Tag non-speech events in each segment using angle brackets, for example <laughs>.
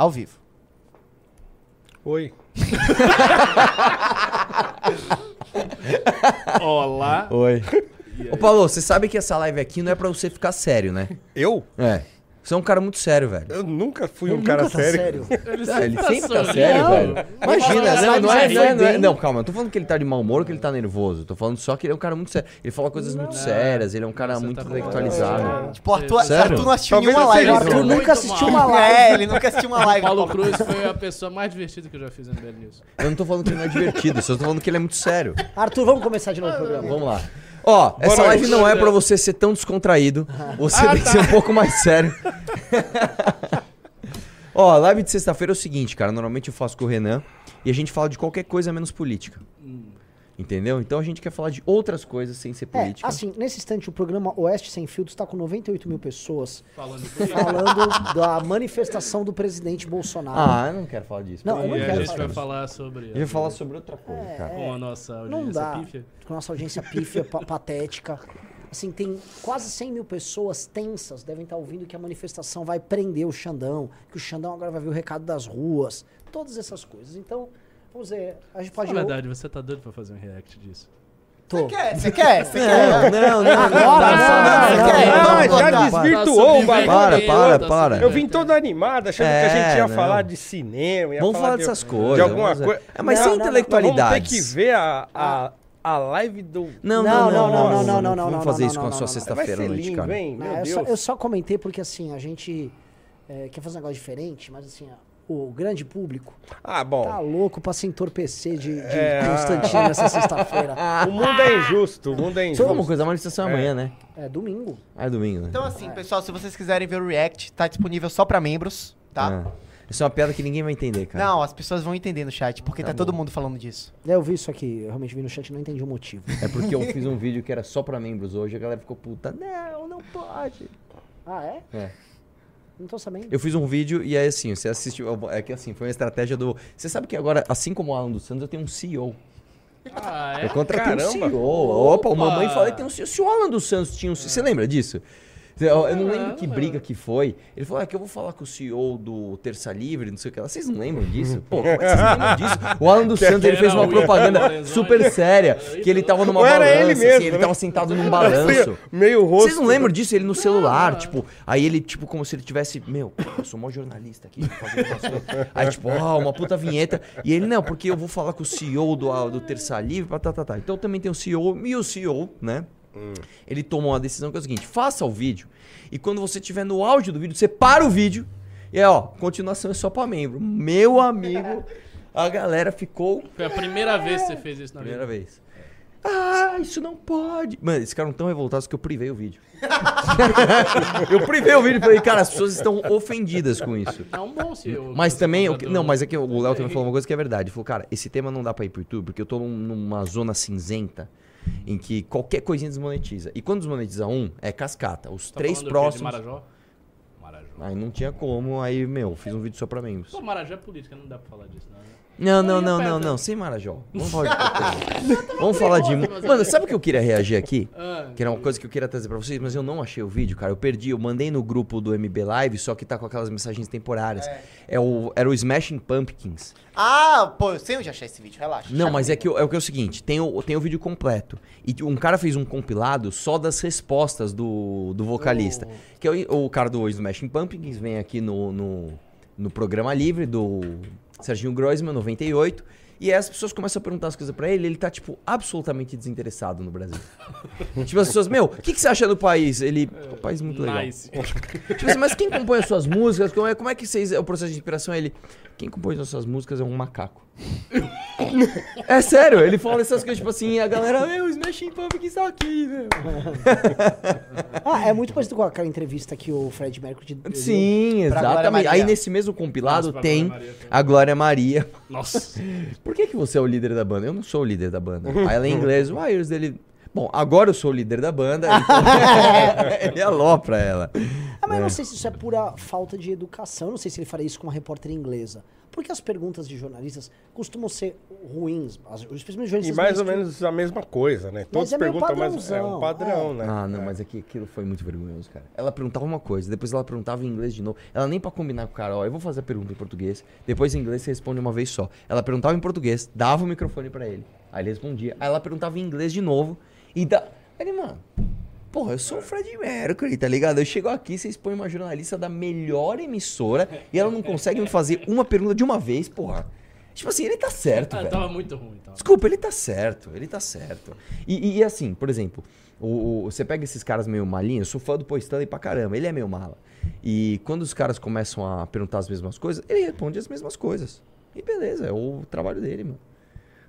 ao vivo. Oi. <laughs> Olá. Oi. Ô, Paulo, você sabe que essa live aqui não é pra você ficar sério, né? Eu? É. Você é um cara muito sério, velho. Eu nunca fui Ele um cara tá sério. <laughs> Ele Ah, ele sempre tá sério, velho. Imagina, Ele não, fala não é, sério não, é, não, é- não, calma, não tô falando que ele tá de mau humor ou que ele tá nervoso. Tô falando só que ele é um cara muito sério. Ele fala coisas muito sérias, ele é um cara Você muito tá intelectualizado. Tipo, o Arthur, Sério? Arthur não assistiu Talvez nenhuma eu live. né? Arthur Muito nunca assistiu mal. uma live. É, ele nunca assistiu uma live. Paulo Cruz foi a pessoa mais divertida que eu já fiz no BL News. Eu não tô falando que ele não é divertido, só tô falando que ele é muito sério. Arthur, vamos começar de novo o programa. Vamos lá. Ó, essa noite. live não é pra você ser tão descontraído. Você Ah, tem que tá. ser um pouco mais sério. <laughs> Ó, a live de sexta-feira é o seguinte, cara. Normalmente eu faço com o Renan e a gente fala de qualquer coisa menos política. Entendeu? Então a gente quer falar de outras coisas sem ser É, política. assim, nesse instante o programa Oeste Sem Filtros está com 98 mil pessoas Falando <laughs> falando da manifestação do presidente Bolsonaro. Ah, eu não quero falar disso. Não, eu não E amor a quero gente Deus, vai falar sobre. A gente vai falar sobre outra coisa, É, cara. Com a nossa Não audiência dá. pífia. Com a nossa audiência pífia, pa- patética. Assim, tem quase 100 mil pessoas tensas, devem estar ouvindo que a manifestação vai prender o Xandão, que o Xandão agora vai ver o recado das ruas, todas essas coisas. Então, Pois é, a gente pode. Na verdade, você tá doido pra fazer um react disso. Tô. Você quer? Você quer? Você quer? Não, não, Agora não, não, já desvirtuou o bagulho. Para, para, para. Eu vim todo animado, achando que a gente ia falar de cinema. Vamos falar dessas coisas. De alguma coisa. É, mas sem intelectualidade. Vamos ter que ver a, a live do. Não, não, não, não, não, não, não, não. Vamos fazer isso com a sua sexta-feira à cara. Eu só comentei porque assim, a gente quer fazer um negócio diferente, mas assim o grande público Ah, bom. tá louco pra se entorpecer de, de É. Constantino nessa <laughs> sexta-feira. O mundo é injusto. O mundo é Só uma injusto. coisa, a manifestação é amanhã, né? É domingo. Ah, é domingo, né? Então assim, pessoal, se vocês quiserem ver o React, tá disponível só pra membros, tá? É. Isso é uma piada que ninguém vai entender, cara. Não, as pessoas vão entender no chat, porque tá, todo mundo falando disso. É, Eu vi isso aqui, eu realmente vi no chat e não entendi o motivo. É porque eu <laughs> fiz um vídeo que era só pra membros hoje, a galera ficou puta. Não, não pode. Ah, é? É. Não tô sabendo. Eu fiz um vídeo e aí assim, você assistiu. É que assim, foi uma estratégia do. Você sabe que agora, assim como o Alan dos Santos, eu tenho um CEO. Ah, Eu contratei um Caramba. CEO. Opa, o Opa. mamãe falou que tem um CEO. Se o Alan dos Santos tinha um CEO. Você lembra disso? Eu eu não lembro que briga que foi. Ele falou: ah, que eu vou falar com o CEO do Terça Livre, não sei o que lá. Vocês não lembram disso? Pô, como é que vocês lembram disso? O Alan dos <laughs> Santos ele fez uma propaganda <laughs> super séria. Que ele tava numa balança, ele assim, mesmo, ele né? tava sentado num <laughs> balanço. Meio rosto. Vocês não lembram disso? Ele no celular, tipo, aí ele, tipo, como se ele tivesse, meu, eu sou mó jornalista aqui. Aí, tipo, ó, uma puta vinheta. E ele, não, porque eu vou falar com o CEO do, do Terça Livre, tá, tá, tá. Então também tem o CEO, e o CEO, né? Ele tomou uma decisão que é o seguinte: faça o vídeo, e quando você estiver no áudio do vídeo, você para o vídeo, e aí, ó, continuação é só pra membro. Meu amigo, a galera ficou Foi a primeira vez que você fez isso na Primeira vida. vez. Ah, isso não pode. Mano, esses caras tão revoltados que eu privei o vídeo. <laughs> eu privei o vídeo e falei, cara, as pessoas estão ofendidas com isso. É um bom CEO. Mas também, eu, não, mas é que o Léo também falou uma <laughs> coisa que é verdade. Ele falou, cara, esse tema não dá pra ir pro YouTube, porque eu tô num- numa zona cinzenta em que qualquer coisinha desmonetiza. E quando desmonetiza um, é cascata. Os Tá três próximos. Marajó? Marajó. Aí não tinha como, aí, meu, fiz um vídeo só pra membros. Pô, Marajó é política, não dá pra falar disso, não. né? Não, não, não, não, não, sem Marajó. Vamos <laughs> falar de Vamos falar de. Mano, sabe o que eu queria reagir aqui? Ah, Que era uma coisa que eu queria trazer pra vocês, mas eu não achei o vídeo, cara. Eu perdi, eu mandei no grupo do MB Live, só que tá com aquelas mensagens temporárias. É, o, era o Smashing Pumpkins. Ah, pô, eu sei onde achar esse vídeo, relaxa. Não, mas é que, o- é que é o seguinte, tem o, tem o vídeo completo. E um cara fez um compilado só das respostas do, do vocalista. Que é o, o cara do Smashing Pumpkins, vem aqui no, no, no programa livre do Serginho Groisman, 98. E aí as pessoas começam a perguntar as coisas pra ele, ele tá, tipo, absolutamente desinteressado no Brasil. <laughs> tipo, as pessoas, meu, o que, que você acha do país? Ele, é um país muito legal. nice. Tipo assim, mas quem compõe as suas músicas? Como é, como é que vocês. É o processo de inspiração? Ele. Quem compõe as suas músicas é um macaco. é sério, ele fala essas coisas, tipo assim, a galera, meu, o Smashing Pumpkins tá aqui, meu. <laughs> Ah, é muito parecido com aquela entrevista que o Fred Mercury deu. Sim, exatamente. Aí nesse mesmo compilado Nossa, tem Glória a Glória Maria. Nossa. Por que, que você é o líder da banda? Eu não sou o líder da banda. Aí ela é em inglês, why is the lead- Bom, agora eu sou o líder da banda, <laughs> então <laughs> ele alopra ela. Ah, mas eu não sei se isso é pura falta de educação. Eu não sei se ele faria isso com uma repórter inglesa. Porque as perguntas de jornalistas costumam ser ruins. As, especialmente E jornalistas mais ou mainstream. menos a mesma coisa, né? Todos é perguntam, mas é um padrão, é. né? Ah, não, mas aqui, aquilo foi muito vergonhoso, cara. Ela perguntava uma coisa, depois ela perguntava em inglês de novo. Ela nem pra combinar com o cara, ó, eu vou fazer a pergunta em português, depois em inglês você responde uma vez só. Ela perguntava em português, dava o microfone pra ele. Aí ele respondia. Aí ela perguntava em inglês de novo e. Aí ele, mano, porra, eu sou o Fred Mercury, tá ligado? Eu chego aqui, vocês põem uma jornalista da melhor emissora e ela não consegue me fazer uma pergunta de uma vez, porra. Tipo assim, ele tá certo, Ah, velho. tava muito ruim, então. Desculpa, ele tá certo, ele tá certo. E, e- assim, por exemplo, o, o- você pega esses caras meio malinhos, eu sou fã do Paul Stanley pra caramba, ele é meio mala. E quando os caras começam a perguntar as mesmas coisas, ele responde as mesmas coisas. E beleza, é o trabalho dele, mano.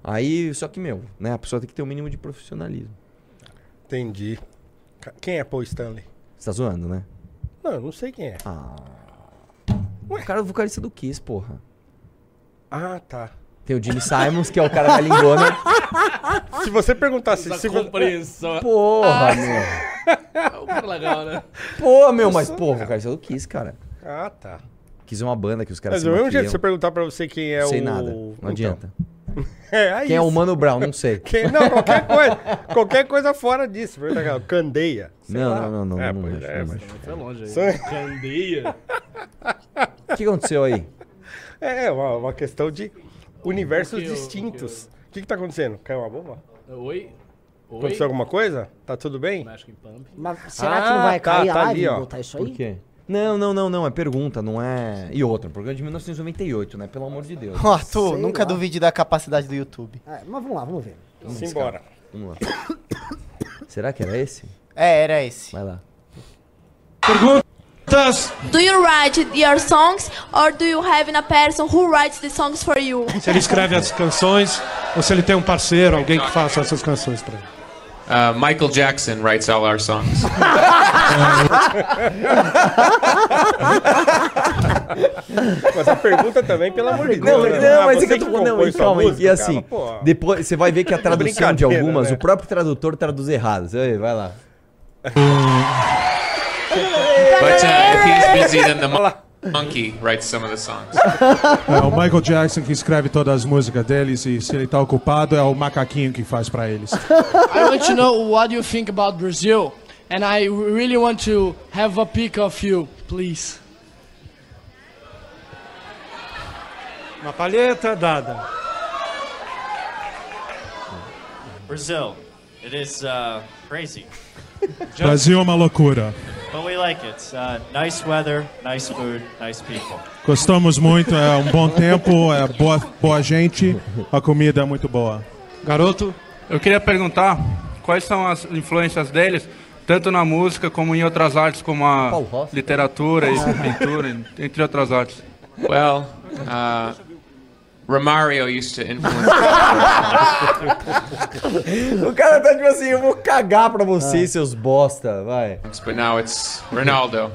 Aí, só que, meu, né, a pessoa tem que ter um mínimo de profissionalismo. Entendi. Quem é Paul Stanley? Você tá zoando, né? Não, eu não sei quem é. Ah. O cara é o vocalista do Kiss, porra. Ah, tá. Tem o Jimmy Simons, que é o cara da lingona. <laughs> Se você perguntasse... Essa Se compreensão. <laughs> Porra, meu. É um cara legal, né? Pô, meu, mas, pô, o vocalista do Kiss, cara. Ah, tá. Kiss é uma banda que os caras Mas do mesmo jeito, se eu perguntar pra você quem é Sei o... nada. Então, Não adianta. <laughs> É, é Quem é o isso. Mano Brown? Não sei. <laughs> Quem- Não, qualquer coisa. qualquer coisa fora disso. Candeia. Não, não, não, não, É, não pois acho, é, não acho. Foi longe aí. Só- Candeia. O que aconteceu aí? É, uma, uma questão de universos eu- distintos. O que, que tá acontecendo? Caiu uma bomba? Oi? Oi? Aconteceu alguma coisa? Tá tudo bem? Magic Pump. Mas será Ah, que não vai tá, cair tá a live ali, ó. botar isso aí? Por quê? Não, não, não, não. É pergunta, não é. E outra, programa de 1998, né? Pelo amor de Deus. Ó, Arthur, Sei nunca lá. duvide da capacidade do YouTube. É, mas vamos lá, vamos ver. Simbora. Vamos lá. Será que era esse? É, era esse. Vai lá. Do you write your songs or do you have a person who writes the songs for you? Se ele escreve as canções ou se ele tem um parceiro, alguém que faça essas canções pra ele. Uh, Michael Jackson writes all our songs. <laughs> Mas a pergunta também, pelo amor de Deus. Não, né? não, Ah, mas é que eu tô falando. Não, e sua calma aí. música, E assim, cara, depois você vai ver que a tradução de algumas, né? o próprio tradutor traduz errado. Você vai lá. But uh, if he's busy, then the monkey writes some of the songs. <laughs> É o Michael Jackson que escreve todas as músicas deles e se ele tá ocupado é o macaquinho que faz pra eles. <laughs> I want to know what you think about Brazil, and I really want to have a pic of you, please. Uma palheta dada. Brazil. It is uh, crazy, Brasil é uma loucura. But we like it. Uh, nice weather, nice food, nice people. Gostamos muito, é um bom tempo, é boa, boa gente, a comida é muito boa. Garoto, eu queria perguntar quais são as influências deles, tanto na música como em outras artes, como a literatura e pintura, entre outras artes. Well, uh, Romario used to influence. <laughs> <laughs> O cara tá tipo assim, eu vou cagar pra vocês, seus bosta. Vai. but now it's Ronaldo.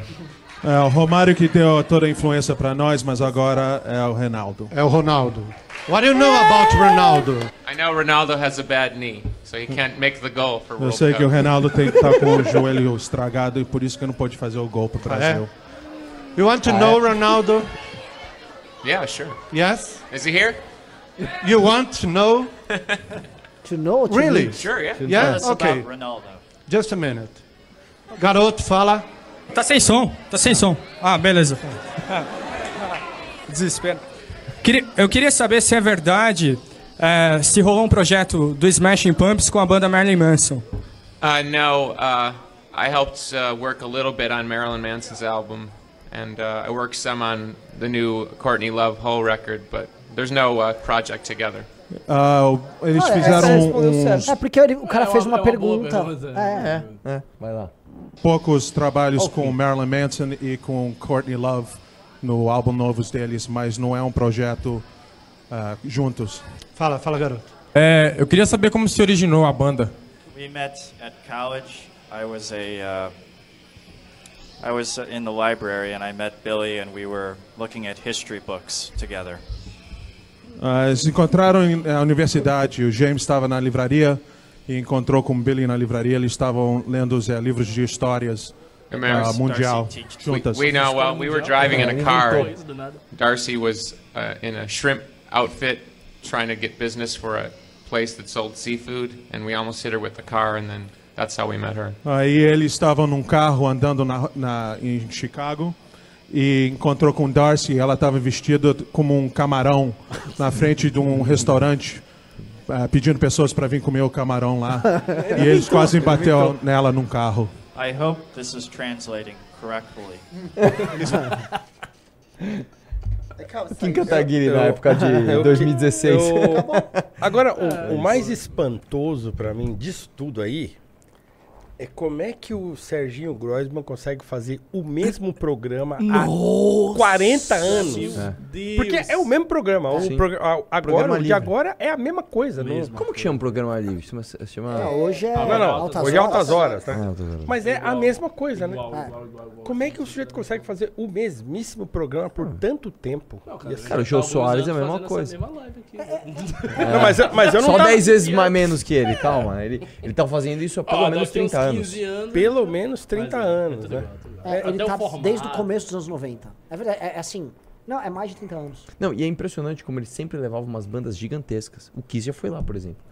É o Romário que deu toda a influência pra nós, mas agora é o Reinaldo. É o Ronaldo. What do you know about Ronaldo? I know Ronaldo has a bad knee, so he can't make the goal for Eu World sei que o Cup. Reinaldo tem que estar com o joelho estragado e por isso que não pode fazer o gol pro Brasil. You want to know Ronaldo? Yeah, sure. Yes? Is he here? You want to know? To know to Really? Sure, yeah. Yeah? Tell us Okay. Just a minute. Garoto, fala. Tá sem som, tá sem som. Ah, beleza. Desespero. Eu queria saber se é verdade, é, se rolou um projeto do Smashing Pumps com a banda Marilyn Manson. Uh, no, uh, I helped uh, work a little bit on Marilyn Manson's album, and uh, I worked some on the new Courtney Love Whole record, but there's no uh, project together. Ah, eles Olha, fizeram respondeu uns. É porque ele- o cara É fez uma- uma, é uma pergunta. pergunta. É. É, vai lá. poucos trabalhos com Marilyn Manson e com Courtney Love no álbum novos deles, mas não é um projeto ah, juntos. Fala, fala, garoto. É, eu queria saber como se originou a banda. We met at college. I was a. Uh, I was in the library and I met Billy and we were looking at history books together. Ah, eles encontraram na universidade, o James estava na livraria e encontrou com o Billy na livraria. Eles estavam lendo os eh, livros de histórias America's ah, mundial We, juntas. we know. Well, we were driving in a car. Darcy was uh, in a shrimp outfit, trying to get business for a place that sold seafood, and we almost hit her with the car, and then that's how we met her. Aí eles estavam num carro andando na, na- em Chicago e encontrou com Darcy. Ela estava vestida como um camarão na frente de um restaurante, ah, pedindo pessoas para vir comer o camarão lá. e eles quase bateu nela num carro. I hope this is translating correctly. <laughs> Kim Kataguiri na Eu- época de eu- 2016. eu- <laughs> Agora, o, o mais espantoso pra mim disso tudo aí é como é que o Serginho Groisman consegue fazer o mesmo <laughs> programa Nossa! há 40 anos. É. Deus. Porque é o mesmo programa. O Sim. a- agora, Programa o de livre. agora é a mesma coisa. Não, Como que chama o programa livre? Chama, chama... É, hoje é não, não. altas hoje é horas. altas horas, né? Ah, Altas Horas. Mas é a mesma coisa, né? É. Como é que o sujeito consegue fazer o mesmíssimo programa por tanto tempo? E assim- Cara, o Jô Soares é a mesma coisa. Não, mas, eu- mas eu não Só tava- 10 vezes mais menos que ele, calma. Ele, ele tá fazendo isso há pelo Ó, menos daqui uns 30 anos. 15 anos. Pelo menos 30 anos, né? É, ele Até o tá formato. desde o começo dos anos 90. É verdade, é, é assim. Não, é mais de 30 anos. Não, e é impressionante como ele sempre levava umas bandas gigantescas. O Kiss já foi lá, por exemplo.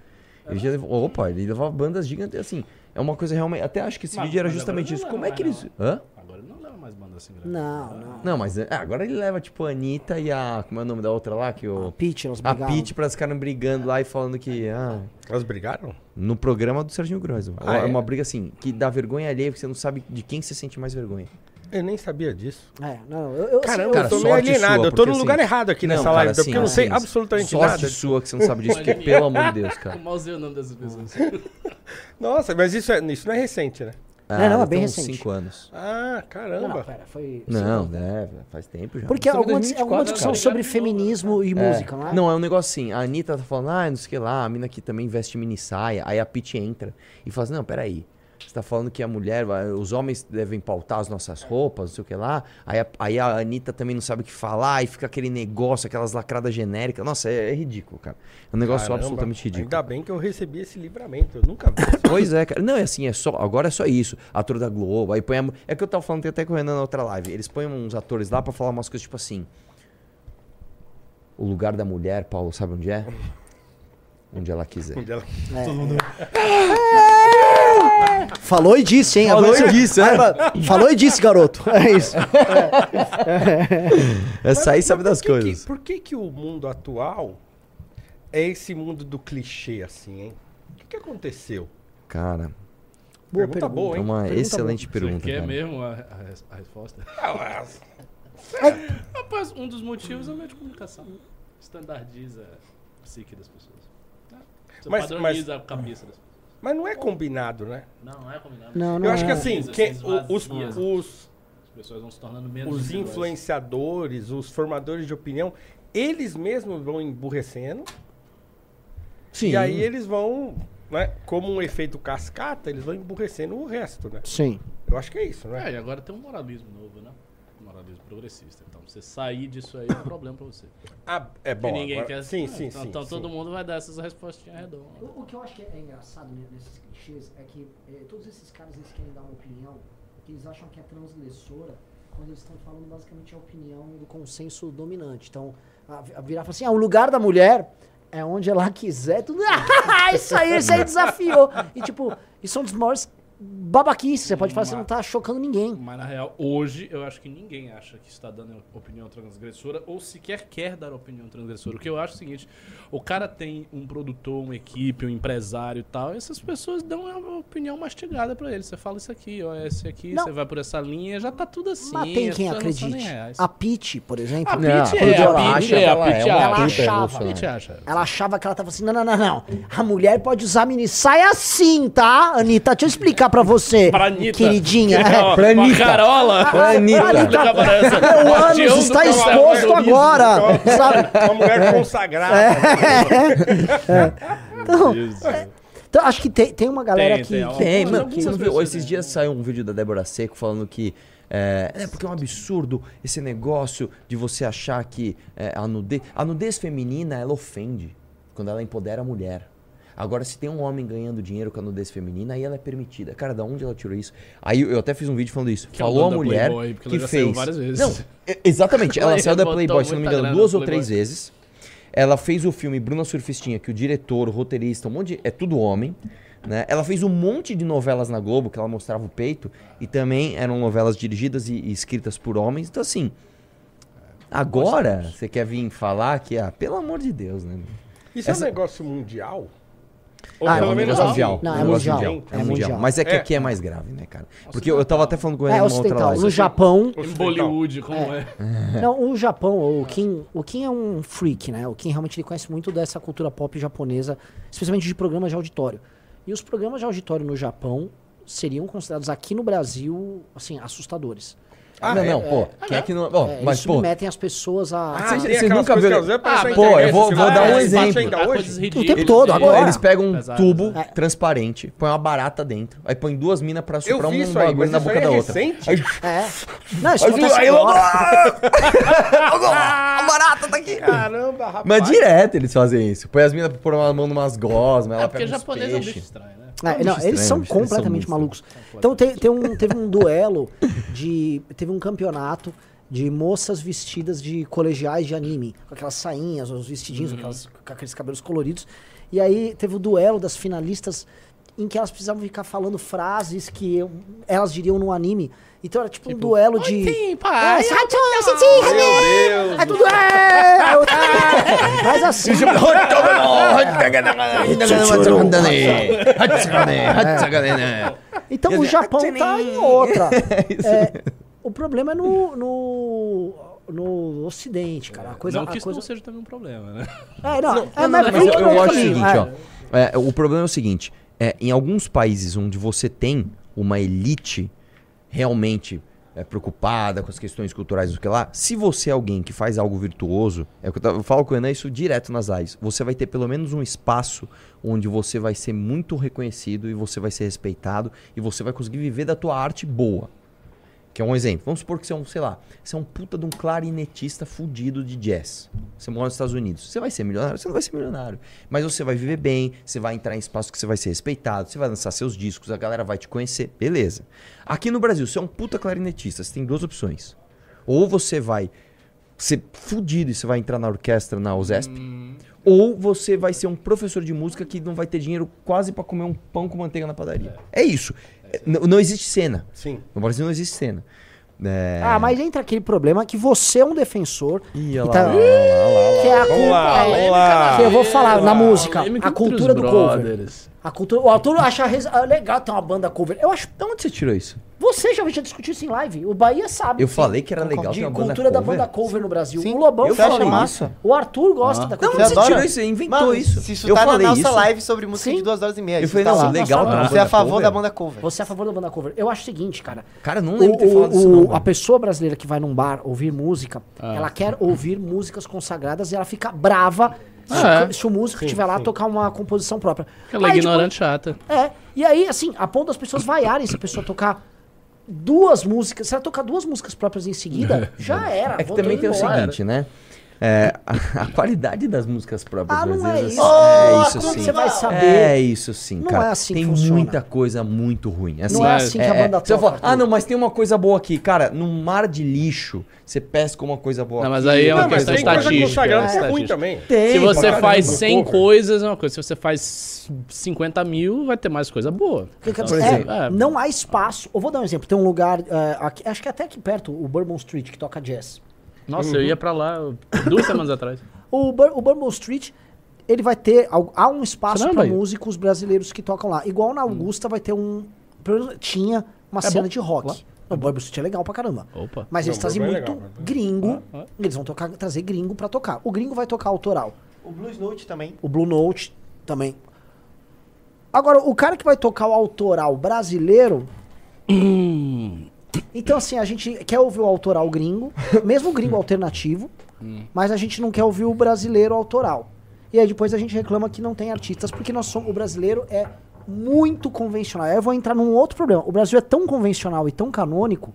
Ele já levou, opa, ele levava bandas gigantescas, assim. É uma coisa realmente. Até acho que esse Mas- vídeo era justamente isso. Como é que mais, eles. Hã? Banda assim grande. Não, não. Não, mas é, agora ele leva, tipo, a Anitta e a. Como é o nome da outra lá? Que o, A elas a brigaram. Pete pra ficarem brigando lá e falando que. Ah, Elas brigaram? no programa do Serginho Grosso. Ah, é é? uma briga assim, que dá vergonha alheia, porque você não sabe de quem você sente mais vergonha. Eu nem sabia disso. É, não, eu, eu, assim, Caramba, eu- Cara, eu tô meio sorte alienado. sua, eu tô porque, no assim, lugar errado aqui nessa não, live, cara, porque eu não assim, sei assim, absolutamente sorte nada. sua que você não sabe disso, porque pelo amor de Deus, cara. <laughs> Mal sei o nome dessas <laughs> pessoas. Nossa, mas isso, é, isso não é recente, né? Ah, não, é deve bem ter uns recente. 5 anos. Ah, Não, caramba. não, pera, foi... Não, deve, faz tempo já. Porque alguma, 2024, alguma discussão cara. sobre feminismo e É. música, não é? Não, é um negócio assim, a Anitta tá falando, ah, não sei o que lá, a mina aqui também veste mini saia, aí a Pete entra e fala assim, não, peraí, você tá falando que a mulher, os homens devem pautar as nossas roupas, não sei o que lá, aí a, aí a Anitta também não sabe o que falar, e fica aquele negócio, aquelas lacradas genéricas, nossa, é, é ridículo, cara, é um negócio Caramba, absolutamente ridículo. Ainda bem que eu recebi esse livramento. Eu nunca vi. <laughs> Pois é, cara. Não, é assim, é só. Agora é só isso. Ator da Globo. Aí põe a, É que eu tava falando até com o Renan na outra live. Eles põem uns atores lá pra falar umas coisas tipo assim. O lugar da mulher, Paulo, sabe onde é? <laughs> Onde ela quiser. Onde ela- <laughs> Falou e disse, hein? Falou e você- disse, é. Falou e disse, garoto. <laughs> É isso. Essa aí sabe das por que que- coisas. por que que o mundo atual é esse mundo do clichê, assim, hein? O que, que aconteceu? Cara, Boa Pergunta pergunta. boa, é hein? uma Pergunta excelente Você pergunta. quer cara. mesmo a, a a resposta? <laughs> Ah, Rapaz, um dos motivos é o meio de comunicação. Standardiza a psique das pessoas. Você Mas- padroniza a cabeça das pessoas. Mas não é combinado, né? Não, não é combinado. Não, não Eu acho que é. assim, esvazia. os, os, As pessoas vão se tornando menos os influenciadores, os formadores de opinião, eles mesmos vão emburrecendo. Sim. E aí eles vão, né, como um efeito cascata, eles vão emburrecendo o resto, né? Sim. Eu acho que é isso, né? É, e agora tem um moralismo novo, né? Progressista. Então, você sair disso aí é um <coughs> problema pra você. Ah, é bom. Porque ninguém agora- quer Sim, sim, então, sim. Então sim. todo mundo vai dar essas respostinhas redondas. O, o que eu acho que é engraçado ne- nesses clichês é que eh, todos esses caras eles querem dar uma opinião que eles acham que é transgressora quando eles estão falando basicamente a opinião do consenso dominante. Então, a, a virar e falar assim, ah, o lugar da mulher é onde ela quiser. Tudo, <laughs> ah, isso aí, isso aí desafiou. E tipo, isso são um dos maiores babaquices. Você pode falar, você não tá chocando ninguém. Mas na real, hoje, eu acho que ninguém acha que está dando opinião transgressora ou sequer quer dar opinião transgressora. O que eu acho é o seguinte: o cara tem um produtor, uma equipe, um empresário e tal, e essas pessoas dão uma opinião mastigada pra ele. Você fala isso aqui, ó, esse aqui, Não. você vai por essa linha, já tá tudo assim. Mas tem quem acredite. A Pete, por exemplo. A quando é, a que é, a é ela achava. Ela achava que ela tava assim, não, não, não, não. A mulher pode usar mini saia assim, tá? Anitta, deixa eu explicar pra você, Pra Anitta. queridinha. É. Pra Anitta. Carola. Pra Anitta. Meu ânus está exposto agora, sabe? Uma mulher consagrada. Então, então, acho que tem, tem uma galera Tem, que... tem, que- Tem, mano. algumas Você não viu? Esses dias saiu um vídeo da Débora Seco falando que. É, é porque é um absurdo esse negócio de você achar que é, a nudez. A nudez feminina, ela ofende quando ela empodera a mulher. Agora, se tem um homem ganhando dinheiro com a nudez feminina, aí ela é permitida. Cara, da onde ela tirou isso? Aí eu eu até fiz um vídeo falando isso. Que é Falou a mulher Playboy, porque ela que já saiu fez. várias vezes. Não, e- exatamente. Ela <laughs> saiu da Playboy, se não me engano, duas ou três vezes. Ela fez o filme Bruna Surfistinha, que o diretor, o roteirista, um monte de, é tudo homem. Né? Ela fez um monte de novelas na Globo, que ela mostrava o peito, e também eram novelas dirigidas e, e escritas por homens. Então, assim, agora você quer vir falar que, ah, pelo amor de Deus, né? Isso é Essa- um negócio mundial? Ou Ah, é pelo um menos negócio mundial. Não, um é negócio mundial. É, É mundial. mundial. Mas é que É. aqui é mais grave, né, cara? Porque eu tava até falando com ele É numa outra live. No Japão. Em Bollywood, como é? <laughs> Não, o Japão, o Kim, o Kim é um freak, né? O Kim realmente ele conhece muito dessa cultura pop japonesa, especialmente de programas de auditório. E os programas de auditório no Japão seriam considerados aqui no Brasil, assim, assustadores. Ah, não, não, pô. Quem é que não. Bom, É, eles mas, pô. submetem as pessoas a. Ah, Vocês- tem vocês aquelas nunca aparecem Ah, pô, internet, eu vou, você vou dar um é, exemplo. O tempo todo, Eles- agora. Eles pegam um Pesadas. tubo É. transparente, põe uma barata dentro, aí põe duas minas pra soprar um bagulho mas na boca aí da é outra. recente? Aí, É. <laughs> Não, isso aí, acontece aí, agora. <laughs> a barata tá aqui. Caramba, rapaz. Mas direto eles fazem isso. Põe as minas pra pôr uma mão numas gosmas, ela É porque pega uns japonês é um bicho estranho, né? É, bicho não, estranho, eles são eles são completamente muito malucos. Então tem, tem um, teve um duelo de. Teve um campeonato de moças vestidas de colegiais de anime, com aquelas sainhas, os vestidinhos, Uhum. aquelas- com aqueles cabelos coloridos. E aí teve o duelo das finalistas em que elas precisavam ficar falando frases que eu- elas diriam no anime. Então era tipo, um duelo de. Sim, pai. É, sabe, eu senti, Meu Deus. É tudo. É, é, é. Mas assim. Então o Japão tá em outra. <laughs> É, o problema é no, no, no Ocidente, cara. A coisa, não que a isso coisa... não seja também um problema, né? É, não, é, Não, não, mas mas eu, eu acho o seguinte, é. ó. É, o problema é o seguinte: é, em alguns países onde você tem uma elite realmente é, preocupada com as questões culturais do que lá, se você é alguém que faz algo virtuoso, é o que eu, eu falo com o Enan isso direto nas lives, você vai ter pelo menos um espaço onde você vai ser muito reconhecido e você vai ser respeitado e você vai conseguir viver da tua arte boa. Que é um exemplo. Vamos supor que você é um, sei lá, você é um puta de um clarinetista fudido de jazz. Você mora nos Estados Unidos. Você vai ser milionário? Você não vai ser milionário. Mas você vai viver bem, você vai entrar em espaço que você vai ser respeitado, você vai lançar seus discos, a galera vai te conhecer. Beleza. Aqui no Brasil, você é um puta clarinetista, você tem duas opções. Ou você vai ser fudido e você vai entrar na orquestra na USESP, ou você vai ser um professor de música que não vai ter dinheiro quase pra comer um pão com manteiga na padaria. É, isso. É, Não, não existe cena. Sim. No Brasil não existe cena. É... Ah, mas entra aquele problema que você é um defensor. Ih, olha que lá, tá- olha lá, que é a Vamos culpa- lá, é, vamos lá. que eu vou falar na música, a cultura do cover. A cultura, o autor acha ah, legal ter uma banda cover. Eu acho. De onde você tirou isso? Você já, já discutiu isso em live. O Bahia sabe. Eu sim. falei que era legal de ter uma banda cultura da cover? banda cover no Brasil. Sim. O Lobão Eu Você falou massa? isso. O Arthur gosta da Não, cultura você adora? tirou isso, você inventou Mano, isso. se isso eu tá na falei nossa isso. live sobre música Sim. de duas horas e meia. Eu falei, tá não, lá. legal Você é a favor cover. da banda cover. Você é a favor da banda cover. Eu acho o seguinte, cara. Cara, não O- lembro de ter falado o- isso o- não, a pessoa brasileira que vai num bar ouvir música, Ah. ela quer ouvir músicas consagradas e ela fica brava Ah, o- se o músico estiver lá tocar uma composição própria. Ela é Aí, tipo, ignorante chata. É, e aí, assim, a ponto das pessoas vaiarem se a pessoa tocar duas músicas. Se ela tocar duas músicas próprias em seguida, <laughs> já era. É que também tem o embora. seguinte, né? É, a, a qualidade das músicas próprias, Ah, às não é vezes, isso. é isso como sim. você vai saber? É isso sim, Não cara. é assim que tem funciona. muita coisa muito ruim. Assim, Não é assim que a banda Você toca, fala, ah, não, mas tem uma coisa boa aqui. Cara, num mar de lixo, você pesca uma coisa boa Não, mas aqui, aí é uma Não, questão tem coisa estatística. que é é ruim estatística. também. Tem, Se você faz caramba. 100 Cover. coisas, é uma coisa. Se você faz 50 mil, vai ter mais coisa boa. Então, dizer assim, é, é, não há espaço. Eu vou dar um exemplo. Tem um lugar, é, aqui- acho que até aqui perto, o Bourbon Street, que toca jazz. Nossa, eu ia pra lá duas semanas atrás. O, Bur o Bourbon Street, ele vai ter. Há um espaço para músicos brasileiros que tocam lá. Igual na Augusta vai ter um. Tinha uma É cena bom. de rock. Lá. O Bourbon Street é legal pra caramba. Opa. Mas eles Não, trazem é muito legal, Bourbon. gringo. Ah, ah. Eles vão tocar, trazer gringo pra tocar. O gringo vai tocar autoral. O Blues Note também. O Blue Note também. Agora, o cara que vai tocar o autoral brasileiro. <clears throat> Então, assim, a gente quer ouvir o autoral gringo, mesmo o gringo <laughs> alternativo, mas a gente não quer ouvir o brasileiro autoral. E aí depois a gente reclama que não tem artistas, porque nós somos, o brasileiro é muito convencional. Aí eu vou entrar num outro problema. O Brasil é tão convencional e tão canônico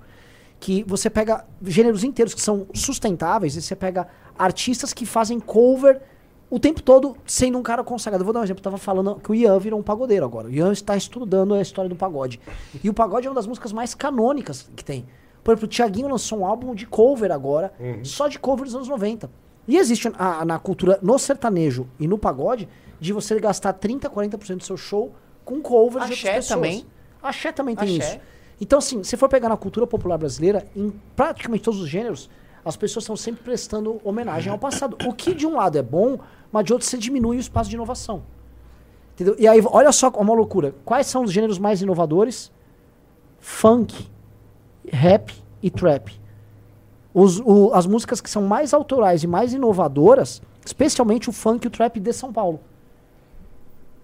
que você pega gêneros inteiros que são sustentáveis e você pega artistas que fazem cover o tempo todo sendo um cara consagrado. Eu vou dar um exemplo. Eu tava falando que o Ian virou um pagodeiro agora. O Ian está estudando a história do pagode. E o pagode é uma das músicas mais canônicas que tem. Por exemplo, o Thiaguinho lançou um álbum de cover agora, só de cover dos anos 90. E existe a- na cultura, no sertanejo e no pagode, de você gastar 30, 40% do seu show com covers de outras Axé pessoas. também. Axé também tem Axé. isso. Então, assim, se for pegar na cultura popular brasileira, em praticamente todos os gêneros, as pessoas estão sempre prestando homenagem ao passado. O que de um lado é bom, mas de outro você diminui o espaço de inovação. Entendeu? E aí, olha só uma loucura. Quais são os gêneros mais inovadores? Funk, rap e trap. Os- o- as músicas que são mais autorais e mais inovadoras, especialmente o funk e o trap de São Paulo.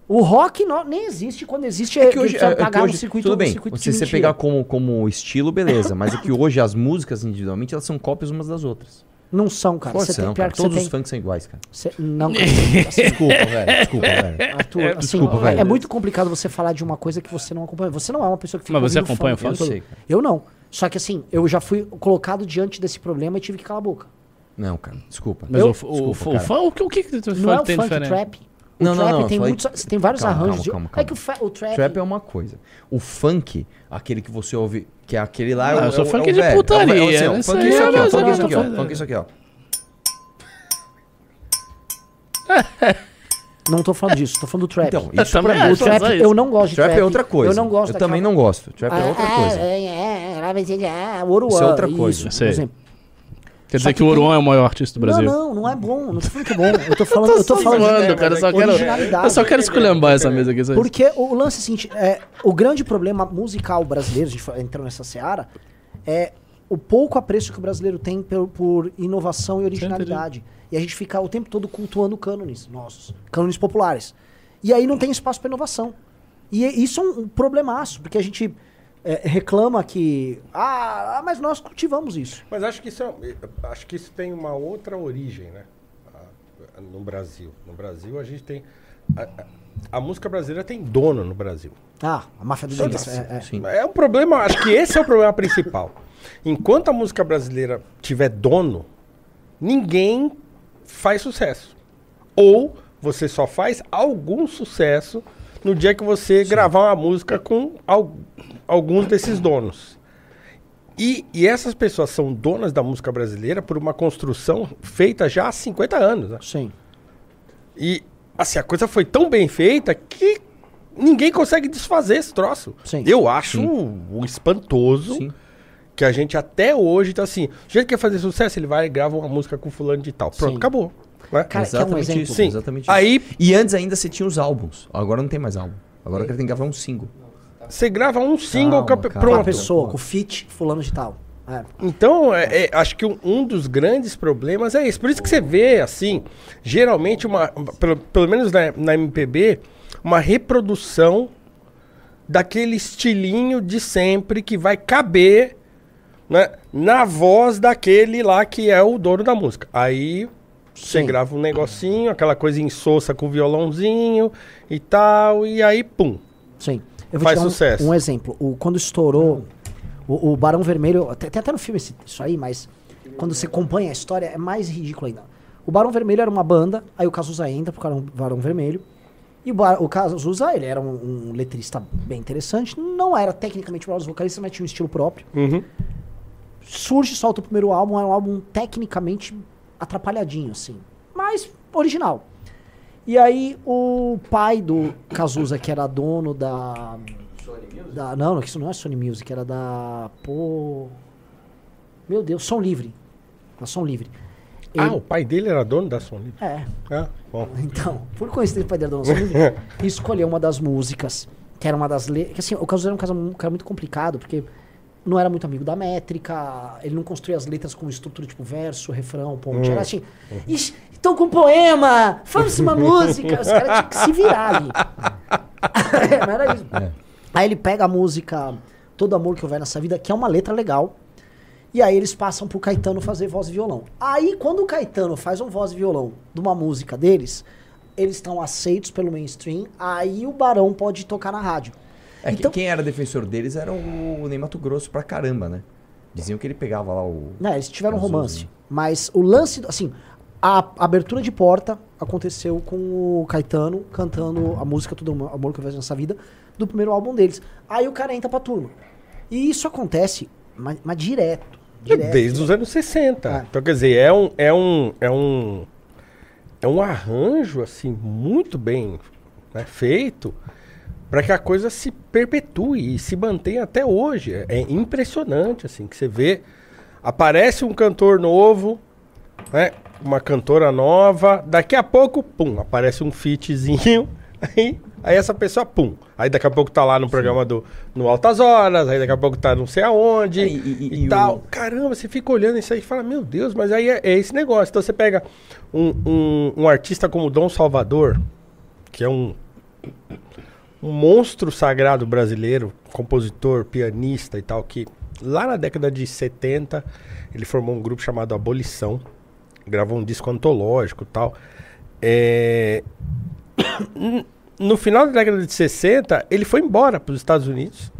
O rock não- nem existe. Quando existe, É que hoje, é pagar hoje- no circuito, tudo bem, circuito de se você pegar como, como estilo, beleza. Mas é que hoje as músicas individualmente elas são cópias umas das outras. Não são, cara. Você tem pior cara. Todos os tem- funks são iguais, cara. Cê- não, <laughs> Desculpa, velho, desculpa, velho. <laughs> Arthur, É, assim, desculpa, velho. É muito complicado você falar de uma coisa que você não acompanha. Você não é uma pessoa que fica Mas você acompanha o funk funk? todo- Eu sei, cara. Eu não. Só que assim, eu já fui colocado diante desse problema e tive que calar a boca. Não, cara, desculpa. Mas Eu- o, o, desculpa, o, cara. funk, o que que tu Não é o tem funk, diferente? trap. O Não, não, trap não, tem falei- muitos. Você tem vários Calma, arranjos. calma, de- calma, É que o, fa- o trap. Trap é uma coisa. O funk, aquele que você ouve, que é aquele lá... é Ah, o- eu sou é funk é de velho, é putaria, é assim, ó, né? Funk aí é isso é aqui, ó. Funk é isso aqui, ó. Funk é isso aqui, ó. Não tô falando disso, tô falando do trap. Então, Eu isso também pra mim... o trap, eu não gosto de Trap trap. é outra coisa. Eu não gosto Eu também não gosto. Trap é outra coisa. É, é, é, ah, Isso é outra coisa. Isso, por exemplo. Quer dizer que que o tem- Oruan é o maior artista do Brasil? Não, não, não é bom. Não tô falando que é bom. Eu tô <laughs> falando. eu tô Tô falando zoando, de cara. Eu só quero, originalidade. eu só quero esculhambar essa mesa aqui. isso. Porque o lance é o seguinte, é, o grande problema musical brasileiro, a gente entrando nessa seara, é o pouco apreço que o brasileiro tem por, por inovação e originalidade. E a gente fica o tempo todo cultuando cânones nossos, cânones populares. E aí não tem espaço para inovação. E é- isso é um, um problemaço, porque a gente é, reclama que. Ah, ah, mas nós cultivamos isso. Mas acho que isso, é, acho que isso tem uma outra origem, né? Ah, No Brasil. No Brasil a gente tem. A, a- a música brasileira tem dono no Brasil. Ah, a máfia do Dengue. É, é. É um problema, acho que esse é o problema principal. Enquanto a música brasileira tiver dono, ninguém faz sucesso. Ou você só faz algum sucesso no dia que você gravar uma música com al- alguns desses donos. E, e essas pessoas são donas da música brasileira por uma construção feita já há 50 anos. Né? Sim. E assim, a coisa foi tão bem feita que ninguém consegue desfazer esse troço. Sim. Eu acho um, um espantoso que a gente até hoje tá assim. O jeito que quer fazer sucesso, ele vai e grava uma música com fulano de tal. Pronto, Sim. acabou. Cara, quer um exatamente exemplo? isso. Sim. Exatamente isso. Aí- E antes ainda você tinha os álbuns. Agora não tem mais álbum. Agora o cara tem que gravar um single. Você grava um single Calma, com a- cara. pronto. Uma pessoa, com fit, fulano de tal. É. Então, é, é, acho que um, um dos grandes problemas é esse. Por isso que você vê, assim, geralmente, uma, pelo, pelo menos na, na MPB, uma reprodução daquele estilinho de sempre que vai caber né, na voz daquele lá que é o dono da música. Aí você grava um negocinho, aquela coisa insossa com violãozinho e tal, e aí, pum. Sim. Eu Faz te dar um- sucesso. Um, exemplo. O, quando estourou o, o Barão Vermelho, até- tem até no filme esse- isso aí, mas quando você acompanha a história é mais ridículo ainda. O Barão Vermelho era uma banda, aí o Cazuza entra era um Barão Vermelho. E o, Bar, o Cazuza, ele era um, um letrista bem interessante, não era tecnicamente o melhor dos vocalistas, mas tinha um estilo próprio. Uhum. Surge, solta o primeiro álbum, é um álbum tecnicamente atrapalhadinho, assim, mas original. E aí o pai do Cazuza, que era dono da. da não, não, que isso não é Sony Music, era da. Pô. Meu Deus, Som Livre. Da Som Livre. Ah, Ele- o pai dele era dono da Sony. É. Ah, bom. Então, por coincidência, o pai dele era dono da Som Livre. <laughs> e escolheu uma das músicas, que era uma das letras. Que assim, o Cazuza era um cara, um cara muito complicado, porque não era muito amigo da métrica, ele não construía as letras com estrutura tipo verso, refrão, ponte. Hum. Era assim, "Ixi, estão com poema, faz uma música. Os caras tinham que se virar ali. <laughs> Não era isso. Aí ele pega a música Todo Amor Que Houver Nessa Vida, que é uma letra legal. E aí eles passam pro Caetano fazer voz e violão. Aí quando o Caetano faz um voz e violão de uma música deles, eles estão aceitos pelo mainstream, aí o Barão pode tocar na rádio. É que Então- quem era defensor deles era o Ney Mato Grosso pra caramba, né? Diziam que ele pegava lá o. Né, eles tiveram um Cazuza, romance. né? Mas o lance, do- assim, A abertura de porta aconteceu com o Caetano cantando a música Todo Amor que eu vejo nessa vida, do primeiro álbum deles. Aí o cara entra pra turma. E isso acontece, mas, mas direto. direto. Desde os anos 60. Então, quer dizer, é um, é um, é um, é um arranjo, assim, muito bem né, feito para que a coisa se perpetue e se mantenha até hoje. É, é impressionante, assim, que você vê, aparece um cantor novo, né, uma cantora nova, daqui a pouco, pum, aparece um featzinho, <laughs> aí, aí essa pessoa, pum, aí daqui a pouco tá lá no programa do no Altas Horas, aí daqui a pouco tá não sei aonde É, e, e- e tal. o- Caramba, você fica olhando isso aí e fala, meu Deus, mas aí é, é esse negócio. Então você pega um, um, um artista como Dom Salvador, que é um, um monstro sagrado brasileiro, compositor, pianista e tal, que lá na década de 70 ele formou um grupo chamado Abolição, gravou um disco antológico e tal. É, <coughs> No final da década de 60, ele foi embora para os Estados Unidos.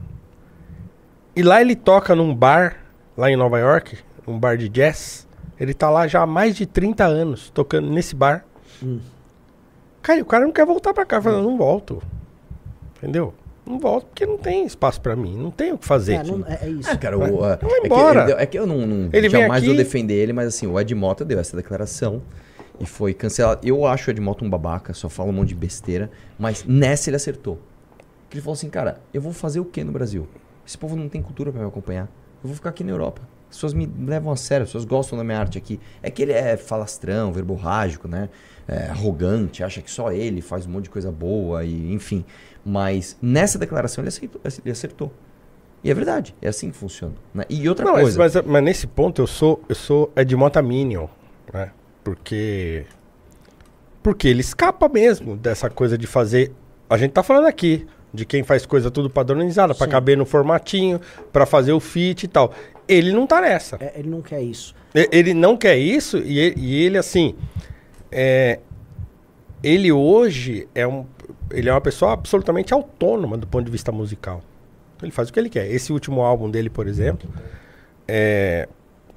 E lá ele toca num bar, lá em Nova York, um bar de jazz. Ele tá lá já há mais de 30 anos, tocando nesse bar. Cara, e o cara não quer voltar pra cá. Fala, não volto. Entendeu? Não volto porque não tem espaço pra mim. Não tem o que fazer É, não- é- é isso. Ah, cara, o, Vai. ah, é, que, embora. ele deu- é que eu não, não Ele jamais aqui- vou defender ele, mas assim, o Ed Mota deu essa declaração e foi cancelado. Eu acho o Ed Mota um babaca, só fala um monte de besteira, mas nessa ele acertou. Que ele falou assim, cara, eu vou fazer o que no Brasil? Esse povo não tem cultura pra me acompanhar. Eu vou ficar aqui na Europa. As pessoas me levam a sério, as pessoas gostam da minha arte aqui. É que ele é falastrão, verborrágico, né? É, arrogante, acha que só ele faz um monte de coisa boa e enfim. Mas nessa declaração ele acertou. Ele acertou. E é verdade, é assim que funciona. né? E outra Não, mas- coisa. Mas, mas nesse ponto eu sou, eu sou Edmota Minion, né? Porque. Porque ele escapa mesmo dessa coisa de fazer. A gente tá falando aqui de quem faz coisa tudo padronizada, pra Sim. caber no formatinho, pra fazer o fit e tal. Ele não tá nessa. É, ele não quer isso. Ele não quer isso e ele, e ele, assim. É, ele hoje é um. Ele é uma pessoa absolutamente autônoma do ponto de vista musical. Ele faz o que ele quer. Esse último álbum dele, por exemplo, é.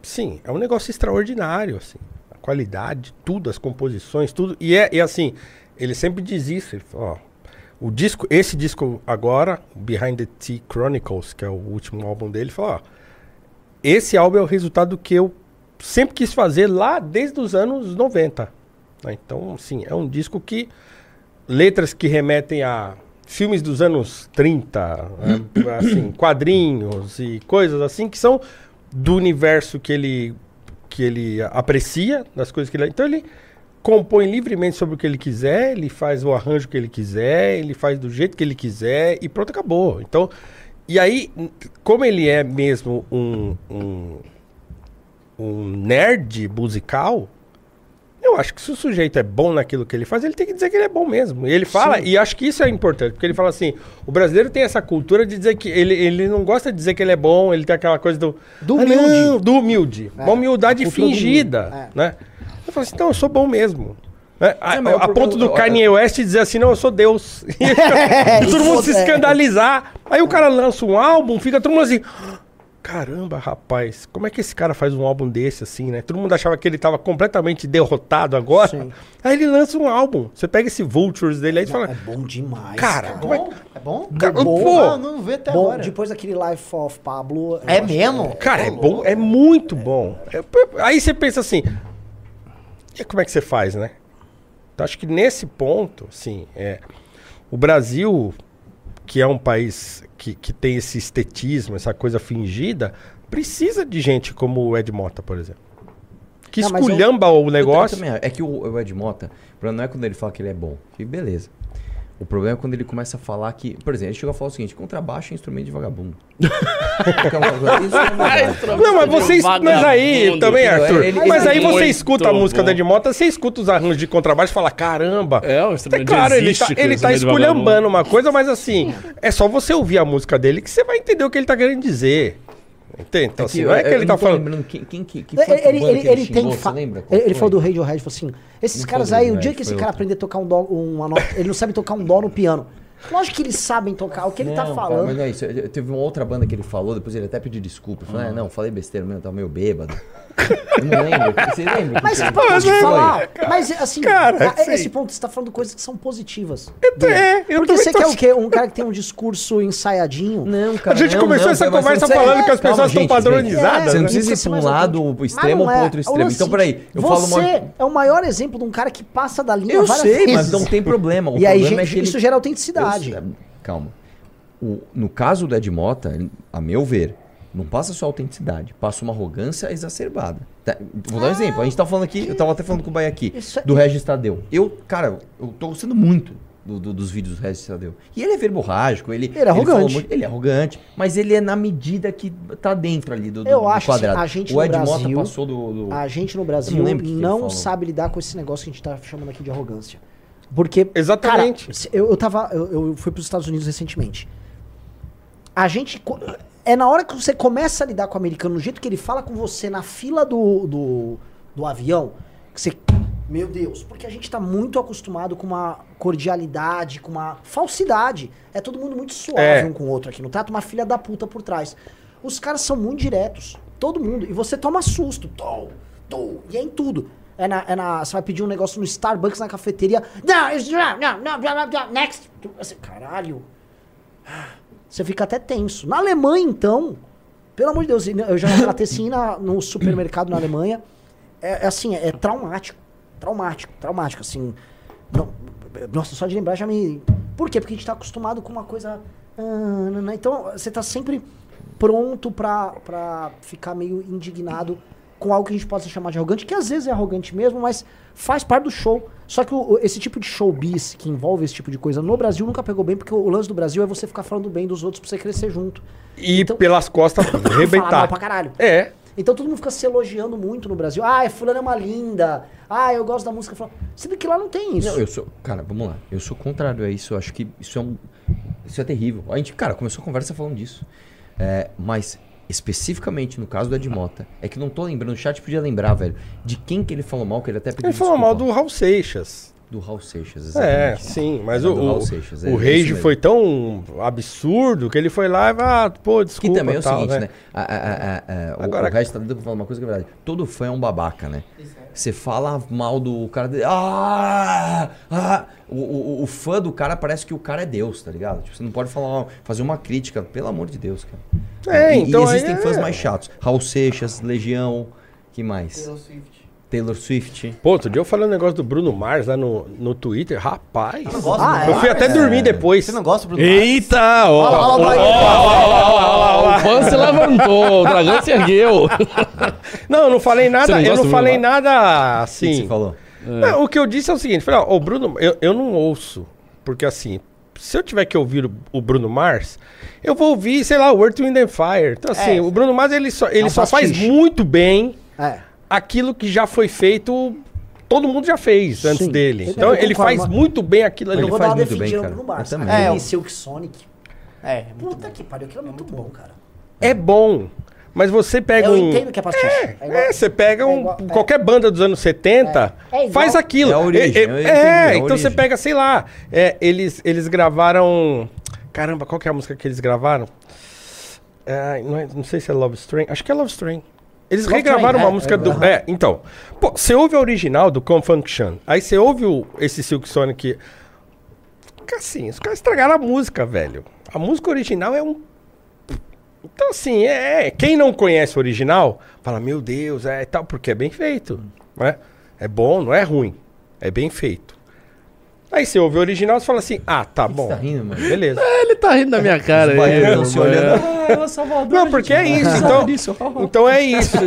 Sim, é um negócio extraordinário, assim. A qualidade, tudo, as composições, tudo. E é, e assim, ele sempre diz isso. Ele fala, ó, o disco, esse disco agora, Behind the Tea Chronicles, que é o último álbum dele, ele fala, ó, esse álbum é o resultado que eu sempre quis fazer lá desde os anos 90. né? Então, assim, é um disco que. Letras que remetem a filmes dos anos 30, né? <coughs> assim, quadrinhos e coisas assim, que são do universo que ele, que ele aprecia, das coisas que ele. Então ele compõe livremente sobre o que ele quiser, ele faz o arranjo que ele quiser, ele faz do jeito que ele quiser e pronto, acabou. Então, e aí, como ele é mesmo um, um, um nerd musical, eu acho que se o sujeito é bom naquilo que ele faz, ele tem que dizer que ele é bom mesmo. E ele fala, Sim. e acho que isso é importante, porque ele fala assim: o brasileiro tem essa cultura de dizer que ele, ele não gosta de dizer que ele é bom, ele tem aquela coisa do. Do "Ah, humilde." não, do humilde. É, Uma humildade fingida. é. Né? Eu falo assim: não, eu sou bom mesmo. Né? A, É, a ponto do eu- Kanye West dizer assim: não, eu sou Deus. e <laughs> <laughs> todo mundo se é. escandalizar. Aí o cara lança um álbum, fica todo mundo assim. Caramba, rapaz, como é que esse cara faz um álbum desse assim, né? Todo mundo achava que ele tava completamente derrotado agora. Sim. Aí ele lança um álbum. Você pega esse Vultures dele aí e É fala. bom demais. Cara, como é Bom? É bom? Cara, bom. pô, Ah, não vi até Bom, agora. depois daquele Life of Pablo. É mesmo? Cara, é bom, é muito bom. É, aí você pensa assim, e como é que você faz, né? Então acho que nesse ponto, assim, é, o Brasil, que é um país que, que tem esse estetismo, essa coisa fingida, precisa de gente como o Ed Mota, por exemplo. Que Não, mas eu- esculhamba o Eu negócio. também acho. é que o, o Ed Mota, não é quando ele fala que ele é bom. Que beleza. O problema é quando ele começa a falar que. Por exemplo, ele chegou a falar o seguinte: contrabaixo é instrumento de vagabundo. <laughs> É verdade. Não, mas você. es- Mas aí também? Arthur. Ele- mas ele- aí você escuta a música bom. da Ed Mota, você escuta os arranjos de contrabaixo e fala: caramba. É, o instrumento É claro, ele tá, ele tá esculhambando uma coisa, mas assim, é só você ouvir a música dele que você vai entender o que ele tá querendo dizer. Entende? Então, assim, não é que ele tá falando. lembrando quem, quem, que, que foi Ele, ele, ele, que ele xingou, tem. fa- lembra? Ele, falou do Radiohead, falou assim: esses caras aí, o Radiohead, dia que esse cara outro. aprender a tocar um dó, uma nota, ele não sabe tocar um dó no piano. Lógico que eles sabem tocar o que ele tá Não, cara, falando. mas não é isso. Teve uma outra banda que ele falou, depois ele até pediu desculpa. Falou, "É, não, falei besteira mesmo, tava meio bêbado. Eu não lembro. Você lembra? Mas que pode foi? falar. Mas assim, Cara, a- sim. esse ponto você tá falando coisas que são positivas. é, eu Porque você quer o achando. quê? Um cara que tem um discurso ensaiadinho? Não, A gente começou essa mas conversa você- falando que as Calma, pessoas estão gente, padronizadas. Você não né? precisa ir pra um lado extremo ou não pro é. outro O extremo. Então, é peraí. Eu você falo uma... é o maior exemplo de um cara que passa da linha Eu várias sei, vezes. mas não tem problema. O E aí, gente, é ele... isso gera autenticidade. Eu sei, calma. O- no caso do Ed Mota, a meu ver, não passa só autenticidade, passa uma arrogância exacerbada. Tá, Vou dar um exemplo. A gente tá falando aqui, eu tava até falando com o Baia aqui, Isso é- do Regis Tadeu. Eu, cara, eu tô gostando muito do- do- dos vídeos do Regis Tadeu. E ele é verborrágico, ele, Ele é arrogante. muito- ele é arrogante, mas ele é na medida que tá dentro ali do, do, Eu do acho assim, quadrado. a gente o no Ed Mota Brasil, passou do... do- A gente no Brasil não não, que que ele sabe lidar com esse negócio que a gente tá chamando aqui de arrogância. Porque, Exatamente. cara, eu, eu tava. Eu, eu fui pros Estados Unidos recentemente. A gente. É na hora que você começa a lidar com o americano, no jeito que ele fala com você na fila do, do, do avião, que você. Meu Deus, porque a gente tá muito acostumado com uma cordialidade, com uma falsidade. É todo mundo muito suave É. um com o outro aqui. Não trata uma filha da puta por trás. Os caras são muito diretos. Todo mundo. E você toma susto. Tom, tom, e é em tudo. É na, é na, você vai pedir um negócio no Starbucks, na cafeteria. Não, não, não, não, next. Você, caralho. Você fica até tenso. Na Alemanha, então, pelo amor de Deus, eu já tratei assim na, no supermercado na Alemanha. É, é assim, é, traumático. Traumático, traumático, assim. Não- nossa, só de lembrar já me. Por quê? Porque a gente tá acostumado com uma coisa. ah, não, não. Então, você tá sempre pronto pra ficar meio indignado com algo que a gente possa chamar de arrogante, que às vezes é arrogante mesmo, mas faz parte do show. Só que o- esse tipo de showbiz que envolve esse tipo de coisa no Brasil nunca pegou bem, porque o lance do Brasil é você ficar falando bem dos outros pra você crescer junto. E pelas costas <coughs> Falar mal arrebentar. pra caralho. É. Então todo mundo fica se elogiando muito no Brasil. Ah, fulano é uma linda. Ah, eu gosto da música. fulano." Sendo que lá não tem isso. Não, eu sou. Cara, vamos lá. Eu sou contrário a isso. Eu acho que isso é um. Isso é terrível. A gente, cara, começou a conversa falando disso. É, mas, especificamente no caso do Ed Mota, é que não tô lembrando, o chat podia lembrar, velho, de quem que ele falou mal, que ele até pediu Ele falou mal do Raul Seixas. Do Raul Seixas, É, exatamente. sim, mas É, o, o, Raul Seixas, é o rage foi tão absurdo que ele foi lá e ah, pô, desculpa. Que também é o tal, seguinte, né? A- a- a- a- o- Agora- o resto tá falando uma coisa que é verdade. Todo fã é um babaca, né? Você fala mal do cara. de- Ah! ah o, o, o fã do cara parece que o cara é Deus, tá ligado? Tipo, você não pode falar, fazer uma crítica, pelo amor de Deus, cara. É, e, então e existem aí é- fãs mais chatos. Raul Seixas, Legião, que mais? Taylor Swift. Taylor Swift. Pô, outro dia eu falei um negócio do Bruno Mars lá no, no Twitter. Rapaz. não gosta do eu fui até Mars? dormir depois. Você não gosta do Bruno Mars? Eita! Ó, ó, O fã se levantou, o dragão se ergueu. Não, eu não falei nada. não eu não falei Bruno nada assim. O que você falou? Não, o que eu disse é o seguinte: falei, ó, o Bruno, eu, eu não ouço. Porque assim, se eu tiver que ouvir o, o Bruno Mars, eu vou ouvir, sei lá, o Earth, Wind and Fire. Então, assim, É. o Bruno Mars, ele só, ele um só faz muito bem É. aquilo que já foi feito. Todo mundo já fez antes Sim. dele. Eu- Então, eu ele concordo, faz mas- muito bem aquilo ali. Eu Ele vou faz dar uma muito bem, defendida cara. no Bruno Mars. Eu cara. também. É, eu- Silk Sonic. É, Puta que pariu, aquilo é muito bom, cara. É bom. Mas você pega Eu um. entendo que é pastiche. É, É igual- é, você pega é um, igual- é. qualquer banda dos anos 70, É, é igual- faz aquilo. É a origem, É, é, eu entendi, é, é a então você pega, sei lá, é, eles, eles gravaram. Caramba, qual que é a música que eles gravaram? É, não, é- não sei se é Love Strain. Acho que é Love Strain. Eles Love regravaram uma é, música é, do. É, então. Pô, você ouve a original do Confunction, aí você ouve o, esse Silk Sonic. Assim, os caras estragaram a música, velho. A música original é um então, assim, é. Quem não conhece o original, fala, meu Deus, é tal, porque é bem feito. Né? É bom, não é ruim. É bem feito. Aí você ouve o original e fala assim, ah, tá bom. tá rindo, mano? Beleza. Ele tá rindo da minha cara. Os baianos aí, estão se mano. olhando. Ah, é o Salvador. Não, porque é isso. Então, então é isso.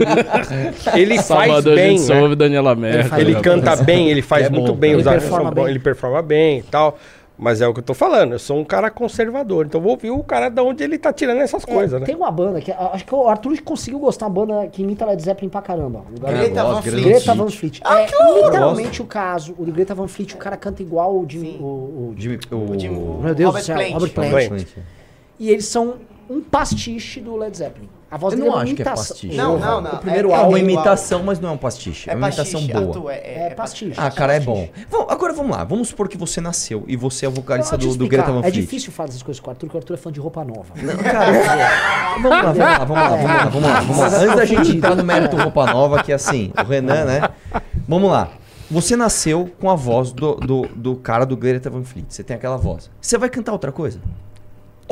Ele faz Salvador, a bem, gente só né? ouve Daniela Merkel. Ele rapaz. canta bem, ele faz É bom, muito bem, cara. os Ele artes performa são bons, bem. ele performa bem e tal. Mas é o que eu tô falando, eu sou um cara conservador, então vou ouvir o cara de onde ele tá tirando essas É, coisas, né? Tem uma banda que. Acho que o Arthur conseguiu gostar uma banda que imita Led Zeppelin pra caramba. O Greta Van Fleet. Greta Van Fleet. Ah, é que louco! literalmente o caso. O Greta Van Fleet, o cara canta igual o Jimmy. O, o- Jimmy, o, Jimmy- meu Deus Robert do céu, Plant. Robert. Plant. Plant. E eles são um pastiche do Led Zeppelin. A voz Eu dele não é uma acho que é imitação. pastiche. Não, não, não. O primeiro É álbum. uma imitação, mas não é um pastiche. É, É uma imitação pastiche, boa. Arthur, é, é, É pastiche. Ah, cara, é bom. Agora vamos lá. Vamos supor que você nasceu e você é o vocalista do, do. Greta Van É Fleet. difícil falar essas coisas com o Arthur, porque o Arthur é fã de roupa nova. Vamos lá, vamos lá, vamos lá, vamos lá, vamos lá, vamos lá. Antes da gente entrar no mérito roupa nova, que é assim, o Renan, né? Vamos lá. Você nasceu com a voz do, do, do cara do Greta Van Fleet. Você tem aquela voz. Você vai cantar outra coisa?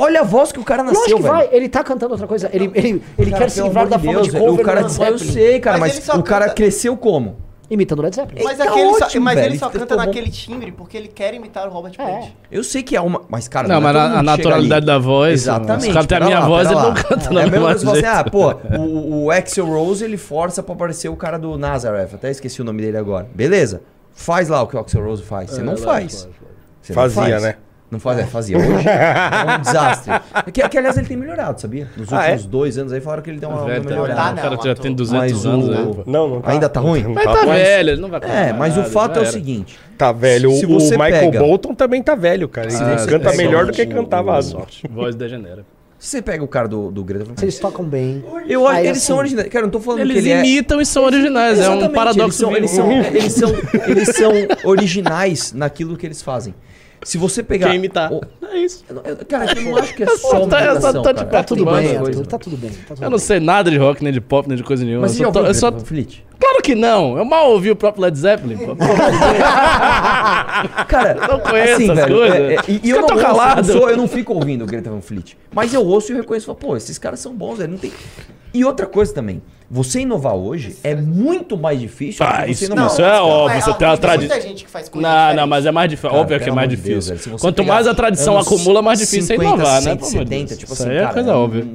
Olha a voz que o cara nasceu, Lógico que velho. vai, ele tá cantando outra coisa. Ele, ele, ele Cara, quer se livrar da de fama de cover o cara, do Led Eu sei, cara, Mas mas, ele o cara canta- cresceu como? Imitando o Led Zeppelin. Mas, Tá aquele só, ótimo, mas velho. ele só Ele canta bom. naquele timbre porque ele quer imitar o Robert Plant. Eu sei que é uma. Mas, cara, Não, é mas a- a naturalidade ali. da voz, Exatamente. têm a minha lá, voz, eles lá. não cantam É a do mesma mesmo que você, ah, jeito. pô, o, o Axel Rose ele força pra aparecer o cara do Nazareth. Até esqueci o nome dele agora. Beleza. Faz lá o que o Axel Rose faz. Você É, não faz. não Fazia, faz. né? Não faz, é, fazia. Hoje é um <laughs> desastre. Que, que, aliás, ele tem melhorado, sabia? Nos Ah, é? últimos dois anos aí falaram que ele deu uma, Velho, uma tá- melhorada. o cara já tem 200 Mas anos, o- né? Não, não tá. Ainda tá ruim? Não Mas tá velho, ele não vai É, mas o nada, fato já é o seguinte. Tá velho. Se o você Michael pega- Bolton também tá velho, cara. Ele Ah, canta é melhor do que cantava antes. sorte. Voz degenera. Se você pega o cara do, do Greta eles tocam bem. Eu acho que eles assim, são originais. Cara, eu não tô falando Eles que ele é... imitam e são originais, é um Exatamente, paradoxo Eles são, eles, são, eles, são, eles são originais naquilo que eles fazem. Se você pegar... Quem imitar. o- É isso. Eu cara, eu não acho que é só uma Tá- tá- imitação, tá de cara. pé tudo bem, tá tudo bem. Tá tudo Eu não bem. sei nada de rock, nem de pop, nem de coisa nenhuma. Mas eu só tô- eu só-? Claro que não. Eu mal ouvi o próprio Led Zeppelin. pô. <laughs> Cara, Eu não conheço assim, velho, coisas. é- é- e, e eu não tão ouço, calado. Eu, sou- eu não fico ouvindo o Greta Van Fleet. Mas eu ouço e eu reconheço, falo, pô, esses caras são bons, velho, não tem... E outra coisa também, você inovar hoje é muito mais difícil do Ah, que você isso, inovar. isso é óbvio. Você tem uma Tem tradição. muita gente que faz coisa Não, diferente. não, mas é mais difícil. Cara, Óbvio que é mais de Deus, difícil. velho, Quanto mais a tradição acumula, mais difícil 50, é inovar, né? 100, Pelo amor de 70, Deus. tipo Isso assim, aí é cara, coisa um- óbvia.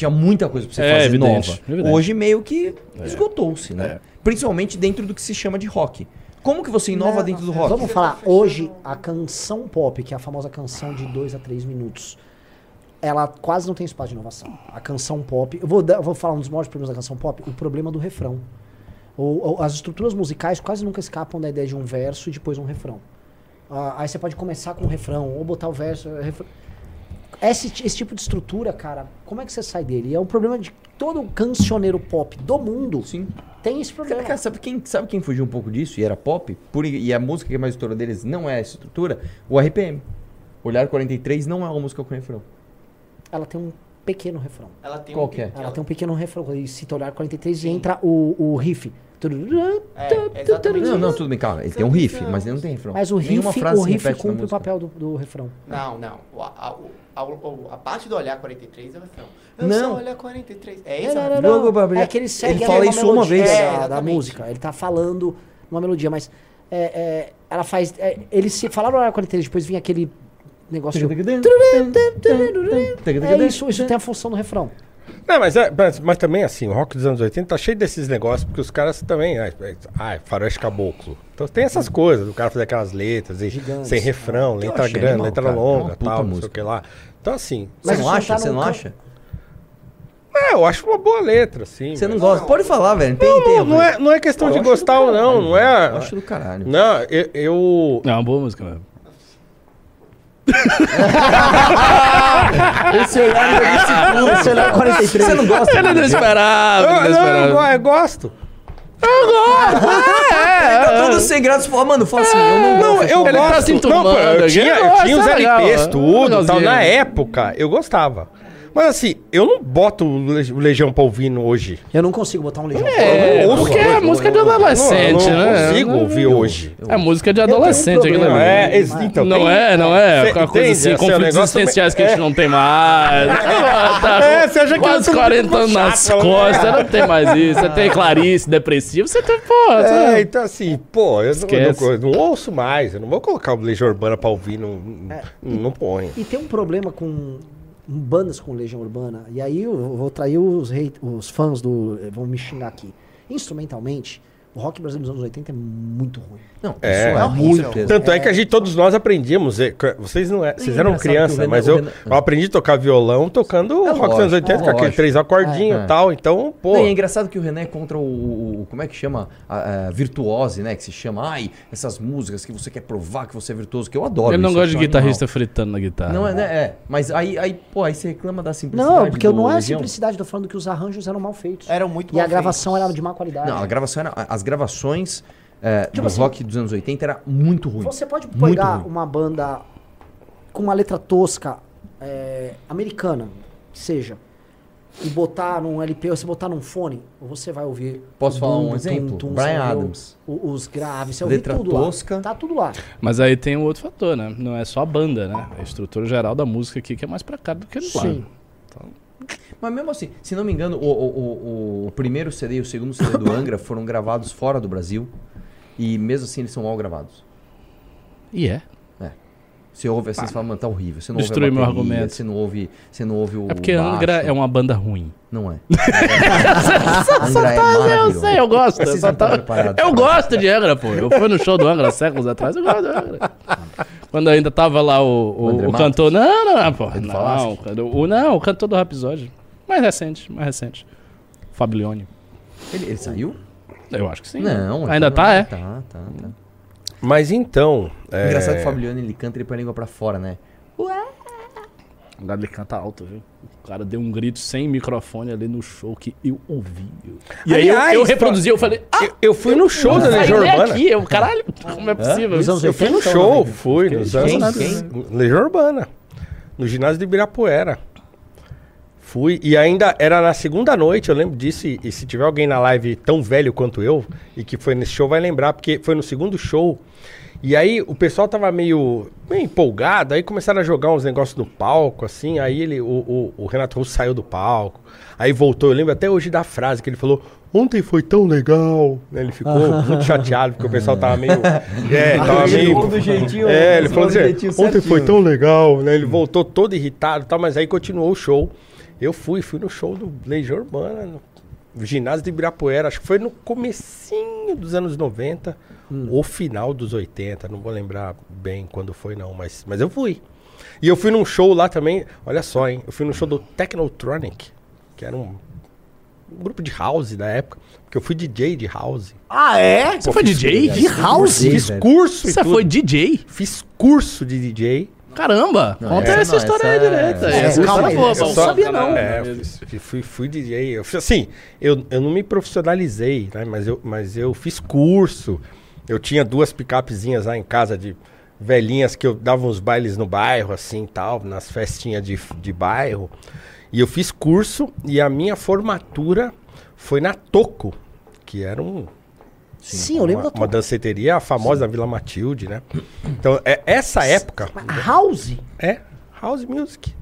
Tinha muita coisa pra você É, fazer evidente, nova. evidente. Hoje meio que esgotou-se, né? É. Principalmente dentro do que se chama de rock. Como que você inova Não, dentro do rock? Vamos falar, hoje a canção pop, que é a famosa canção de 2 a 3 minutos, ela quase não tem espaço de inovação. A canção pop, eu vou, dar- eu vou falar um dos maiores problemas da canção pop, o problema do refrão. Ou, ou as estruturas musicais quase nunca escapam da ideia de um verso e depois um refrão. Ah, aí você pode começar com um refrão, ou botar o verso. refrão. Esse, esse tipo de estrutura, cara, como é que você sai dele? É um problema de todo cancioneiro pop do mundo. Sim. Tem esse problema. Cara, sabe quem, sabe quem fugiu um pouco disso e era pop? Por- e a música que é mais estoura deles não é essa estrutura? O RPM. Olhar 43 não é uma música com refrão. Ela tem um pequeno refrão. Ela tem Qual um que é? Ela tem um pequeno refrão. E cita olhar 43 e entra o, o riff. É, exatamente. Não, não, tudo bem, calma. Ele tem um riff, mas ele não tem refrão. Mas o riff, frase o riff cumpre o papel do, do refrão. Não, não. O- a, o- a, a parte do olhar 43 é o refrão. Eu Não. só olhar 43. É esse Não, não, não, não. É que ele segue Ele fala mesma isso uma vez. da- É, da, exatamente. música. Ele tá falando uma melodia, mas é, é, ela faz. É, ele se falaram olhar 43, depois vinha aquele negócio. de- É isso, isso tem a função do refrão. Não, mas, é- mas, mas também assim, o rock dos anos 80 tá cheio desses negócios, porque os caras também. Ah, é- ah, é faroeste caboclo. Então tem essas coisas, o cara fazer aquelas letras, e Gigantes. sem refrão, Eu letra grande, animal, letra cara. É longa, puta tal, não sei o música. que lá. Então assim. Você Mas não isso acha? tá Você não acha? É, eu acho uma boa letra, assim. Você não mas- gosta? Pode falar, velho. Tem, Não, tem, não, não é, não é questão Eu de gostar ou não, não é. Eu acho do caralho. Não, eu. eu- É uma boa música mesmo. Esse olhar é esse pulo. Esse olhar 43. Você não gosta? Ele não esperava, eu, não não, eu, esperava. go- eu gosto. <laughs> Tá todo sem graça. Fala, mano, fala assim, eu não Não, gosto. eu Ele tá gosto. se não, eu tinha, eu tinha os é legal, LPs, é. tudo, tal. Na época, eu gostava. Mas assim, eu não boto o Le- o Legião pra ouvir hoje. Eu não consigo botar um legião. É, Eu não ouço, porque é eu- música de eu- eu- adolescente, eu não né? consigo ouvir hoje. É música de adolescente um aquilo problema. ali. É, então, não tem- é, não é. Cê Aquela coisa entende? assim, Esse conflitos existenciais que a gente não tem mais. <laughs> Tá É, você acha que quase eu tô 40 muito anos nas né? costas, não tem mais isso. Você tem Clarice, depressivo, você tem, pô. É, então assim, pô, eu não, não- não ouço mais. Eu não vou colocar o Legião Urbana pra ouvir, não, É. não, não põe. E tem um problema com bandas com Legião Urbana. E aí eu vou trair os, hate- os fãs do. Vão me xingar aqui. Instrumentalmente, O rock brasileiro dos anos 80 é muito ruim. Não, É, isso é muito. Tanto é que a gente, todos nós aprendíamos. é, Vocês não é, vocês É eram engraçado que criança, o Renan- mas eu, eu aprendi a tocar violão tocando É rock dos anos lógico, 80, é com aquele lógico. três acordinhos É. e tal. Então, pô. Não, e é engraçado que o René é contra o, o- Como é que chama? A, a virtuose, né? Que se chama. Ai, essas músicas que você quer provar que você é virtuoso, que eu adoro. Ele não gosta de eu guitarrista animal. fritando na guitarra. Não é, né? É. Mas aí, aí, pô, aí você reclama da simplicidade. Não, porque não é a simplicidade, tô falando que os arranjos eram mal feitos. Eram muito E a gravação era de má qualidade. Não, a gravação era. As gravações é, Tipo do assim, rock dos anos 80 era muito ruim. Você pode pegar ruim. uma banda com uma letra tosca é, americana, que seja, e botar num LP ou você botar num fone, você vai ouvir. Posso falar um bumbo, exemplo? tum, tum, Brian Adams. o- os graves, você vai ouvir Letra tudo tosca. lá. Tá tudo lá. Mas aí tem um outro fator, né? Não é só a banda, né? A estrutura geral da música aqui que é mais pra cá do que lá. Sim. Mas mesmo assim, se não me engano, o, o, o- o primeiro CD e o segundo CD do Angra <coughs> foram gravados fora do Brasil. E mesmo assim eles são mal gravados. E é? É. Você ouve assim, você fala, mano, tá horrível. Você não Destruiu ouve a meu bateria, argumento. Você não ouve, você não ouve o É porque baixo. Angra é uma banda ruim. Não é. <laughs> <laughs> Angra é eu sei, eu gosto. Vocês só não tá- eu gosto de Angra, pô. Eu fui no show do Angra séculos atrás, eu gosto do Angra. Quando ainda tava lá o, o, O cantor. Não, não, não, pô. Não, cara, o, não, o cantor do Rhapsody. Mais recente, mais recente. Fablione. Ele, ele saiu? Eu acho que sim. Não. Ainda não, tá, é. Tá, tá, tá. Mas então. é, Engraçado que o Fablione ele canta ele põe a língua pra fora, né? Agora ele canta alto, viu? O cara deu um grito sem microfone ali no show que eu ouvi. viu? E aí eu- Aliás, eu, reproduzi, eu falei. Ah, eu, eu fui no show eu da Legião Urbana. aqui, eu, caralho, como é possível? Nos isso? anos 80, eu fui no show, fui nos anos. Legião Urbana. No ginásio de Ibirapuera. Fui, e ainda era na segunda noite, eu lembro disso, e, e se tiver alguém na live tão velho quanto eu, e que foi nesse show, vai lembrar, porque foi no segundo show. E aí o pessoal tava meio, meio empolgado, aí começaram a jogar uns negócios no palco, assim, aí ele, o, o, o Renato Russo saiu do palco, aí voltou, eu lembro até hoje da frase que ele falou, ontem foi tão legal, né, Ele ficou <laughs> muito chateado, porque o pessoal tava meio... <laughs> É, tava Ele meio... falou do jeitinho, É, ele falou assim, ontem foi certinho." tão legal, né? Ele voltou todo irritado e tal, mas aí continuou o show. Eu fui, fui no show do Legião Urbana, no ginásio de Ibirapuera, acho que foi no comecinho dos anos 90, ou final dos 80, não vou lembrar bem quando foi não, mas, mas eu fui. E eu fui num show lá também, olha só, hein, eu fui no show do Technotronic, que era um, um grupo de house da época, porque eu fui DJ de house. Ah, é? Você foi DJ? De house? Fiz curso e Você tudo. foi DJ? Fiz curso de DJ. Caramba! Não, conta essa essa, não, história essa aí é- direita. É, essa calma é boa, eu só- sabia não. É, eu fui, fui DJ. Eu, assim, eu, eu não me profissionalizei, né? Mas eu, mas eu fiz curso. Eu tinha duas picapezinhas lá em casa de velhinhas que eu dava uns bailes no bairro, assim, tal, nas festinhas de, de bairro. E eu fiz curso e a minha formatura foi na Toco, que era um... Sim, eu lembro uma, da uma Toco. danceteria famosa da Vila Matilde, né? Então, é, essa época... House? É, house music.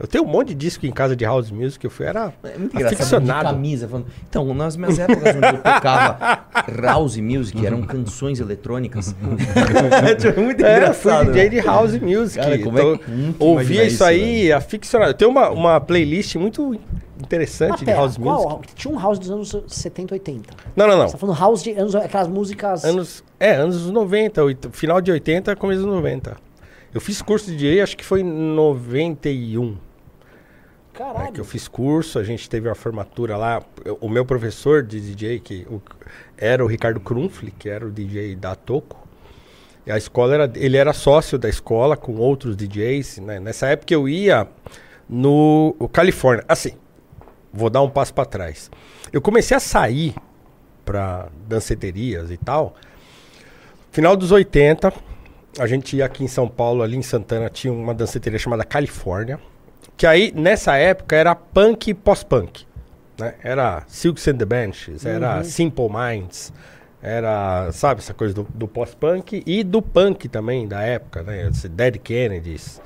Eu tenho um monte de disco em casa de house music, eu fui, era É muito de aficionado. camisa. Falando. Então, nas minhas épocas onde eu tocava <laughs> house music, eram canções eletrônicas. <laughs> <laughs> é muito É, engraçado. fui DJ né? de house music. Cara, como é então, que- como que ouvia isso, isso, aí, aficionado. Eu tenho uma, uma playlist muito interessante Mas de pera, house music. qual? Tinha um house dos anos 70, 80. Não, não, não. Você tá falando house de anos, aquelas músicas... Anos, é, anos 90, oit- final de 80, começo dos 90. Eu fiz curso de DJ, acho que foi em 91. Caralho. É, que eu fiz curso, a gente teve uma formatura lá. O meu professor de DJ, que o- era o Ricardo Krumfli, que era o DJ da Toco. A escola era, ele era sócio da escola com outros DJs. né? Nessa época eu ia no Califórnia. Assim, vou dar um passo para trás. Eu comecei a sair para danceterias e tal. Final dos 80, a gente ia aqui em São Paulo, ali em Santana, tinha uma danceteria chamada Califórnia. Que aí, nessa época, era punk e pós-punk. Né? Era Silks and the Benches, era Uhum. Simple Minds, era, sabe, essa coisa do, do pós-punk e do punk também, da época, né? Esse Dead Kennedys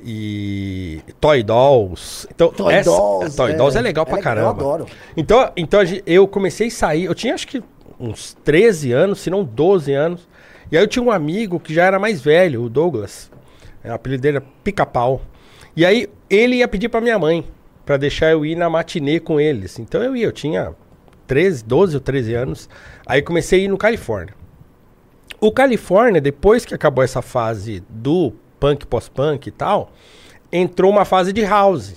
e Toy Dolls. Então, Toy essa- Dolls, Toy é. Dolls é legal É pra legal, eu caramba. adoro. Então, então eu comecei a sair, eu tinha acho que uns 13 anos, se não 12 anos. E aí eu tinha um amigo que já era mais velho, o Douglas. É, O apelido dele era Pica-Pau. E aí ele ia pedir pra minha mãe pra deixar eu ir na matinê com eles. Então eu ia, eu tinha 13, 12 ou 13 anos. Aí comecei a ir no Califórnia. O Califórnia, depois que acabou essa fase do punk pós-punk e tal, entrou uma fase de house.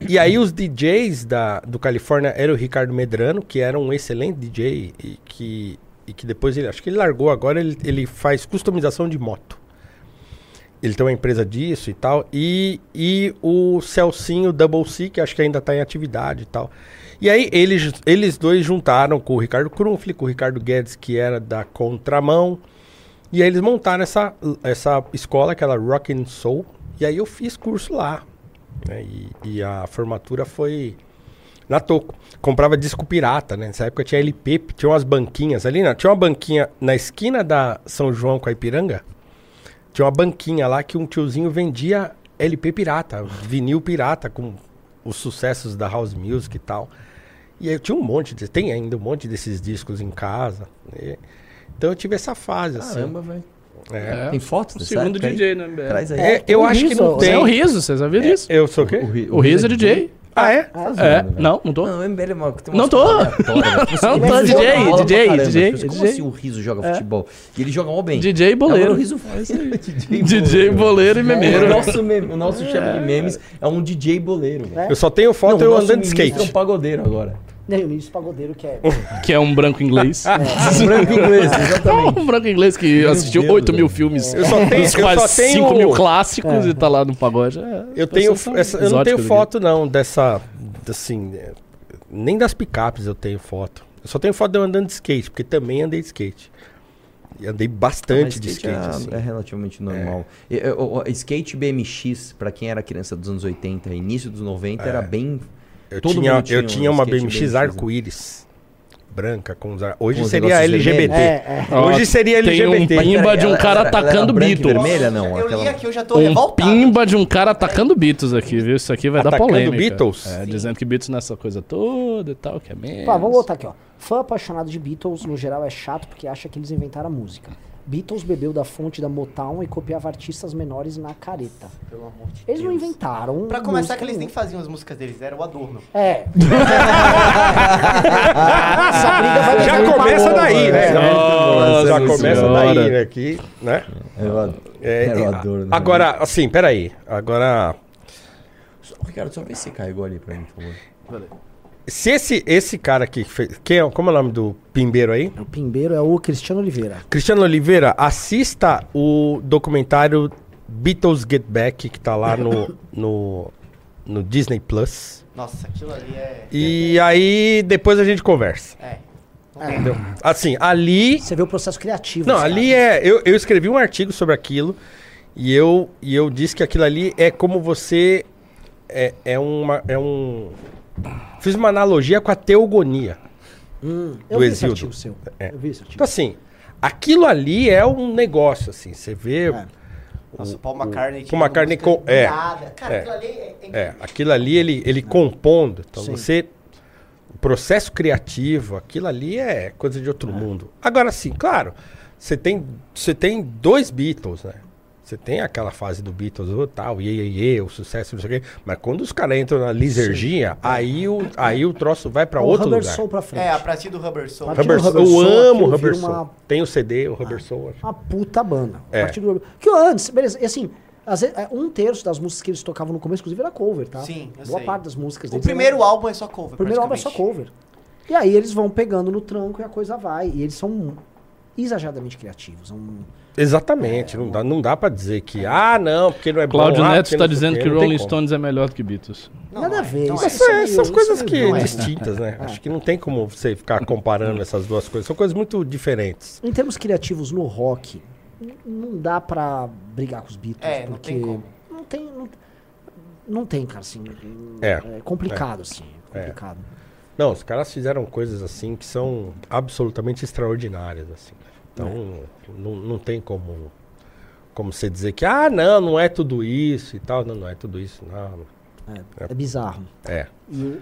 E aí os DJs da, do Califórnia eram o Ricardo Medrano, que era um excelente DJ e que, e que depois ele, acho que ele largou agora, ele, ele faz customização de moto. Ele tem uma empresa disso e tal. E, e o Celcinho Double C, que acho que ainda está em atividade e tal. E aí eles, eles dois juntaram com o Ricardo Krumfli, com o Ricardo Guedes, que era da Contramão. E aí eles montaram essa, essa escola, aquela Rock and Soul. E aí eu fiz curso lá. né? E, e a formatura foi na Toco. Comprava disco pirata, né? Nessa época tinha LP, tinha umas banquinhas ali. Não, tinha uma banquinha na esquina da São João com a Ipiranga. Tinha uma banquinha lá que um tiozinho vendia LP pirata, vinil pirata, com os sucessos da House Music e tal. E aí eu tinha um monte, de, tem ainda um monte desses discos em casa. né? Então eu tive essa fase, assim. Caramba, velho. É. Tem fotos O dessa segundo? DJ, né? Traz aí. É, eu acho que não Você tem. é o Riso, você sabia disso? Eu sou o quê? O Riso é DJ. Ah, é? É, não, não tô. <laughs> Não, MBL é Não tô. Não tô, DJ, DJ, caramba, DJ, Como DJ. assim o Riso joga É. futebol? E ele joga mal bem. DJ boleiro. Riso É. <laughs> DJ, DJ boleiro e memeiro. O nosso, meme- o nosso chefe de memes é um DJ boleiro. Eu só tenho foto Não, eu andando de skate. É um pagodeiro agora. Nem o ministro pagodeiro que é. <laughs> Que é um branco inglês. <laughs> Um branco inglês, exatamente. um branco inglês que Meu assistiu Deus, 8 mil velho. filmes. Eu só tenho- dos eu quase só tenho- 5 mil clássicos É. e tá lá no pagode. É, Eu tenho. essa- eu não tenho exóticas aqui. foto, não, dessa. Assim. é, Nem das picapes eu tenho foto. Eu só tenho foto de eu andando de skate, porque também andei de skate. E andei bastante Mas de skate skate. é, assim. é relativamente normal. E, e, o- o skate BMX, pra quem era criança dos anos 80 início dos 90, era bem. Eu todo tinha, mundo eu um tinha uma BMX arco-íris. Branca, com os ar... Hoje Com os seria LGBT. É, é. Hoje seria Tem um LGBT. pimba de um cara era atacando Beatles. vermelha, não? Eu aquela- li aqui, eu já tô Um revoltado. pimba de um cara atacando Beatles aqui, viu? Isso aqui vai dar Atacando polêmica. Beatles? É, dizendo que Beatles nessa coisa toda e tal, que é menos. Pá, vamos voltar aqui, ó. Fã apaixonado de Beatles, no geral, é chato porque acha que eles inventaram a música. Beatles bebeu da fonte da Motown e copiava artistas menores na careta. Pelo amor de Eles não Deus. inventaram. Pra começar, que eles nem faziam as músicas deles, era o adorno. É. <laughs> Essa briga vai Já começa daí, né? Nossa Já Senhora. começa daí, né? Que, né? Eu ad- É, eu é, adoro, né? agora, assim, peraí. Agora, Ricardo, só vê se carregou ali pra mim, por favor. Se esse, esse cara aqui fez. Quem é, como é o nome do pimbeiro aí? O Pimbeiro é o Cristiano Oliveira. Cristiano Oliveira, assista o documentário Beatles Get Back, que tá lá no, <laughs> no, no Disney Plus. Nossa, aquilo ali é. E aí depois a gente conversa. É. Entendeu? Assim, ali. Você vê o processo criativo. Não, ali caras. é. Eu, eu escrevi um artigo sobre aquilo e eu, e eu disse que aquilo ali é como você. É, é uma. É um. Fiz uma analogia com a teogonia. Hum, eu do seu. É. Eu vi esse artigo. Então, assim, aquilo ali é um negócio, assim. Você vê. É. Nossa, o Paul McCartney. Paul McCartney com- é, Cara, é. aquilo ali é. é É, aquilo ali ele, ele compondo. Então Sim. você. O processo criativo, aquilo ali é coisa de outro mundo. Agora sim, claro, você tem, você tem dois Beatles, né? Você tem aquela fase do Beatles, o tal, iê, iê, iê, o sucesso, não sei o quê. Mas quando os caras entram na lisergia, aí o, aí o troço vai pra O outro Rubber lugar. Soul pra frente. É, a partir do Rubber Soul. Partir do Rubber Rubber Soul, eu amo o Rubber Soul. uma- Tem o CD, o Rubber Soul. Uma puta banda. A É. partir do Rubber- Que antes, beleza, e assim, às vezes, é, um terço das músicas que eles tocavam no começo, inclusive, era cover, tá? Sim, eu Boa sei. parte das músicas O deles. primeiro era- álbum é só cover. O primeiro álbum é só cover. E aí eles vão pegando no tranco e a coisa vai. E eles são exageradamente criativos. São... Exatamente, não, dá, não dá pra dizer que, ah, não, porque não é Cláudio bom. ah, Neto porque está dizendo que tem Rolling. Stones é melhor do que Beatles. Não, Nada a é, ver. não isso é. é Isso é- são isso coisas é que é. distintas, né? <laughs> É. Acho que não tem como você ficar comparando essas duas coisas. São coisas muito diferentes. Em termos criativos no rock, não dá pra brigar com os Beatles. É, não porque tem como. Não tem, não, não tem, cara, assim. É. complicado, assim. É. Complicado. Não, os caras fizeram coisas assim que são absolutamente extraordinárias, assim. Então, não, não tem como, como você dizer que, ah, não, não é tudo isso e tal. Não, não é tudo isso, não. É, é bizarro. É. E,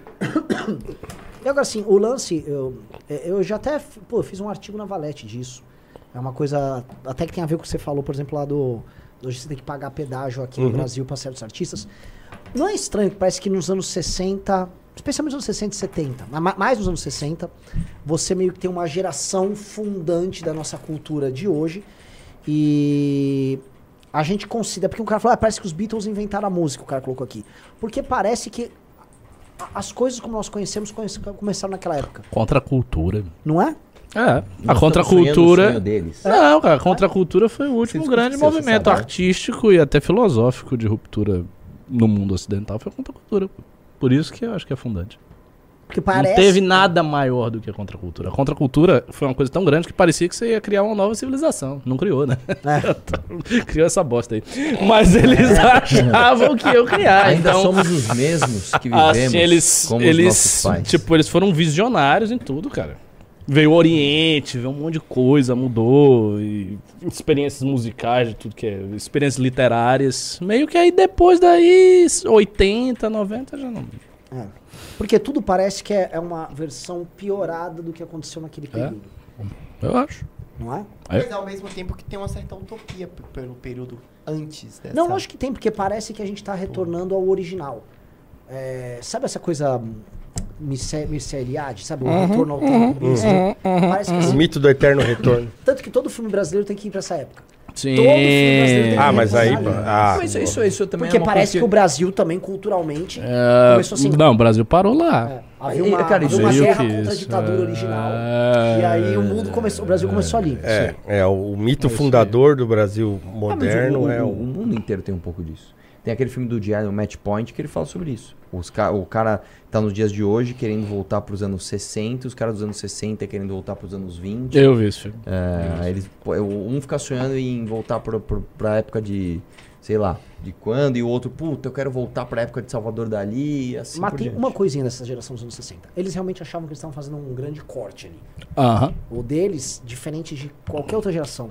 <coughs> e agora, assim, o lance, eu, é, eu já até pô, fiz um artigo na Valete disso. É uma coisa até que tem a ver com o que você falou, por exemplo, lá do. Hoje você tem que pagar pedágio aqui no Uhum. Brasil para certos artistas. Não é estranho parece que nos anos 60, especialmente nos anos 60 e 70, mas ma- mais nos anos 60, você meio que tem uma geração fundante da nossa cultura de hoje. E a gente considera. Porque o cara falou, ah, parece que os Beatles inventaram a música, o cara colocou aqui. Porque parece que as coisas como nós conhecemos conhece- começaram naquela época. Contra a cultura. Não é? É, a contracultura. deles. Não, cara, a contracultura foi o último Você grande movimento artístico e até filosófico de ruptura no mundo ocidental. Foi a contracultura. Por isso que eu acho que é fundante. Porque Não parece. teve nada maior do que a contracultura. A contracultura foi uma coisa tão grande que parecia que você ia criar uma nova civilização. Não criou, né? <laughs> criou essa bosta aí. Mas eles achavam que eu criar. Ainda então, somos os mesmos que assim, vivemos eles, como os eles, nossos pais. Tipo, eles foram visionários em tudo, cara. Veio o Oriente, veio um monte de coisa, mudou. E experiências musicais, de tudo que é. Experiências literárias. Meio que aí depois daí, 80, 90 já não. É. Porque tudo parece que é, é uma versão piorada do que aconteceu naquele período. Eu acho. Não é? Mas ao mesmo tempo que tem uma certa utopia pelo período antes dessa. Não, acho que tem, porque parece que a gente tá retornando ao original. É, sabe essa coisa miceliade? Sabe? O Uhum, retorno ao uhum, tempo. Isso. uhum, Parece que O assim, mito do eterno retorno. <laughs> Tanto que todo filme brasileiro tem que ir pra essa época. Sim. Todo filme brasileiro tem que Ah, ir mas pra aí. essa época. Ah, Mas isso, isso, isso também Porque é uma parece coisa que o Brasil também, culturalmente, É, começou assim. não, o Brasil parou lá. Havia uma, Cara, havia isso uma guerra contra a ditadura é. original. E aí o mundo começou, o Brasil começou ali. É, é o mito fundador do Brasil Ah, moderno o, é o, o. o mundo inteiro tem um pouco disso. Tem aquele filme do Diário Match Point que ele fala sobre isso. Os ca o cara tá nos dias de hoje querendo voltar pros anos 60, os caras dos anos 60 querendo voltar pros anos 20. Eu vi esse filme. É, eles, um fica sonhando em voltar pro, pra época de, sei lá, de quando, e o outro, puta, eu quero voltar pra época de Salvador Dali, assim Mas por tem diante. uma coisinha dessa geração dos anos 60. Eles realmente achavam que eles estavam fazendo um grande corte ali. Aham. O deles, diferente de qualquer outra geração,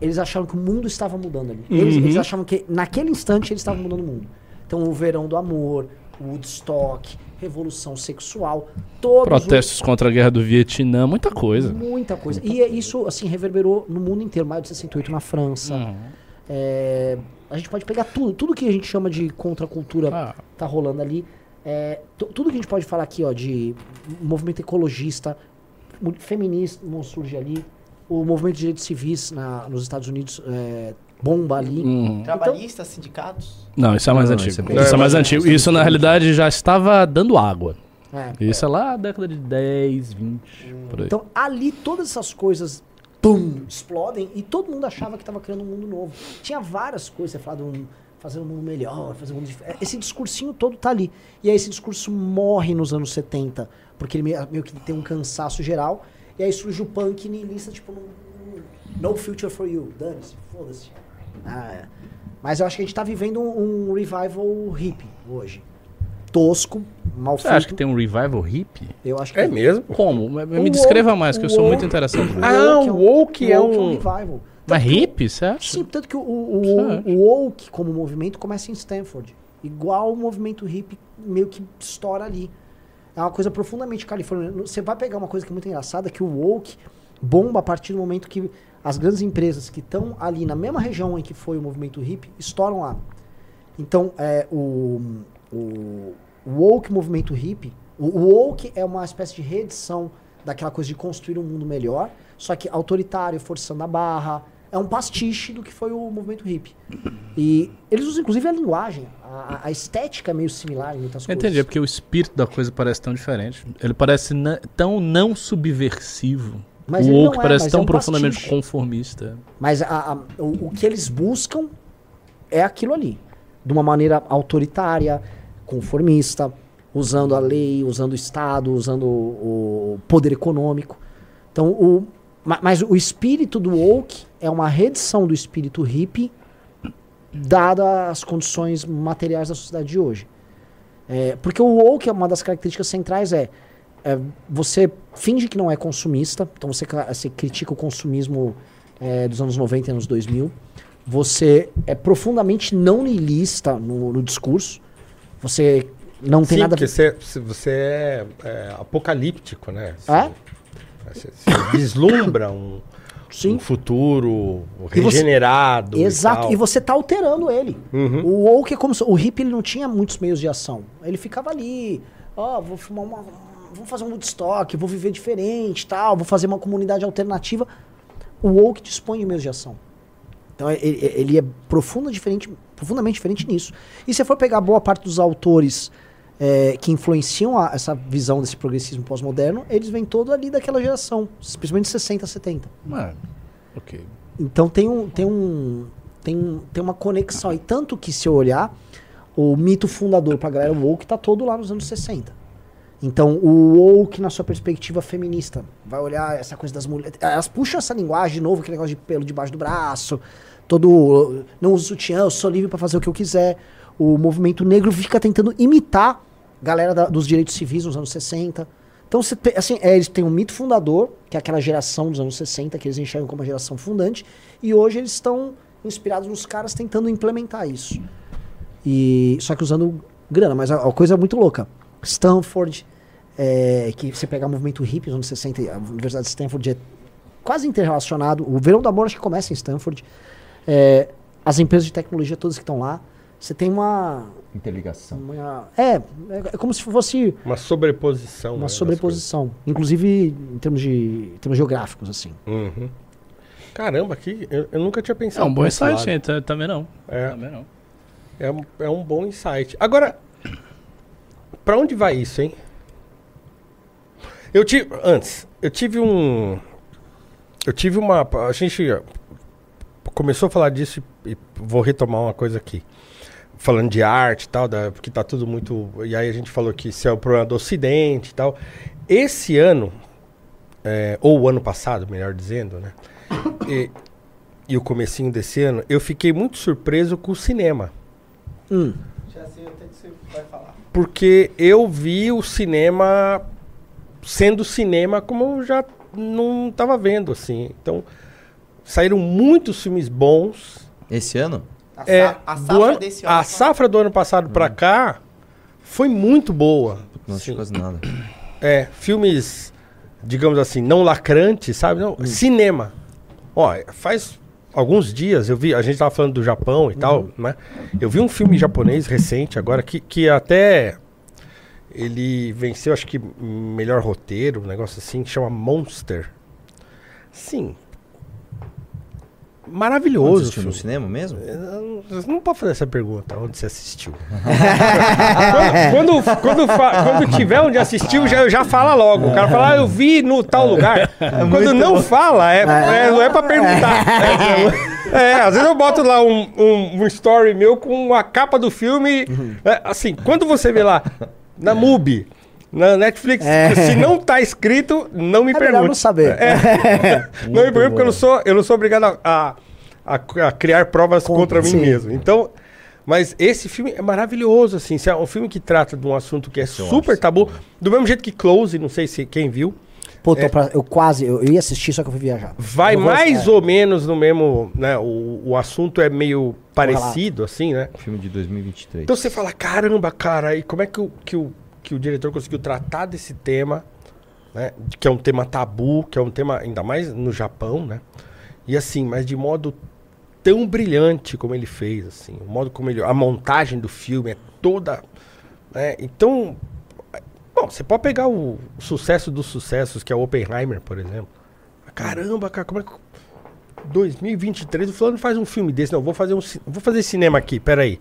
eles acharam que o mundo estava mudando ali. Eles, Uhum. eles achavam que naquele instante eles estavam mudando o mundo. Então o verão do amor, Woodstock, revolução sexual, todos Protestos contra a guerra do Vietnã, muita coisa. Muita coisa. E é isso, assim, reverberou no mundo inteiro. Maio de 68 na França. Uhum. É, a gente pode pegar tudo. Tudo que a gente chama de contracultura Ah. tá rolando ali. É, tu- tudo que a gente pode falar aqui, ó, de movimento ecologista, feminismo surge ali. O movimento de direitos civis na, nos Estados Unidos é, bomba ali. Uhum. Trabalhistas, sindicatos. Não, isso é mais Não, antigo. isso é Isso é, mais é antigo. Isso na realidade já estava dando água. É. Isso é lá na década de 10, 20, por aí. Então, ali, todas essas coisas, pum, explodem e todo mundo achava que estava criando um mundo novo. Tinha várias coisas, você falava de um, fazer um mundo melhor, fazer um mundo diferente. Esse discursinho todo tá ali. E aí esse discurso morre nos anos 70, porque ele meio, meio que tem um cansaço geral. E aí surge o punk niilista, tipo, no, no future for you. Dane-se, foda-se. Ah, é. Mas eu acho que a gente tá vivendo um, um revival hippie hoje. Tosco, mal Você feito. acha que tem um revival hippie? Eu acho que É mesmo? Como? Me, O descreva woke- mais, que eu sou muito woke- interessado. o Ah, o woke é woke um- revival. Mas hippie, você acha? Sim, tanto que o, o, Você o, woke como movimento começa em Stanford. Igual o movimento hippie meio que estoura ali. É uma coisa profundamente californiana. Você vai pegar uma coisa que é muito engraçada, que o woke bomba a partir do momento que as grandes empresas que estão ali na mesma região em que foi o movimento hippie estouram lá. Então, é, o, o, o woke movimento hippie, o, o woke é uma espécie de reedição daquela coisa de construir um mundo melhor, só que autoritário, forçando a barra. É um pastiche do que foi o movimento hippie. E eles usam, inclusive, a linguagem. A, a estética é meio similar em muitas coisas. entendi, é porque o espírito da coisa parece tão diferente. Ele parece tão não subversivo. Mas o woke é, parece mas tão é um profundamente pastiche. conformista. Mas a- a- o, o que eles buscam é aquilo ali. De uma maneira autoritária, conformista, usando a lei, usando o Estado, usando o, o poder econômico. Então, o, ma- mas o espírito do woke é uma reedição do espírito hippie, dada as condições materiais da sociedade de hoje. É, porque o woke, uma das características centrais é, é, você finge que não é consumista, então você, você critica o consumismo é, dos anos 90 e anos 2000. Você é profundamente não niilista no, no discurso. Você não tem Sim, nada ver. você, você é, é apocalíptico, né? Você, É? você- você vislumbra um, um futuro E você- regenerado. Exato, tal. e, você tá alterando ele. Uhum. O woke é como se, o hippie ele não tinha muitos meios de ação. Ele ficava ali, ó, vou filmar uma vou fazer um Woodstock, vou viver diferente, tal, vou fazer uma comunidade alternativa. O woke dispõe de meios de ação. Então ele, ele é profunda diferente, profundamente diferente nisso. E se você for pegar boa parte dos autores é, que influenciam a- essa visão desse progressismo pós-moderno, eles vêm todo ali daquela geração, principalmente 60, 70. Mano, ok. Então tem um tem um tem, um- tem uma conexão aí tanto que se eu olhar o mito fundador pra galera woke tá todo lá nos anos 60. Então o woke na sua perspectiva feminista vai olhar essa coisa das mulheres, elas puxam essa linguagem de novo, aquele negócio de pelo debaixo do braço, todo não uso sutiã, eu sou livre pra fazer o que eu quiser. O movimento negro fica tentando imitar galera da- dos direitos civis nos anos 60. Então, você tem, assim, é, eles têm um mito fundador, que é aquela geração dos anos 60, que eles enxergam como uma geração fundante, e hoje eles estão inspirados nos caras tentando implementar isso. E Só que usando grana, mas a, a coisa é muito louca. Stanford, é, que você pegar o movimento hippie nos anos 60, e a Universidade de Stanford é quase interrelacionado. O Verão do Amor acho que começa em Stanford. É, as empresas de tecnologia todas que estão lá. Você tem uma, Interligação. uma- é, é, é como se fosse Uma sobreposição. né, uma das sobreposição, inclusive em termos de em termos geográficos assim. Uhum. Caramba, aqui eu, eu nunca tinha É pensado. um bom insight, Também não. É. Também não. É, um- é um bom insight. Agora, pra onde vai isso, hein? Eu tive. Antes, eu tive um. Eu tive uma. A gente começou a falar disso e, e vou retomar uma coisa aqui. Falando de arte e tal, da, porque tá tudo muito. E aí a gente falou que isso é o problema do Ocidente e tal. Esse ano, é, ou o ano passado, melhor dizendo, né? <coughs> E, e o comecinho desse ano, eu fiquei muito surpreso com o cinema. Já sei até que você vai falar. Porque eu vi o cinema sendo cinema como eu já não estava vendo, assim. Então, saíram muitos filmes bons. Esse ano? A, É, sa- a do safra ano- desse ano. a safra do ano passado pra cá foi muito boa. Não assisti quase nada. É, filmes, digamos assim, não lacrantes, sabe? Não, Cinema. Ó, faz alguns dias eu vi, a gente tava falando do Japão e tal, né? Eu vi um filme japonês recente agora que, que até ele venceu, acho que melhor roteiro, um negócio assim, que chama Monster. Sim. Onde Maravilhoso. assistiu no cinema mesmo? Você não pode fazer essa pergunta, onde você assistiu. <laughs> quando, quando, quando, quando tiver onde assistiu, já, já fala logo. O cara fala, ah, eu vi no tal lugar. quando não fala, é, é, não é pra perguntar. É, <laughs> é, às vezes eu boto lá um, um, um story meu com a capa do filme. é, assim, quando você vê lá, na MUBI, na Netflix, se não tá escrito, não me É melhor pergunte. não saber. É. <laughs> <laughs> não me pergunte, porque eu não sou, eu não sou obrigado a, a, a- a criar provas contra mim sim. mesmo. Então, mas esse filme é maravilhoso, assim. É um filme que trata de um assunto que é super tabu. Do mesmo jeito que Close, não sei se quem viu. Pô, tô pra- eu quase, eu, eu ia assistir, só que eu fui viajar. Vai mais é. ou menos no mesmo, né? O, o assunto é meio parecido, assim, né? Filme de 2023. Então você fala, caramba, cara, e como é que o, que o, que o diretor conseguiu tratar desse tema, né? Que é um tema tabu, que é um tema, ainda mais no Japão, né? E assim, mas de modo tão brilhante como ele fez, assim. O modo como ele... A montagem do filme é toda... né? Então... Bom, você pode pegar o, o sucesso dos sucessos, que é o Oppenheimer, por exemplo. Caramba, cara, como é que... 2023, o fulano faz um filme desse. Não, vou fazer um vou fazer cinema aqui, peraí.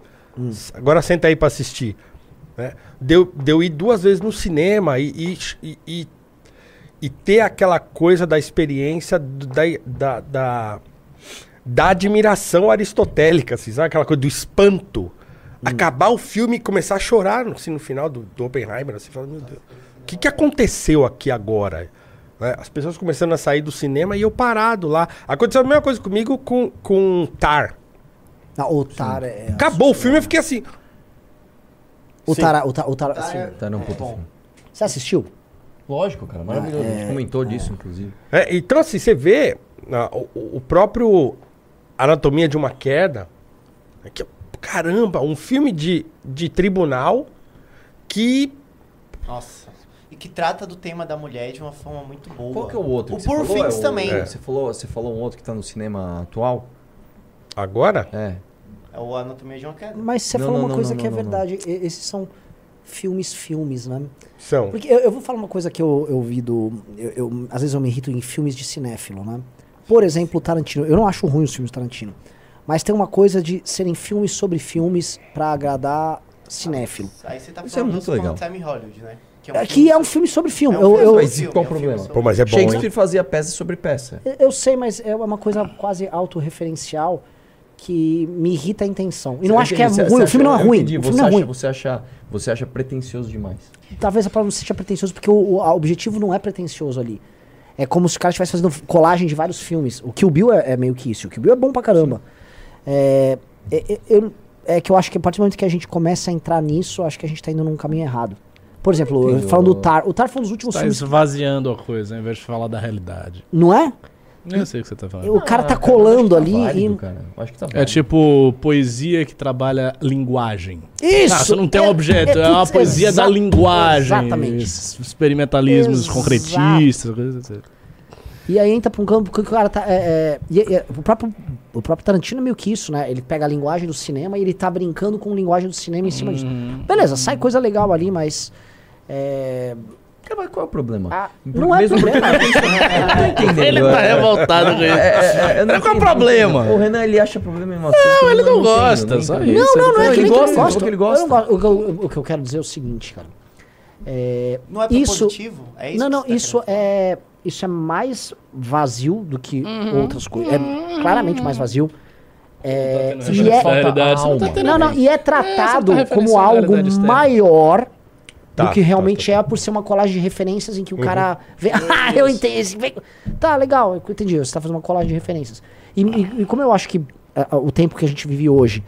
S- Agora senta aí pra assistir. Né? Deu, deu ir duas vezes no cinema e, e, e, e- ter aquela coisa da experiência da, da, da, da admiração aristotélica, assim, sabe? Aquela coisa do espanto. Acabar o filme e começar a chorar assim, no final do, do Oppenheimer. Assim, fala, meu Deus, o que, que aconteceu aqui agora? Né? As pessoas começando a sair do cinema e eu parado lá. Aconteceu a mesma coisa comigo com, com Tar. Não, o Tar é. Acabou o filme, eu fiquei assim. O Sim. Tar, o Tar, o Tar, assim, Tá num puto filme. Você assistiu? Lógico, cara, maravilhoso. A É. gente comentou disso, inclusive. É, então, assim, você vê ah, o, o próprio Anatomia de uma Queda. é que, caramba, um filme de, de tribunal que. Nossa. e que trata do tema da mulher de uma forma muito boa. Qual que é o outro? O Poor falou? Things É o- também. é, Você, falou, você falou um outro que tá no cinema atual? Agora? É. É o Anatomia de uma Queda. Mas você Não, falou não, uma não, coisa não, que é verdade. Esses são filmes, filmes, né? São. Porque eu, eu vou falar uma coisa que eu, eu vi do. Eu, eu- às vezes eu me irrito em filmes de cinéfilo, né? Por exemplo, Tarantino. Eu não acho ruim os filmes do Tarantino. Mas tem uma coisa de serem filmes sobre filmes pra agradar cinéfilo. Aí você tá Isso é falando muito do legal. Time Hollywood, né? Que É que é um filme sobre filme. eu, eu, Mas e qual o problema? Pô, mas é bom, Shakespeare hein? fazia peça sobre peça. eu sei, mas é uma coisa quase autorreferencial que me irrita a intenção. E não acho que é ruim. o filme não é ruim. entendi, você, é acha, ruim. você, acha, você acha pretencioso demais. Talvez a palavra não seja pretencioso, porque o, o objetivo não é pretencioso ali. É como se o cara estivesse fazendo colagem de vários filmes. O Kill Bill é, é meio que isso. O Kill Bill é bom pra caramba. É, é, é- eu- é que eu acho que a partir do momento que a gente começa a entrar nisso, acho que a gente tá indo num caminho errado. Por exemplo, Entendo. falando do Tar. O Tar foi um dos últimos Tá filmes. esvaziando a coisa, ao invés de falar da realidade. Não é? Eu sei o que você tá falando. O cara tá colando ali e. Acho que tá É tipo poesia que trabalha linguagem. Isso! Ah, você não tem um É- objeto, é é, uma poesia da linguagem. exatamente. es- Experimentalismos Exato. concretistas, coisas assim. E aí entra pra um campo que o cara tá. É, é, e- e- o, próprio, o próprio Tarantino é meio que isso, né? Ele pega a linguagem do cinema e ele tá brincando com a linguagem do cinema em cima disso. Uhum. Beleza, sai coisa legal ali, mas. É, Mas qual é o problema? não é Mesmo problema. porque- Eu não tô entendendo. Ele tá é- revoltado com isso. É, é, é, não qual é o problema? O Renan, ele acha problema em coisas que ele não entendo, gosta, entendo. isso. Não, não, não é que ele gosta, não falou que ele gosta. não. O, que eu- o que eu quero dizer é o seguinte, cara. É, Não é isso, positivo? É isso Não, não, você tá isso é, isso é mais vazio do que Uhum. outras coisas. É claramente mais vazio. É, Você e tá é, realidade, você não tá não, não, e é É, tratado você não tá como algo maior Tá, do que tá, realmente é por ser uma colagem de referências em que o cara vê, <laughs> ah, eu entendi. Tá, legal, eu entendi. Você tá fazendo uma colagem de referências. E, e- e como eu acho que ah, o tempo que a gente vive hoje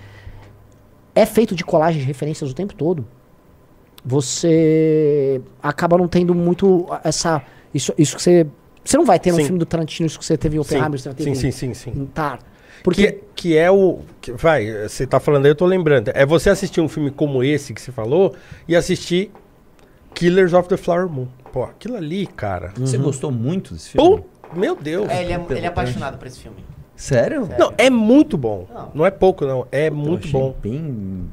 é feito de colagem de referências o tempo todo, você acaba não tendo muito essa. Isso, isso que você. Você não vai ter no Sim. filme do Tarantino isso que você teve em Oppenheimer, você Sim, teve sim, em- sim, sim. em Tar. Porque... Porque Que, que é o. que- vai, você tá falando aí, eu tô lembrando. É você assistir um filme como esse que você falou e assistir Killers of the Flower Moon. Pô, aquilo ali, cara. Você gostou muito desse filme? Pô, meu Deus. É, ele é, ele é apaixonado por esse filme. Sério? Não, é muito bom. Não. Não, é pouco, não. É Eu muito bom. Bem...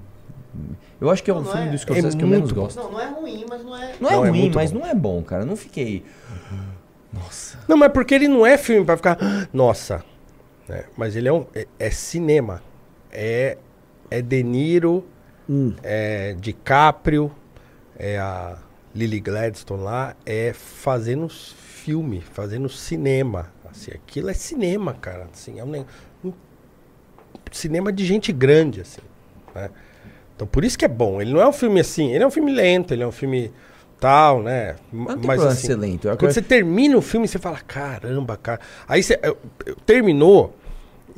Eu acho que é o Não, não filme é- do Scorsese é que eu menos muito bom. gosto. Não, não é ruim, mas não é. Não é Não, é ruim, mas bom. não é bom, cara. Eu não fiquei... Nossa. Não, mas porque ele não é filme pra ficar. "Ah, <gasps> Nossa. né? Mas ele é um. É, é cinema. É. É De Niro. É DiCaprio. É a Lily Gladstone lá. É fazendo filme, fazendo cinema. Assim, aquilo é cinema, cara. Assim, é um, um cinema de gente grande, assim. né? Então por isso que é bom. Ele não é um filme assim. Ele é um filme lento, ele é um filme tal, né? Mas não assim, lento. Quando você termina o filme, você fala, caramba, cara. Aí você eu- eu- terminou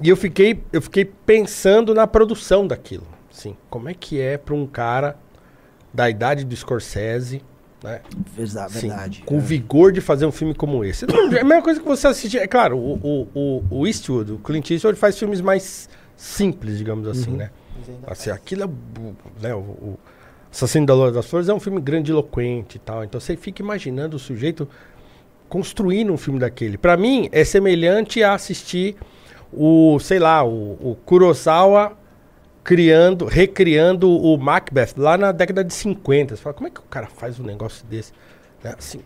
e eu fiquei, eu fiquei pensando na produção daquilo. Assim, como é que é para um cara da idade do Scorsese, né? Verdade, Assim, verdade. com o vigor de fazer um filme como esse. Não, É a mesma coisa que você assistir. É claro, o, o, o, o Eastwood, o Clint Eastwood faz filmes mais simples, digamos assim, Uhum. né? Assim, aquilo é. o- Né, o, o Assassino da Loura das Flores é um filme grandiloquente e tal. Então você fica imaginando o sujeito construindo um filme daquele. Pra mim, é semelhante a assistir o, sei lá, o, o Kurosawa criando, recriando o Macbeth lá na década de 50. Você fala, como é que o cara faz um negócio desse? Né, Assim,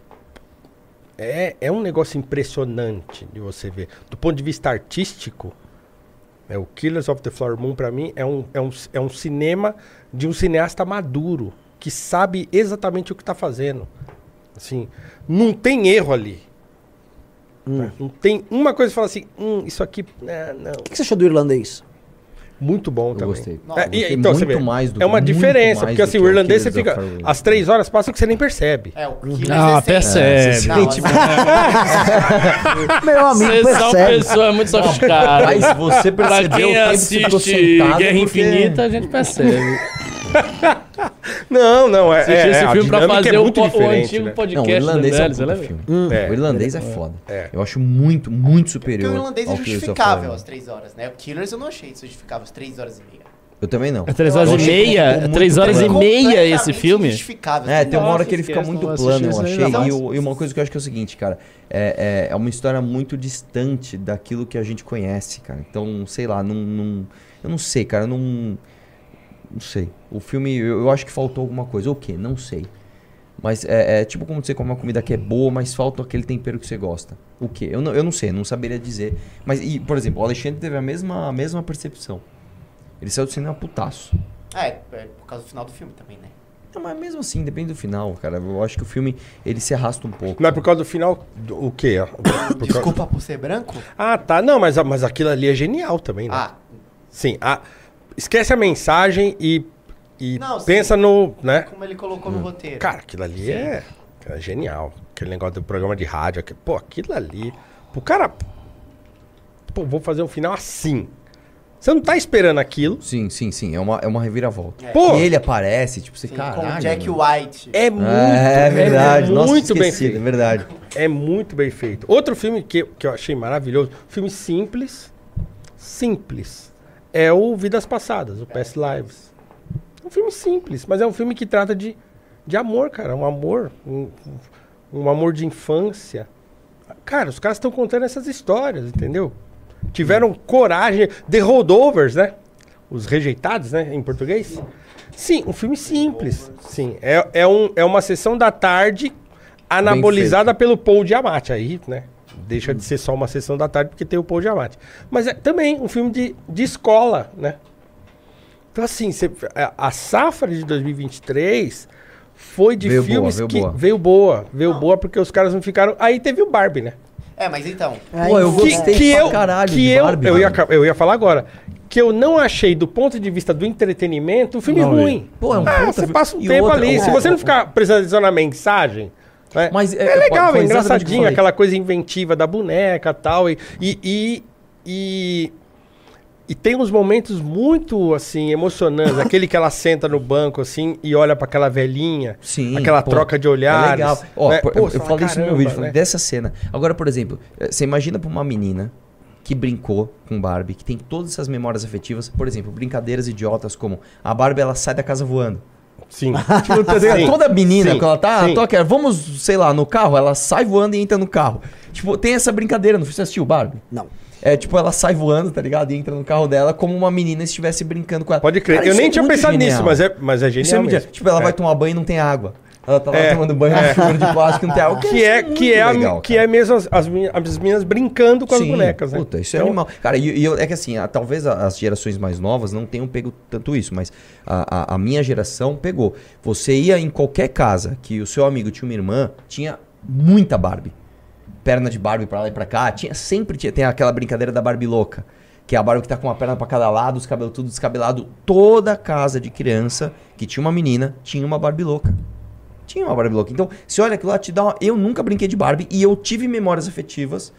é, é um negócio impressionante de você ver. Do ponto de vista artístico, é, o Killers of the Flower Moon, pra mim, é um, é, um, é um cinema de um cineasta maduro, que sabe exatamente o que tá fazendo. Assim, não tem erro ali. né? Não tem uma coisa que fala assim, hum, isso aqui. né, não. O que que você achou do irlandês? Muito bom também. gostei. É, Nossa, e- gostei então, você muito vê, mais do é que- uma muito diferença, porque assim, que o irlandês você fica. As três horas passam que você nem percebe. É, o Killers Ah, é percebe. Não, <laughs> Meu amigo, Vocês são percebe. pessoas muito sofisticadas. Mas você Pra percebeu quem o tempo que você ficou assiste sentado Guerra porque- Infinita, a gente percebe. <laughs> <laughs> Não, não, é. Assisti é, esse filme pra dinâmica fazer é o, o diferente, antigo né? Não, podcast o irlandês é um filme. Hum. É. O irlandês é foda. É. Eu acho muito, muito Porque superior o irlandês é justificável as três horas, né? O Killers eu não achei justificável as três horas e meia. Eu também não. É três horas e meia? muito Três horas e plano. meia esse filme? É, tem uma hora que ele fica muito não plano, eu achei. não. E, e uma coisa que eu acho que é o seguinte, cara. É, é, é uma história muito distante daquilo que a gente conhece, cara. Então, sei lá, não. não- eu não sei, cara. Não. Não sei. O filme, eu, eu acho que faltou alguma coisa. O quê? Não sei. Mas é, é tipo como você come uma comida que é boa, mas falta aquele tempero que você gosta. O quê? Eu não, eu não sei, não saberia dizer. Mas, e, por exemplo, o Alexandre teve a mesma, a mesma percepção. Ele saiu do cinema putaço. É, é por causa do final do filme também, né? Não, mas mesmo assim, depende do final, cara. Eu acho que o filme, ele se arrasta um pouco. Mas por causa do final, do- o quê? ó? <coughs> Por causa- Desculpa por ser branco? Ah, tá. Não, mas, mas aquilo ali é genial também, né? Ah. Sim. a- esquece a mensagem e, e Não, sim. pensa no. Né? Como ele colocou no roteiro. Cara, aquilo ali Sim. é, é genial. Aquele negócio do programa de rádio. aqui- Pô, aquilo ali. O cara. Pô, vou fazer um final assim. Você não tá esperando aquilo. Sim, sim, sim. É uma, é uma reviravolta. Pô! E ele aparece, tipo, você, Sim, caralho. com o Jack mano. White. É muito. É verdade. Nossa, muito bem esquecido, feito. é verdade. É muito bem feito. Outro filme que, que eu achei maravilhoso, filme simples, simples, é o Vidas Passadas, o Past Lives. É um filme simples, mas é um filme que trata de, de amor, cara, um amor, um, um amor de infância. Cara, os caras estão contando essas histórias, entendeu? Tiveram coragem, The Holdovers, né? Os rejeitados, né, em português. Sim, um filme simples. Sim, é, é, um, é uma sessão da tarde anabolizada pelo Paul Giamatti. Aí, né? Deixa de ser só uma sessão da tarde porque tem o Paul Giamatti. Mas é também um filme de, de escola, né? Então, assim, cê- a, a safra de 2023 foi de Veio boa, filmes veio que boa. veio boa. Veio boa porque os caras não ficaram. Aí teve o Barbie, né? É, mas então. Pô, eu que, gostei que pra eu, caralho que de eu, Barbie, eu, ia, eu ia falar agora. Que eu não achei, do ponto de vista do entretenimento, o filme Não, ruim. Pô, é um ah, puta você passa um tempo outra, ali. o- Se você não ficar prestando na mensagem. Né, Mas, é, é, legal, é que eu engraçadinho, aquela coisa inventiva da boneca tal, e e, e, e e tem uns momentos muito assim emocionantes, <laughs> aquele que ela senta no banco assim e olha pra aquela velhinha, Sim. aquela pô, troca de É olhares. legal. Ó, né? pô, Pô, eu, eu falei isso no meu vídeo, né? dessa cena. Agora, por exemplo, eh, você imagina pra uma menina que brincou com Barbie, que tem todas essas memórias afetivas, por exemplo, brincadeiras idiotas como a Barbie ela sai da casa voando. Sim. <laughs> Tipo, tá? Sim. Toda menina, Sim. quando ela tá, Sim. toca, vamos, sei lá, no carro, ela sai voando e entra no carro. Tipo, tem essa brincadeira, não você assistiu Barbie? Não. É, tipo, ela sai voando, tá ligado? E entra no carro dela como uma menina estivesse brincando com ela. Pode crer. Cara, eu isso nem é tinha pensado genial. nisso, mas é, mas é Isso é genial mesmo. genial. Tipo, ela É. vai tomar banho e não tem água. Ela tá lá É. tomando banho É. com de plástico, não tem água. <laughs> Que é, muito que é, a, legal, que é mesmo as, as, minhas, as meninas brincando com as Sim, bonecas, né? Puta, isso é Então, animal. Cara, e, é que assim, a- talvez a- as gerações mais novas não tenham pego tanto isso, mas a, a- a minha geração pegou. Você ia em qualquer casa que o seu amigo tinha uma irmã, tinha muita Barbie. Perna de Barbie pra lá e pra cá. Tinha, sempre tinha, tem aquela brincadeira da Barbie louca. Que é a Barbie que tá com uma perna pra cada lado, os cabelos tudo descabelado. Toda casa de criança que tinha uma menina tinha uma Barbie louca. Tinha uma Barbie louca. Então, se olha aquilo lá, te dá uma... Eu nunca brinquei de Barbie e eu tive memórias afetivas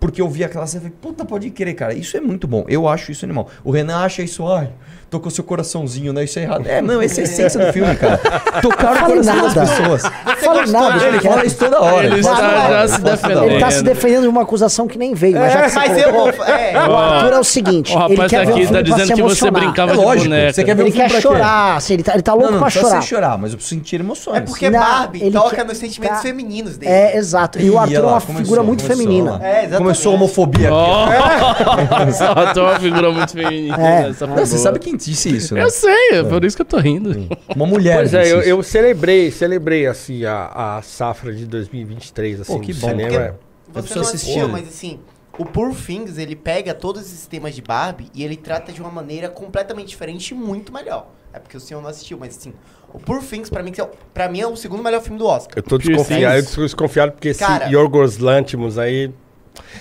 porque eu vi aquela cena e falei, puta, pode crer, cara. Isso é muito bom. Eu acho isso animal. O Renan acha isso, ai, tocou seu coraçãozinho, né? Isso é errado. É, não, essa é a essência do filme, cara. <laughs> Tocar o coração das nada. pessoas. Fala nada, Ele fala isso toda hora. Ele fala está já ele se defendendo. Ele tá se defendendo de uma acusação que nem veio. Mas, já que Mas eu vou. É, O Arthur é o seguinte, O rapaz ele quer tá ver um aqui, filme tá dizendo se que você emocionar. brincava É de lógico, boneca. você quer ver um Ele filme quer chorar, assim, ele tá, ele tá louco Não, não, pra não precisa chorar. você chorar, mas eu preciso sentir emoções. é porque Não, Barbie ele toca quer- nos sentimentos tá- femininos dele. É, exato. E o Arthur é uma começou, figura muito começou, feminina. É. Começou a homofobia aqui. Só <laughs> tem uma figura muito feminina. É. Não, você sabe quem disse isso, né? Eu sei, é por isso que eu tô rindo. Uma mulher Pois é, disse eu, isso. eu celebrei, celebrei assim a, a safra de 2023 assim Pô, que do bom. cinema. É. Você não assistiu, mas assim, o Poor Things, ele pega todos esses temas de Barbie e ele trata de uma maneira completamente diferente e muito melhor. É porque o senhor não assistiu, mas assim, o Poor Things, pra mim, que é o- pra mim é o segundo melhor filme do Oscar. Eu tô desconfiado, eu tô desconfiado porque Cara- esse Yorgos Lanthimos aí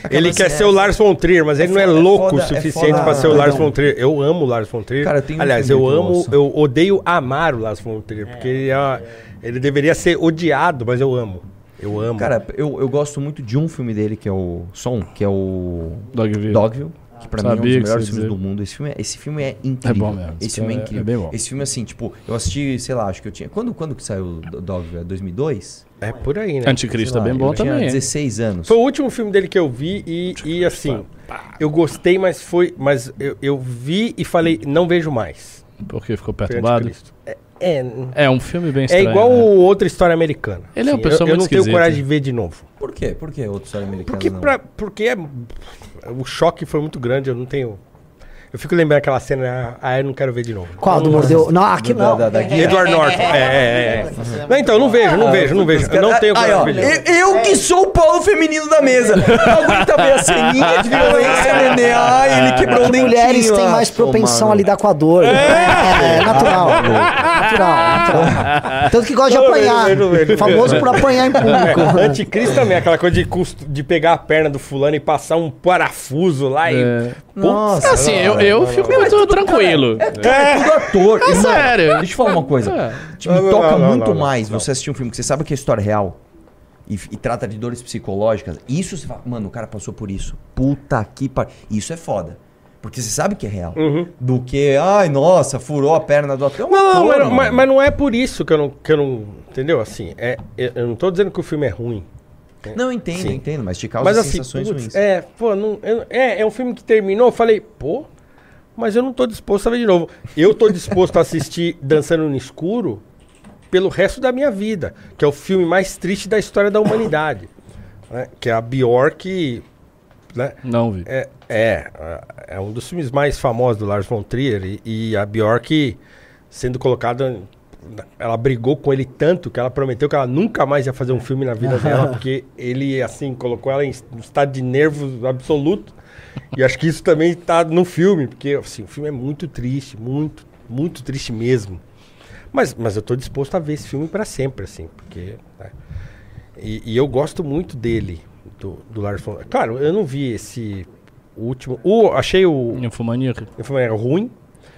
Acaba ele quer sendo ser o essa. Lars von Trier, mas É ele não é foda, é louco foda, o é suficiente foda. pra ser o Lars Perdão. von Trier. Eu amo o Lars von Trier. Cara, eu um Aliás, eu amo, ouço. eu odeio amar o Lars von Trier, porque ele, é, ele deveria ser odiado, mas eu amo. Eu amo. Cara, eu, eu gosto muito de um filme dele, que é o Som, que é o Dogville. Dogville. Que pra mim é um dos Sabia melhores filmes dizer. do mundo. Esse filme é, esse filme é incrível. bom mesmo. Esse filme é é- incrível. é bem bom. Esse filme, assim, tipo, eu assisti, sei lá, acho que eu tinha. Quando, quando que saiu o Dogville? 2002? É por aí, né? Anticristo é lá, bem bom eu tinha também. hein? 16 anos. Foi o último filme dele que eu vi e, e assim, eu gostei, mas foi. Mas eu, eu vi e falei, não vejo mais. Porque ficou perturbado. Anticristo. É, É um filme bem é estranho. igual né? outra história americana. Ele é uma Assim, pessoa eu, eu muito não tenho esquisita. coragem de ver de novo. Por quê? Por que outra história americana? Porque, não? pra, porque é, o choque foi muito grande, eu não tenho. Eu fico lembrando aquela cena, ah, eu não quero ver de novo. Qual? Do mordeu? Não, aqui Da- não. da- da guia. Edward Norton. É, é, é. é. Não, então, eu não vejo, não vejo, não vejo. Eu não tenho coragem de ver de novo. eu, eu que sou o polo feminino da mesa. Aguenta ver a ceninha de violência, nenê. Ai, ele quebrou o As dentinho. mulheres têm mais propensão a lidar com a dor. É, natural. Natural, natural. Tanto que gosta de apanhar. Famoso por apanhar em público. É, <laughs> Anticristo também, aquela coisa de, custo, de pegar a perna do fulano e passar um parafuso lá e. É. Nossa, Assim, eu, eu fico é muito tranquilo. É tudo ator. É sério. Deixa eu falar uma coisa. É. Tipo, me toca muito não, não. mais você assistir um filme que você sabe que é história real e, e trata de dores psicológicas. Isso você fala, mano, o cara passou por isso. Puta que pariu. Isso é foda. Porque você sabe que é real. Do que, ai, nossa, furou a perna do ator. É um Não, ator, mas, mas- mas não é por isso que eu não. Que eu não entendeu? Assim, é, eu eu não tô dizendo que o filme é ruim. Não, eu entendo, Sim. entendo, mas te causa Mas assim, sensações putz, ruins. é, pô, não, eu- é, é um filme que terminou, eu falei, pô, mas eu não tô disposto a ver de novo. Eu tô disposto a assistir Dançando no Escuro pelo resto da minha vida, que é o filme mais triste da história da humanidade. né? Que é a Bjork, né? Não vi. É, é, é um dos filmes mais famosos do Lars von Trier e, e a Bjork sendo colocada ela brigou com ele tanto que ela prometeu que ela nunca mais ia fazer um filme na vida dela, <laughs> porque ele, assim, colocou ela em um estado de nervos absoluto. E acho que isso também tá no filme, porque, assim, o filme é muito triste, muito, muito triste mesmo. Mas, mas eu tô disposto a ver esse filme para sempre, assim, porque... né? E, e eu gosto muito dele, do, do Lars von... Claro, eu não vi esse último... O, achei o... Infomaníaco. Infomaníaco ruim.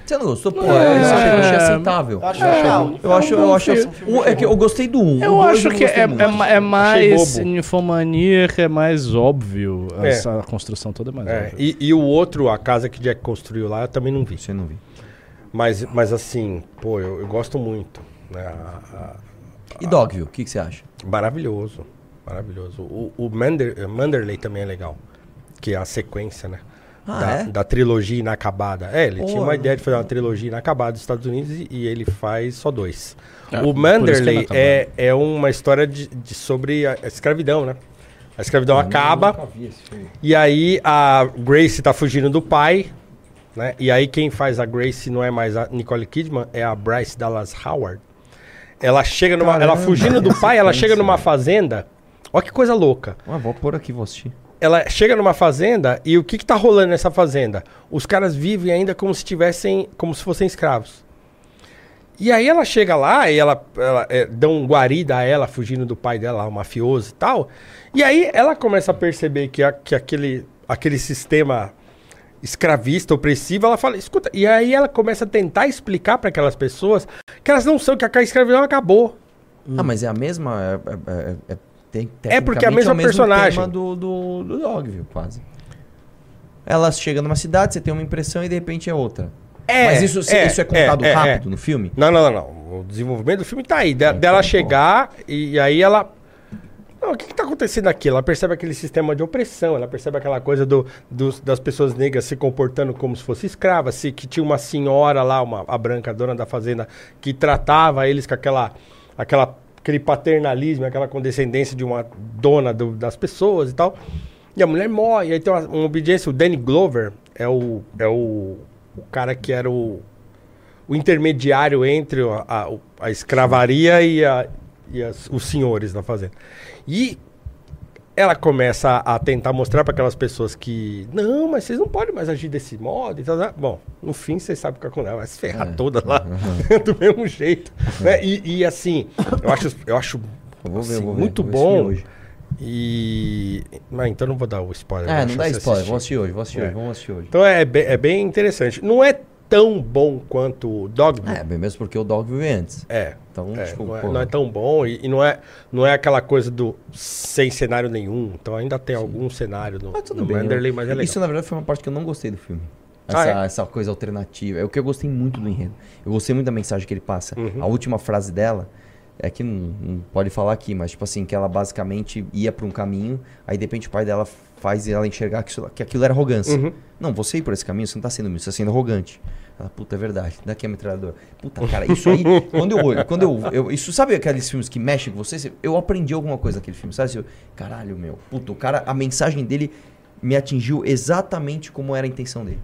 Você não gostou? Pô, É, eu achei, eu achei aceitável. Eu acho legal. Eu acho, eu acho. o- é que eu gostei do 1. Eu acho que é, é, é mais infomaníaca, é mais óbvio. É. Essa construção toda é mais É, óbvia. e, e o outro, a casa que Jack construiu lá, eu também não vi. Você não vi. Mas, mas assim, pô, eu, eu gosto muito. né? A- a- E Dogville, o que, que você acha? maravilhoso. Maravilhoso. O, o Mander, Manderley também é legal. Que é a sequência, né? Ah, da, é? da trilogia inacabada. É, ele Pô, tinha uma ideia de fazer uma trilogia inacabada dos Estados Unidos e, e ele faz só dois. Ah, o é Manderley é, é uma história de, de- sobre a, a escravidão, né? A escravidão acaba. E aí a Grace tá fugindo do pai, né? E aí quem faz a Grace não é mais a Nicole Kidman, é a Bryce Dallas Howard. Ela chega numa, ela Caramba, fugindo do <laughs> pai, ela chega numa fazenda. Olha que coisa louca. Ah, vou pôr aqui, vou assistir. Ela chega numa fazenda e o que que tá rolando nessa fazenda? Os caras vivem ainda como se tivessem, como se fossem escravos. E aí ela chega lá e ela, ela é, dão um guarida a ela, fugindo do pai dela, o mafioso e tal. E aí ela começa a perceber que, a- que aquele, aquele sistema escravista, opressivo, ela fala, escuta, e aí ela começa a tentar explicar para aquelas pessoas que elas não são, que a escravidão acabou. Ah, mas é a mesma. É, é, é, é, tem, É porque é a mesma o mesmo personagem. tema do, do, do Dogville, quase. Ela chega numa cidade, você tem uma impressão e de repente é outra. É, mas isso, é, isso é contado é, é, rápido é. no filme? Não, não, não, não. O desenvolvimento do filme tá aí. De- dela chegar e, aí ela. Não, o que, que tá acontecendo aqui? Ela percebe aquele sistema de opressão, ela percebe aquela coisa do, dos- das pessoas negras se comportando como se fosse escravas, se, que tinha uma senhora lá, uma, a branca dona da fazenda, que tratava eles com aquela, aquela, aquele paternalismo, aquela condescendência de uma dona do- das pessoas e tal. E a mulher morre, e aí tem uma, uma obediência. O Danny Glover é o, é o, o cara que era o, o intermediário entre a, a, a escravaria e, a, e as- os senhores da fazenda. E ela começa a, tentar mostrar para aquelas pessoas que não, mas vocês não podem mais agir desse modo e tal. tal. Bom, no fim vocês sabem o que acontece, vai se ferrar toda lá <laughs> do mesmo jeito. né? E, e, assim, eu acho, eu acho ver, assim, eu ver, muito assistir bom. hoje. E. Mas então não vou dar o spoiler. É, não dá spoiler, assistir. vou assistir hoje, vou assistir É. hoje, vamos assistir hoje. Então é bem, é bem interessante. Não é tão bom quanto o Dogville. É, bem mesmo porque o Dog veio antes. É. Então, É, tipo, não, é, não é tão bom e, e não, é, não é aquela coisa do sem cenário nenhum. Então ainda tem algum cenário no, Mas tudo no bem. Manderley, mas é legal. Isso, na verdade, foi uma parte que eu não gostei do filme. Ah, Essa, é? essa coisa alternativa. É o que eu gostei muito do enredo. Eu gostei muito da mensagem que ele passa. Uhum. A última frase dela é que não, não pode falar aqui, mas tipo assim, que ela basicamente ia pra um caminho, aí de repente o pai dela faz ela enxergar que, isso- que aquilo era arrogância. Uhum. Não, você ir por esse caminho, você não tá sendo humilde, você tá sendo arrogante. Ela, puta, é verdade. Daqui a metralhadora. Puta, cara, isso aí, <laughs> quando eu olho, quando eu, eu- Isso, sabe aqueles filmes que mexem com você? Eu aprendi alguma coisa naquele filme, sabe? Eu, caralho, meu. Puta, o cara, a mensagem dele me atingiu exatamente como era a intenção dele.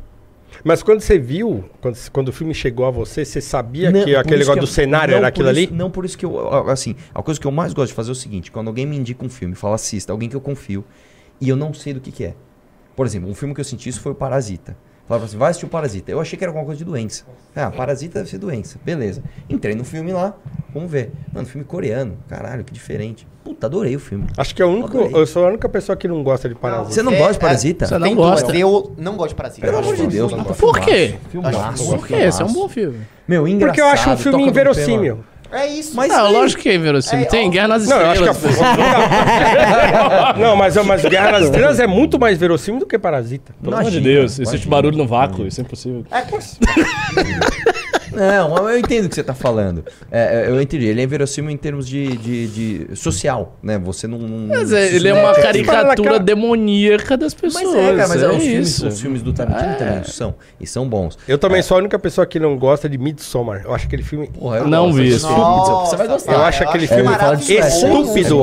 Mas quando você viu, quando, quando o filme chegou a você, você sabia Não, que aquele negócio que do eu- cenário não era aquilo isso- ali? Não, por isso que eu, a- assim, a coisa que eu mais gosto de fazer é o seguinte, quando alguém me indica um filme, fala assista, alguém que eu confio, e eu não sei do que que é. Por exemplo, um filme que eu senti isso foi o Parasita. Falava assim, vai assistir o Parasita. Eu achei que era alguma coisa de doença. Ah, Parasita deve ser doença. Beleza. Entrei no filme lá, vamos ver. Mano, filme coreano. Caralho, que diferente. Puta, adorei o filme. Acho que é o único, eu sou a única pessoa que não gosta de Parasita. Você não gosta de Parasita? Você não gosta? Eu não gosto de Parasita. Pelo Eu amor acho de Deus. Por quê? Filmaço, Por quê? Esse é um bom filme. Meu, Porque eu acho um engraçado, filme inverossímil. É isso. Mas não, lógico que é inverossímil. É, Tem ó, Guerra nas Não, eu acho que Estrelas. a... <laughs> não, mas, mas Guerra nas Estrelas é muito mais verossímil do que Parasita. Pelo amor de Imagina, Deus, existe barulho no vácuo, isso é impossível. <laughs> Não, mas eu entendo o que você tá falando. É, é, eu entendi. Ele é inverossímil em termos de, de, de social, né? Você não. não Mas é, ele é uma caricatura demoníaca das pessoas. Mas é, cara, mas é, os, filmes, isso. os filmes do Tarantino É. também são. E são bons. Eu também sou a única pessoa que não gosta de Midsommar. Eu acho aquele filme. Porra, eu Não vi desse esse filme. filme. Você vai gostar. Eu acho aquele É, filme é. estúpido.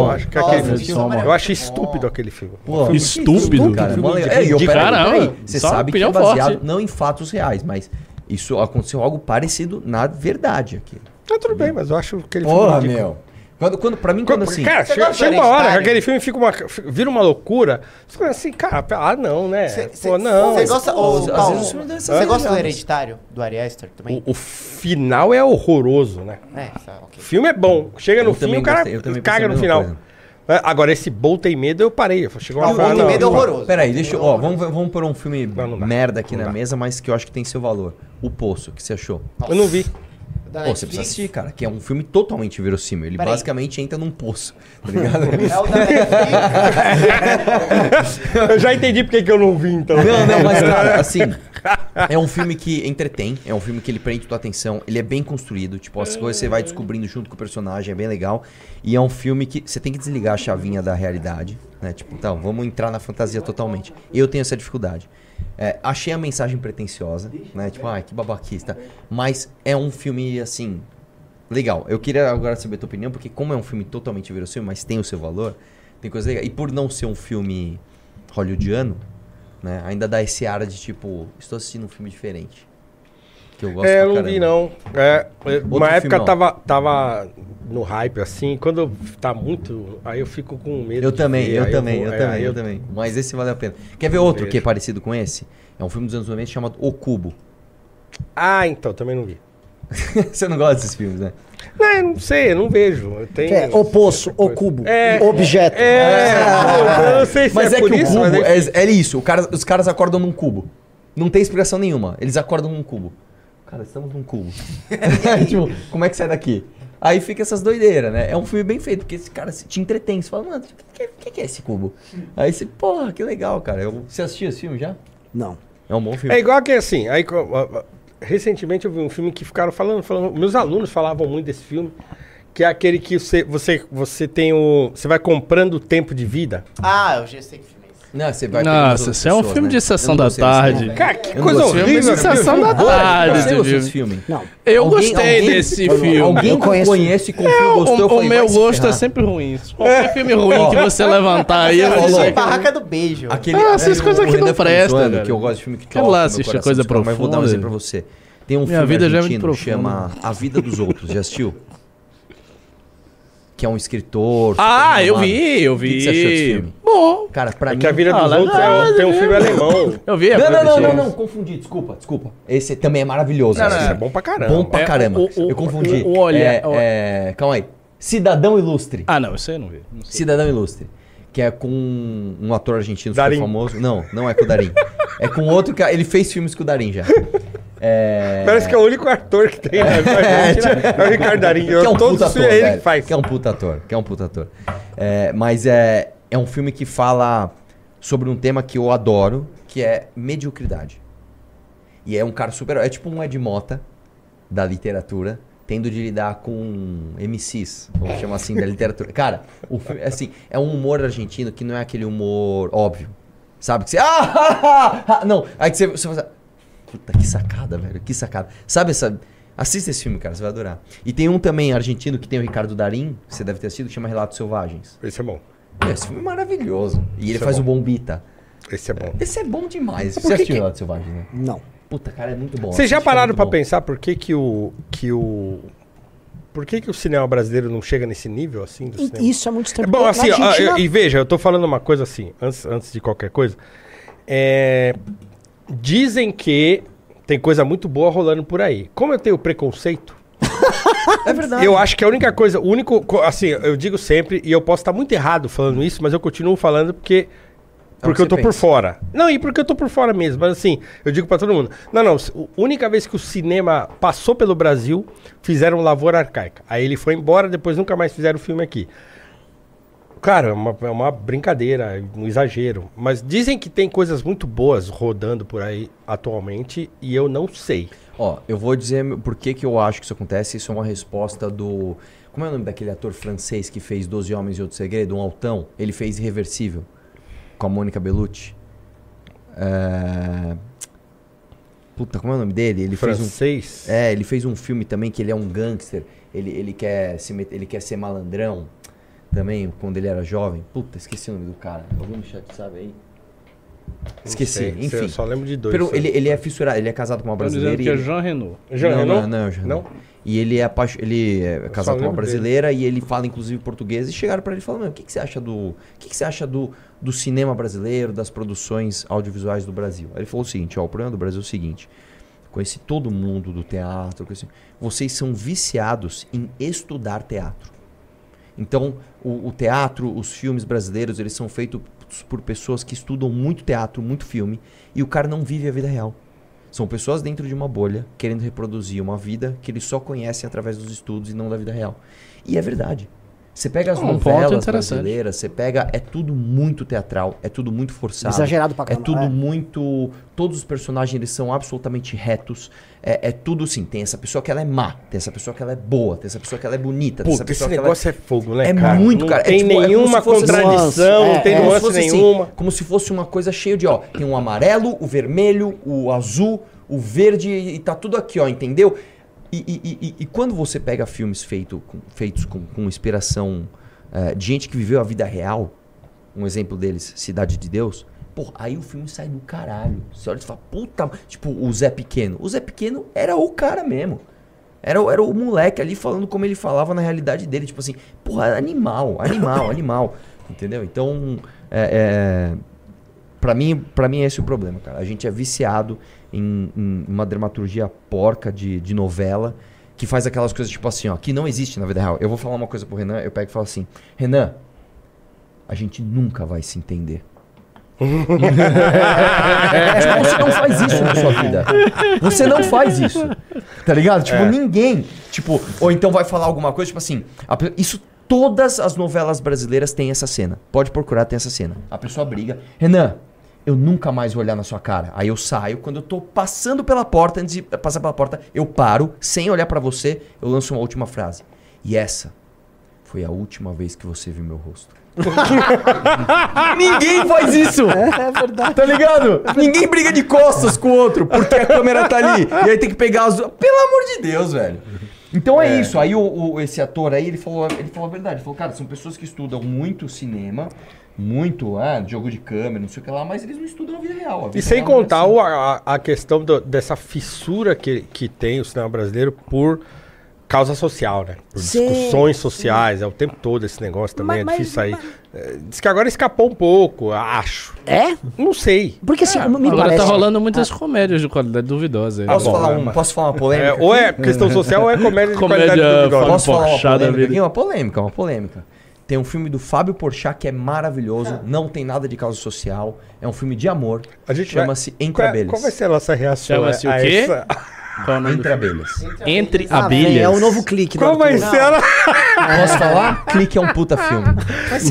É. Eu acho. Eu estúpido aquele filme. Estúpido, cara. É, e caramba. Você Só sabe que é opinião baseado forte. não em fatos reais, mas isso aconteceu algo parecido na verdade aqui. Tá tudo bem, mas eu acho aquele Porra, filme. meu. Quando, quando, pra mim, quando assim. Cara, chega, chega uma hora que aquele filme fica uma, vira uma loucura. Você fica assim, cara, ah, não, né? Pô, não. Você gosta, às Paulo, vezes o você gosta do legal. Hereditário? Do Ari Aster também? O, o final é horroroso, né? É, tá, O ok. filme é bom. Chega no Eu fim, também o cara caga no final. coisa. É, Agora, esse Bolt tem medo, eu parei. Chegou uma Não, o hora, Bolt tem medo é horroroso. Peraí, deixa eu. Ó, vamos, vamos por um filme Não, não merda aqui Não na dá. mesa, mas que eu acho que tem seu valor. O Poço, o que você achou? Eu não vi. Da Pô, você precisa assistir, cara, que é um filme totalmente verossímil. Ele Peraí. basicamente entra num poço, tá ligado? <laughs> É o da Netflix. <laughs> Eu já entendi porque que eu não vi, então. Não, não, mas cara, <laughs> assim, é um filme que entretém, é um filme que ele prende tua atenção, ele é bem construído, tipo, as coisas você vai descobrindo junto com o personagem, é bem legal. E é um filme que você tem que desligar a chavinha da realidade, né? Tipo, então, vamos entrar na fantasia totalmente. Eu tenho essa dificuldade. É, achei a mensagem pretensiosa, né? Tipo, ai, que babaquista. Mas é um filme, assim, legal. Eu queria agora saber a tua opinião, porque como é um filme totalmente verossímil, mas tem o seu valor, tem coisa legal. E por não ser um filme hollywoodiano, né? Ainda dá esse ar de tipo, estou assistindo um filme diferente. Que eu gosto É, pra eu não vi, não. É, é, uma época filme, ó. tava, tava no hype, assim. Quando tá muito. Aí eu fico com medo. Eu também, ver, eu também, vou- eu é, também, eu também. Mas esse vale a pena. Quer ver outro Vejo. que é parecido com esse? É um filme dos anos 90 chamado O Cubo. Ah, então, também não vi. <laughs> Você não gosta desses filmes, né? Não, eu não sei, eu não vejo. Eu tenho... É o poço, o cubo, É, objeto. É, eu não sei se Mas é, por que isso, o cubo é, é isso. O cara, os caras acordam num cubo. Não tem explicação nenhuma. Eles acordam num cubo. Cara, estamos num cubo. <laughs> tipo, como é que sai daqui? Aí fica essas doideiras, né? É um filme bem feito, porque esse cara te entretém. Você fala, mano, o que, que, que é esse cubo? Aí você, porra, que legal, cara. Eu- você assistiu esse filme já? Não. É um bom filme. É igual que assim, aí, recentemente eu vi um filme que ficaram falando, falando, meus alunos falavam muito desse filme, que é aquele que você, você, você tem o, você vai comprando o tempo de vida. Ah, eu já sei que. Não, você vai Nossa, isso é um filme né? de sessão da tarde. filme. Cara, que coisa gostei. Filme de horrível. sessão da Você tarde. gostou esse desse filme. Não. Eu Alguém- gostei alguém- desse filme. Alguém que conhece e confia, É, gostou, eu o, o falei, meu gosto é sempre ruim. <laughs> Qualquer filme ruim que você levantar aí, eu que Barraca do Beijo. Aquele, Ah, essas é, coisas o aqui não prestam. Que eu gosto de filme que toca lá assistir coisa psicólogo, Mas vou dar um profunda. exemplo pra você. Tem um Minha filme vida já é argentino que profunda. chama A Vida dos Outros. Já assistiu? Que é um escritor. Ah, super eu vi, eu O que vi. que você achou desse filme? Bom. Cara, pra É mim... que a vida Ah, dos legal, outros é, tem um filme alemão. <laughs> Eu vi. a Não, não, não, não, não, confundi, desculpa, desculpa. Esse também é maravilhoso. Não, não, é bom pra caramba. Bom pra É, caramba. o- o- eu confundi. o- o olhar- É, é, calma aí. Cidadão Ilustre. Ah, não, isso aí eu não vi. Não sei. Cidadão Ilustre. Que é com um ator argentino super Darim. famoso. Não, não é com o Darim. <laughs> é com outro cara. Ele fez filmes com o Darim já. É... Parece que é o único ator que tem. Né? <laughs> É, é o Ricardo Darinho. Que é um Todos puta ator, ele que faz. Que é um puta ator. Que é um puta ator. É, mas é, é um filme que fala sobre um tema que eu adoro, que é mediocridade. E é um cara super... É tipo um Ed Mota da literatura, tendo de lidar com MCs, vamos chamar assim, da literatura. <laughs> Cara, o filme, assim, é um humor argentino que não é aquele humor óbvio. Sabe? Que você... Ah, <laughs> ah, ah, não, aí que você, você faz... Puta, que sacada, velho. Que sacada. Sabe essa... Assista esse filme, cara, você vai adorar. E tem um também argentino que tem o Ricardo Darim, que você deve ter assistido, que chama Relatos Selvagens. Esse é bom. Esse filme é maravilhoso. E ele Esse é faz bom. o Bombita. Esse é bom. Esse é bom demais. Por Você que assistiu que- Relatos Selvagens, né? Não. Puta, cara, é muito bom. Vocês já é pararam pra bom. pensar por que que o que o por que que o cinema brasileiro não chega nesse nível assim do cinema? Isso é muito estranho. Bom, porque assim, ó, Argentina- e veja, eu tô falando uma coisa assim, antes, antes de qualquer coisa. É, dizem que tem coisa muito boa rolando por aí. Como eu tenho preconceito, <laughs> É verdade. eu acho que a única coisa, o único, co- assim, eu digo sempre, e eu posso estar muito errado falando isso, mas eu continuo falando porque É porque que eu tô você por pensa. fora. Não, e porque eu tô por fora mesmo. Mas assim, eu digo pra todo mundo. Não, não. A única vez que o cinema passou pelo Brasil, fizeram Lavoura Arcaica. Aí ele foi embora, depois nunca mais fizeram o filme aqui. Claro, é uma, é uma brincadeira, um exagero. Mas dizem que tem coisas muito boas rodando por aí atualmente e eu não sei. Ó, eu vou dizer por que, que eu acho que isso acontece. Isso é uma resposta do. Como é o nome daquele ator francês que fez Doze Homens e Outro Segredo? Um altão. Ele fez Irreversível. Com a Mônica Bellucci. É... Puta, como é o nome dele? Ele Francês? fez um. É, ele fez um filme também que ele é um gangster. Ele, ele, quer, se met- ele quer ser malandrão. Também, quando ele era jovem. Puta, esqueci o nome do cara. Alguém no chat sabe aí? Esqueci, sei, enfim. eu só lembro de dois, Pero ele, ele é fissurado, ele é casado com uma Tão brasileira. que é Jean Reno. Jean não, Reno? Não, não, Jean Não? E ele é, apaixo- ele é casado com uma lembro dele. brasileira e ele fala inclusive português. E chegaram pra ele e falaram: "Meu, o que, que você acha do. O que, que você acha do, do cinema brasileiro, das produções audiovisuais do Brasil? Aí ele falou o seguinte: ó, o problema do Brasil é o seguinte. Conheci todo mundo do teatro. conheci- vocês são viciados em estudar teatro. Então, o, o teatro, os filmes brasileiros, eles são feitos por pessoas que estudam muito teatro, muito filme, e o cara não vive a vida real. São pessoas dentro de uma bolha querendo reproduzir uma vida que eles só conhecem através dos estudos e não da vida real. E é verdade. Você pega as Um ponto novelas brasileiras, você pega. É tudo muito teatral, é tudo muito forçado. Exagerado pra É caramba, tudo é. muito. Todos os personagens eles são absolutamente retos. É, é tudo assim. Tem essa pessoa que ela é má, tem essa pessoa que ela é boa, tem essa pessoa que ela é bonita, tem essa Puta, esse pessoa que ela negócio é fogo, né, é cara? muito, Não cara. tem é, tipo, é nenhuma assim, contradição, não tem nuance assim, nenhuma. como se fosse uma coisa cheia de, ó, tem o amarelo, o vermelho, o azul, o verde e tá tudo aqui, ó, entendeu? E, e- e- e- quando você pega filmes feito com- feitos com, com inspiração eh, de gente que viveu a vida real, um exemplo deles, Cidade de Deus, pô, aí o filme sai do caralho. Você olha e fala, puta, tipo, o Zé Pequeno. O Zé Pequeno era o cara mesmo. Era, era o moleque ali falando como ele falava na realidade dele. Tipo assim, porra, animal, animal, <laughs> animal. Entendeu? Então, é, é, pra, mim, pra mim, esse é o problema, cara. A gente é viciado em, em uma dramaturgia porca de, de novela que faz aquelas coisas tipo assim, ó, que não existe na vida real. Eu vou falar uma coisa pro Renan, eu pego e falo assim: Renan, a gente nunca vai se entender. <laughs> Tipo, você não faz isso na sua vida. Você não faz isso. Tá ligado? Tipo, É. ninguém. Tipo, ou então vai falar alguma coisa, tipo assim. a isso todas as novelas brasileiras têm essa cena. Pode procurar, tem essa cena. A pessoa briga. Renan, eu nunca mais vou olhar na sua cara. Aí eu saio, quando eu tô passando pela porta, antes de passar pela porta, eu paro, sem olhar pra você, eu lanço uma última frase. E essa foi a última vez que você viu meu rosto. <laughs> Ninguém faz isso! É verdade. Tá ligado? Ninguém briga de costas com o outro porque a câmera tá ali. E aí tem que pegar as duas. Pelo amor de Deus, velho. Então é, É. isso. Aí o, o- esse ator aí, ele falou, ele falou a verdade. Ele falou, cara, são pessoas que estudam muito cinema, muito ah, jogo de câmera, não sei o que lá, mas eles não estudam a vida real. A vida E sem é contar assim. o- a, a questão do- dessa fissura que, que tem o cinema brasileiro por causa social, né? Por Sim, discussões sociais, é o tempo todo esse negócio também, Mas- é difícil sair. É, Diz que agora escapou um pouco, acho. É? Não sei. Porque assim, me Agora parece... tá rolando muitas comédias de qualidade duvidosa. né? Posso, bom, falar é, uma, mas- posso falar uma polêmica? É, ou é questão social ou é comédia de Comédia qualidade duvidosa. Posso falar uma polêmica vida. aqui? Uma polêmica, uma polêmica. Tem um filme do Fábio Porchat que é maravilhoso, não tem nada de causa social, é um filme de amor, A gente chama-se vai- Entre qual, é- Abelhas. qual vai ser a nossa reação Chama-se a, o a quê? essa... Qual é o nome Entre abelhas. Entre Ah, abelhas. é o novo clique. Qual vai ser a... Posso falar? Clique é um puta filme.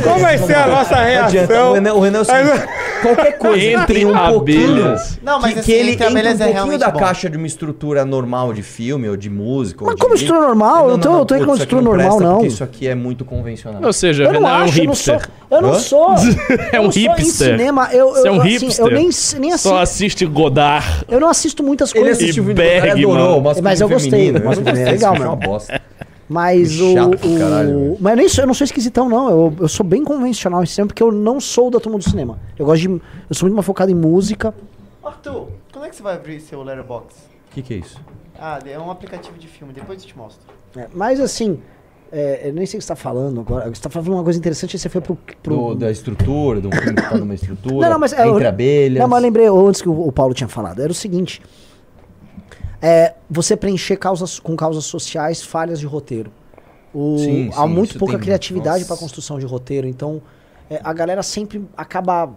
Qual vai ser a nossa Não reação? O Renan, o Renan é o seguinte, qualquer coisa que Entre tem um pouquinho... abelhas. Não, mas que, assim, que ele Entre entra um Abelhas é pouquinho da bom. caixa de uma estrutura normal de filme ou de música. ou Mas de como estrutura normal? Eu tô- eu tô isso aqui estrutura normal, não. Porque isso aqui é muito convencional. Ou seja, Eu não Renan é um não hipster. Eu não sou. <laughs> É um não sou Em hipster. cinema, Você é um assim, hipster. eu nem, nem assisto. Só assiste Godard. Eu não assisto muitas Ele coisas. assistiu o Do adorou, o Mas eu gostei, feminino. masculino Eu é legal achei uma mesmo. bosta. Mas o. Chato o- caralho, mas eu, nem sou, eu não sou esquisitão, não. Eu, eu sou bem convencional em cinema, porque eu não sou da turma do cinema. Eu gosto de. Eu sou muito mais focado em música. Arthur, quando é que você vai abrir seu Letterboxd? O que, que é isso? Ah, é um aplicativo de filme, depois eu te mostro. É, mas assim. é, eu nem sei o que você tá falando agora. Você tá falando uma coisa interessante você foi pro. pro- Do- da estrutura, de um filme que tá numa estrutura. Não, não, mas é, entre eu- abelhas. Não, mas eu lembrei antes que o, o Paulo tinha falado. Era o seguinte: é, você preencher causas, com causas sociais falhas de roteiro. O- Sim, há sim, muito pouca criatividade para construção de roteiro. Então, é, a galera sempre acaba.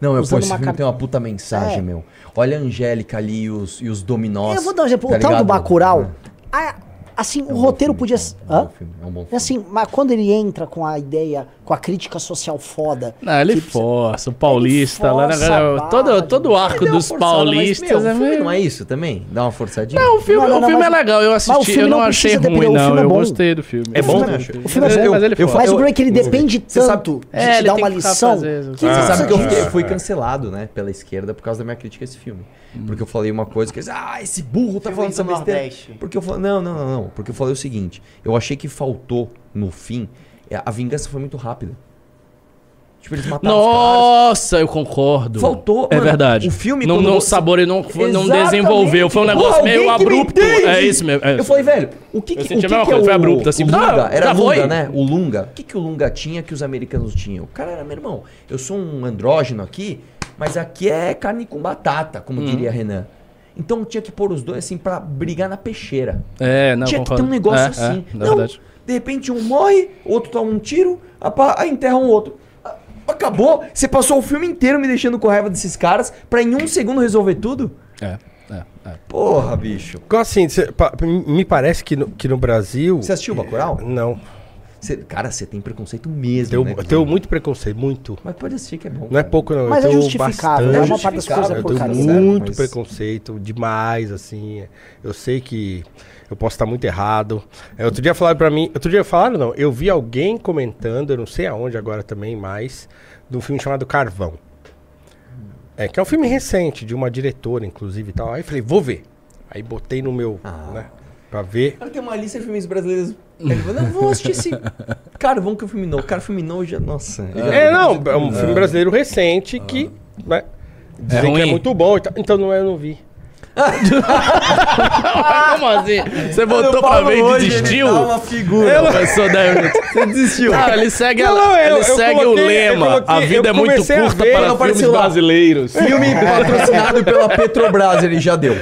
Não, eu, pô, esse filme cap- tem uma puta mensagem, É. meu. Olha a Angélica ali e os, e os dominós. eu vou dar um exemplo. tá o tal do? Bacurau. a- assim, o roteiro podia. s- É um Hã? filme, é um bom É filme. assim, mas quando ele entra com a ideia, com a crítica social foda. Não, ele que- força, o paulista lá, né, força a barra, todo, todo o arco Ele dos forçada, mas, paulistas meu, é filme meio... não é isso também? Dá uma forçadinha? Não, o filme, Não, não, o filme mas- é legal, eu mas o assisti, filme eu não não achei ruim, não, filme é eu gostei do filme. É bom, filme né? é- Acho. o filme é Mas bom. mas ele Eu. Mas o eu- break ele eu- depende tanto É, de ele te dar uma que lição. que Você sabe que eu que- fiquei- fui cancelado, né, pela esquerda por causa da minha crítica a esse filme. Porque eu falei uma coisa que eles, ah, esse burro tá Filme falando essa besteira. Nordeste. Porque eu falei, não, não, não, não. Porque eu falei o seguinte, eu achei que faltou no fim, é, a vingança foi muito rápida. Tipo, eles mataram os caras. Nossa, eu concordo. Faltou, É mano, verdade. o filme, não, não você- não, foi- não Exatamente. desenvolveu. Foi um negócio meio abrupto. É isso mesmo. é Eu isso. falei, velho, o que, Eu que, o que, que é coisa, o, foi abrupto, assim, o Lunga? ah, Era Lunga, foi. né? O Lunga. O que, que o Lunga tinha que os americanos tinham? O cara era, meu irmão, eu sou um andrógeno aqui, mas aqui é carne com batata, como Uhum. diria Renan. Então tinha que pôr os dois assim pra brigar na peixeira. É, não, tinha concordo. que ter um negócio É, assim. É, na não, verdade. de repente um morre, outro toma um tiro, apa- aí enterra um outro. Ah, Acabou. Você passou o filme inteiro me deixando com raiva desses caras pra em um segundo resolver tudo? É, é, é. Porra, bicho. Assim, cê- pa- me parece que no, que no Brasil... Você assistiu Bacurau? Não. Cê- cara, você tem preconceito mesmo, Tenho, né? eu tenho muito preconceito, muito. Mas pode assistir que é bom. Não é pouco, não. Mas eu é justificável, bastante. né? Uma parte das coisas é eu tenho Sério, muito mas- preconceito, demais, assim. Eu sei que eu posso estar muito errado. É, outro dia falaram pra mim... Outro dia falaram, não. Eu vi alguém comentando, eu não sei aonde agora também mais, de um filme chamado Carvão. É, que é um filme recente, de uma diretora, inclusive, e tal. Aí falei, vou ver. Aí botei no meu, Ah. né, pra ver. Cara, tem uma lista de filmes brasileiros. Ele falou, não, vamos assistir esse. Cara, vamos que o filme novo. Cara, o filme novo já. Nossa. já- É, não, é um filme brasileiro recente que, né, dizem que é muito bom. e tal. Então não é, eu não vi. Como assim? Você botou pra ver e desistiu? Ele tá uma figura. Eu professor David. Você desistiu. Ah, ele segue, a- Não, não, eu- ele eu segue coloquei- o lema. coloquei- a vida é muito curta ver, para filmes lá. brasileiros. Filme <laughs> patrocinado pela Petrobras, ele já deu.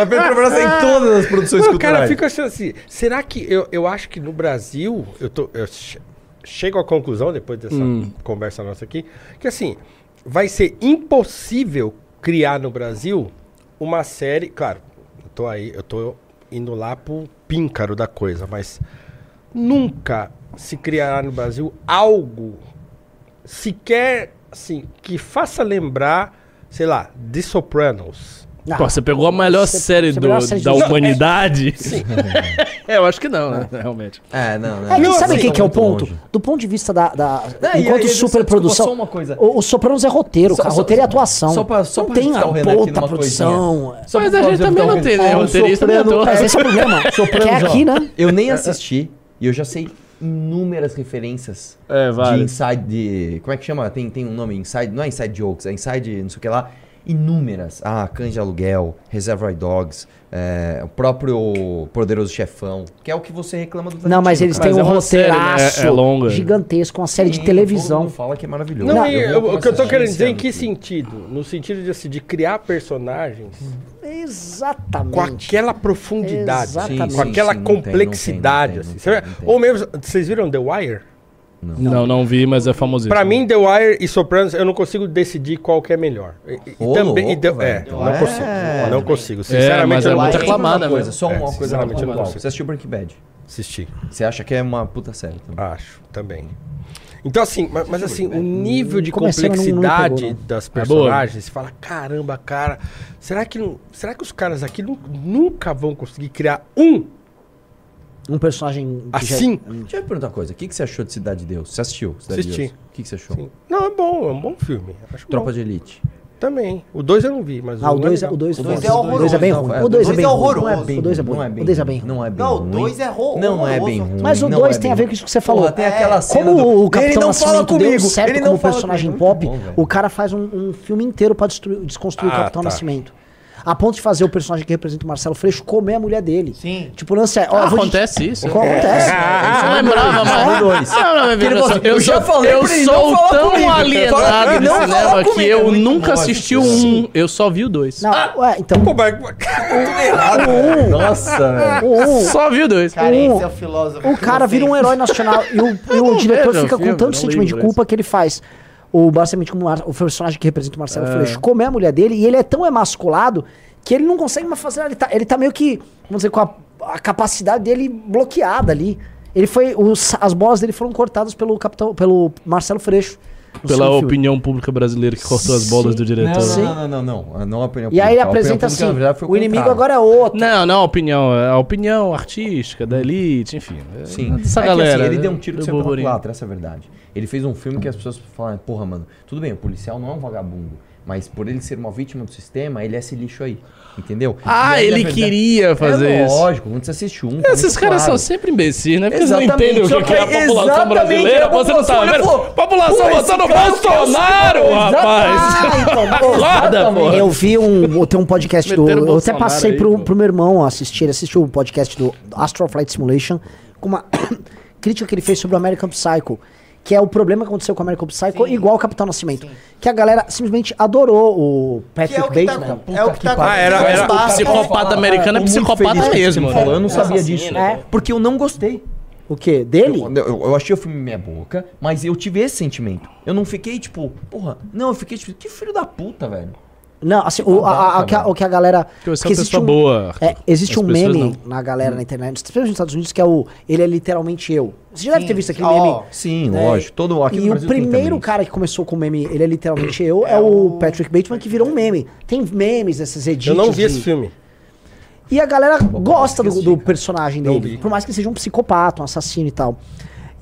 A Petrobras tem todas as produções culturais. cara, fica achando assim. Será que eu, eu acho que no Brasil, eu, tô, eu che- chego à conclusão, depois dessa Hum. conversa nossa aqui, que assim, vai ser impossível criar no Brasil uma série. Claro, eu tô aí, eu tô indo lá pro píncaro da coisa, mas nunca se criará no Brasil algo sequer assim que faça lembrar, sei lá, The Sopranos. Ah, Pô, você pegou a melhor você- série, você do- série de- da Não, é- humanidade? <laughs> é, <laughs> eu acho que não, né? Realmente. É, não, não. É Não, sabe o que, que é o ponto? longe. Do ponto de vista da. da Não, e enquanto aí, desculpa, superprodução. só uma coisa. O, o Sopranos é roteiro, Só- cara. só- roteiro é atuação. só pra- só não pra tem a puta produção. Só Mas pra a gente de também não tem, né? Roteirista nem ator. Mas esse é o problema. <laughs> Que é aqui, né? Eu nem assisti e eu já sei inúmeras referências É, de vale. inside. De, como é que chama? Tem, tem um nome, inside. Não é inside jokes, é inside não sei o que lá. Inúmeras. Ah, Cães de Aluguel, Reservoir Dogs, é, o próprio Poderoso Chefão, que é o que você reclama do Não, mas eles têm é um uma série, né? roteiraço É- é longa. gigantesco, uma série de Sim, televisão. todo mundo fala que é maravilhoso. Não, Não, eu eu- vou o que eu tô querendo dizer em ano que sentido? No sentido de, assim, de criar personagens Exatamente. com aquela profundidade, Exatamente. com Sim, aquela sim, não tem, complexidade. não tem, assim. não tem. Ou mesmo, vocês viram The Wire? Não, não vi, mas é famosíssimo. Pra mim, The Wire e Sopranos, eu não consigo decidir qual que é melhor. E, e Ô, também, e louco, The- é, não É. consigo. Não consigo. É, Sinceramente, mas eu é não muito consigo. aclamada Uma coisa, mesmo. só uma É, coisa sinceramente, eu não consigo. Você assistiu Breaking Bad? Assisti. Você acha que é uma puta série também? Acho, também. Então, assim, mas, mas assim, o nível de mas não- não complexidade pegou, não. das É personagens, você fala, caramba, cara, será que, não- será que os caras aqui nu- nunca vão conseguir criar um Um personagem que já- assim? Deixa eu perguntar uma coisa. O que, que você achou de Cidade de Deus? Você assistiu Cidade Assisti. de Deus? O que, que você achou? Sim. Não, é bom, é um bom filme. Acho Tropa bom. de Elite. Também. O 2 eu não vi, mas Ah, o um 2 é, o dois, O dois o é horroroso. O 2 é bem ruim. é, O 2 é dois é ruim. horroroso. Não é bem- O 2 é bom. É O 2 é ruim. bem ruim. Não é bem Não, o ruim. 2 é ro- Não é bem horroroso. ruim. Mas o não 2 é tem a ver com isso que você falou. Tem aquela cena Como do- o Capitão Ele não fala Nascimento deu comigo, certo ele não como fala personagem comigo. pop, bom, o cara faz um, um filme inteiro pra destruir- desconstruir Ah, o Capitão tá. Nascimento. A ponto de fazer o personagem que representa o Marcelo Freixo comer a mulher dele. Sim. Tipo, o lance é... ó, Ah, eu vou te- acontece isso? Acontece. Eu não lembrava, mas. dois. Não, não, só, assim, eu, eu já sou, falei eu sou tão comigo. alienado no cinema que é eu muito nunca bom assisti o um, eu só vi o dois. Não, ué, então... Pô, mas- o um- Nossa, velho. um- Só vi o dois. Cara, Um- esse é o filósofo. O cara vira um herói nacional e o, diretor fica com tanto sentimento de culpa que ele faz o basicamente como o personagem que representa o Marcelo É. Freixo comer a mulher dele e ele é tão emasculado que ele não consegue mais fazer. Ele tá, ele tá meio que, vamos dizer, com a, a capacidade dele bloqueada ali. Ele foi. Os, as bolas dele foram cortadas pelo capitão, pelo Marcelo Freixo. Pela opinião pública brasileira que cortou as bolas do diretor. Sim. Não, não, não, não, não. Não a opinião E aí ele apresenta pública, assim: na verdade, foi o inimigo agora é outro. Não, não a opinião, é a opinião artística, da elite, enfim. Sim. Essa É que, galera. assim, ele deu um tiro do de seu próprio essa é a verdade. Ele fez um filme que as pessoas falam, porra, mano, tudo bem, o policial não é um vagabundo, mas por ele ser uma vítima do sistema, ele é esse lixo aí. Entendeu? Ah, ele verdade- queria fazer é isso. Lógico, quando você assiste um. tá Esses caras claro. são sempre imbecis, né? Porque eles não Exatamente, entendem o que, que é a população exatamente, brasileira. a Você não tá população vendo? População "Pô, esse votando é Bolsonaro, Ciro." rapaz! Ah, então, Acorda, exatamente. pô. Eu vi um. Tem um podcast do. Eu até passei aí, pro, pro meu irmão assistir. Ele assistiu o podcast do Astral Flight Simulation com uma <coughs> crítica que ele fez sobre o American Psycho. Que é o problema que aconteceu com o American Psycho, igual o Capitão Nascimento. Que a galera simplesmente adorou o Patrick Que é o que tá, Bateman. é o que tá Ah, era- era-. Psicopata americano é psicopata mesmo. me falou, eu não né? sabia disso. É. Porque eu não gostei. O quê? Dele? Eu, eu, eu achei o filme meia boca, mas eu tive esse sentimento. Eu não fiquei tipo, porra, não, eu fiquei tipo, que filho da puta, velho. Não, assim, o, a, a- a- que a- o que a galera. Porque você é uma pessoa boa, Arthur. É, existe As um meme não. Hum. na galera na internet, especialmente nos Estados Unidos, que é o Ele é literalmente eu. Você já deve ter visto aquele Ó, meme. Sim, né? lógico. Todo aqui no E o primeiro cara que começou com o meme Ele é literalmente eu é, o Patrick Bateman, que virou um meme. Tem memes desses edits. Eu não vi de- esse filme. E a galera gosta do, do personagem Não dele. vi. Por mais que ele seja um psicopata, um assassino e tal.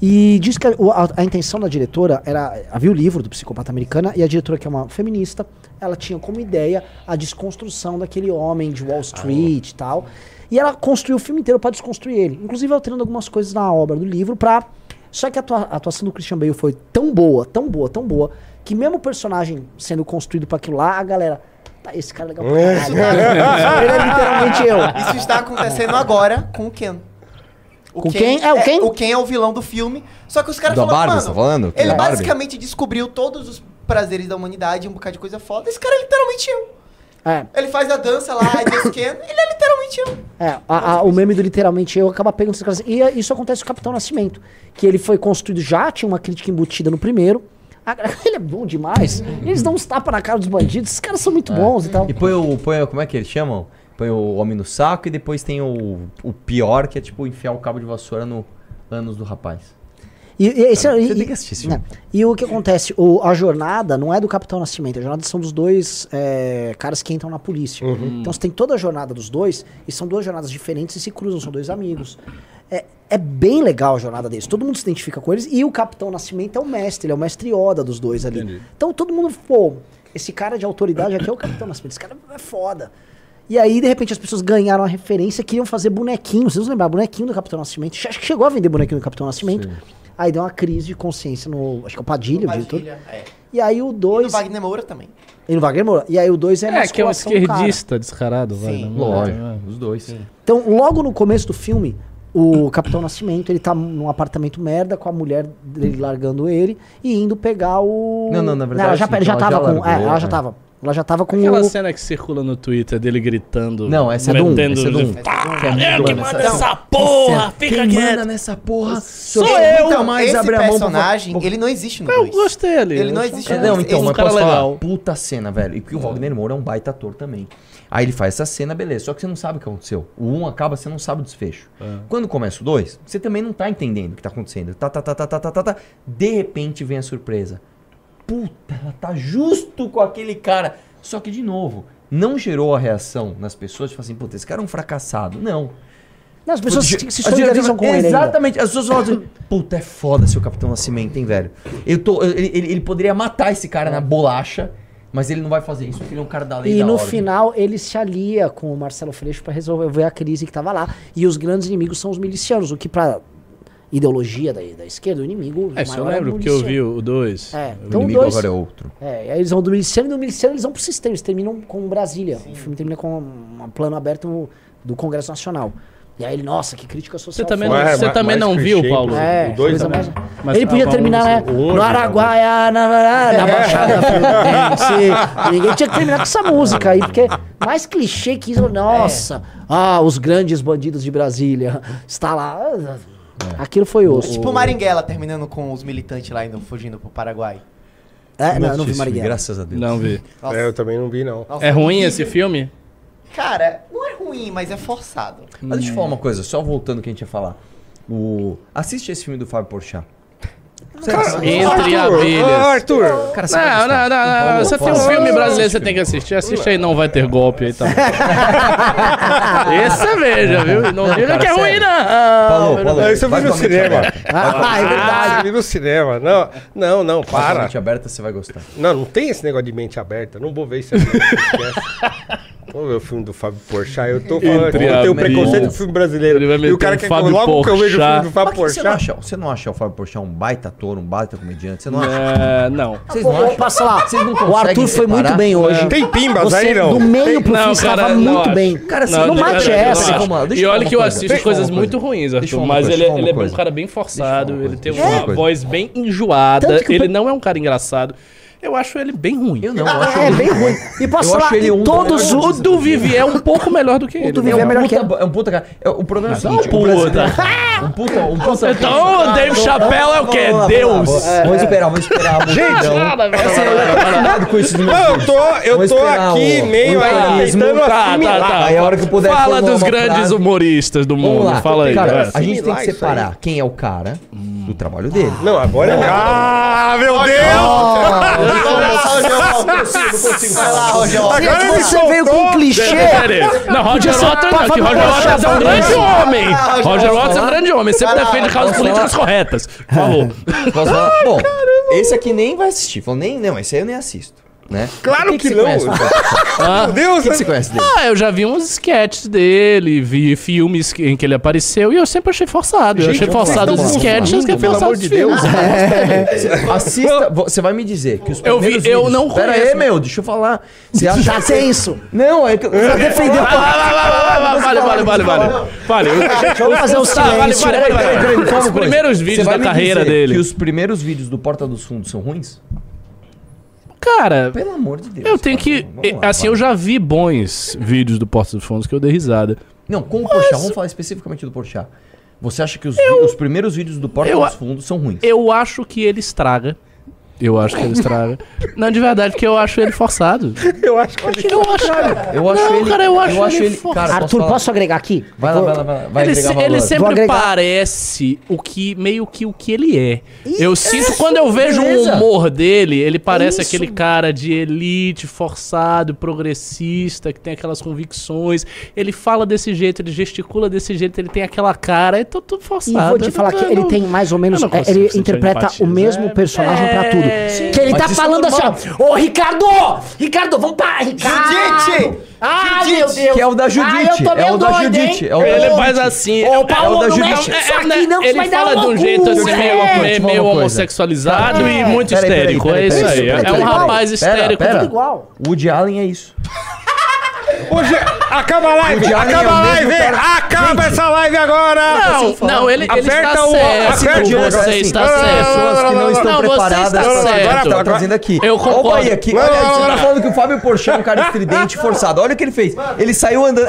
E diz que a, a- a intenção da diretora era. Havia o livro do Psicopata Americana, e a diretora, que é uma feminista, ela tinha como ideia a desconstrução daquele homem de Wall Street e tal. E ela construiu o filme inteiro pra desconstruir ele. Inclusive alterando algumas coisas na obra do livro pra. Só que a, atua- a atuação do Christian Bale foi tão boa, tão boa, tão boa, que mesmo o personagem sendo construído pra aquilo lá, a galera. Tá, esse cara é legal pra <laughs> caralho. Ele é literalmente eu. Isso está acontecendo agora com o Ken. O Com quem? É, o Ken? o Ken é o vilão do filme. Só que os caras falaram, Barbie, mano, você tá falando? Ele Barbie? basicamente descobriu todos os prazeres da humanidade, um bocado de coisa foda. Esse cara é literalmente eu. É, Ele faz a dança lá, I just Ken, ele é literalmente eu. é a- a- o meme do literalmente eu acaba pegando esses caras. E é- isso acontece com o Capitão Nascimento. Que ele foi construído já, tinha uma crítica embutida no primeiro. A- <laughs> ele é bom demais. Eles dão uns tapas na cara dos bandidos. Esses caras são muito bons e tal. E põe o, põe, o- como é que eles chamam? Põe o homem no saco e depois tem o, o pior, que é tipo enfiar o cabo de vassoura no ânus do rapaz. E, e, esse- Você e- tem que assistir né? E o que acontece? O- a jornada não é do Capitão Nascimento, a jornada são dos dois é, caras que entram na polícia. Então você tem toda a jornada dos dois, e são duas jornadas diferentes e se cruzam, são dois amigos. É, é bem legal a jornada deles, todo mundo se identifica com eles, e o Capitão Nascimento é o mestre, ele é o mestre Yoda dos dois ali. Então todo mundo, pô, esse cara de autoridade aqui é o Capitão Nascimento, esse cara é foda. E aí, de repente, as pessoas ganharam a referência, queriam fazer bonequinho. Vocês vão lembrar, bonequinho do Capitão Nascimento. Acho que chegou a vender bonequinho do Capitão Nascimento. Aí deu uma crise de consciência no. Acho que é o Padilha, o. Padilha, é. E aí o E no 2. Wagner Moura também. E no Wagner Moura. E aí o 2 é, É, que é um do cara. esquerdista descarado, vai. Sim. né? Lógico, É. os dois. Então, logo no começo do filme, o <coughs> Capitão Nascimento, ele tá num apartamento merda com a mulher dele largando ele e indo pegar o. Não, não, na verdade, ela já, sim, já ela tava já com. largou, é, ela já é. tava. Ela já tava com Aquela o... cena que circula no Twitter dele gritando. Não, essa é do um, metendo- essa é do um. Tá, Que é muito eu que mano, mando essa- essa porra, essa- fica quem quieto. manda nessa porra Sou eu. nunca mais Esse abre a mão pra- personagem, ele não existe no Eu 2. gostei ali. Ele não existe no Não, dois. então, Esse mas cara posso legal. falar, puta cena, velho. E que o Wagner Moura é um baita ator também. Aí ele faz essa cena, beleza. Só que você não sabe o que aconteceu. O 1 um acaba, você não sabe o desfecho. Quando começa o 2, você também não tá entendendo o que tá acontecendo. Tá, tá, tá, tá, tá, tá, tá, tá. De repente vem a surpresa. Puta, ela tá justo com aquele cara. Só que, de novo, não gerou a reação nas pessoas de falar assim, puta, esse cara é um fracassado. Não. Não, as pessoas se, se solidarizam com ele. Exatamente. As pessoas falam assim, puta, é foda seu Capitão Nascimento, hein, velho. Eu tô, ele, ele, ele poderia matar esse cara na bolacha, mas ele não vai fazer isso, porque ele é um cara da lei E da no ordem. final ele se alia com o Marcelo Freixo pra resolver a crise que tava lá. E os grandes inimigos são os milicianos, o que pra ideologia da, da esquerda, o inimigo É, é o lembro, porque eu vi miliciano. o 2. É, O então inimigo dois, agora é outro. É, e aí eles vão do miliciano e do miliciano eles vão pro sistema, eles terminam com Brasília. O filme termina com um plano aberto do Congresso Nacional. E aí ele, nossa, que crítica social. Você também, não, você também não viu, Paulo? É, o 2 coisa também. mais- Mas ele tá, podia terminar, né? o No Araguaia, na, na, na <laughs> Baixada Fluminense. Ninguém tinha que terminar com essa música aí, porque mais clichê que isso. Nossa, ah, os grandes bandidos de Brasília. Está lá. Aquilo foi osso. Tipo Maringuela terminando com os militantes lá indo fugindo pro Paraguai. É, não, eu não vi Marighella. Graças a Deus. Não vi. Nossa. É, eu também não vi, não. Nossa, É ruim esse filme? Cara, não é ruim, mas é forçado. Mas deixa eu falar uma coisa, só voltando ao que a gente ia falar. O... Assiste esse filme do Fábio Porchat. Entre Arthur, abelhas. ô, Arthur. Cara, você Não, não, não, não. Você tem um filme brasileiro, você tem que assistir. Assiste aí, não vai ter golpe aí, tá? <laughs> Esse você veja, viu? Não, diga que é ruim, não. Falou, falou. Não, isso eu vi no cinema. aberta. Ah, é verdade. eu vi no cinema. Não, não, não, para. mente aberta, você vai gostar. Não, não tem esse negócio de mente aberta. Não vou ver isso <laughs> aqui. Vamos ver o filme do Fábio Porchat. Eu tô falando que Entre eu tenho preconceito com o filme brasileiro. Ele vai E o cara um quer Fábio logo que eu vejo o filme do Porchat. Fábio que você, não Porchat. acha, você não acha o Fábio Porchat um baita ator, um baita comediante? Você não acha? É, não. Vocês não acham? passa lá. Vocês não O Arthur foi muito bem hoje. Tem pimbas Você, aí, não? do meio pro Não, fim, estava cara, não muito bem. Cara, assim, não de mate essa. não E olha que eu assisto coisas muito ruins, Arthur. Mas ele, é um cara bem forçado, ele tem uma voz bem enjoada, que ele não é um cara engraçado. Eu acho ele bem ruim. Eu não, eu acho É ele- bem ruim. E posso Eu falar, acho ele um todos dos O do Vivi é um pouco melhor do que ele. do né? Vivi É é um, melhor que puta, é um puta cara. É, O problema é o Não, seguinte: puta. o brasileiro- Um puta, um puta. Então, o Dave Chappelle é o quê? Deus. Vamos esperar, vamos esperar. Assim, eu tô eu tô, aqui o- meio o humanismo. tentando Tá, tá, assimilar. tá. Aí a hora que puder Fala dos grandes humoristas do mundo. Fala aí. Cara, a gente tem que separar quem é o cara do trabalho dele. Não, agora é. Ah, meu Deus! Vai lá, Rogério. Agora ele Você veio com um clichê. Não, Roger Waters não, que Roger Waters é um Porchat, grande homem. Roger Waters. É um grande homem, sempre defende causas políticas corretas. Por favor. Posso falar? <laughs> Bom, esse aqui nem vai assistir. Falou, nem, não, esse aí eu nem assisto. Né? Claro O que você não. <laughs> Ah, Meu Deus, O que, que você conhece dele? Ah, eu já vi uns sketches dele, vi filmes que- em que ele apareceu e eu sempre achei forçado. eu Gente, achei forçado os sketches que é pelo forçado amor de. Deus. <laughs> Assista, vo- você vai me dizer que os Eu vi- eu vídeos- não Pera conheço. aí, meu, deixa eu falar. Você acha Já tem isso. Não, é que eu defendeu. Vale, vale, vale, vale. Vale. Vamos fazer um vale, silêncio. vale, vale, vale. Os primeiros Você vídeos vai da me carreira dizer dele. Que os primeiros vídeos do Porta dos Fundos são ruins? Cara, Pelo amor de Deus. eu tenho que. Lá, Assim, vai. eu já vi bons vídeos do Porta dos Fundos que eu dei risada. Não, com o Porchat, vamos falar especificamente do Porchat. Você acha que os, vi- os primeiros vídeos do Porta eu dos Fundos são ruins? Eu acho que ele estraga. Eu acho que ele estraga. Não, de verdade, porque eu acho ele forçado. Eu acho que ele Eu acho. Eu acho Não, ele. cara, eu acho ele ele. forçado. Cara, posso Arthur, posso agregar aqui? Vai lá, vai lá, vai lá. Vai ele, se- ele sempre agregar. parece o que meio que o que ele é. eu sinto isso, quando eu vejo beleza. o humor dele, ele parece Isso. aquele cara de elite, forçado, progressista, que tem aquelas convicções. Ele fala desse jeito, ele gesticula desse jeito, ele tem aquela cara, é tudo, tudo E forçado. vou te Eu falar não- que eu ele não- tem mais ou menos. eu é, ele interpreta empatia. o mesmo É, personagem pra tudo. É. Que ele Mas tá isso é falando assim, normal. ó. Ô, Ricardo! Ricardo, vamos pra. Ricardo! Judite! Ah, Judite! meu Deus! Que é o da Ah, Judite. eu tô é o da doido, hein? Judite. É o Ele da faz assim. Ô, é- Paulo, é o da não Judite. mexe isso É, aqui, não, que Ele vai dar fala de um jeito assim, meio, É. meio, meio uma coisa. homossexualizado É. e muito Peraí, peraí, histérico. peraí, é isso peraí, aí. peraí, É um peraí. rapaz Pera, histérico. pera. Tudo igual. Woody Allen é isso. Hoje, acaba a live! Acaba é a live! Acaba Gente, essa live agora! Não, não, ele, ele Aperta está o- certo. aperta o- você assim, está certo. pessoas que não estão Não, você preparadas fazer o que certo. você tá trazendo aqui. Eu Olha o concordo. Bahia aqui. Olha aí, não, você não, tá não. falando que o Fábio Porchat é um cara estridente, forçado. Olha o que ele fez. Ele saiu andando.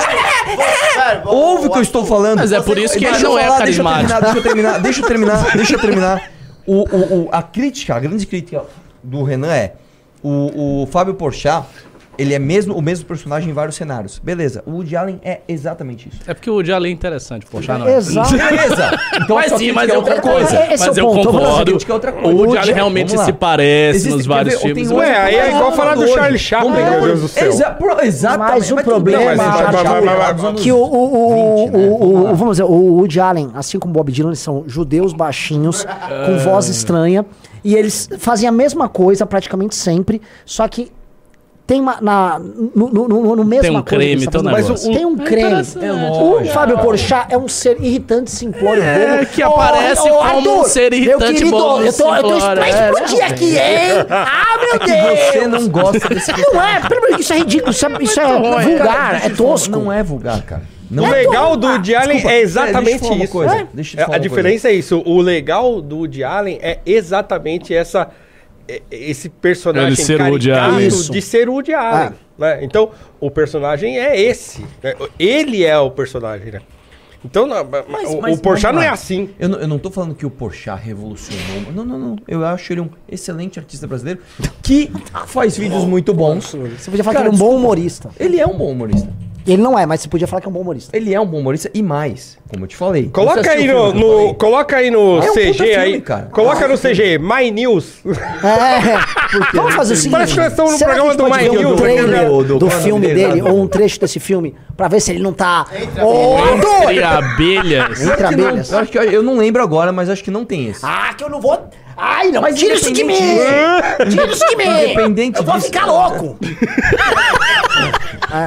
Ouve o que eu estou falando. Mas é por isso que ele não é falar, deixa eu carismático. terminar, Deixa eu terminar, deixa eu terminar, deixa eu terminar. O, o, o- a crítica, a grande crítica do Renan é o, o Fábio Porchat, ele é mesmo o mesmo personagem em vários cenários. Beleza, o Woody Allen é exatamente isso. É porque o Woody Allen é interessante, poxa, não. Exato. Beleza. <laughs> Então mas sim, crítica mas é outra coisa. É mas o eu ponto, concordo. Crítica é outra coisa. O Woody Allen realmente se parece Existe- nos vários ver, filmes. um- Ué, aí é igual falar do. Charlie Chaplin, meu Deus do céu. Exa- pro- exatamente. Mas o problema, anos Que o, o, o, 20, né? o- Vamos lá. o- vamos dizer, o Woody Allen, assim como o Bob Dylan, eles são judeus baixinhos, com voz estranha, e eles fazem a mesma coisa praticamente sempre, só que tem uma, na, no, no, no, no mesma Tem um coisa creme, tá tem um fazendo. negócio. Tem um creme. interessante. o Fábio Porchat é um ser irritante, simplório, É, bobo. que aparece como um ser irritante, meu querido, bobo, eu tô, eu tô pra é. explodir aqui, hein? Ah, meu É Deus! você não gosta desse Não é, isso é ridículo, isso é, isso é Cara, vulgar, deixa é tosco. Não é vulgar, cara. Não O é legal do Woody Allen Desculpa, é exatamente isso. coisa, É. deixa eu te É, falar a diferença é isso. O legal do Woody Allen é exatamente essa é- esse personagem Ele ser caricato de ser o Woody Allen. né? Então, o personagem é esse. né? Ele é o personagem, né? Então, não, o, o Porchat não é assim. Eu não, eu não tô falando que o Porchat revolucionou. Não, não, não. Eu acho ele um excelente artista brasileiro que faz vídeos muito bons. Você podia falar Cara, que ele é um bom humorista. Ele é um bom humorista. Ele não é, mas você podia falar que é um bom humorista. Ele é um bom humorista e mais, como eu te falei. Coloca aí no, no- falei? coloca aí no É um CG filme, aí. cara. Coloca Ah, no CG, My News. <laughs> É, vamos fazer o seguinte. Parece que nós estamos no programa do pode My ver um News, trailer do- do, do- do- filme dele, ou um trecho desse filme, pra ver se ele não tá... Ô, Entre Arthur! Abelhas. Entre Acho que não, abelhas. eu, acho que, eu não lembro agora, mas acho que não tem esse. Ah, que eu não vou... Ai, não, Mas tira isso de mim! Tira isso de mim! Independente Eu vou disso- ficar louco!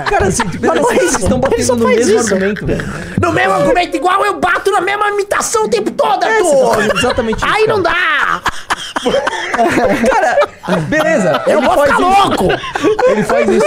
Cara, assim, tipo, Mas não é vocês isso. estão Ele só batendo no faz mesmo isso. argumento, velho. No mesmo argumento igual, eu bato na mesma imitação o tempo todo, É, tá Arthur! fazendo exatamente isso, Aí cara. não dá! <laughs> Cara, beleza. Eu vou faz ficar isso. louco! Ele faz isso.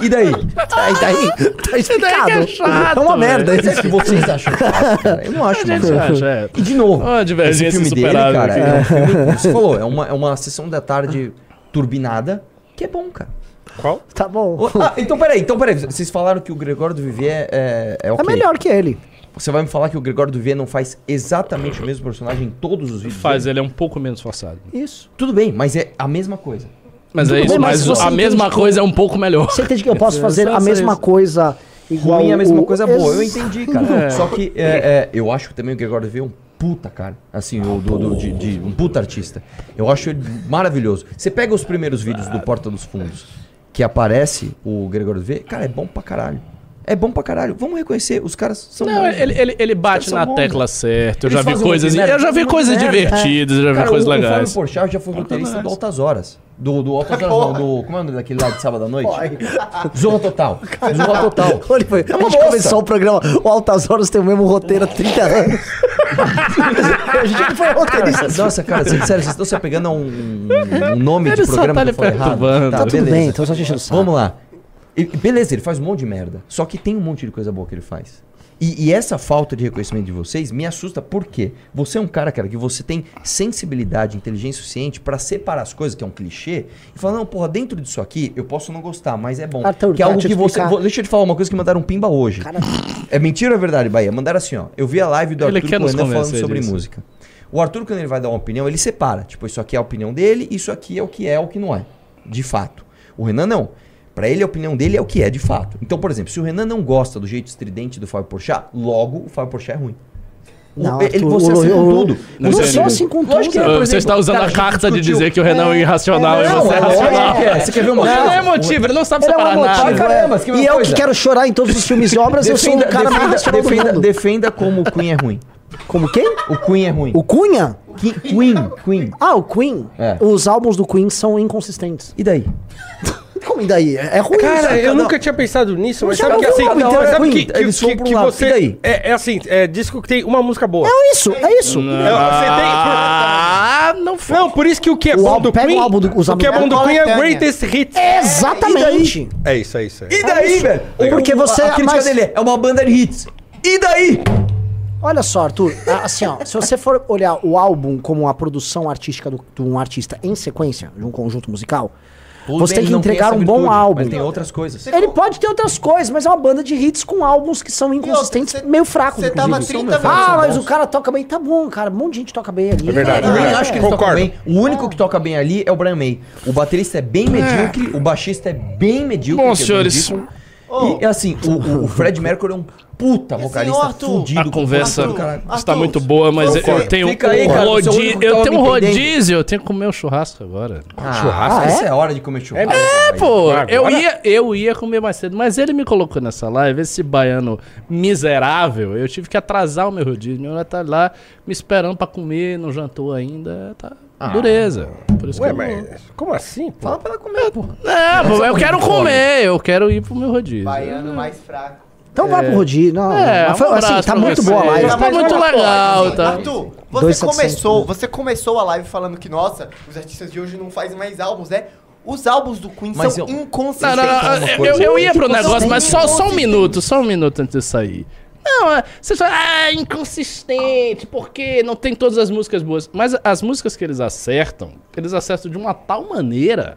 E daí? Aí, daí, tá explicado. é chato, é uma merda. É que vocês acham chato, cara. Eu não acho, mano. acha, é. E de novo, Ó, a divergência esse filme dele, cara, aqui. é um filme, como você falou, é uma, é uma sessão da tarde turbinada que é bom, cara. Qual? Tá bom. Ah, então peraí, então peraí. Vocês falaram que o Gregório do Vivier é, é É ok. melhor que ele. Você vai me falar que o Gregório do não faz exatamente o mesmo personagem em todos os vídeos? Faz, dele? ele é um pouco menos forçado. Isso. Tudo bem, mas é a mesma coisa. Mas Tudo é isso, bem, mas mas, a mesma que- coisa é um pouco melhor. Você entende que eu posso <laughs> É, fazer a mesma isso. coisa igual Ruim é a mesma o- coisa boa, eu entendi, cara. <laughs> É. Só que é, é, eu acho que também o Gregório do é um puta, cara. Assim, o do, do- de, de- um puta artista. Eu acho ele maravilhoso. Você pega os primeiros vídeos do Porta dos Fundos, que aparece o Gregório do cara, é bom pra caralho. É bom pra caralho. Vamos reconhecer, os caras são Não, bons. ele, ele, ele bate na bons, tecla certa. Eu Eles já vi coisas. Eu já vi coisas divertidas, eu já vi coisas o, O legais. Fábio Porchat já foi roteirista do Altas Horas. Do, do Altas Horas, não, do... Como é o nome daquele lá de sábado à noite? Zorra Total. Zorra Total. <laughs> Olha, foi. É a uma gente bosta. começou o programa. O Altas Horas tem o mesmo roteiro há 30 anos. a gente foi roteirista. Cara, nossa, cara, sério, vocês estão se apegando a um, um nome Ele de programa tá que eu falei errado? perturbando. Tá tudo bem, então só enchendo o saco. Vamos lá. E- beleza, ele faz um monte de merda. Só que tem um monte de coisa boa que ele faz. E, e essa falta de reconhecimento de vocês me assusta porque você é um cara, cara, que você tem sensibilidade, inteligência suficiente pra separar as coisas, que é um clichê, e falar, não, porra, dentro disso aqui eu posso não gostar, mas é bom. Arthur, que é tá, algo deixa que eu você. vou- deixa eu te falar uma coisa que mandaram um pimba hoje. É mentira ou é verdade, Bahia? Mandaram assim, ó. Eu vi a live do Ele Arthur Conan falando sobre disso. música. O Arthur, quando ele vai dar uma opinião, ele separa. Tipo, isso aqui é a opinião dele, isso aqui é o que é, o que não é. De fato. O Renan não. Pra ele, a opinião dele é o que é, de fato. Então, por exemplo, se o Renan não gosta do jeito estridente do Fábio Porchat, logo o Fábio Porchat é ruim. Não, ele, Arthur, você o- assim com tudo. Não sou assim com Lógico que é, tudo. por Você exemplo, está usando cara, a carta de dizer que o Renan é irracional e Não, você é é racional. é. Você quer ver uma Não, coisa? não é motivo, ele não sabe Ele é separar nada. motivo, caramba, E uma eu coisa? que quero chorar em todos os filmes e obras, eu sou o cara mais racional do defenda, mundo. defenda como o Queen é ruim. Como quem? O Queen é ruim. O Cunha? Queen, Queen. Ah, o Queen. É. Os álbuns do Queen são inconsistentes. E daí? <laughs> Como e daí? É ruim. Cara, saca? eu nunca tinha pensado nisso, mas sabe que assim, cada mas hora é sabe que, que, Eles que, um que você. e daí? É, é assim, é disco que tem uma música boa. É isso, é isso. É, você Ah, não tem. Não, por isso que o que é O bom álbum- do o Queen. álbum do- o que é bom do Queen é. Greatest Hits. Exatamente. É isso, é isso. É. E daí, velho? Porque O- você- A crítica dele é, é uma banda de hits. E daí? Olha só, Arthur, assim, ó, se você for olhar o álbum como a produção artística do- de um artista em sequência, de um conjunto musical, Tudo você tem que ele entregar um bom álbum. Mas tem outras coisas. Ele pode ter outras coisas, mas é uma banda de hits com álbuns que são inconsistentes, meio fracos, você tava inclusive. 30 Ah, mas bons. o cara toca bem, tá bom, cara, um monte de gente toca bem ali. É verdade. Eu nem É, acho que eles tocam concordo. bem. O único que toca bem ali é o Brian May. O baterista é bem medíocre, o baixista é bem medíocre. Bom, que é E assim, o, o- Fred <laughs> Mercury é um puta vocalista Arthur, fudido. A conversa com caralho. está muito boa, mas eu, eu tenho aí, um cara, é rodízio. Eu tenho um rodízio, eu tenho que comer o churrasco agora. Ah, Churrasco, ah, é? essa é a hora de comer churrasco. É, pô, Agora? eu ia, eu ia comer mais cedo, mas ele me colocou nessa live, esse baiano miserável, eu tive que atrasar o meu rodízio. Meu mulher tá lá me esperando pra comer, não jantou ainda, tá dureza. Por isso Ué, que eu mas como assim, pô? Fala pra ela comer, pô. É, pô, eu quero comer, eu quero ir pro meu rodízio. Baiano mais fraco. Então vai pro rodízio. Não, É, mas foi- um assim, tá pra muito você. boa a live. Tá Mas muito olha, legal, assim, tá? Arthur, você 2,700, começou, né? você começou a live falando que, nossa, os artistas de hoje não fazem mais álbuns, né? Os álbuns do Queen Mas são eu- Não, inconsistentes. não, não, uma eu, eu, ia pro Inconsistente. negócio, mas só, só um minuto, só um minuto antes de sair. Não, é, você fala, ah, inconsistente, porque não tem todas as músicas boas. Mas as músicas que eles acertam, eles acertam de uma tal maneira.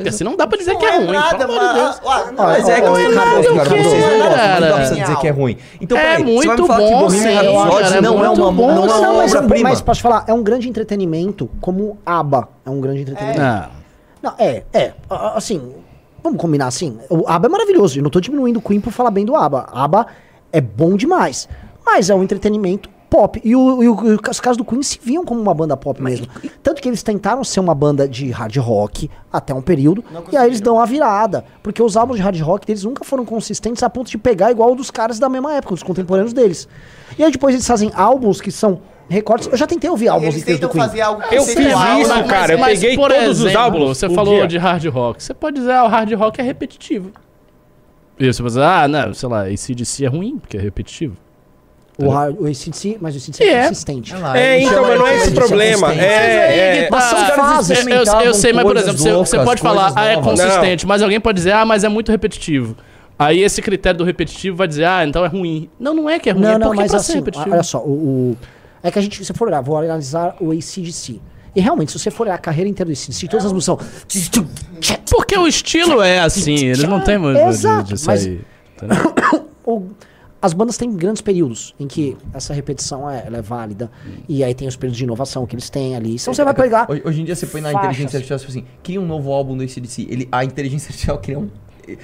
Que assim não dá pra dizer Não que é, ruim, nada, pelo amor de Deus. mas... Mas é que não cara. quê, Vocês não gostam, não dá pra dizer que é ruim. Então, É peraí, você vai muito me falar que bom, Bohemian Rhapsody é não é muito uma, bom. não é uma mas, obra-prima? mas posso falar, é um grande entretenimento como ABBA é um grande entretenimento. Ah, Não, é, é. Assim, vamos combinar assim. O ABBA é maravilhoso. Eu não tô diminuindo o Queen por falar bem do ABBA. ABBA é bom demais. Mas é um entretenimento pop. E, o, e o- e os caras do Queen se viam como uma banda pop mesmo. Tanto que eles tentaram ser uma banda de hard rock até um período. E aí eles dão a virada. Porque os álbuns de hard rock deles nunca foram consistentes a ponto de pegar igual o dos caras da mesma época, dos contemporâneos deles. E aí depois eles fazem álbuns que são recortes. Eu já tentei ouvir álbuns Eles inteiros do tentam Queen. fazer algo Eu fiz isso, cara. eu peguei todos os exemplo, álbuns Você um falou dia. de hard rock. Você pode dizer, ah, o hard rock é repetitivo. E você pode dizer, ah, não, sei lá, ACDC é ruim, porque é repetitivo. O, hard, o ACDC, mas o ACDC é, É. consistente. É, então, mas não é esse problema. É, é. Mas são fases. Eu, eu, sei, mas por exemplo, você, você pode falar, ah, é consistente, mas alguém pode dizer, ah, mas é muito repetitivo. Aí esse critério do repetitivo vai dizer, ah, então é ruim. Não, não é que é ruim, Não, é não, porque mas pra ser assim, repetitivo. olha só, o, o- é que a gente, se for olhar, vou analisar o ACDC. E realmente, se você for olhar a carreira inteira do ACDC, todas as músicas são... Porque o estilo é assim, eles não têm muito Exato, de, mas- sair. <coughs> o- as bandas têm grandes períodos em que essa repetição é, é válida. E aí tem os períodos de inovação que eles têm ali. Então você vai pegar... Hoje, hoje em dia você põe na faixas. inteligência artificial, tipo assim, cria um novo álbum do ACDC. Ele, a inteligência artificial cria um.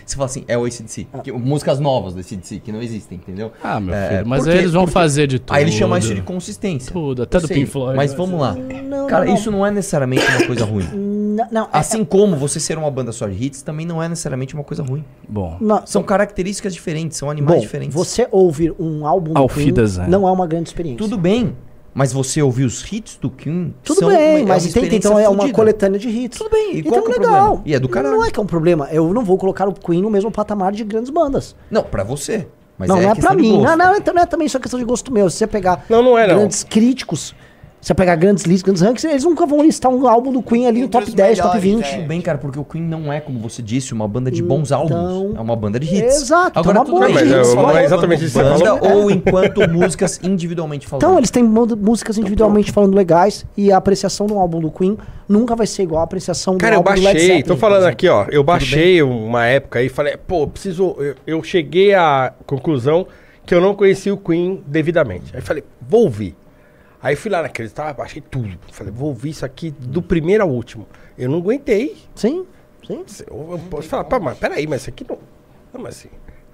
Você fala assim, é o ACDC. Que- músicas novas do ACDC, que não existem, entendeu? Ah, meu É, filho, mas porque- eles vão porque- fazer de tudo. Aí ele chama isso de consistência. Tudo, até do sei, Pink Floyd. Mas né? vamos lá. Não, Cara, não, isso não é necessariamente uma coisa ruim. <laughs> Não, não, é- Assim como você ser uma banda só de hits também não é necessariamente uma coisa ruim. Bom. não, São características diferentes, são animais bom, diferentes. você ouvir um álbum do Queen não é uma grande experiência. Tudo bem, mas você ouvir os hits do Queen Tudo são bem, uma- é mas tenta, experiência então é uma coletânea de hits. Tudo bem, e então qual é o legal. problema? E é do caralho. Não é que é um problema. Eu não vou colocar o Queen no mesmo patamar de grandes bandas. Não, pra você. Mas não, é não é pra mim. Não, não, então não é também só questão de gosto meu. Se você pegar Não, não é, não. grandes críticos, você pegar grandes listas, grandes rankings, eles nunca vão listar um álbum do Queen ali no top os 10, top melhores, 20. é. Bem, cara, porque o Queen não é, como você disse, uma banda de bons Então- álbuns. É uma banda de hits. Exato, Agora, então é uma banda de mas hits. não Não é exatamente isso banda falou. ou enquanto músicas individualmente falando. Então, eles têm músicas individualmente falando legais e a apreciação do álbum do Queen nunca vai ser igual à apreciação Cara, do eu álbum do Led baixei, Zeppelin. tô por falando exemplo. aqui, ó. Eu baixei uma época e falei, pô, preciso. Eu, eu cheguei à conclusão que eu não conhecia o Queen devidamente. Aí falei, vou ouvir. Aí fui lá naquele, tá, baixei tudo. Falei, vou ouvir isso aqui do primeiro ao último. Eu não aguentei. Sim, sim. Eu, eu posso falar, pá, mas peraí, mas isso aqui não. Não, mas assim.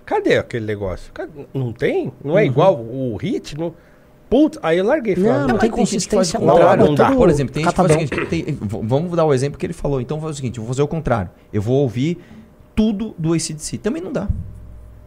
Cadê aquele negócio? Cadê? Não tem? Não é igual o hit? Não... Putz, aí eu larguei. falei, Não, não ah, tem consistência. o Não, contrário. não dá. Por exemplo, tem gente que faz o catadão. seguinte, tem- vamos dar o exemplo que ele falou. Então faz o seguinte, eu vou fazer o contrário. Eu vou ouvir tudo do ACDC. Também não dá.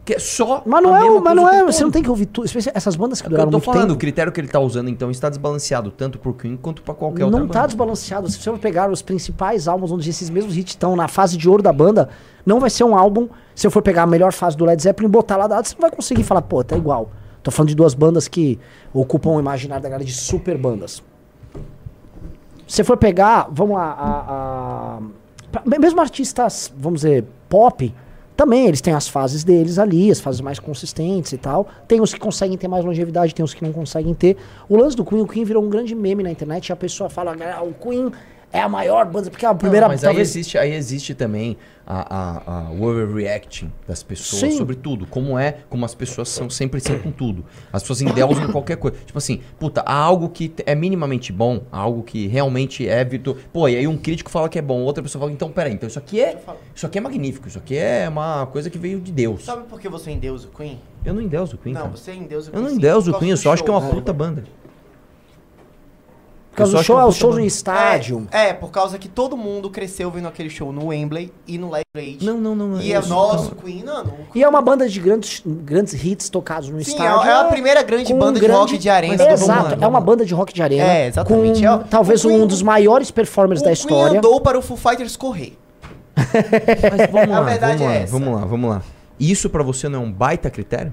Que é só Mas não é, mas não o é, você não tem que ouvir tudo. Essas bandas que É o que eu tô falando, o tempo. critério que ele tá usando, então, está desbalanceado, tanto pro Queen quanto pra qualquer outra Não tá banda. desbalanceado. Se você for pegar os principais álbuns onde esses mesmos hits estão na fase de ouro da banda, não vai ser um álbum. Se eu for pegar a melhor fase do Led Zeppelin e botar lá dado, você não vai conseguir falar, pô, tá igual. Tô falando de duas bandas que ocupam o imaginário da galera de super bandas. Se você for pegar, vamos lá, a, a- mesmo artistas, vamos dizer, pop, também eles têm as fases deles ali, as fases mais consistentes e tal. Tem os que conseguem ter mais longevidade, tem os que não conseguem ter. O lance do Queen, o Queen virou um grande meme na internet, e a pessoa fala, "Ah, o Queen é a maior banda, porque a primeira, Não, mas talvez... aí, existe, aí existe também a, a, a overreacting das pessoas Sim. sobre tudo. Como é, como as pessoas são sempre são com tudo. As pessoas endeusam qualquer coisa. Tipo assim, puta, há algo que é minimamente bom, há algo que realmente é virtuoso. Pô, e aí um crítico fala que é bom, outra pessoa fala, então peraí, então isso aqui é. Isso aqui é magnífico, isso aqui é uma coisa que veio de Deus. Sabe por que você endeusa o Queen? Eu não endeuso o Queen. Não, cara. você endeusa o Eu Queen. não sim, endeuso o Queen, eu só acho que é uma puta banda. Por causa do show, é o show no banda. estádio. É, por causa que todo mundo cresceu vendo aquele show no Wembley e no Live Aid. Não, não, não. E é sou- nosso Queen, não. não. E é uma banda de grandes, grandes hits tocados no Sim, estádio. é a primeira grande banda de rock de arena do Exato, mundo. é uma banda de rock de arena. É, exatamente. Com É talvez Queen- um dos maiores performers da O Queen história. andou para o Foo Fighters correr. <laughs> Mas vamos A lá, verdade vamos é lá, essa. vamos lá, vamos lá. Isso pra você não é um baita critério?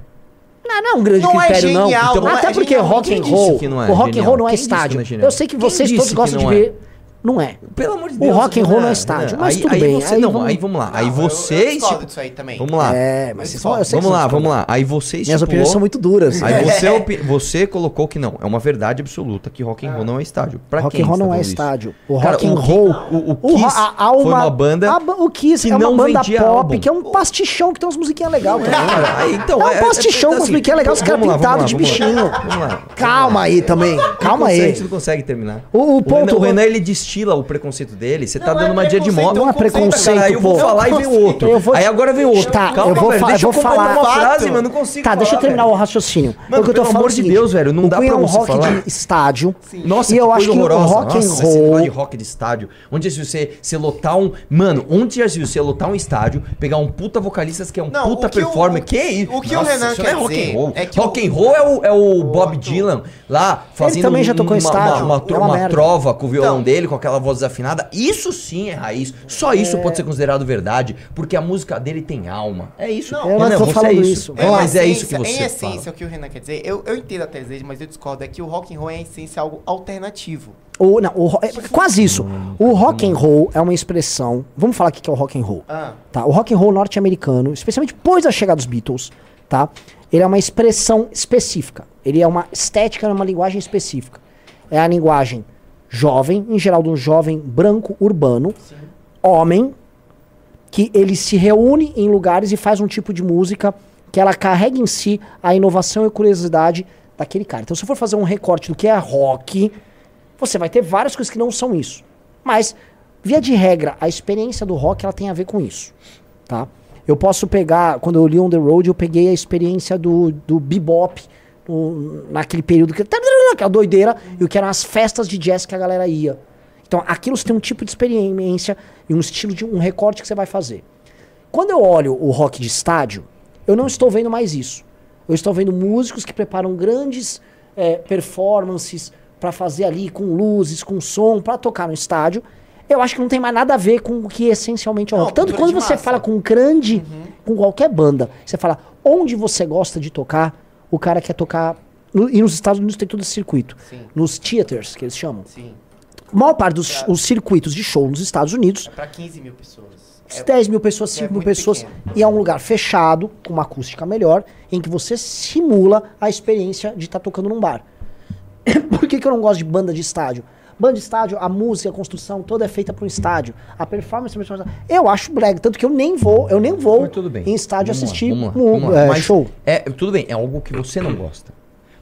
Não, não é um grande Não é critério, não. genial, Então, não é até porque genial. rock and roll. é o rock and genial? roll não é estádio. não é genial? Eu sei que vocês todos gostam de é? ver. Não é. Pelo amor de O Deus. rock and roll não é né? estádio, Né? mas aí, tudo aí bem, Você, aí não, vamos- aí vamos lá. Não, aí eu- você. eu discordo esti- disso aí também. Vamos lá. É, mas vocês eu que Vamos lá, vocês vamos lá. Aí você Minhas opiniões são muito duras. Aí você, opi- você colocou que não. É uma verdade absoluta que rock and roll não é estádio. Pra Rock quem and roll tá não é estádio. O Cara, rock and o Ki- roll. o- o Kiss a- há foi uma banda a o Kiss que é uma não banda pop, álbum. que é um pastichão que tem umas musiquinhas legais. É, cara. Então, é um é- é- pastichão é- com umas assim, musiquinhas legais, os caras pintados de bichinho. Vamos lá. Calma aí também. Calma aí. Você não consegue terminar. O- o ponto- Renan, o Renan, ele destila o preconceito dele. Você tá Não, dando é uma dia de moda. Não é preconceito, Cara, aí eu vou falar e vem o outro. Eu vou- Aí agora vem o outro. Tá, Calma, eu vou, velho, deixa eu vou falar. uma frase, mano. Não consigo Tá, deixa eu falar, terminar velho. o raciocínio. Mano, o que eu tô pelo falando é amor o de Deus, velho, não dá pra é um você rock falar. de estádio. Nossa, e eu acho que o rock and roll de rock de estádio. Onde se você, você lotar um. Mano, onde já se você lotar um estádio, pegar um puta vocalista que é um puta performer. que isso? o que o Renan quer é dizer é que rock and roll é o, é Bob Dylan lá fazendo também já tocou em uma, estádio. uma, uma, É trova com o violão Então. dele, com aquela voz desafinada. Isso sim é raiz. Só isso pode ser considerado verdade, porque a música dele tem alma. É isso. Não, eu não Renan, tô você falando é isso. isso. É, mas é isso que essência- você Em fala. essência, o que o Renan quer dizer, eu, eu entendo a desejo, mas eu discordo, é que o rock and roll é em essência algo alternativo. O, não, o é quase isso. O rock and roll é uma expressão. Vamos falar aqui que é o rock and roll. Ah. Tá? O rock and roll norte-americano, especialmente depois da chegada dos Beatles, tá? Ele é uma expressão específica. Ele é uma estética, é uma linguagem específica. É a linguagem jovem, em geral de um jovem branco urbano, homem, que ele se reúne em lugares e faz um tipo de música que ela carrega em si a inovação e curiosidade daquele cara. Então, se for fazer um recorte do que é rock, você vai ter várias coisas que não são isso. Mas, via de regra, a experiência do rock ela tem a ver com isso, tá? Eu posso pegar, quando eu li On The Road, eu peguei a experiência do, do bebop, no- naquele período que aquela doideira, e o que eram as festas de jazz que a galera ia. Então, aquilo você tem um tipo de experiência e um estilo de um recorte que você vai fazer. Quando eu olho o rock de estádio, eu não estou vendo mais isso. Eu estou vendo músicos que preparam grandes eh, performances para fazer ali com luzes, com som, para tocar no estádio. Eu acho que não tem mais nada a ver com o que essencialmente é o rock. Tanto quando você massa. fala com um grande, com qualquer banda, você fala onde você gosta de tocar, o cara quer tocar. no- e nos Estados Unidos tem todo esse circuito. Sim. Nos theaters, que eles chamam. Sim. A maior parte dos os circuitos de show nos Estados Unidos É pra 15 mil pessoas. uns 10 mil pessoas, é 5 mil muito pessoas, pequeno. e é um lugar fechado, com uma acústica melhor, em que você simula a experiência de estar tocando num bar. <coughs> Por que, que eu não gosto de banda de estádio? Banda de estádio, a música, a construção, toda é feita para um estádio. A performance, a performance- eu acho brega, tanto que eu nem vou, eu nem vou Mas tudo bem. em estádio Vamos lá, assistir vamos lá, vamos lá. é, Mas show. É, tudo bem, é algo que você não gosta.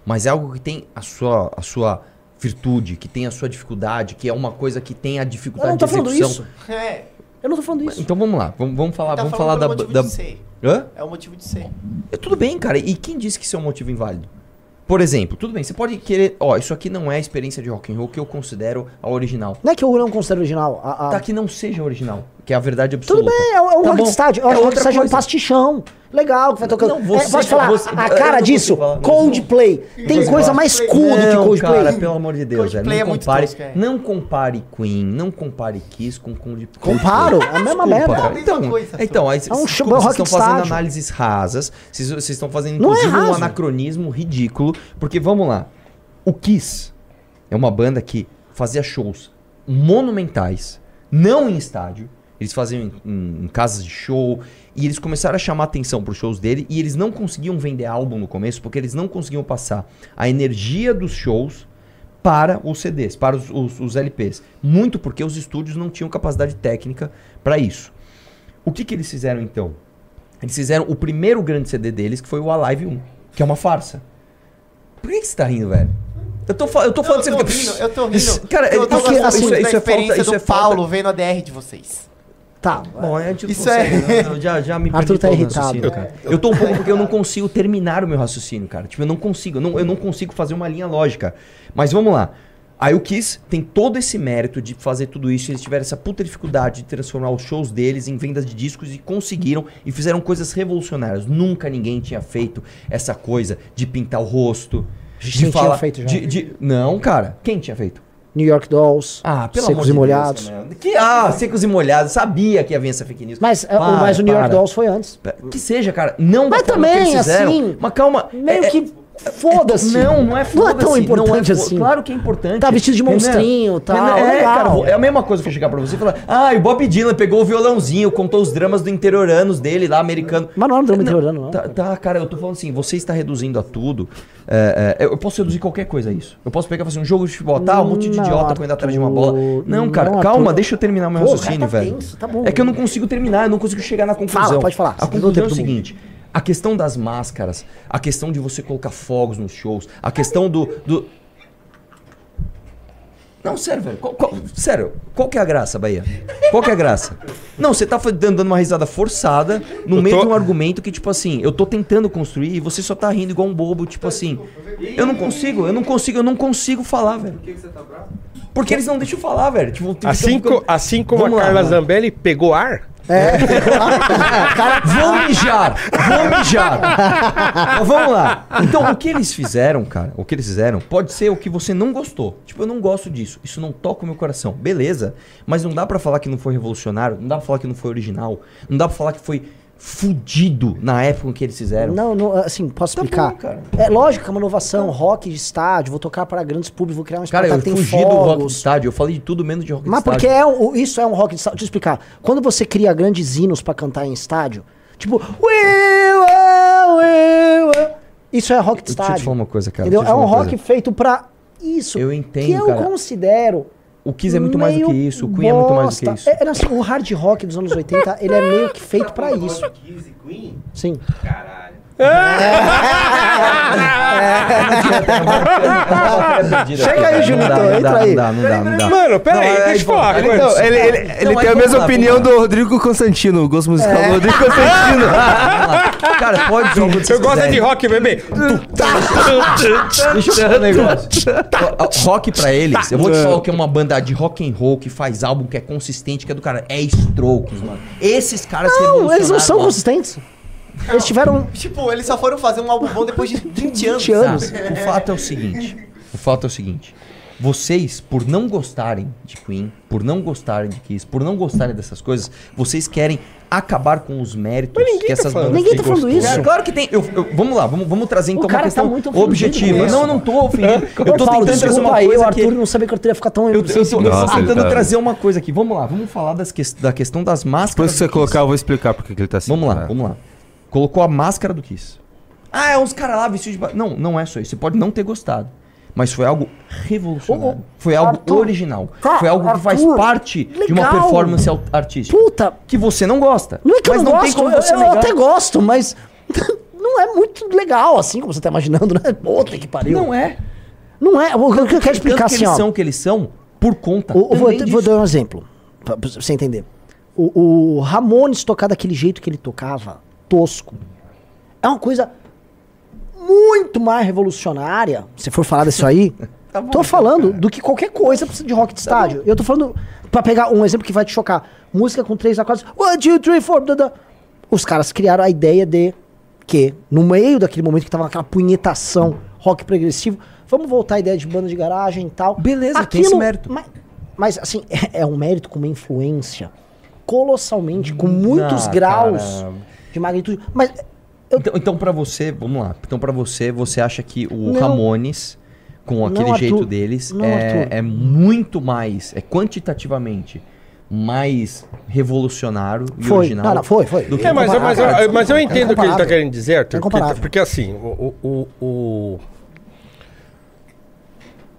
Mas é algo que tem a sua, a sua virtude, que tem a sua dificuldade, que é uma coisa que tem a Eu dificuldade não tô de falando execução. isso. É. Eu não tô falando isso. Então vamos lá, vamos, vamos falar, Tá vamos falar da, da... de ser. Hã? É o motivo de ser. É, tudo bem, cara. E quem disse que isso é um motivo inválido? Por exemplo, tudo bem, você pode querer, ó, isso aqui não é a experiência de rock and roll que eu considero a original. Não é que eu não considero original. A, a- Tá que não seja original. Que é a verdade Tudo absoluta. bem, é um, é um Tá rock bom. de estádio. É rock de outra estádio é um pastichão. Legal, que vai tocando. Não, você- É, posso falar? você- a cara disso, falar. Coldplay. Tem coisa mais cool do que Não, Coldplay. cara, pelo amor de Deus, velho. Não é muito compare, tosco, é. não compare Queen, não compare Kiss com Coldplay. Comparo, é a mesma merda. cara. Então, coisa, então aí, É um show- vocês rock estão fazendo estádio. análises rasas, vocês, vocês estão fazendo Não é inclusive um anacronismo ridículo, porque vamos lá, o Kiss é uma banda que fazia shows monumentais, não em estádio, eles faziam em, em- em casas de show, e eles começaram a chamar atenção para os shows dele, e eles não conseguiam vender álbum no começo, porque eles não conseguiam passar a energia dos shows para os CDs, para os, os- os LPs. Muito porque os estúdios não tinham capacidade técnica para isso. O que, que eles fizeram então? Eles fizeram o primeiro grande CD deles, que foi o Alive 1, que é uma farsa. Por que, que você tá rindo, velho? Eu tô, eu tô falando Eu tô rindo, eu tô rindo. Cara, eu tô porque, gostando assim, isso, da isso é falta, isso do é falta- Paulo vendo a DR de vocês. Tá. Bom, a gente Isso é- consegue, não, não, já, já me Arthur perdi tá irritado. raciocínio, cara. Eu tô um pouco porque eu não consigo terminar o meu raciocínio, cara. Tipo, eu não consigo, eu não, eu não consigo fazer uma linha lógica. Mas vamos lá. Aí o Kiss tem todo esse mérito de fazer tudo isso. Eles tiveram essa puta dificuldade de transformar os shows deles em vendas de discos e conseguiram e fizeram coisas revolucionárias. Nunca ninguém tinha feito essa coisa de pintar o rosto. gente De tinha falar. feito já. de- de- Não, cara. Quem tinha feito? New York Dolls, Ah, pelo Secos amor e Molhados. Deus, também. que, ah, secos e molhados. Sabia que ia vir essa fake news. Mas, o- Para, mas o New York para. Dolls foi antes. Que seja, cara. Não Mas também, assim, Mas calma. Meio é- é- que foda-se. Não, não é Não é foda-se. tão importante é assim. Claro que é importante. Tá vestido de monstrinho e tal, é, legal. cara, é a mesma coisa que eu chegar pra você e falar: ah, o Bob Dylan pegou o violãozinho, contou os dramas do interioranos dele lá, americano. Mas não é um drama interiorano, não. Tá, tá, cara, eu tô falando assim, você está reduzindo a tudo. é, é, eu posso reduzir qualquer coisa a isso. Eu posso pegar e fazer um jogo de futebol, tá? Um monte de Não, idiota correndo atrás de uma bola. Não, cara, não, calma, deixa eu terminar meu Pô, raciocínio, tá velho. tenso, tá bom. É que eu não consigo terminar, eu não consigo chegar na conclusão. Fala, pode falar, A o conclusão é o seguinte. A questão das máscaras, a questão de você colocar fogos nos shows, a questão do. do... Não, sério, velho. Qual, qual- sério, qual que é a graça, Bahia? Qual que é a graça? Não, você tá dando uma risada forçada no Eu meio tô- de um argumento que, tipo assim, eu tô tentando construir e você só tá rindo igual um bobo, tipo assim. Eu não consigo, eu não consigo, eu não consigo falar, velho. Por que você tá bravo? Porque eles não deixam falar, velho. Tipo, Assim, co- assim como Vamos a Carla lá. Zambelli pegou ar, <laughs> Vou mijar! Vou mijar! Mas vamos lá. Então, o que eles fizeram, cara, o que eles fizeram, pode ser o que você não gostou. Tipo, eu não gosto disso. Isso não toca o meu coração. Beleza. Mas não dá pra falar que não foi revolucionário, não dá pra falar que não foi original, não dá pra falar que foi fudido na época em que eles fizeram. Não, não, assim, posso explicar? bom, cara. É lógico que é uma inovação, rock de estádio, vou tocar para grandes públicos, vou criar um Cara, eu espetáculo que fugi tem do rock de fogos. estádio. Eu falei de tudo menos de rock Mas de estádio. porque é, isso é um rock de estádio. Deixa eu explicar. Quando você cria grandes hinos pra cantar em estádio, tipo, "We will, we will", isso é rock de Deixa eu te estádio. falar uma coisa, cara. entendeu? É eu um rock coisa. feito pra isso. Eu entendo, que eu cara. considero. O Kiss é muito mais do que isso, o Queen é muito mais do que bosta. isso. É, assim, o hard rock dos anos 80, ele é meio que feito pra isso. Sim. <laughs> Chega aí, Junito, entra aí. Não dá, não dá, não dá. Mano, pera aí, deixa eu falar uma Ele, coisa. não, ele, ele, ele Não, tem a vamos mesma opinião do Rodrigo Constantino, o gosto musical É. do Rodrigo Constantino. <laughs> Cara, pode ser o que vocês Eu gosto é de rock, bebê. Deixa eu falar um negócio. Rock pra eles, eu vou te falar o que é uma banda de rock and roll que faz álbum que é consistente, que é do cara. É Strokes, mano. Esses caras Não, eles não são consistentes. Eles tiveram. Tipo, eles só foram fazer um álbum bom depois de <laughs> 20 anos. 20 anos. sabe? O fato é o seguinte. O fato é o seguinte. Vocês, por não gostarem de Queen, por não gostarem de Kiss, por não gostarem dessas coisas, vocês querem acabar com os méritos que tá essas falando bandas Ninguém tá falando isso. É, claro que tem. Eu- eu- vamos lá, vamos, vamos trazer então uma cara tá questão muito ofendido objetiva. Não, eu não tô ofendido. Eu tô Paulo, tentando trazer uma o coisa Arthur que... não sabia que eu ia ficar tão Eu, eu, eu, eu Nossa, tentando tá- trazer uma coisa aqui. Vamos lá, vamos falar das que- da questão das máscaras. Depois que você colocar, eu vou explicar porque que ele tá assim. Vamos lá, né? vamos lá. Colocou a máscara do Kiss. Ah, é uns caras lá vestidos de. Não, não é só isso. Você pode não ter gostado. Mas foi algo revolucionário. Foi algo Arthur, original. tá, foi algo que faz parte de uma legal. performance artística. Puta, Que você não gosta. não é que mas eu não, tem gosto, como eu, você eu até gosto, mas <laughs> não é muito legal assim como você tá imaginando, né? Puta que pariu. Não é. Não é. O que eu quero Tanto explicar que assim, eles ó. são o que eles são por conta. O- vou, vou dar um exemplo, pra, pra você entender. O, o Ramones tocar daquele jeito que ele tocava, tosco, é uma coisa muito mais revolucionária, se for falar disso aí, <laughs> Tá bom, tô falando cara. do que qualquer coisa precisa de rock de estádio. Eu tô falando, pra pegar um exemplo que vai te chocar, música com três acordes. One, two, three, four. da, da. Os caras criaram a ideia de que, no meio daquele momento que tava aquela punhetação rock progressivo, vamos voltar à ideia de banda de garagem e tal. Beleza, tem esse mérito. Mas, mas, assim, é, <laughs> é um mérito com uma influência colossalmente, com muitos Ah, graus cara. De magnitude. Mas Então, então para você, vamos lá. Então pra você, você acha que o Não. Ramones, com aquele Não, jeito Arthur. deles, Não, é, é muito mais, é quantitativamente mais revolucionário e Foi. original. Não, não, foi, foi. do que É, mas, eu- mas, eu- mas eu entendo o que ele tá incomparável. querendo dizer, Arthur. É porque, incomparável. porque assim, o, o, o, o-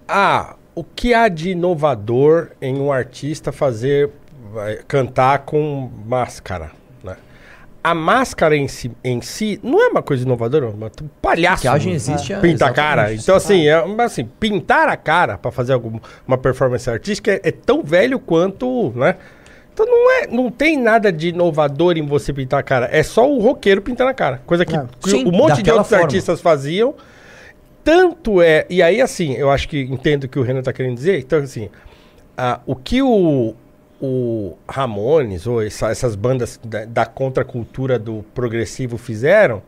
Ah, o que há de inovador em um artista fazer cantar com máscara? A máscara em si, em si não é uma coisa inovadora, é uma palhaço. Maquiagem existe, é, pinta a cara. Então, assim, é, mas, assim, pintar a cara pra fazer alguma uma performance artística é, é tão velho quanto, né? Então não, é, não tem nada de inovador em você pintar a cara. É só o roqueiro pintando a cara. Coisa que, É. que Sim, um monte de outros forma. artistas faziam. Tanto é. E aí, assim, eu acho que entendo o que o Renan tá querendo dizer. Então, assim, ah, o que o, o Ramones ou essa- essas bandas da, da contracultura do progressivo fizeram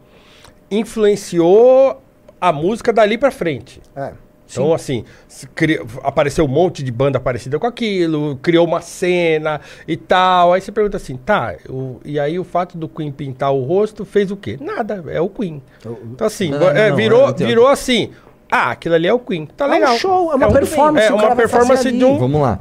influenciou a música dali pra frente. É. Então, assim, se cri- apareceu um monte de banda parecida com aquilo, criou uma cena e tal. Aí você pergunta assim, tá, o- e aí o fato do Queen pintar o rosto fez o quê? Nada, é o Queen. Então, assim, Não, não, é, não, virou, tenho- virou assim, ah, aquilo ali é o Queen. Tá É um legal. show, é uma um- performance, É o uma performance ali. de um... Vamos lá.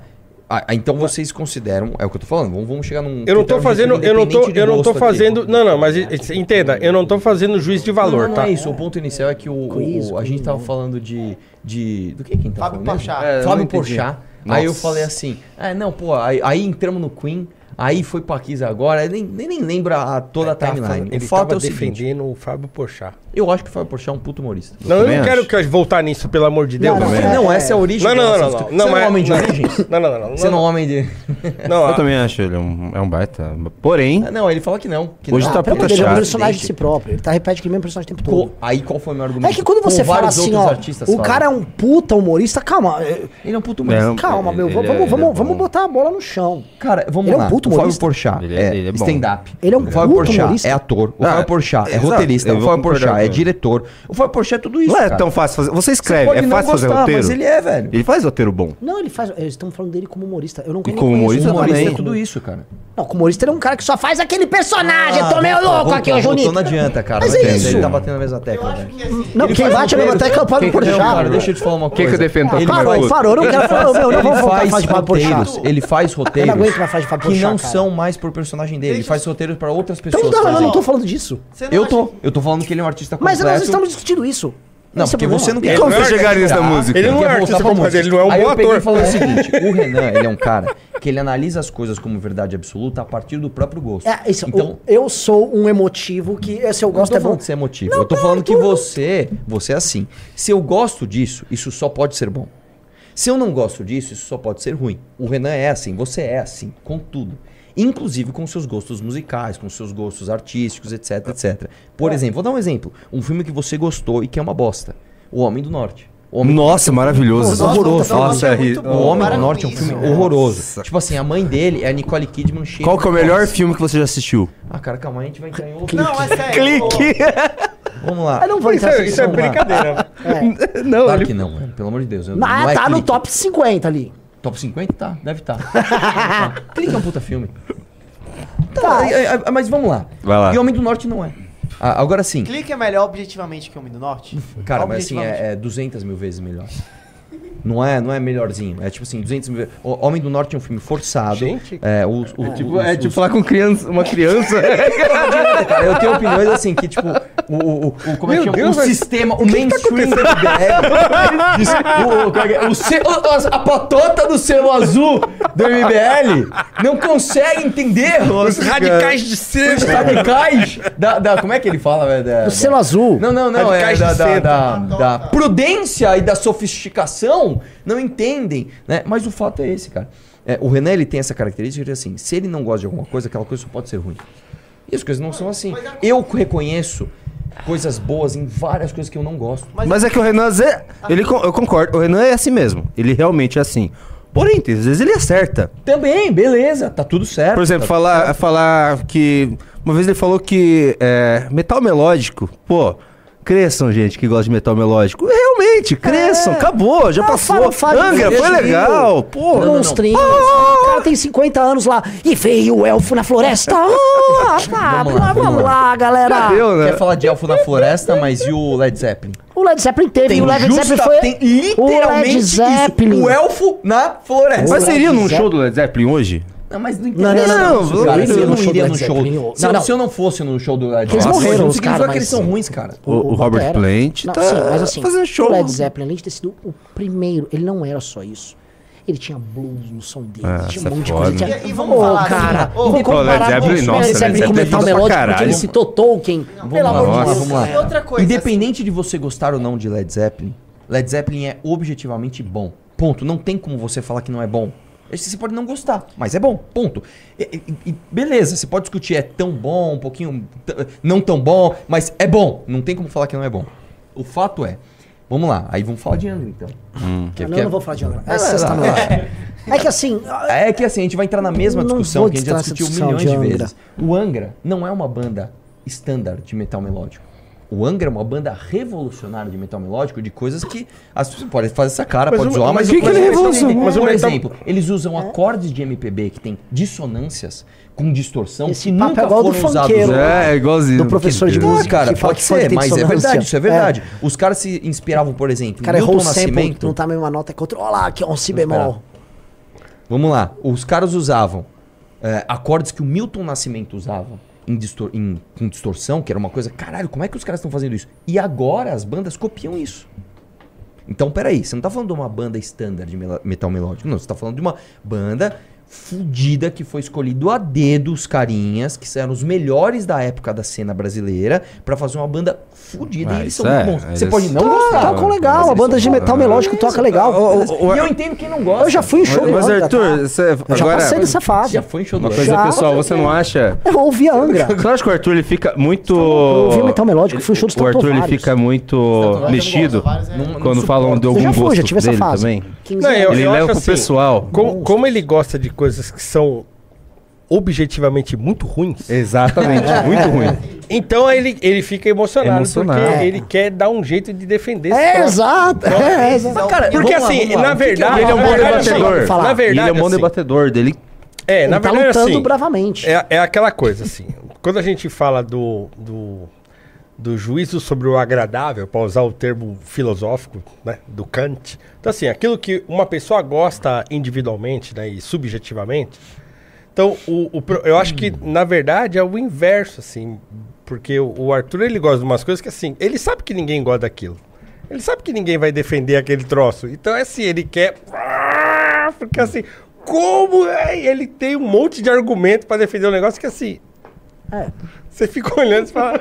Ah, ah, então vocês consideram, é o que eu tô falando, vamos, vamos chegar num. Eu não tô fazendo, eu não tô, eu não tô fazendo, aqui. não, não, mas entenda, eu não tô fazendo juiz de valor, não, não, tá? não é isso. O ponto inicial é que o, o- a gente tava falando de, de. Do que quem tá Fábio falando? Porchat. É, Fábio. Porchat. Aí eu falei assim: é, não, pô, aí, aí entramos no Queen, aí foi pra Kiss agora, nem, nem, nem lembra a, toda a Ele tava timeline. Ele o fato tava é o seguinte: defendendo o Fábio Porchat. eu acho que o Fábio Porchat é um puto humorista. Não, eu não quero acho. que eu voltar nisso, pelo amor de Deus. Não, Não, É, não, essa é a origem Não, não, não, não, Você não é um homem de não. origens? Não, não, não. Você não é um homem de. Não, Eu também acho ele um, é um baita. Porém, Ah, Não, ele fala que não. Que Hoje não. tá Ah, puta Deus, ele é um chato. personagem de si próprio. Ele tá repete aquele mesmo personagem o tempo todo. Aí qual foi o meu argumento? É que quando você fala assim, ó, o cara é um puta humorista, calma. é- Ele é um puto humorista. Calma, meu. vamos, é- vamos, botar a bola no chão. Cara, vamos Ele é um lá. Puto o Fábio humorista. Porchat Ele é, é- é stand-up. Ele é um o Fábio Porchat humorista. é ator. O Ah, Fábio Porchat é roteirista. O Fábio Porchat é diretor. O Fábio Porchat é tudo isso, não é cara. tão fácil fazer. Você escreve, é fácil fazer roteiro. mas ele é, velho. Ele faz roteiro bom. Não, ele faz. Eles estão falando dele como humorista. Eu não E nem como conheço humorista Humorista é tudo isso, cara. Não, como humorista ele é um cara que só faz aquele personagem. Ah, eu tô meio louco voltou, aqui, ô Junito. Não adianta, cara. Mas não é isso. Ele tá batendo na mesma tecla, velho. Não, Ele quem faz bate minha roteiros. tecla é o Quem- não, Porchat. cara, deixa eu te falar uma coisa. Quem que eu defendo Ele tanto Parou, parou, eu não quero falar. Meu, eu não ele vou voltar a faz falar de Porchat. ele faz roteiros aguento mais falar de Fábio que não são mais pro personagem dele. Ele faz roteiros pra outras Então pessoas. não, não, eu não tô falando disso. Não Eu tô. Eu tô falando que ele é um artista completo. Mas nós estamos discutindo isso. Não, Esse é porque você não quer. Como não é você chegaria artista- nessa música? Ele não é artista pra música. ele não é um Aí bom eu ator. e falei o seguinte: <laughs> o Renan, ele é um cara que ele analisa as coisas como verdade absoluta a partir do próprio gosto. É, isso, então, o- eu sou um emotivo que se eu eu não gosto tô é bom. que você é emotivo. Não, eu tô falando que você, você é assim. Se eu gosto disso, isso só pode ser bom. Se eu não gosto disso, isso só pode ser ruim. O Renan é assim, você é assim, com tudo. Inclusive com seus gostos musicais, com seus gostos artísticos, etc, etc. Por exemplo, vou dar um exemplo. Um filme que você gostou e que é uma bosta. O Homem do Norte. O Homem do Nossa, maravilhoso. horroroso. Nossa, é ri- O Homem do Norte é um filme isso. horroroso. Nossa. Tipo assim, a mãe dele é a Nicole Kidman cheia Qual que é o melhor botox. filme que você já assistiu? Ah, cara, calma, aí, a gente vai entrar em outro. Não, é sério. Clique! <laughs> Vamos lá. Eu não vou Isso é, isso é brincadeira. É. <laughs> Não, Claro ele... que não, velho. Pelo amor de Deus. eu- Ah, não é tá no clique. top 50 ali. Top 50? Tá, deve estar. Tá. <laughs> Clique é um puta filme. Tá. Ah, é, é, mas vamos lá. Vai lá. E Homem do Norte não é. Ah, agora sim. Clique é melhor objetivamente que o Homem do Norte? Cara, mas assim, é, é 200 mil vezes melhor. Não é, não é melhorzinho. É tipo assim, 200 mil. O Homem do Norte é um filme forçado. Gente. É, o, o, Tipo, os- é os- tipo falar com criança, uma criança. <laughs> Cara, eu tenho opiniões assim que, tipo, o, o, o- como é que chama? Deus, o mas- sistema, o mainstream do MBL. Diz- o, é é? O o- a patota do selo azul do MBL não consegue entender Os radicais de centro. os radicais da, da- Como é que ele fala, velho? Da- O selo azul. Não, não, não. É Radicais da, de da, centro. da, da prudência e da sofisticação não entendem, né? Mas o fato é esse, cara. É, o René, ele tem essa característica de assim, se ele não gosta de alguma coisa, aquela coisa só pode ser ruim. E as coisas não são assim. Eu reconheço coisas boas em várias coisas que eu não gosto. Mas é que o Renan, Zé, ele, eu concordo, o Renan é assim mesmo. Ele realmente é assim. Porém, às vezes ele acerta. Também, beleza, tá tudo certo. Por exemplo, tá falar, falar que. Uma vez ele falou que é, metal melódico, pô. Cresçam, gente, que gosta de metal melódico. Realmente, cresçam, acabou, já passou. Angra, foi legal, pô. Monstrinhos. O cara tem 50 anos lá. E veio o elfo na floresta. <laughs> Ah, tá, Vamos lá, vamos, lá, galera. né? Quer falar de Elfo na Floresta, mas e o Led Zeppelin? O Led Zeppelin teve. Tem o Led justa- Zeppelin foi. tem o Led literalmente Zeppelin. isso, o elfo na floresta. Mas seria num show do Led Zeppelin hoje? Não, mas não Não, não, não, não. cara, Eu não iria no show. Não, eu- não. se eu não fosse no show do Led Eles Zeppelin, morreram, não os significa caras, que eles são ruins, cara. O, o Robert. Plant tá sim, mas assim, fazendo show. o Led Zeppelin, além de ter sido o primeiro, ele não era só isso. Ele tinha blues no som dele, Ah, tinha isso um é monte de coisa. Tinha... E- e vamos Ô, falar cara, assim, vamos Led comparar Zeppelin, com nossa, Led Zeppelin com Zeppelin metal é melódico, porque ele citou Tolkien. Pelo amor de Vamos lá, Deus. vamos lá. Outra coisa, Independente de você gostar ou não de Led Zeppelin, Led Zeppelin é objetivamente bom. Ponto. Não tem como você falar que não é bom. Você pode não gostar, mas é bom. Ponto. E, e- e beleza, você pode discutir, é tão bom, um pouquinho não tão bom, mas é bom. Não tem como falar que não é bom. O fato é. Vamos lá, aí vamos falar de Angra então. Que- Não, que eu é- não vou falar de Angra. Ah, Essa está no. <laughs> É que assim, É que assim, a gente vai entrar na mesma discussão que a gente já discutiu milhões de, de vezes. O Angra não é uma banda standard de metal melódico. O Angra é uma banda revolucionária de metal melódico, de coisas que as pessoas podem fazer essa cara, Mas pode o- zoar, mas mas, o que que mas ele entender. Mas o Por metal- exemplo, eles usam acordes de MPB que tem dissonâncias com distorção Esse que nunca é igual do foram usados. funkeiro. É, é igualzinho. Do professor de música cara, que fala pode ser, tem mas é verdade, isso é É. verdade. Os caras se inspiravam, por exemplo, O cara em errou o Milton sample, Nascimento. não tá a mesma nota que outro. Olha lá, aqui, um si bemol. Vamos lá. Os caras usavam é, acordes que o Milton Nascimento usava em distor- em- com distorção, que era uma coisa. Caralho, como é que os caras estão fazendo isso? E agora as bandas copiam isso. Então, peraí, você não tá falando de uma banda standard de metal melódico. Não, você tá falando de uma banda fudida que foi escolhido a dedo os carinhas, que eram os melhores da época da cena brasileira, pra fazer uma banda fudida. Ah, e eles isso são é, muito bons. Você eles- pode não gostar. tocam legal, a eles banda de metal melódico toca legal. E eu entendo quem não gosta. Eu já fui em show do Mas, Arthur, tá? você, Eu já agora, passei dessa fase. Já foi em show do uma coisa Já. pessoal, você não acha... Eu ouvi a Angra. Você acha que o Arthur ele fica muito. Eu ouvi metal melódico, fui em show dos O Arthur ele fica muito mexido Não- não quando falam de Eu algum já fui, gosto já tive essa fase. também. 15 Não, anos. eu- Ele eu leva pro assim, pessoal. Como, como ele gosta de coisas que são objetivamente muito ruins. Exatamente, <laughs> muito ruim. Então ele, ele fica emocionado, Emocionado. porque É. ele quer dar um jeito de defender É, exato. É, exato. Mas, cara, Porque vamos assim, lá. na O que que verdade. ele é um na bom debatedor. assim, falar. Na verdade, ele é um bom debatedor dele. É, na Ele tá verdade, lutando assim, bravamente. É, é aquela coisa, assim. Quando a gente fala do, do, do juízo sobre o agradável, para usar o termo filosófico, né, do Kant. Então, assim, aquilo que uma pessoa gosta individualmente né, e subjetivamente. Então, o, o eu acho que, na verdade, é o inverso, assim. Porque o, o Arthur, ele gosta de umas coisas que, assim, ele sabe que ninguém gosta daquilo. Ele sabe que ninguém vai defender aquele troço. Então, é assim, ele quer... Porque, assim, como é? ele tem um monte de argumento para defender um negócio que, assim... É. Você fica olhando e fala... <laughs>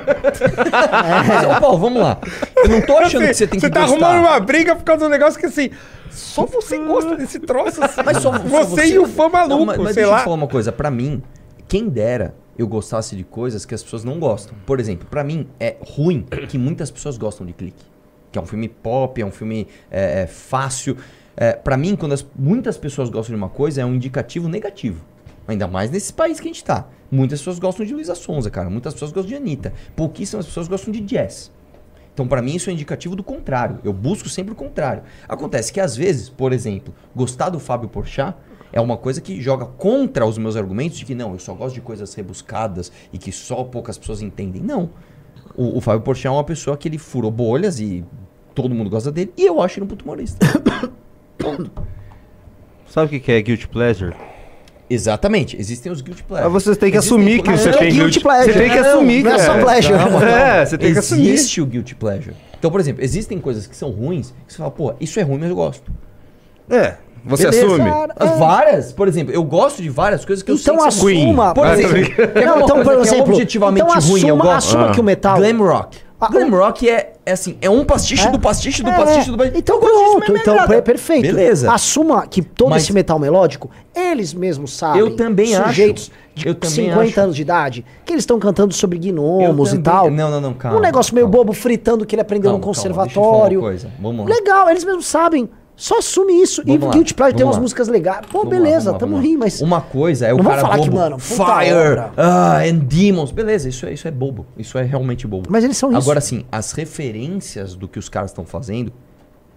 Mas, Paulo, vamos lá. Eu não tô achando que você tem que tá gostar. arrumando uma briga por causa de um negócio que, assim... Só você gosta desse troço, assim. Mas só, só você, e o fã maluco, Não, mas, mas sei deixa lá. eu falar uma coisa. Pra mim, quem dera eu gostasse de coisas que as pessoas não gostam. Por exemplo, pra mim é ruim que muitas pessoas gostam de Clique. Que é um filme pop, é um filme é, é, fácil. É, para mim, quando as- muitas pessoas gostam de uma coisa, é um indicativo negativo. Ainda mais nesse país que a gente tá. Muitas pessoas gostam de Luísa Sonza, cara. Muitas pessoas gostam de Anitta. Pouquíssimas pessoas gostam de jazz. Então, pra mim, isso é indicativo do contrário. Eu busco sempre o contrário. Acontece que, às vezes, por exemplo, gostar do Fábio Porchat é uma coisa que joga contra os meus argumentos de que não, eu só gosto de coisas rebuscadas e que só poucas pessoas entendem. Não. O, o Fábio Porchat é uma pessoa que ele furou bolhas e todo mundo gosta dele. E eu acho ele um puto humorista. <coughs> Sabe o que que é guilty pleasure? Exatamente. Existem os guilty pleasures. Mas você tem que Existem- assumir que você não é tem guilty guilty pleasure. Você tem que Não, assumir, não é só pleasure. Calma, <laughs> É, você tem que assumir. Existe o guilty pleasure. Então, por exemplo, existem coisas que são ruins que você fala, pô, isso é ruim, mas eu gosto. É. Você Beleza. assume? As Várias, por exemplo, eu gosto de várias coisas que eu Então sei que são assuma, Por por exemplo, Não, então, por que é exemplo, objetivamente então ruim, eu assuma- gosto. assuma que o metal- Glam rock. Ah, Glam rock é, é assim, é um pastiche do pastiche do É, pastiche do pastiche. Então pronto, então é nada. é perfeito. Beleza. Assuma que todo Mas- esse metal melódico, eles mesmos sabem. Eu também acho. sujeitos de Eu também 50 acho. anos de idade, que eles estão cantando sobre gnomos e também- tal. Não, não, não, calma. um negócio meio bobo fritando que ele aprendeu Calma, no calma, conservatório. coisa. Vamos lá. Legal, eles mesmos sabem. Só assume isso. Vamos e lá, Guilty Pleasure tem umas lá. músicas legais. Pô, Vamos beleza, lá, tamo rindo, mas. Uma coisa é o Não vamos cara falar que, bobo, mano, puta Fire ah, and Demons. Beleza, isso é, isso é bobo. Isso é realmente bobo. Mas eles são isso. Agora sim, as referências do que os caras estão fazendo,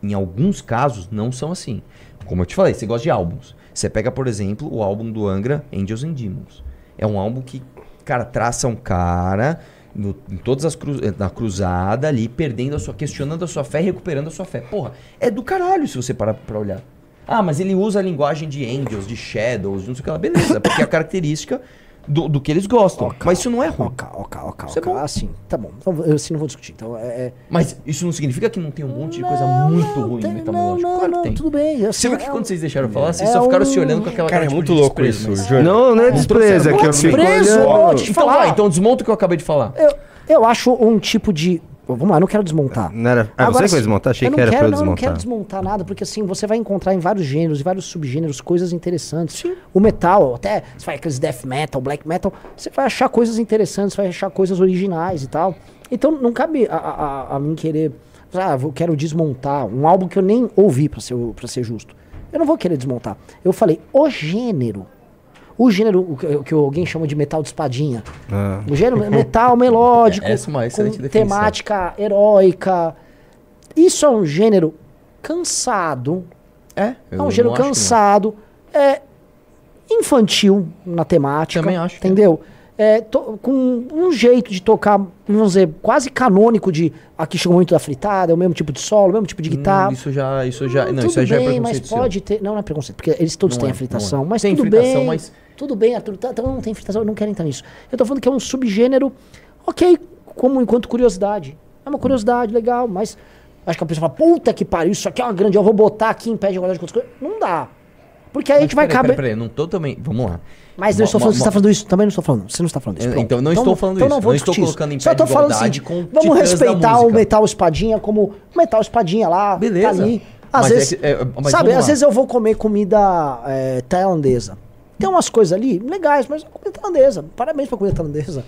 em alguns casos, não são assim. Como eu te falei, você gosta de álbuns. Você pega, por exemplo, o álbum do Angra, Angels and Demons. É um álbum que, cara, traça um cara no- em todas as cru, na cruzada ali, perdendo a sua, questionando a sua fé recuperando a sua fé. Porra, é do caralho se você parar pra olhar. Ah, mas ele usa a linguagem de angels, de shadows, não sei o que lá. Beleza, porque é a característica do, do que eles gostam. mas isso não é ruim. Ok, ok, ok. Isso é ok. bom. Assim, tá bom. Então, eu assim não vou discutir. Então, é. é- Mas isso não significa que não tem um monte de coisa muito ruim no metamológico. não, claro não, que tem. tudo bem. Você Assim, viu que é quando um- vocês deixaram eu falar, vocês é só ficaram um- se olhando com aquela Cara, é tipo muito de louco desprezo, isso, mas-. Não, não é desprezo, é que eu fico Desprezo, olhando. vou te Então vai, então desmonta o que eu acabei de falar. Eu, eu acho um tipo de. Vamos lá, eu não quero desmontar. Não era... Ah, você que vai desmontar? Achei que era quero, pra eu não, eu não quero desmontar. desmontar nada, porque assim, você vai encontrar em vários gêneros, em vários subgêneros, coisas interessantes. O metal, até, você vai aqueles death metal, black metal, você vai achar coisas interessantes, vai achar coisas originais e tal. Então não cabe a, a, a- a mim querer. Ah, eu quero desmontar um álbum que eu nem ouvi, pra ser, pra ser justo. Eu não vou querer desmontar. Eu falei, o gênero. O gênero o que, o que alguém chama de metal de espadinha. Ah. O gênero metal <laughs> melódico, É, essa é uma excelente com definição. temática heróica. Isso é um gênero cansado. É, É um gênero cansado. É infantil na temática. Também acho, Entendeu? É, to- com um jeito de tocar, vamos dizer, quase canônico de aqui chegou muito da fritada, é o mesmo tipo de solo, o mesmo tipo de guitarra. Hum, isso já, isso já, não, tudo isso já é bem, mas preconceito seu. pode ter. Não, não é preconceito, porque eles todos Não têm é, a fritação. não é. Mas Tem tudo fritação, bem. mas- Tudo bem, Arthur. Tá, então não tem fritação, eu não quero entrar nisso. Eu tô falando que é um subgênero, ok, como enquanto curiosidade. É uma curiosidade legal, mas acho que a pessoa fala, puta que pariu, isso aqui é uma grande, eu vou botar aqui em pé de igualdade com outras coisas. Não dá. Porque aí a gente vai caber. peraí, peraí, eu não tô também. Vamos lá. Mas não estou falando, você está falando isso, também não estou falando. Você não está falando isso. Pronto. então não estou falando então isso, Não, vou não estou isso. colocando em Só pé estou de falando assim, com vamos respeitar o metal espadinha como metal espadinha lá, Beleza. tá ali. Às Mas é vezes, que- é, mas sabe, às vezes eu vou comer comida é, tailandesa. Tem umas coisas ali legais, mas é comida tailandesa. Parabéns pra comida tailandesa.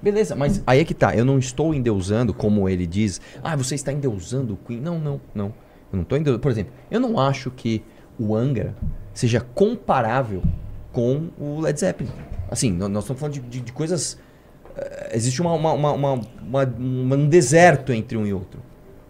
Beleza, mas aí é que tá. Eu não estou endeusando, como ele diz. Ah, você está endeusando o Queen. Não, não, não. Eu não estou endeusando. Por exemplo, eu não acho que o Angra seja comparável com o Led Zeppelin. Assim, nó- nós estamos falando de, de- de coisas. eh, existe uma, uma, uma- uma- um deserto entre um e outro.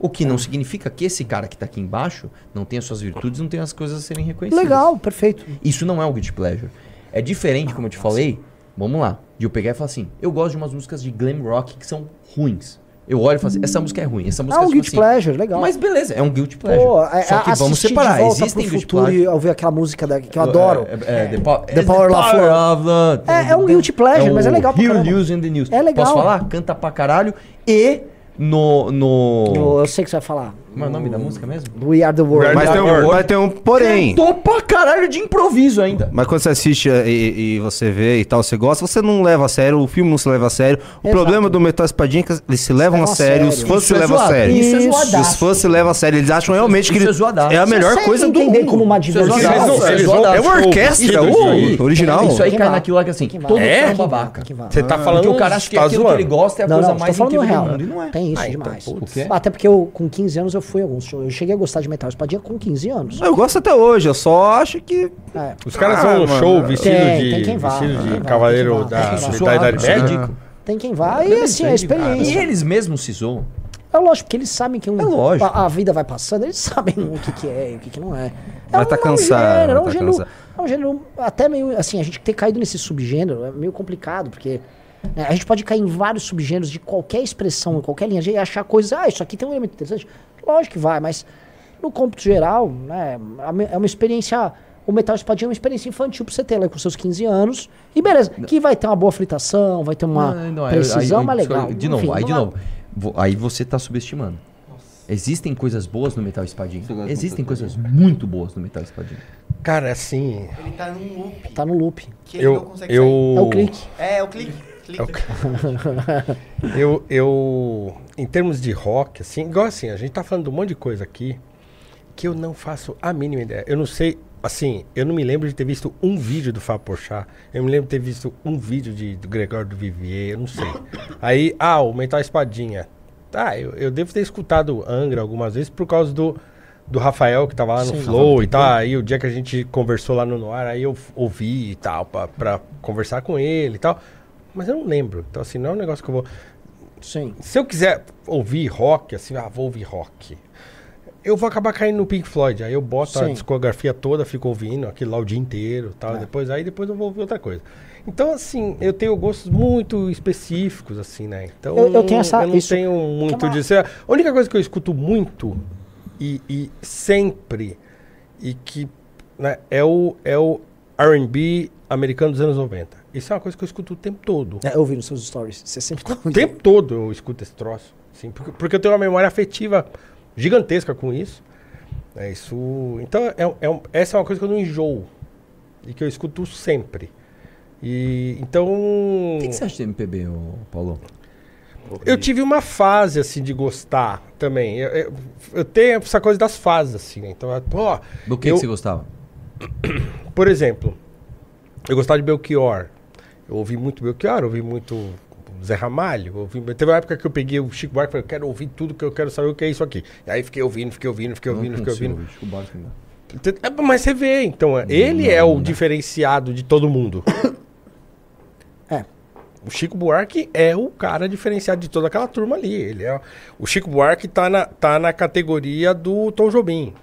O que não significa que esse cara que está aqui embaixo não tenha suas virtudes, não tenha as coisas a serem reconhecidas. Legal, perfeito. Isso não é o guilty pleasure. É diferente, como eu te falei. Vamos lá. De eu pegar e falar assim: eu gosto de umas músicas de glam rock que são ruins. Eu olho e falo assim: essa música é ruim. Essa música É um tipo guilty assim, pleasure, legal. Mas beleza, é um guilty pleasure. Pô, é, Só que vamos separar. De volta Existem pro guilty futuro pleasure. e ouvir aquela música da, que eu adoro. É, é, é, the, po- The é Power of Love. É, é um guilty pleasure, mas é legal pra caramba. News in the News. É legal. Posso falar? Canta pra caralho. E no. no... No- eu sei que você vai falar. Como é o nome da música mesmo? We Are the World. Mas tem, um, mas tem um porém. Cantou pra caralho de improviso ainda. Mas quando você assiste eh, e, e você vê e tal, você gosta, você não leva a sério, o filme não se leva a sério. O Exato. problema do Metal Espadinha é que eles se levam a a sério, os fãs Isso se é levam a sério. Isso é Os zoadaço. fãs se levam a sério, eles acham realmente que isso é é a melhor Você coisa do mundo. como uma Isso é diversão. Eles Isso é eles. É uma orquestra, Isso uh, original. Isso aí cai naquilo lá que assim, todo É? é babaca. Que. Você tá falando Porque o cara acha que aquilo que ele gosta é a coisa mais tô incrível do real. mundo. E não é. Tem isso Ah, então, demais. Até porque eu, com 15 anos, eu fui a alguns shows. Eu cheguei a gostar de Metal Espadinha com 15 anos. Eu gosto até hoje, eu só acho que. É. Os caras Ah, vão no show vestido Tem, de, tem quem vá, vestido tem de quem vá, cavaleiro tem quem vá, da, tem quem vá. da Idade Média. Tem quem vai. E assim, a experiência. E eles mesmos se zoam. É lógico, porque eles sabem que um, É lógico. A, a vida vai passando, eles sabem o que, que é e o que, que não é. É Mas tá cansado, gênero, é um tá gênero, cansado. é um gênero até meio, assim, a gente ter caído nesse subgênero é meio complicado, porque né, a gente pode cair em vários subgêneros de qualquer expressão, em qualquer linha, e achar coisas, ah, isso aqui tem um elemento interessante. Lógico que vai, mas no cômputo geral, né, é uma experiência... O Metal Espadinha é uma experiência infantil pra você ter lá com seus 15 anos. E beleza, que vai ter uma boa fritação, vai ter uma Não, não, precisão, aí- mas legal. De novo, Enfim, aí de novo. Vo- Aí você tá subestimando. Existem coisas boas no Metal Espadinha. Existem coisas muito boas no Metal Espadinha. Cara, assim. Ele tá num loop Tá no loop. que ele não Eu. consegue eu... É o clique. sair. É, é o clique. É <laughs> Eu, eu, em termos de rock, assim, igual assim, a gente tá falando de um monte de coisa aqui que eu não faço a mínima ideia. Eu não sei, assim, eu não me lembro de ter visto um vídeo do Fábio Porchat, eu me lembro de ter visto um vídeo de, do Gregório do Vivier, eu não sei. Aí, ah, o Mental Espadinha. Tá, eu, eu devo ter escutado Angra algumas vezes por causa do, do Rafael, que tava lá no Sim. Flow e tal. Aí o dia que a gente conversou lá no Noir, aí eu ouvi e tal, pra, pra conversar com ele e tal. Mas eu não lembro. Então, assim, não é um negócio que eu vou. Sim. Se eu quiser ouvir rock, assim, ah, vou ouvir rock. Eu vou acabar caindo no Pink Floyd. Aí eu boto a Sim. discografia toda, fico ouvindo aquilo lá o dia inteiro tal. É. Depois, aí depois eu vou ouvir outra coisa. Então, assim, eu tenho gostos muito específicos, assim, né? Então, Eu- eu tenho essa- eu não isso- tenho muito uma- disso. A única coisa que eu escuto muito e, e sempre e que né, é o, é o R&B americano dos anos 90. Isso é uma coisa que eu escuto o tempo todo. É, eu vi nos seus stories. Você sempre tá O tempo todo eu escuto esse troço. Assim, porque, porque eu tenho uma memória afetiva gigantesca com isso. É isso. Então, é, é um- essa é uma coisa que eu não enjoo. E que eu escuto sempre. E então. O que, que você acha de MPB, Paulo? Eu tive uma fase, assim, de gostar também. Eu, eu- eu tenho essa coisa das fases, assim, né? Então, pô. Do que, eu- que você gostava? <coughs> Por exemplo, eu gostava de Belchior. Eu ouvi muito Belchior, ouvi muito Zé Ramalho. Ouvi... Teve uma época que eu peguei o Chico Buarque e falei, eu quero ouvir tudo que eu quero saber o que é isso aqui. E aí fiquei ouvindo, fiquei ouvindo, fiquei Não ouvindo, fiquei consigo ouvindo. ouvir Chico Buarque, não. É, Mas você vê, então, é, ele não, é o não diferenciado de todo mundo. <coughs> É. O Chico Buarque é o cara diferenciado de toda aquela turma ali. Ele é, o Chico Buarque tá na, tá na categoria do Tom Jobim.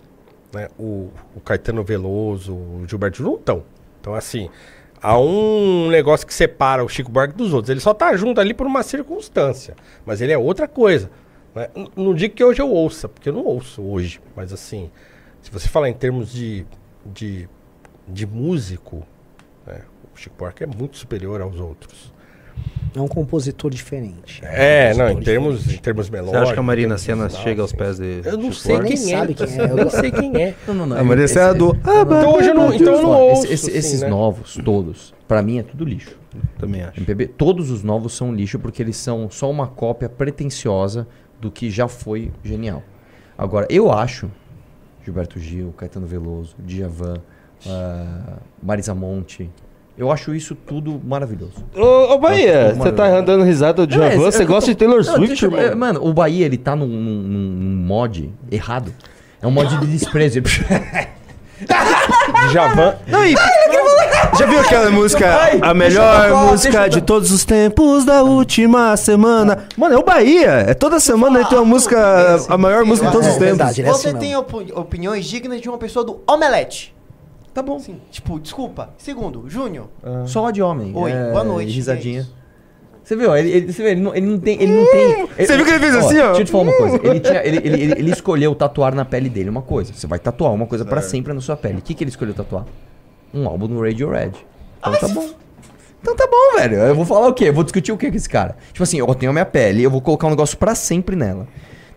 Né? O, o Caetano Veloso, o Gilberto Gil não estão. Então, assim, há um negócio que separa o Chico Buarque dos outros. Ele só tá junto ali por uma circunstância. Mas ele é outra coisa. Né? Não digo que hoje eu ouça, porque eu não ouço hoje. Mas, assim, se você falar em termos de, de, de músico, né? o Chico Buarque é muito superior aos outros. É um compositor diferente. É, não, em termos, em termos melódicos. Você acha que a Marina Senna chega aos pés de Eu não sei quem Nem é. sabe quem é, Eu não sei quem é. <laughs> Não, não, não. A Maria Serra do- Não, não, Então hoje eu não, então eu não ouço. esse- esse- assim, esses né? novos, todos, pra mim é tudo lixo. Também acho. MPB, todos os novos são lixo porque eles são só uma cópia pretensiosa do que já foi genial. Agora, eu acho Gilberto Gil, Caetano Veloso, Djavan, ah, Marisa Monte, eu acho isso tudo maravilhoso. Ô, ô Bahia, você tá maravilhoso. dando risada é, Djavan, é você gosta tô- de Taylor Não, Swift, eu- irmão? é, Mano, o Bahia, ele tá num, num- num- mod errado. É um mod de desprezo. <laughs> Djavan. Não, e... Já viu aquela música? A melhor tocar, música de to- todos os tempos da última semana. Mano, é o Bahia. É toda semana ele tem uma música, a maior música de todos os É tempos. ele é Você assim tem opi- opiniões dignas de uma pessoa do Omelete. Tá bom. Sim, tipo, desculpa. Segundo, Júnior. Só de homem. Oi, é, boa noite, Risadinha. é? Você viu? Ele, ele, você vê, ele, não, ele não tem. Ele não tem Você viu que ele fez assim, ó? Deixa eu te falar uma coisa. Ele, tinha, ele, ele, ele, ele <laughs> escolheu tatuar na pele dele uma coisa. Você vai tatuar uma coisa pra sempre na sua pele. O que, que ele escolheu tatuar? Um álbum no Radiohead. Então tá bom. Então tá bom, velho. Eu vou falar o quê? Eu vou discutir o quê com esse cara? Tipo assim, eu tenho a minha pele, eu vou colocar um negócio pra sempre nela.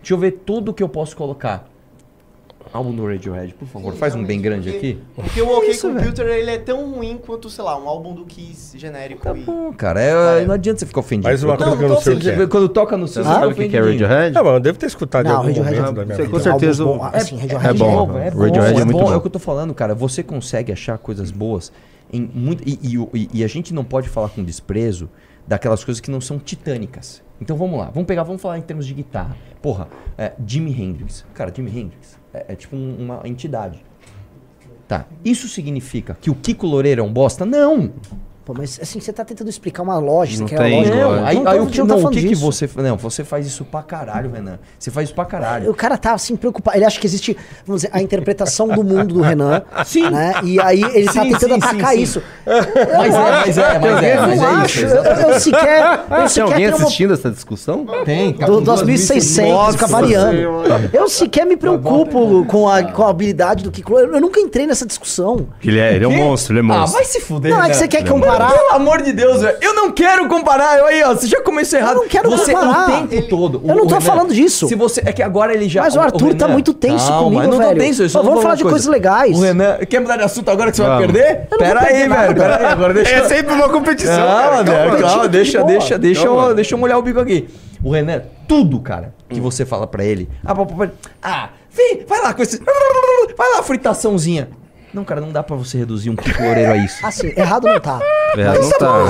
Deixa eu ver tudo que eu posso colocar. Álbum do Radiohead, por favor, faz um bem grande aqui. Porque o OK Isso, Computer ele é tão ruim quanto, sei lá, um álbum do Kiss genérico. e... Bom, cara, é, não adianta você ficar ofendido. Mais uma Não, coisa que eu não sei o que é. Quando toca no seu, Você sabe tá o que é. Radiohead? Não, mas eu devo ter escutado em Não, algum Radiohead momento é- da minha Você vida. com certeza bons, assim, Radiohead É bom. novo, é bom, Radiohead é muito bom. É o que eu tô falando, cara. Você consegue achar coisas boas em muito. E, e e- e a gente não pode falar com desprezo daquelas coisas que não são titânicas. Então vamos lá, vamos pegar, vamos falar em termos de guitarra. Porra, é, Jimi Hendrix. Cara, Jimi Hendrix é, é tipo um- uma entidade. Tá. Isso significa que o Kiko Loureiro é um bosta? Não! Pô, mas assim, você tá tentando explicar uma lógica, Não que é a tem lógica. Não, lógica. aí, Não tô- aí a o que, não tá não, o falando que, que você. Não, você faz isso pra caralho, Renan. Você faz isso pra caralho. O cara tá assim preocupado. Ele acha que existe, vamos dizer, a interpretação do mundo do Renan. Sim. Né? E aí ele tá Sim, tentando sim, atacar sim. isso. Mas é, mas é, mas é, mas é acho. isso. Eu, eu sequer. Eu Tem sequer alguém assistindo essa discussão? Tem, cara. do, das 1.600, fica variando. Eu sequer me preocupo com a, com a habilidade do Kiko. Eu, eu nunca entrei nessa discussão. Ele é, ele é um monstro, ele é Ah, monstro. vai se fuder, Não, é que né? você quer Mano, comparar- Pelo amor de Deus, velho. Eu não quero comparar. Aí, ó, você já começou errado. Eu não quero você, comparar. o tempo todo. Eu não tô Renan, falando disso. Se você, é que agora ele já... Mas o Arthur tá muito tenso comigo, eu não velho. tô tenso. Eu só Pô, vamos falar de uma coisas legais. O Renan... Quer mudar de assunto agora que você vai perder? Eu Pera aí, velho. Pera aí, agora deixa... É sempre uma competição. Calma, cara, velho, calma. deixa, deixa, deixa, eu, deixa eu molhar o bico aqui. O Renan, tudo, cara, que você fala pra ele. Ah, ah, vem, vai lá com esse. Vai lá, fritaçãozinha. Não, cara, não dá pra você reduzir um Kiko Loureiro a isso. <laughs> Assim, errado não tá. É, Mas não tá.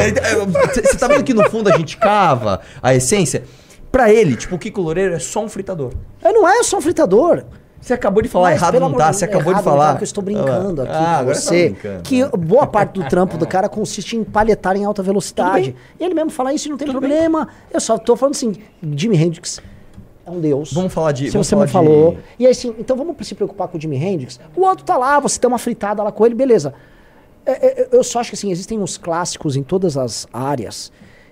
Você tá vendo que no fundo a gente cava a essência? Pra ele, tipo, o Kiko Loureiro é só um fritador. Eu não é só um fritador. Você acabou de falar Mas, errado, não dá. Você acabou de errado não falar. eu estou brincando aqui Ah, com agora tá você. brincando. que boa parte do trampo do cara consiste em palhetar em alta velocidade. E ele mesmo fala isso e não tem problema. Eu só tô falando assim, Jimi Hendrix é um deus. Vamos falar de. Se você me falar de- falou. E aí, assim, então vamos se preocupar com o Jimi Hendrix. O outro tá lá, você tem uma fritada lá com ele, beleza. É, é, eu só acho que assim, existem uns clássicos em todas as áreas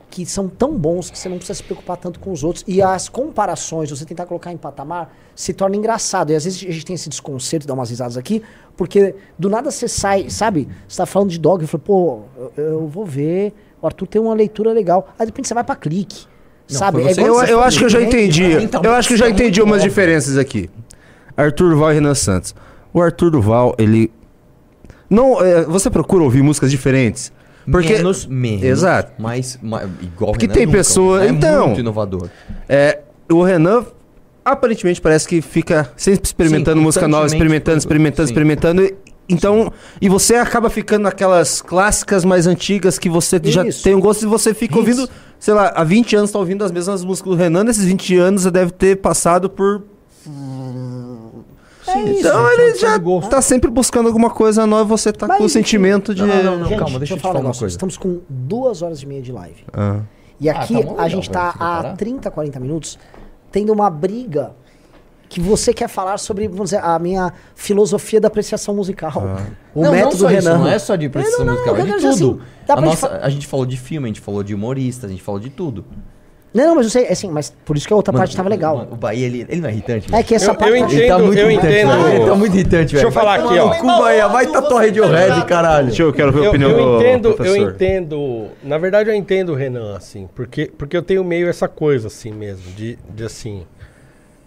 que são tão bons que você não precisa se preocupar tanto com os outros. E as comparações, você tentar colocar em patamar, se torna engraçado. E às vezes a gente tem esse desconcerto, dá umas risadas aqui, porque do nada você sai, sabe? Você tá falando de dog, eu falo, pô, eu, eu vou ver, o Arthur tem uma leitura legal. Aí de repente você vai pra clique. Não, sabe? igual eu, eu acho que eu já entendi. então, eu acho que eu já é entendi umas diferenças aqui. Arthur Duval e Renan Santos. O Arthur Duval, ele. Não, é, você procura ouvir músicas diferentes? Porque. Menos, menos. Exato. Mas, mas igual Porque Renan tem nunca. pessoa. É então. muito inovador. É, o Renan aparentemente parece que fica sempre experimentando Sim, música nova, experimentando, experimentando, Sim. experimentando. e- Então, e você acaba ficando naquelas clássicas mais antigas que você já Isso. tem um gosto e você fica ouvindo, sei lá, há 20 anos tá ouvindo as mesmas músicas do Renan, nesses 20 anos você deve ter passado por É isso. então ele já tá sempre buscando alguma coisa nova, você tá Mas com o sentimento de Não, não, não, Gente, calma, deixa eu te falar um uma coisa. Estamos com duas horas e meia de live. Ah. E Ah, aqui tá bom, a legal, gente tá há parar? 30, 40 minutos tendo uma briga que você quer falar sobre, vamos dizer, a minha filosofia da apreciação musical. O não, método não só Renan. Isso, não é só de precisão Não, não, musical, eu é de dizer tudo. assim, dá a, nossa, gente a gente falou de filme, a gente falou de humoristas, a gente falou de tudo. Não, não, mas eu sei, assim, mas por isso que a outra Mano, parte tava legal. mano, o Bahia, ele, ele não é irritante? É que essa Eu- parte eu entendo, Ele tá muito eu irritante, entendo. velho. Ele tá muito irritante, Deixa eu velho. falar Vai aqui, ó. cu, Bahia, vai tatuar Radiohead, caralho. Deixa eu quero ver a Eu, opinião eu do entendo, eu professor. entendo. Na verdade, eu entendo o Renan, assim, porque, porque eu tenho meio essa coisa, assim mesmo, de, de assim.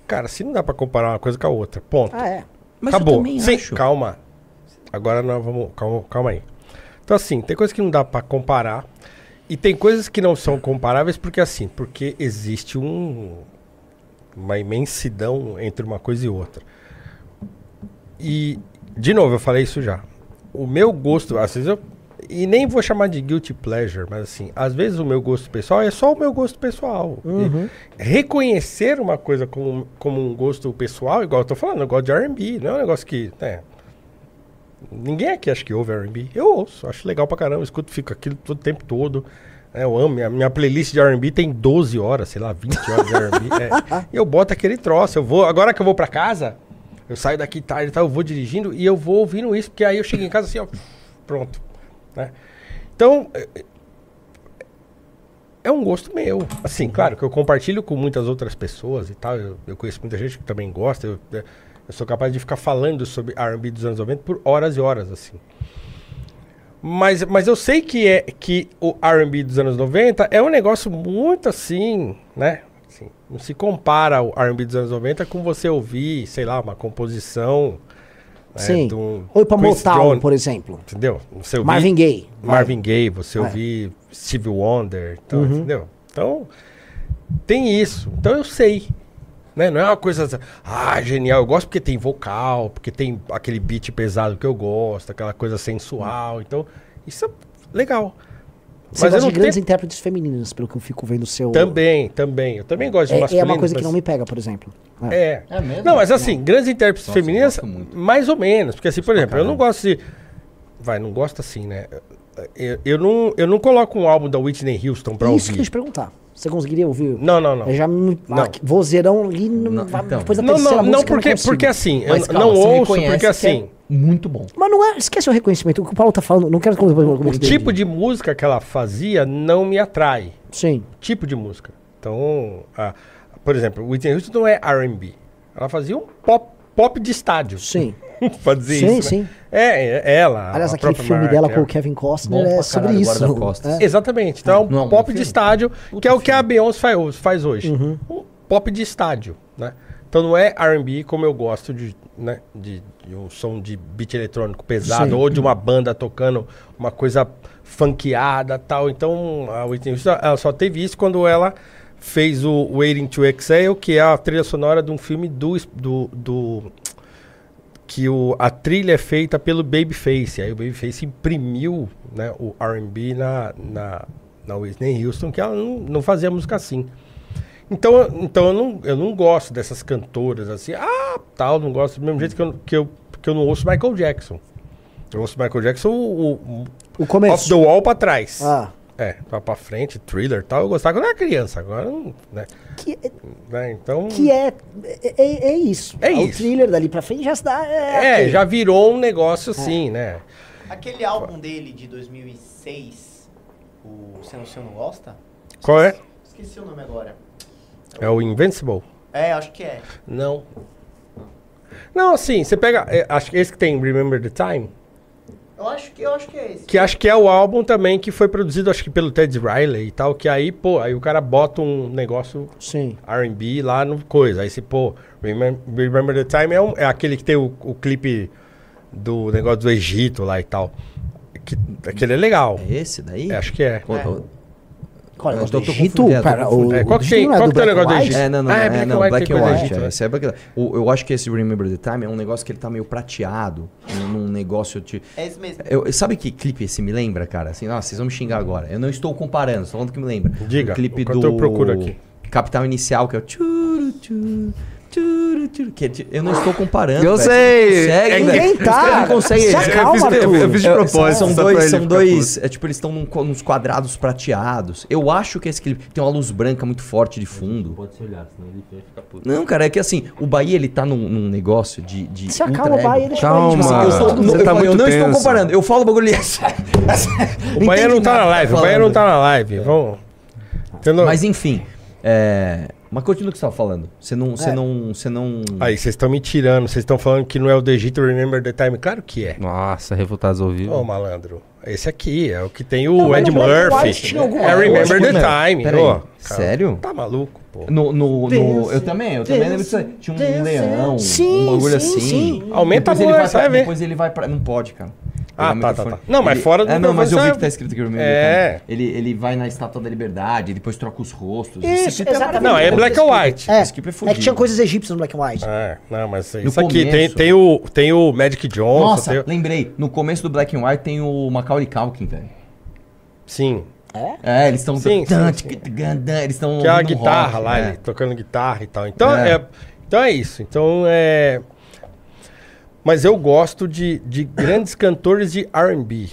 Cara, se não dá pra comparar uma coisa com a outra, ponto. Ah, é. Mas Acabou. Sim, acho. calma. Agora nós vamos. Calma, calma aí. Então, assim, tem coisas que não dá pra comparar. E tem coisas que não são comparáveis porque, assim, porque existe um, uma imensidão entre uma coisa e outra. E, de novo, eu falei isso já. O meu gosto, às vezes eu. E nem vou chamar de guilty pleasure, mas assim, às vezes o meu gosto pessoal é só o meu gosto pessoal. Uhum. Reconhecer uma coisa como, como um gosto pessoal, igual eu tô falando, eu gosto de RB, não é um negócio que. né, ninguém aqui acha que ouve RB. Eu ouço, acho legal pra caramba, escuto, fico aquilo todo o tempo todo. né, eu amo, minha, minha playlist de R&B tem 12 horas, sei lá, 20 horas de R&B. é. <laughs> E eu boto aquele troço, eu vou, agora que eu vou pra casa, eu saio daqui tarde e tal, eu vou dirigindo e eu vou ouvindo isso, porque aí eu chego em casa assim, ó, pronto. Né? Então, é- é um gosto meu. Assim, claro que eu compartilho com muitas outras pessoas e tal. Eu, eu conheço muita gente que também gosta. Eu, eu sou capaz de ficar falando sobre R&B dos anos 90 por horas e horas, assim. Mas, mas eu sei que é que o R&B dos anos 90 é um negócio muito assim, né? Assim, não se compara o R&B dos anos 90 com você ouvir, sei lá, uma composição... né, Sim. de um Ou Quincy Motown, por exemplo. Entendeu? Você Marvin Gaye. Marvin Gaye, você ouvir Steve Wonder, então, Uhum. entendeu? Então, tem isso. Então eu sei. Né? Não é uma coisa ah, genial. Eu gosto porque tem vocal, porque tem aquele beat pesado que eu gosto, aquela coisa sensual. Então, isso é legal. Você Mas eu gosta não de grandes tenho... intérpretes femininas, pelo que eu fico vendo o seu... Também, também. Eu também gosto de É, é masculino. uma coisa que mas- não me pega, por exemplo. É. É mesmo? Não, mas assim, grandes intérpretes Nossa, femininas, mais ou menos. Porque assim, por exemplo, eu não gosto de. Vai, não gosto assim, né? Eu, eu não, eu não coloco um álbum da Whitney Houston pra Isso que eu ia ouvir. te perguntar. Você conseguiria ouvir? Não, não, não. Eu já me... Não. Ah, vozeirão ali, Não, vai- então. depois da Não, terceira não, não, música eu porque, consigo. porque assim, Mas calma, não ouço, porque que é assim, Muito bom. Mas não é... Esquece o reconhecimento. O que o Paulo tá falando, não quero... o tipo de música que ela fazia não me atrai. Sim. Tipo de música. Então, a- por exemplo, Whitney Houston não é R&B. Ela fazia um pop, pop de estádio. Sim. <laughs> pra dizer Sim, isso. né? sim. É, é ela. Aliás, a aquele própria filme Mariah dela com Carey. o Kevin Costner Bom é sobre caralho, isso. É. Exatamente. Então é um Não é pop de estádio, que é o que a Beyoncé faz, faz hoje. Uhum. Um pop de estádio, né? Então não é R&B como eu gosto de, né, de, de um som de beat eletrônico pesado Sim. ou de uma banda tocando uma coisa funkeada tal. Então a Whitney Houston ela só teve isso quando ela fez o Waiting to Exhale, que é a trilha sonora de um filme do, do, do que o, a trilha é feita pelo Babyface. Aí o Babyface imprimiu né, o R&B na, na, na Whitney Houston, que ela não, não fazia música assim. Então, então eu, não, eu não gosto dessas cantoras assim. Ah, tal, não gosto do mesmo jeito que eu, que eu, que eu não ouço Michael Jackson. Eu ouço Michael Jackson o, o, O começo. off the wall pra trás. Ah. É, pra, pra frente, thriller e tal. Eu gostava quando eu era criança, agora não. Né? Que, Né, Então. que é, é, é isso. É O isso. thriller dali pra frente já se dá. É, É, já virou um negócio assim, né? Aquele álbum dele de 2006, o Você Não, Você Não Gosta? Qual é? Esqueci o nome agora. É o Invincible? É, acho que é. Não. Não, assim, você pega. é, acho que esse que tem Remember the Time. Eu acho que, eu acho que é esse. Que acho que é o álbum também que foi produzido, acho que pelo Ted Riley e tal. Que aí, pô, aí o cara bota um negócio Sim. RB lá no coisa. Aí você, pô, Remem- Remember, the Time é, um- é aquele que tem o, o clipe do negócio do Egito lá e tal. Que, aquele é legal. É esse daí? acho que é. Qual- qual- Qual é o do Egito? o. É, qual que tem- não é qual que tem o negócio do White? Egito? É, não, não, Ah, é é, Black não, and Black White, and White. é, esse é Black- o- eu acho que esse Remember the Time é um negócio que ele tá meio prateado, num, negócio de... É esse mesmo. Eu, sabe que clipe esse me lembra, cara? Assim, nossa, vocês vão me xingar agora. Eu não estou comparando, estou falando que me lembra. Diga, O clipe do eu procuro aqui. Capital Inicial, que é o... tchuru, tchuru, que é eu não estou comparando. Eu velho. sei. Vocês Conseguem, É velho. Ninguém caras tá. não conseguem. Se Eu acalma, fiz- Arthur. eu fiz de é, propósito, São dois, ele são dois. É tipo, eles estão num, nos quadrados prateados. Eu acho que esse clipe tem uma luz branca muito forte de fundo. Pode se olhar, senão ele vai ficar puto. Não, cara, é que assim, o Bahia ele tá num, num negócio de. de Se acalma, ego. Bahia, deixa Calma. Eu, Tipo, assim, não, Você eu, tá falo, eu muito não estou tenso. comparando, eu falo o bagulho. O Bahia não tá na live, o Bahia não tá na live. Vamos. Mas enfim, é. Mas continua o que você tava falando. Você não. Você É. não. Você não. Aí, vocês estão me tirando, vocês estão falando que não é o Egito Remember the Time. Claro que é. Nossa, refutados ao vivo. Ô, malandro. Esse aqui é o que tem o Não, Ed Murphy. É. Remember the Time. peraí, ô, cara, sério? Tá maluco, pô. No, no, no- eu também, eu também lembro disso aí. Tinha um leão, um bagulho sim, assim. sim. Aumenta depois a ele vai voz, pra, vai ver. Depois ele vai pra. Não pode, cara. Ah, tá, no tá, tá. Não, mas Ele- fora do É, não, mas eu vi que tá escrito aqui Remember É. Ele, ele vai na Estátua da Liberdade, depois troca os rostos. Isso, é exatamente. Não, é black and white. É, Esse clipe é é que tinha coisas egípcias no Black and White. É, não, mas No isso aqui tem, começo- tem, o, tem o Magic Johnson. Nossa, tem lembrei. No começo do Black and White tem o Macaulay Culkin, velho. Sim. É? É, eles estão... Sim, sim, <laughs> sim. Eles estão Que é a guitarra rock, lá, é. ele tocando guitarra e tal. Então É. é. então é isso. Então é. Mas eu gosto de, de grandes cantores de RB.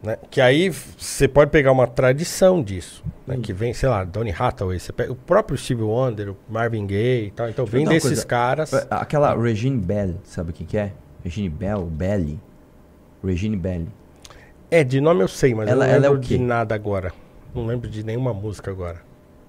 Né? Que aí você pode pegar uma tradição disso. Né? Hum. Que vem, sei lá, Donny Hathaway, você pega o próprio Steve Wonder, o Marvin Gaye e tal. Então vem Não, desses coisa, caras. é, Aquela Regine Bell, sabe o que é? Regine Bell, Belly. Regine Belly. É, de nome eu sei, mas Ela- eu não ela é lembro o quê? de nada agora. Não lembro de nenhuma música agora.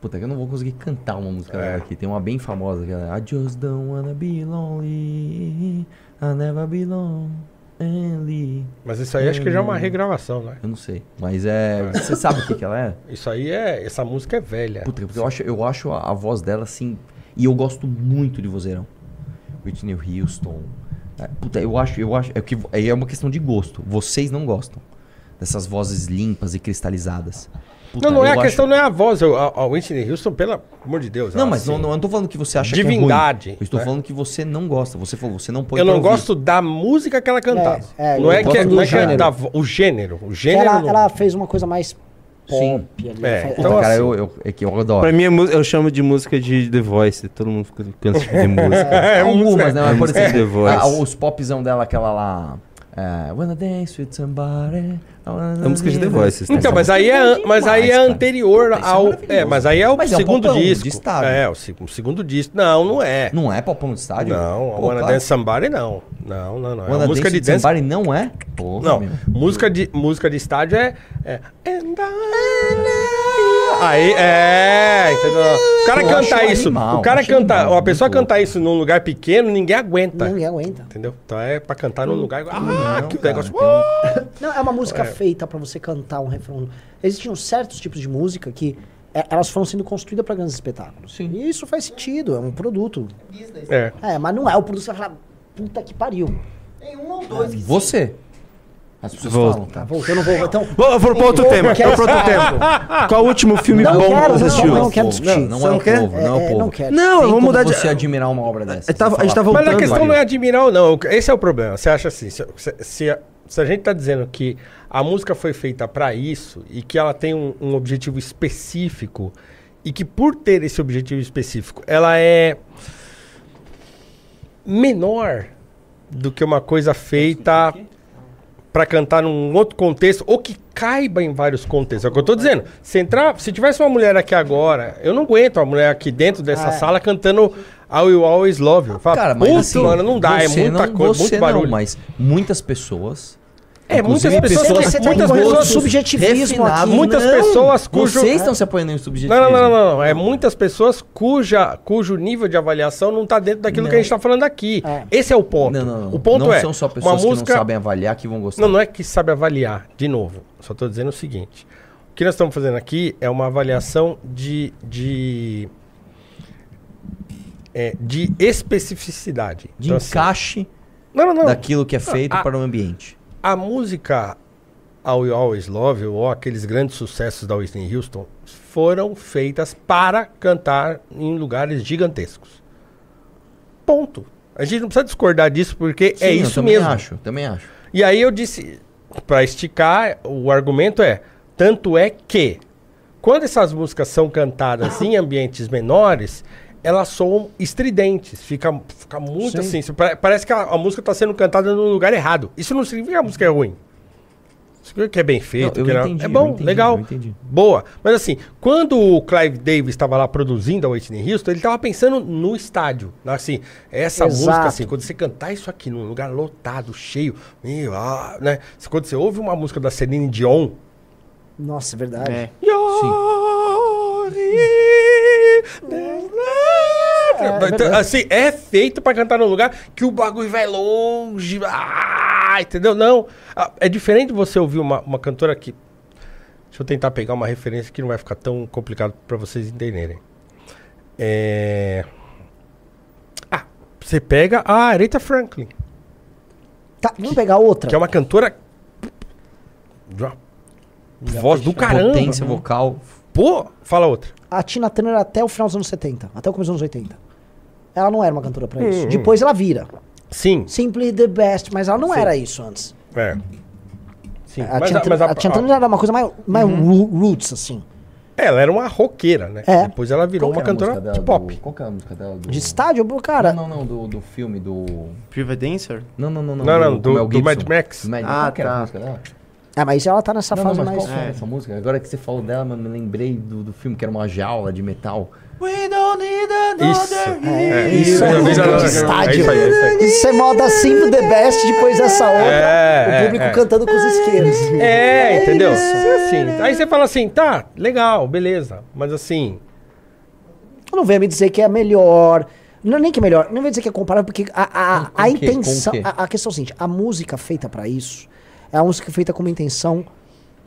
Puta, que eu não vou conseguir cantar uma música É. aqui. Tem uma bem famosa que é I just don't wanna be lonely. I never be lonely. Mas isso aí acho que já é uma regravação, né? Eu não sei. Mas é. Você sabe o que, que ela é? Isso aí é. Essa música é velha. Puta, porque eu acho, eu acho a, a voz dela assim. E eu gosto muito de vozeirão. Whitney Houston. É, puta, eu acho, eu acho. É, que, é uma questão de gosto. Vocês não gostam dessas vozes limpas e cristalizadas. Puta, não, não é a acho- questão, não é a voz. Eu, a, a Whitney Houston, pelo amor de Deus. Não, mas assim, não, não, eu não tô falando que você acha Divindade, que é ruim. Eu estou né? falando que você não gosta. Você falou, você não põe Eu não ouvir. gosto da música que ela cantava. É, é, não é que, é- não é que é da o gênero. O gênero. ela, não- ela fez uma coisa mais Sim. pop ali. É, então, cara, assim- eu, eu, é que eu adoro. Pra mim, é eu chamo de música de The Voice. Todo mundo fica cansa de <laughs> música. É, Algumas, né? É Mas, por exemplo, The Voice. ah, os popzão dela, aquela lá. É, Wanna dance with somebody. É música de The Voice. isso, né? Então, mas aí é, mas aí é anterior é ao. É, mas aí é o Mas é um segundo de disco. estádio. É, o, se- o segundo disco. Não, não é. Não é popão de estádio? Não, a Pô, Wanna claro. Dance Somebody não. Não, não, não. É Wanna música dance de dance. somebody não é? Porra, Não, meu. música de, música de estádio é. é And I- Aí, é, entendeu? O cara Eu cantar acho isso, animal, o cara acho cantar, animal, uma pessoa muito cantar isso num lugar pequeno, ninguém aguenta. Ninguém aguenta. Entendeu? Então é pra cantar num lugar. Ah, Não, que cara, negócio. tem Não, é uma música feita pra você cantar um refrão. Existiam certos tipos de música que é, elas foram sendo construídas pra grandes espetáculos. Sim. E isso faz sentido, é um produto. É. É, mas não é o produto que você vai falar, puta que pariu. Tem um ou dois que Você. As pessoas Vou. falam, tá? Vou, eu não vou. Então, Vou, vou pra outro Eu tema. quero Vou outro tema. Qual o último filme Não bom quero, que você não, assistiu? não quero discutir. Não, não é não o quer? povo, não é É, o povo. não quero. Não, vamos como mudar de. você admirar uma obra dessa. Eu tava- a gente tá Mas voltando. a questão não é admirar ou não. Esse é o problema. Você acha assim, se, se, se a, se a gente tá dizendo que a música foi feita pra isso e que ela tem um, um objetivo específico e que por ter esse objetivo específico, ela é menor do que uma coisa feita pra cantar num outro contexto ou que caiba em vários contextos. É o que eu tô dizendo. Se entrar, se tivesse uma mulher aqui agora, eu não aguento uma mulher aqui dentro dessa É. sala cantando I Will Always Love You. Fala, Cara, mas "Puta, assim, mano, não dá, é muita não- coisa, muito barulho. Não, mas muitas pessoas. É, muitas inclusive pessoas- Você tá muitas pessoas- subjetivismo aqui. Muitas não, pessoas cujo... Vocês estão se apoiando em subjetivismo. Não, não, não, não, não. É muitas pessoas cuja, cujo nível de avaliação não está dentro daquilo que a gente está falando aqui. Esse é o ponto. Não, não, não. O ponto não é. são só pessoas música... que não sabem avaliar que vão gostar. Não, não é que sabe avaliar. De novo, só estou dizendo o seguinte. O que nós estamos fazendo aqui é uma avaliação de. de é, de especificidade. De Então, assim, encaixe não, não, não. daquilo que é Não, feito a- para o ambiente. A música I Will Always Love You, ou aqueles grandes sucessos da Whitney Houston, foram feitas para cantar em lugares gigantescos. Ponto. A gente não precisa discordar disso, porque Sim, é eu isso também mesmo. acho, também acho. E aí eu disse, para esticar, o argumento é, tanto é que, quando essas músicas são cantadas em ambientes menores, elas soam estridentes, fica, fica muito Sim. assim, pare- parece que a, a música está sendo cantada no lugar errado. Isso não significa que a música é ruim. Significa que é bem feito, eu que não- entendi, é eu bom, entendi, legal, eu entendi. boa. Mas assim, quando o Clive Davis estava lá produzindo a Whitney Houston, ele estava pensando no estádio. Assim, essa Exato. música, assim, quando você cantar isso aqui num lugar lotado, cheio, meu, ah, né? Quando você ouve uma música da Celine Dion, Nossa, é verdade. <laughs> É. Então, verdade. assim, é feito pra cantar num lugar que o bagulho vai longe. Ah, entendeu? Não. Ah, É diferente você ouvir uma, uma cantora que. Deixa eu tentar pegar uma referência que não vai ficar tão complicado pra vocês entenderem. É. Ah, você pega a Aretha Franklin, Tá, vamos pegar outra. que é uma cantora. de uma Voz do caramba. Potência vocal. Pô, fala outra. A Tina Turner até o final dos anos 70, até o começo dos anos 80. Ela não era uma cantora pra isso. Hum. Depois ela vira. Sim. Simply the best, mas ela não Sim. era isso antes. É. Sim, A mas Tina, a- mas a- a Tina a- Turner era uma coisa mais, mais ru- roots, assim. Ela era uma roqueira, né? É. Depois ela virou Qual uma cantora de pop. do- Qual que é a música dela? Do... De estádio, cara. Não, não, não, do, do filme, do... Private Dancer? Não, não, não. Não, não, do- Mel do Gibson. Mad Max. Mad- Ah, qual que era a tá. música dela? É, mas ela tá nessa Não, fase não, mas mais. qual era essa música? Agora que você falou dela, mano, me lembrei do, do filme, que era uma jaula de metal. We don't need Isso. É, isso, isso é é, música é, de é, estádio. é isso aí, é isso. Isso é moda the Best, depois essa outra, É, o é, público é. cantando com os isqueiros. É, entendeu? Assim, aí você fala assim, tá, legal, beleza. Mas assim, Não venha me dizer que é melhor. Não é nem que é melhor, não venha dizer que é comparável, porque a, a, Com- com a o intenção. A, a questão é a seguinte: a música feita pra isso é uma música feita com uma intenção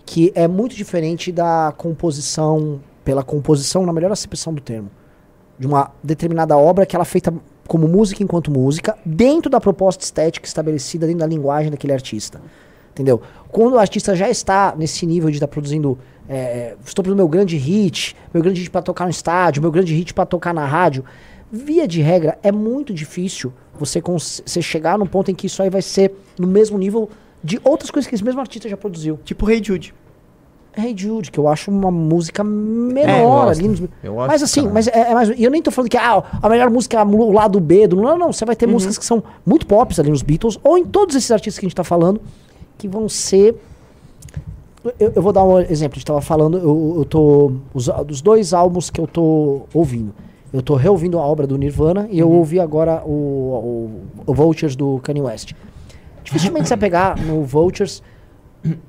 que é muito diferente da composição, pela composição, na melhor acepção do termo, de uma determinada obra que ela é feita como música enquanto música, dentro da proposta estética estabelecida, dentro da linguagem daquele artista. Entendeu? Quando o artista já está nesse nível de estar produzindo. é, estou produzindo meu grande hit, meu grande hit para tocar no estádio, meu grande hit para tocar na rádio. Via de regra, é muito difícil você, você chegar num ponto em que isso aí vai ser no mesmo nível de outras coisas que esse mesmo artista já produziu. Tipo Hey Jude. Hey Jude, que eu acho uma música É, eu menor gosto. ali. nos- mas assim, caralho. mas é, é mais. E eu nem tô falando que ah, a melhor música é o lado B do. Não, não. Você vai ter músicas que são muito pops ali nos Beatles, ou em todos esses artistas que a gente tá falando, que vão ser. Eu, eu vou dar um exemplo. A gente tava falando, eu, eu tô. Os, dos dois álbuns que eu tô ouvindo. Eu tô reouvindo a obra do Nirvana e eu ouvi agora o, o, o Vultures do Kanye West. Dificilmente você vai pegar no Vultures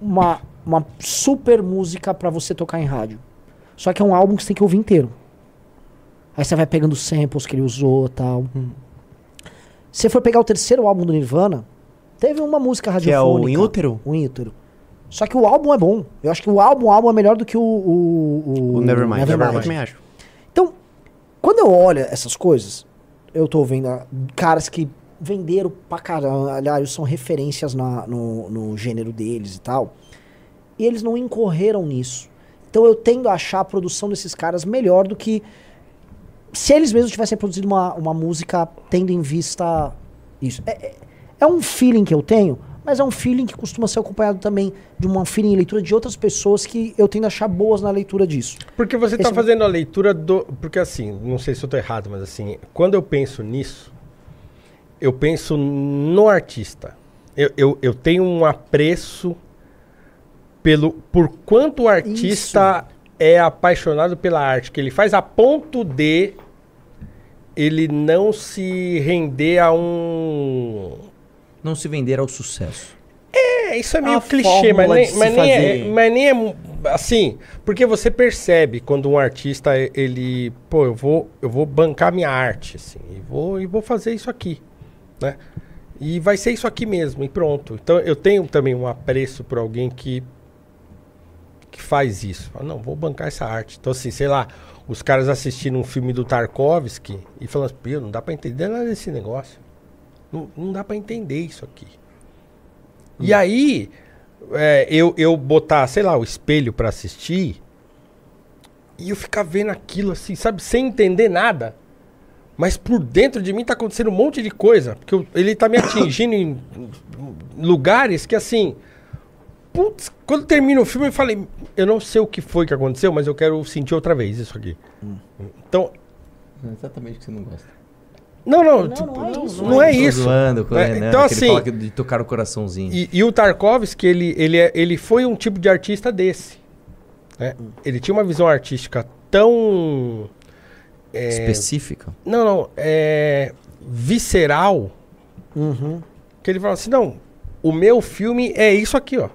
uma, uma super música pra você tocar em rádio. Só que é um álbum que você tem que ouvir inteiro. Aí você vai pegando samples que ele usou tal. Se você for pegar o terceiro álbum do Nirvana, teve uma música Que é o radiofônica. In Utero? O In Utero. Só que o álbum é bom. Eu acho que o álbum, o álbum é melhor do que o... O, O Nevermind. Eu também acho. Então, quando eu olho essas coisas, eu tô vendo caras que venderam pra caralho, são referências na- no, no gênero deles e tal. E eles não incorreram nisso. Então eu tendo a achar a produção desses caras melhor do que se eles mesmos tivessem produzido uma, uma música tendo em vista isso. É, é, é um feeling que eu tenho, mas é um feeling que costuma ser acompanhado também de uma feeling em leitura de outras pessoas que eu tendo a achar boas na leitura disso. Porque você está Esse- fazendo a leitura do. Porque assim, não sei se eu tô errado, mas assim, quando eu penso nisso, eu penso no artista. Eu, eu, eu tenho um apreço pelo por quanto o artista é apaixonado pela arte que ele faz a ponto de ele não se render a um Não se vender ao sucesso. é, isso é meio uma clichê, mas nem, mas, nem é, mas nem é assim, porque você percebe quando um artista ele, pô, eu vou, eu vou bancar minha arte, assim, e vou, e vou fazer isso aqui, né? E vai ser isso aqui mesmo, e pronto. Então eu tenho também um apreço por alguém que que faz isso. Fala, não, vou bancar essa arte. Então assim, sei lá, os caras assistindo um filme do Tarkovsky e falando assim, "Pô, não dá pra entender nada desse negócio. Não, não dá pra entender isso aqui. E aí, é, eu, eu botar, sei lá, o espelho pra assistir e eu ficar vendo aquilo assim, sabe, sem entender nada. Mas por dentro de mim tá acontecendo um monte de coisa. Porque eu- ele tá me atingindo em lugares que assim. Putz, quando termina o filme eu falei, eu não sei o que foi que aconteceu, mas eu quero sentir outra vez isso aqui. Então, É exatamente o que você não gosta. não, não, Não, tipo, não é isso. não é isso. zoando É, Renan, então assim, fala que- de tocar o coraçãozinho. E, e o Tarkovsky, ele, ele, é- ele foi um tipo de artista desse. né? Ele tinha uma visão artística tão. É, Específica? Não, não. É, visceral. Que ele fala assim: não, o meu filme é isso aqui, ó.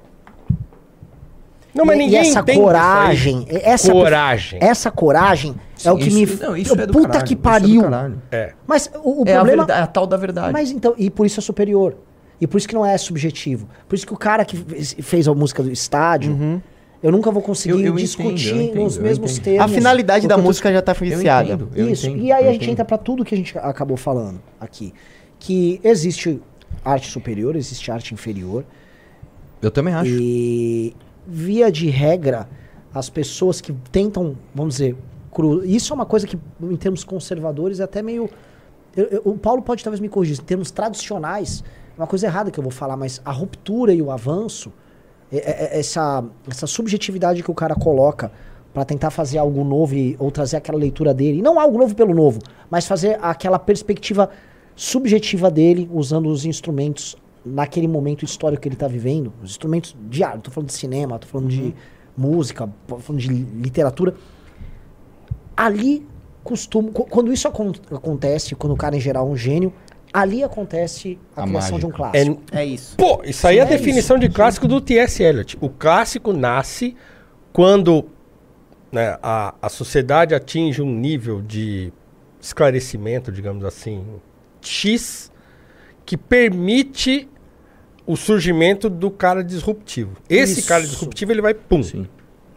Não, mas E- ninguém e essa coragem, essa coragem. Essa coragem é o que me isso- não, isso é do puta caralho, que isso é do pariu. caralho. É. Mas o, o É a problema verda- é a tal da verdade. Mas então, e por isso é superior. E por isso que não é subjetivo. Por isso que o cara que fez- fez a música do estádio, eu nunca vou conseguir Eu- eu discutir entendo, entendo, nos mesmos entendo. termos. A finalidade da eu- música já tá viciada. Eu Isso. entendo, e aí a gente entendo. entra pra tudo que a gente acabou falando aqui. Que existe arte superior, existe arte inferior. Eu também acho. E via de regra, as pessoas que tentam, vamos dizer, cru... isso é uma coisa que, em termos conservadores, é até meio. eu- eu- o Paulo pode talvez me corrigir. Em termos tradicionais, é uma coisa errada que eu vou falar, mas a ruptura e o avanço, essa, essa subjetividade que o cara coloca pra tentar fazer algo novo e, ou trazer aquela leitura dele, e não algo novo pelo novo, mas fazer aquela perspectiva subjetiva dele, usando os instrumentos naquele momento histórico que ele tá vivendo, os instrumentos de arte, tô falando de cinema, tô falando de música, tô falando de literatura. Ali costuma, qu- quando isso acon- acontece, quando o cara em geral é um gênio, ali acontece a, A criação de um mágica. clássico. É isso. Pô, isso aí é a É definição isso. de clássico do T.S. Eliot. O clássico nasce quando né, a, a sociedade atinge um nível de esclarecimento, digamos assim, X, que permite o surgimento do cara disruptivo. Esse Isso. cara disruptivo, ele vai pum.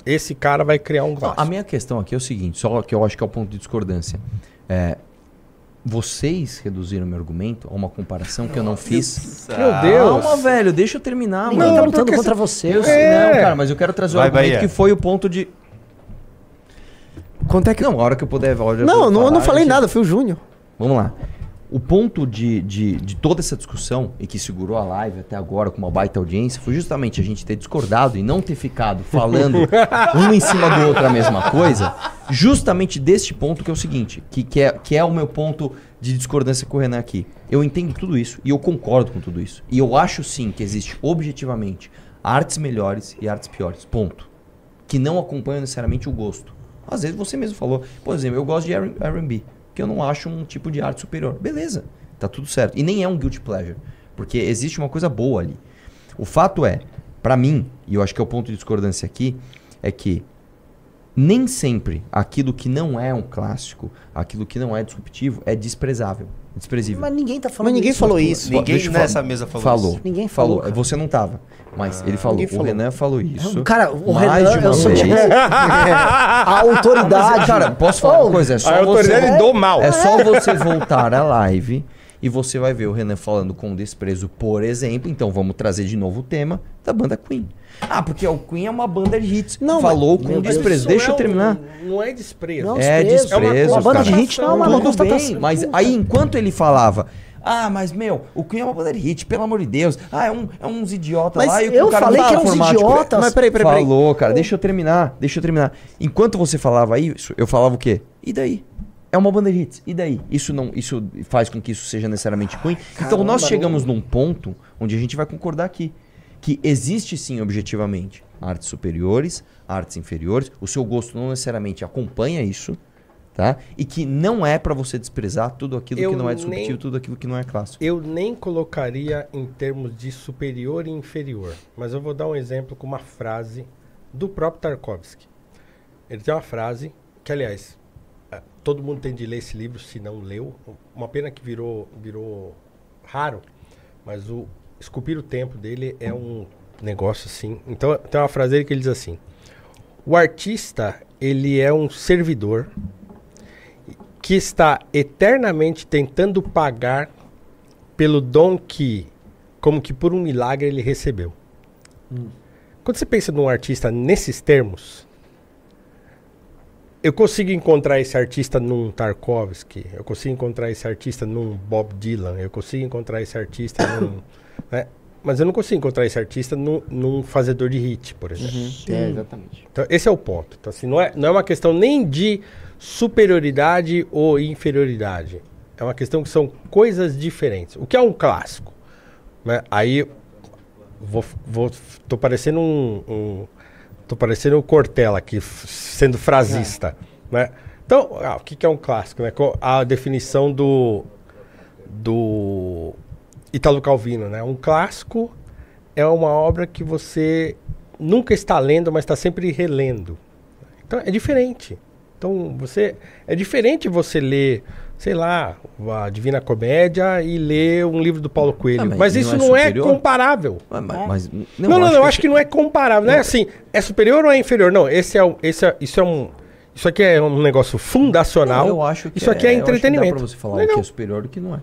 Esse cara vai criar um Não, clássico. a minha questão aqui é o seguinte, só que eu acho que é o ponto de discordância. É, vocês reduziram meu argumento a uma comparação que eu não fiz. Meu Deus. Calma, velho, deixa eu terminar, Ninguém mano. tá lutando contra você. Eu, É. Não, cara, mas eu quero trazer Vai, o argumento Bahia. que foi o ponto de... Quanto é que... Não, a hora que eu puder... a hora que eu Não, puder não, eu não falar, falei gente- nada, foi o Júnior. Vamos lá. O ponto de, de, de toda essa discussão e que segurou a live até agora com uma baita audiência foi justamente a gente ter discordado e não ter ficado falando <laughs> um em cima do outro a mesma coisa, justamente deste ponto que é o seguinte, que, que, é, que é o meu ponto de discordância com o Renan aqui. Eu entendo tudo isso e eu concordo com tudo isso. E eu acho sim que existe objetivamente artes melhores e artes piores. Ponto. Que não acompanham necessariamente o gosto. Às vezes você mesmo falou, por exemplo, eu gosto de R&B, que eu não acho um tipo de arte superior. Beleza, tá tudo certo. E nem é um guilty pleasure, porque existe uma coisa boa ali. O fato é, pra mim, e eu acho que é o ponto de discordância aqui, é que nem sempre aquilo que não é um clássico, aquilo que não é disruptivo, é desprezável. Desprezível. Mas ninguém tá falando Mas ninguém isso, falou Arthur. isso. Ninguém Deixa nessa falar. mesa falou falou. isso. Ninguém falou, cara. Você não tava. Mas ele falou. ninguém O falou. Renan falou isso. Cara, o mais Renan, de uma eu sou vez. tipo <laughs> <laughs> a autoridade. Cara, posso falar Oh, uma coisa? É só a autoridade você... do mal. É só você voltar à live e você vai ver o Renan falando com desprezo, por exemplo. Então vamos trazer de novo o tema da banda Queen. Ah, porque o Queen é uma banda de hits. Não, Falou mas- com desprezo. Deixa eu é um- terminar. Não é desprezo. Não, É desprezo. desprezo. Uma banda cara. de hit não é uma Tudo constatação. bem, mas aí enquanto ele falava. Ah, mas meu, o Queen é uma banda de hit, pelo amor de Deus. Ah, é, um, é uns idiotas Mas lá. o eu cara falei não que eram uns formático. idiotas. Mas peraí, peraí, peraí. Falou, cara, deixa eu terminar, deixa eu terminar. Enquanto você falava isso, eu falava o quê? E daí? É uma banda de hits. E daí? Isso não, isso faz com que isso seja necessariamente ruim? então nós chegamos num ponto onde a gente vai concordar aqui que existe sim objetivamente artes superiores, artes inferiores. O seu gosto não necessariamente acompanha isso, tá? E que não é pra você desprezar tudo aquilo Eu que não é disruptivo, nem- tudo aquilo que não é clássico. Eu nem colocaria em termos de superior e inferior, mas eu vou dar um exemplo com uma frase do próprio Tarkovsky. Ele tem uma frase que, aliás, todo mundo tem de ler esse livro se não leu. Uma pena que virou, virou raro, mas o Esculpir o Tempo dele é um negócio assim. Então, tem uma frase dele que ele diz assim: O artista, ele é um servidor que está eternamente tentando pagar pelo dom que, como que por um milagre, ele recebeu. Quando você pensa num artista nesses termos, eu consigo encontrar esse artista num Tarkovsky, eu consigo encontrar esse artista num Bob Dylan, eu consigo encontrar esse artista num. <coughs> né? Mas eu não consigo encontrar esse artista num, num fazedor de hit, por exemplo. Uhum. É, exatamente. Então, esse é o ponto. Então, assim, não é, não é uma questão nem de superioridade ou inferioridade. É uma questão que são coisas diferentes. O que é um clássico? Né? Aí, vou, vou, tô parecendo um, um- tô parecendo o Cortella aqui, sendo frasista, né? Então, ah, o que, que é um clássico? Né? A definição do, do Italo Calvino, né? Um clássico é uma obra que você nunca está lendo, mas está sempre relendo. Então é diferente. Então você é diferente você ler, sei lá, a Divina Comédia e ler um livro do Paulo Coelho. Ah, mas, mas isso não é não é, comparável. Ah, mas- mas- não, não, não, não, acho eu que- acho que não é comparável. Não é assim, é superior ou é inferior? Não, esse é, esse é isso é um isso aqui é um negócio fundacional. Não, eu acho que isso aqui é, eu acho que entretenimento. dá pra você falar Legal. o que é superior e o que não é.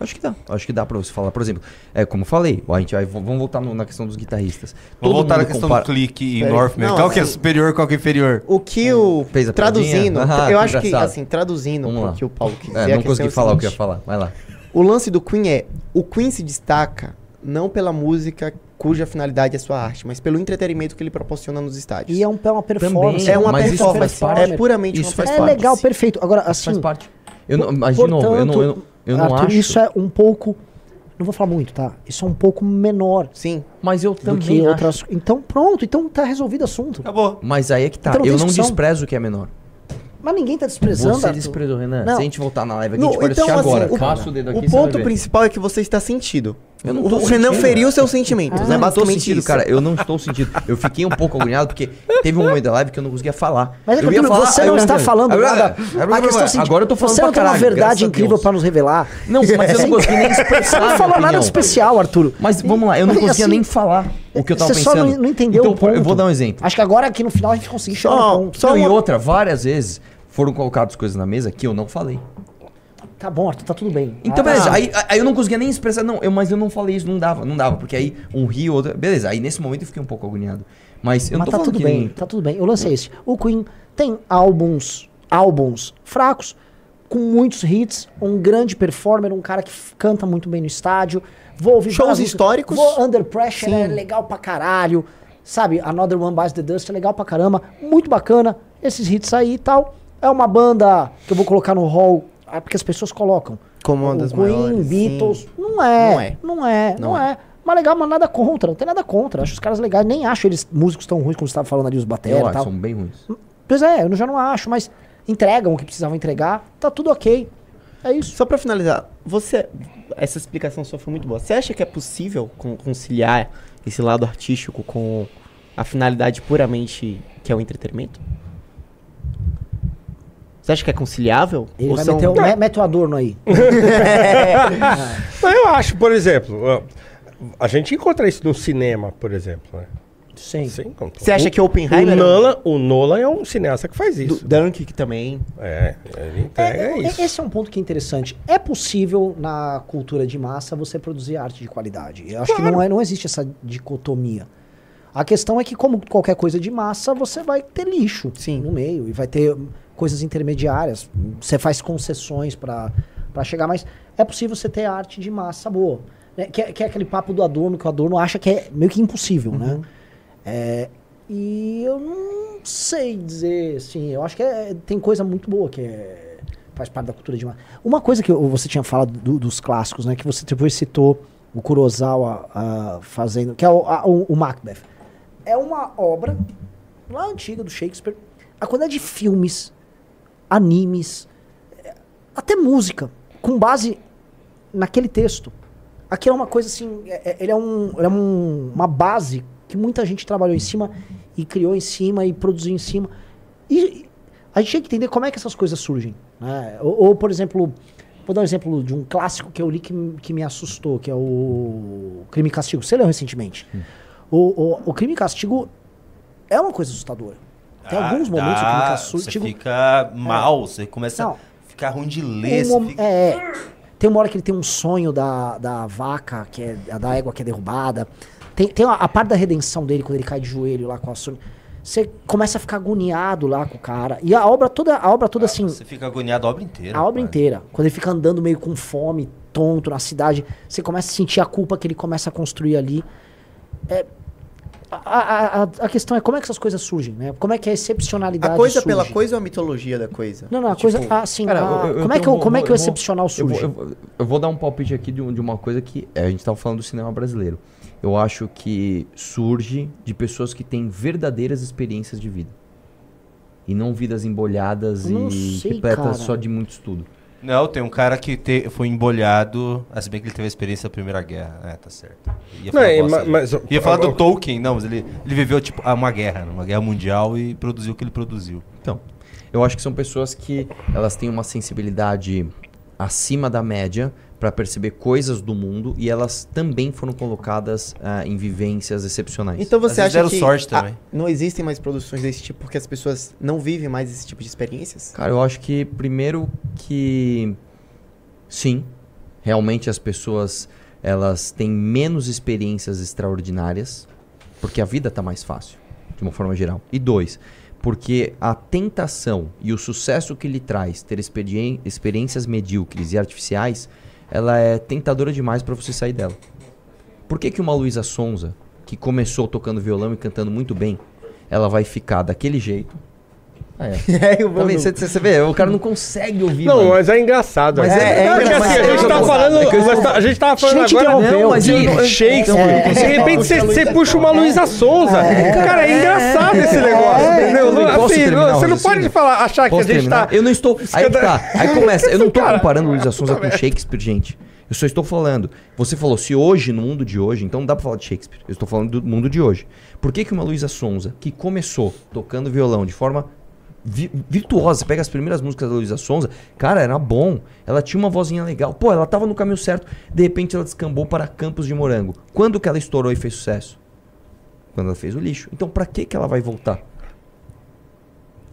Acho que dá. Acho que dá pra você falar. Por exemplo, é como eu falei, a gente vai, vamos voltar no- na questão dos guitarristas. Vamos voltar na questão compara- do clique e Peraí. Northman. Não, Qual que é assim, superior qual que é inferior? O que o. Fez a traduzindo? <laughs> Ah, eu que acho que, engraçado. assim, traduzindo o que o Paulo quis É, dizer. a não consegui é falar o que eu ia falar. Vai lá. O lance do Queen é: o Queen se destaca não pela música cuja finalidade é sua arte, mas pelo entretenimento que ele proporciona nos estádios. E é, um, é uma performance. é uma mas isso performance. faz parte. É puramente Isso uma faz É performance. legal, perfeito. Agora, assim. Faz parte. Eu não, mas, de novo, eu não, eu não, eu não Arthur, acho. isso é um pouco. Não vou falar muito, tá? Isso é um pouco menor. Sim. Mas eu do também que acho. outras. Então, pronto. Então tá resolvido o assunto. Acabou. Mas aí é que tá. Então não eu não desprezo o que é menor. Mas ninguém tá desprezando. Você Arthur. desprezou, Renan. Não. Se a gente voltar na live aqui, Não, a gente pode então, assistir assim, agora. o- o dedo aqui O você vai ponto principal é que você está sentido. Eu não o Renan sentindo. feriu seus sentimentos. É não tô basicamente sentindo, isso. cara. Eu não estou sentindo. Eu fiquei um pouco agoniado porque teve um momento da live que eu não conseguia falar. Mas, eu Arthur, você aí não está ia- falando Agora- nada. agora- A questão é Agora eu tô falando Você não tem uma verdade incrível pra nos revelar. Não, mas eu não consegui nem expressar Você não falou nada de especial, Arthur. Mas vamos lá, eu não conseguia assim, nem falar o que eu tava Você só pensando. não, não entendeu então, o ponto. Eu vou dar um exemplo. Acho que agora aqui no final a gente conseguiu chegar Só- só Não, e outra, várias vezes foram colocadas coisas na mesa que eu não falei. Tá bom, Arthur, tá tudo bem. Então, Ah, beleza. Aí, aí eu não conseguia nem expressar, não, eu, mas eu não falei isso, não dava, não dava, porque aí um rio, outro. Beleza, aí nesse momento eu fiquei um pouco agoniado. Mas eu Mas não tô tá tudo que bem, nem- tá tudo bem. O lance é esse. O Queen tem álbuns, álbuns fracos, com muitos hits, um grande performer, um cara que canta muito bem no estádio. Vou ouvir Shows históricos. Vou Under Pressure Sim. é legal pra caralho. Sabe, Another One Bites the Dust é legal pra caramba. Muito bacana. Esses hits aí e tal. É uma banda que eu vou colocar no hall, ah, porque as pessoas colocam. Como uma das Queen, maiores, Beatles. sim. Não é. Não é. Não é. Não, Não é. Mas legal, mas nada contra. Não tem nada contra. Acho os caras legais. Nem acho eles músicos tão ruins como você estava falando ali, os bateras e tal. são bem ruins. Pois é, eu já não acho, mas entregam o que precisavam entregar. Tá tudo ok. É isso. Só pra finalizar, você. Essa explicação sua foi muito boa. Você acha que é possível con- conciliar esse lado artístico com a finalidade puramente que é o entretenimento? Você acha que é conciliável? Ele Ou vai são- meter me- mete o adorno aí. <laughs> Mas eu acho, por exemplo, ó, a gente encontra isso no cinema, por exemplo. Né? Sim. Você acha que Oppenheimer O é um- Nolan, o Nolan é um cineasta que faz isso. Do Dunkirk também. É, ele entrega É, isso. Esse é um ponto que é interessante. É possível na cultura de massa você produzir arte de qualidade. Eu acho que não, é, não existe essa dicotomia. A questão é que, como qualquer coisa de massa, você vai ter lixo no meio e vai ter coisas intermediárias. Você faz concessões para chegar, mas é possível você ter arte de massa boa. né? Que, é, que é aquele papo do Adorno, que o Adorno acha que é meio que impossível, né? É, e eu não sei dizer, assim, eu acho que é- tem coisa muito boa que é faz parte da cultura de uma. Uma coisa que você tinha falado do- dos clássicos, né? Que você depois citou o Kurosawa ah, fazendo, que é o, a- o- o Macbeth. É uma obra lá antiga do Shakespeare. A quantidade de filmes, animes, até música, com base naquele texto. Aqui é uma coisa assim, é- é- ele é, um, ele é um- uma base que muita gente trabalhou em cima e criou em cima e produziu em cima. E a gente tem que entender como é que essas coisas surgem. né? Ou, ou, por exemplo, vou dar um exemplo de um clássico que eu li que, que me assustou, que é o Crime e Castigo. Você leu recentemente. O, o, o Crime e Castigo é uma coisa assustadora. Tem Ah, alguns momentos dá, o Crime e Você Castigo... fica mal, você começa Não. a ficar ruim de ler. Um fica- é, é. Tem uma hora que ele tem um sonho da, da vaca, que é a da égua que é derrubada. Tem, tem a, a parte da redenção dele, quando ele cai de joelho lá com a Sônia. Você começa a ficar agoniado lá com o cara. E a obra toda, a obra toda assim. Você fica agoniado a obra inteira. A obra inteira. Quando ele fica andando meio com fome, tonto na cidade, você começa a sentir a culpa que ele começa a construir ali. É, a, a, a, questão é como é que essas coisas surgem, né? Como é que a excepcionalidade A coisa surge? pela coisa ou a mitologia da coisa? Não, não, a Tipo, coisa. Assim, Cara, a- eu- eu como, é que, o- vou- como é que o excepcional eu vou- surge? Eu vou, eu vou dar um palpite aqui de, de uma coisa que é, a gente estava falando do cinema brasileiro. Eu acho que surge de pessoas que têm verdadeiras experiências de vida. E não vidas embolhadas Eu não e sei, repletas cara. só de muito estudo. Não, tem um cara que te- foi embolhado, ah, se bem que ele teve a experiência da Primeira Guerra. É, tá certo. Ia Não, falar, é, bosta ma- aí. mas- Ia falar do eu- Tolkien, não, mas ele, ele viveu tipo ah, uma guerra, uma guerra mundial e produziu o que ele produziu. Então, eu acho que são pessoas que elas têm uma sensibilidade acima da média para perceber coisas do mundo e elas também foram colocadas ah, em vivências excepcionais. Então você Às acha deram que sorte também. não existem mais produções desse tipo porque as pessoas não vivem mais esse tipo de experiências? Cara, eu acho que primeiro que sim, realmente as pessoas elas têm menos experiências extraordinárias, porque a vida tá mais fácil, de uma forma geral. E dois, porque a tentação e o sucesso que lhe traz ter experiências medíocres e artificiais, ela é tentadora demais para você sair dela. Por que que uma Luísa Sonza, que começou tocando violão e cantando muito bem, ela vai ficar daquele jeito? Ah, é. <laughs> eu Tá vendo? Você, você vê, o cara não consegue ouvir. Não, mano. mas é engraçado. Mas é, é- é assim, a gente é tá falando. É eu nós estou- tá- a gente tava falando Gente, agora interrompeu, mas de não- Shakespeare. É. De repente você- você puxa uma Luísa Sonza. É. Cara, é engraçado esse negócio. É. entendeu? Assim, o você não pode falar, achar que a gente tá. Eu não estou. Aí tá. Aí começa. Eu não tô <laughs> comparando Luísa Sonza com Shakespeare, gente. Eu só estou falando. Você falou, se hoje, no mundo de hoje, então não dá pra falar de Shakespeare. Eu estou falando do mundo de hoje. Por que, que uma Luísa Sonza, que começou tocando violão de forma vi- virtuosa, você pega as primeiras músicas da Luísa Sonza, cara, era bom. Ela tinha uma vozinha legal. Pô, ela tava no caminho certo. De repente ela descambou para Campos de Morango. Quando que ela estourou e fez sucesso? Quando ela fez o lixo. Então pra que que ela vai voltar?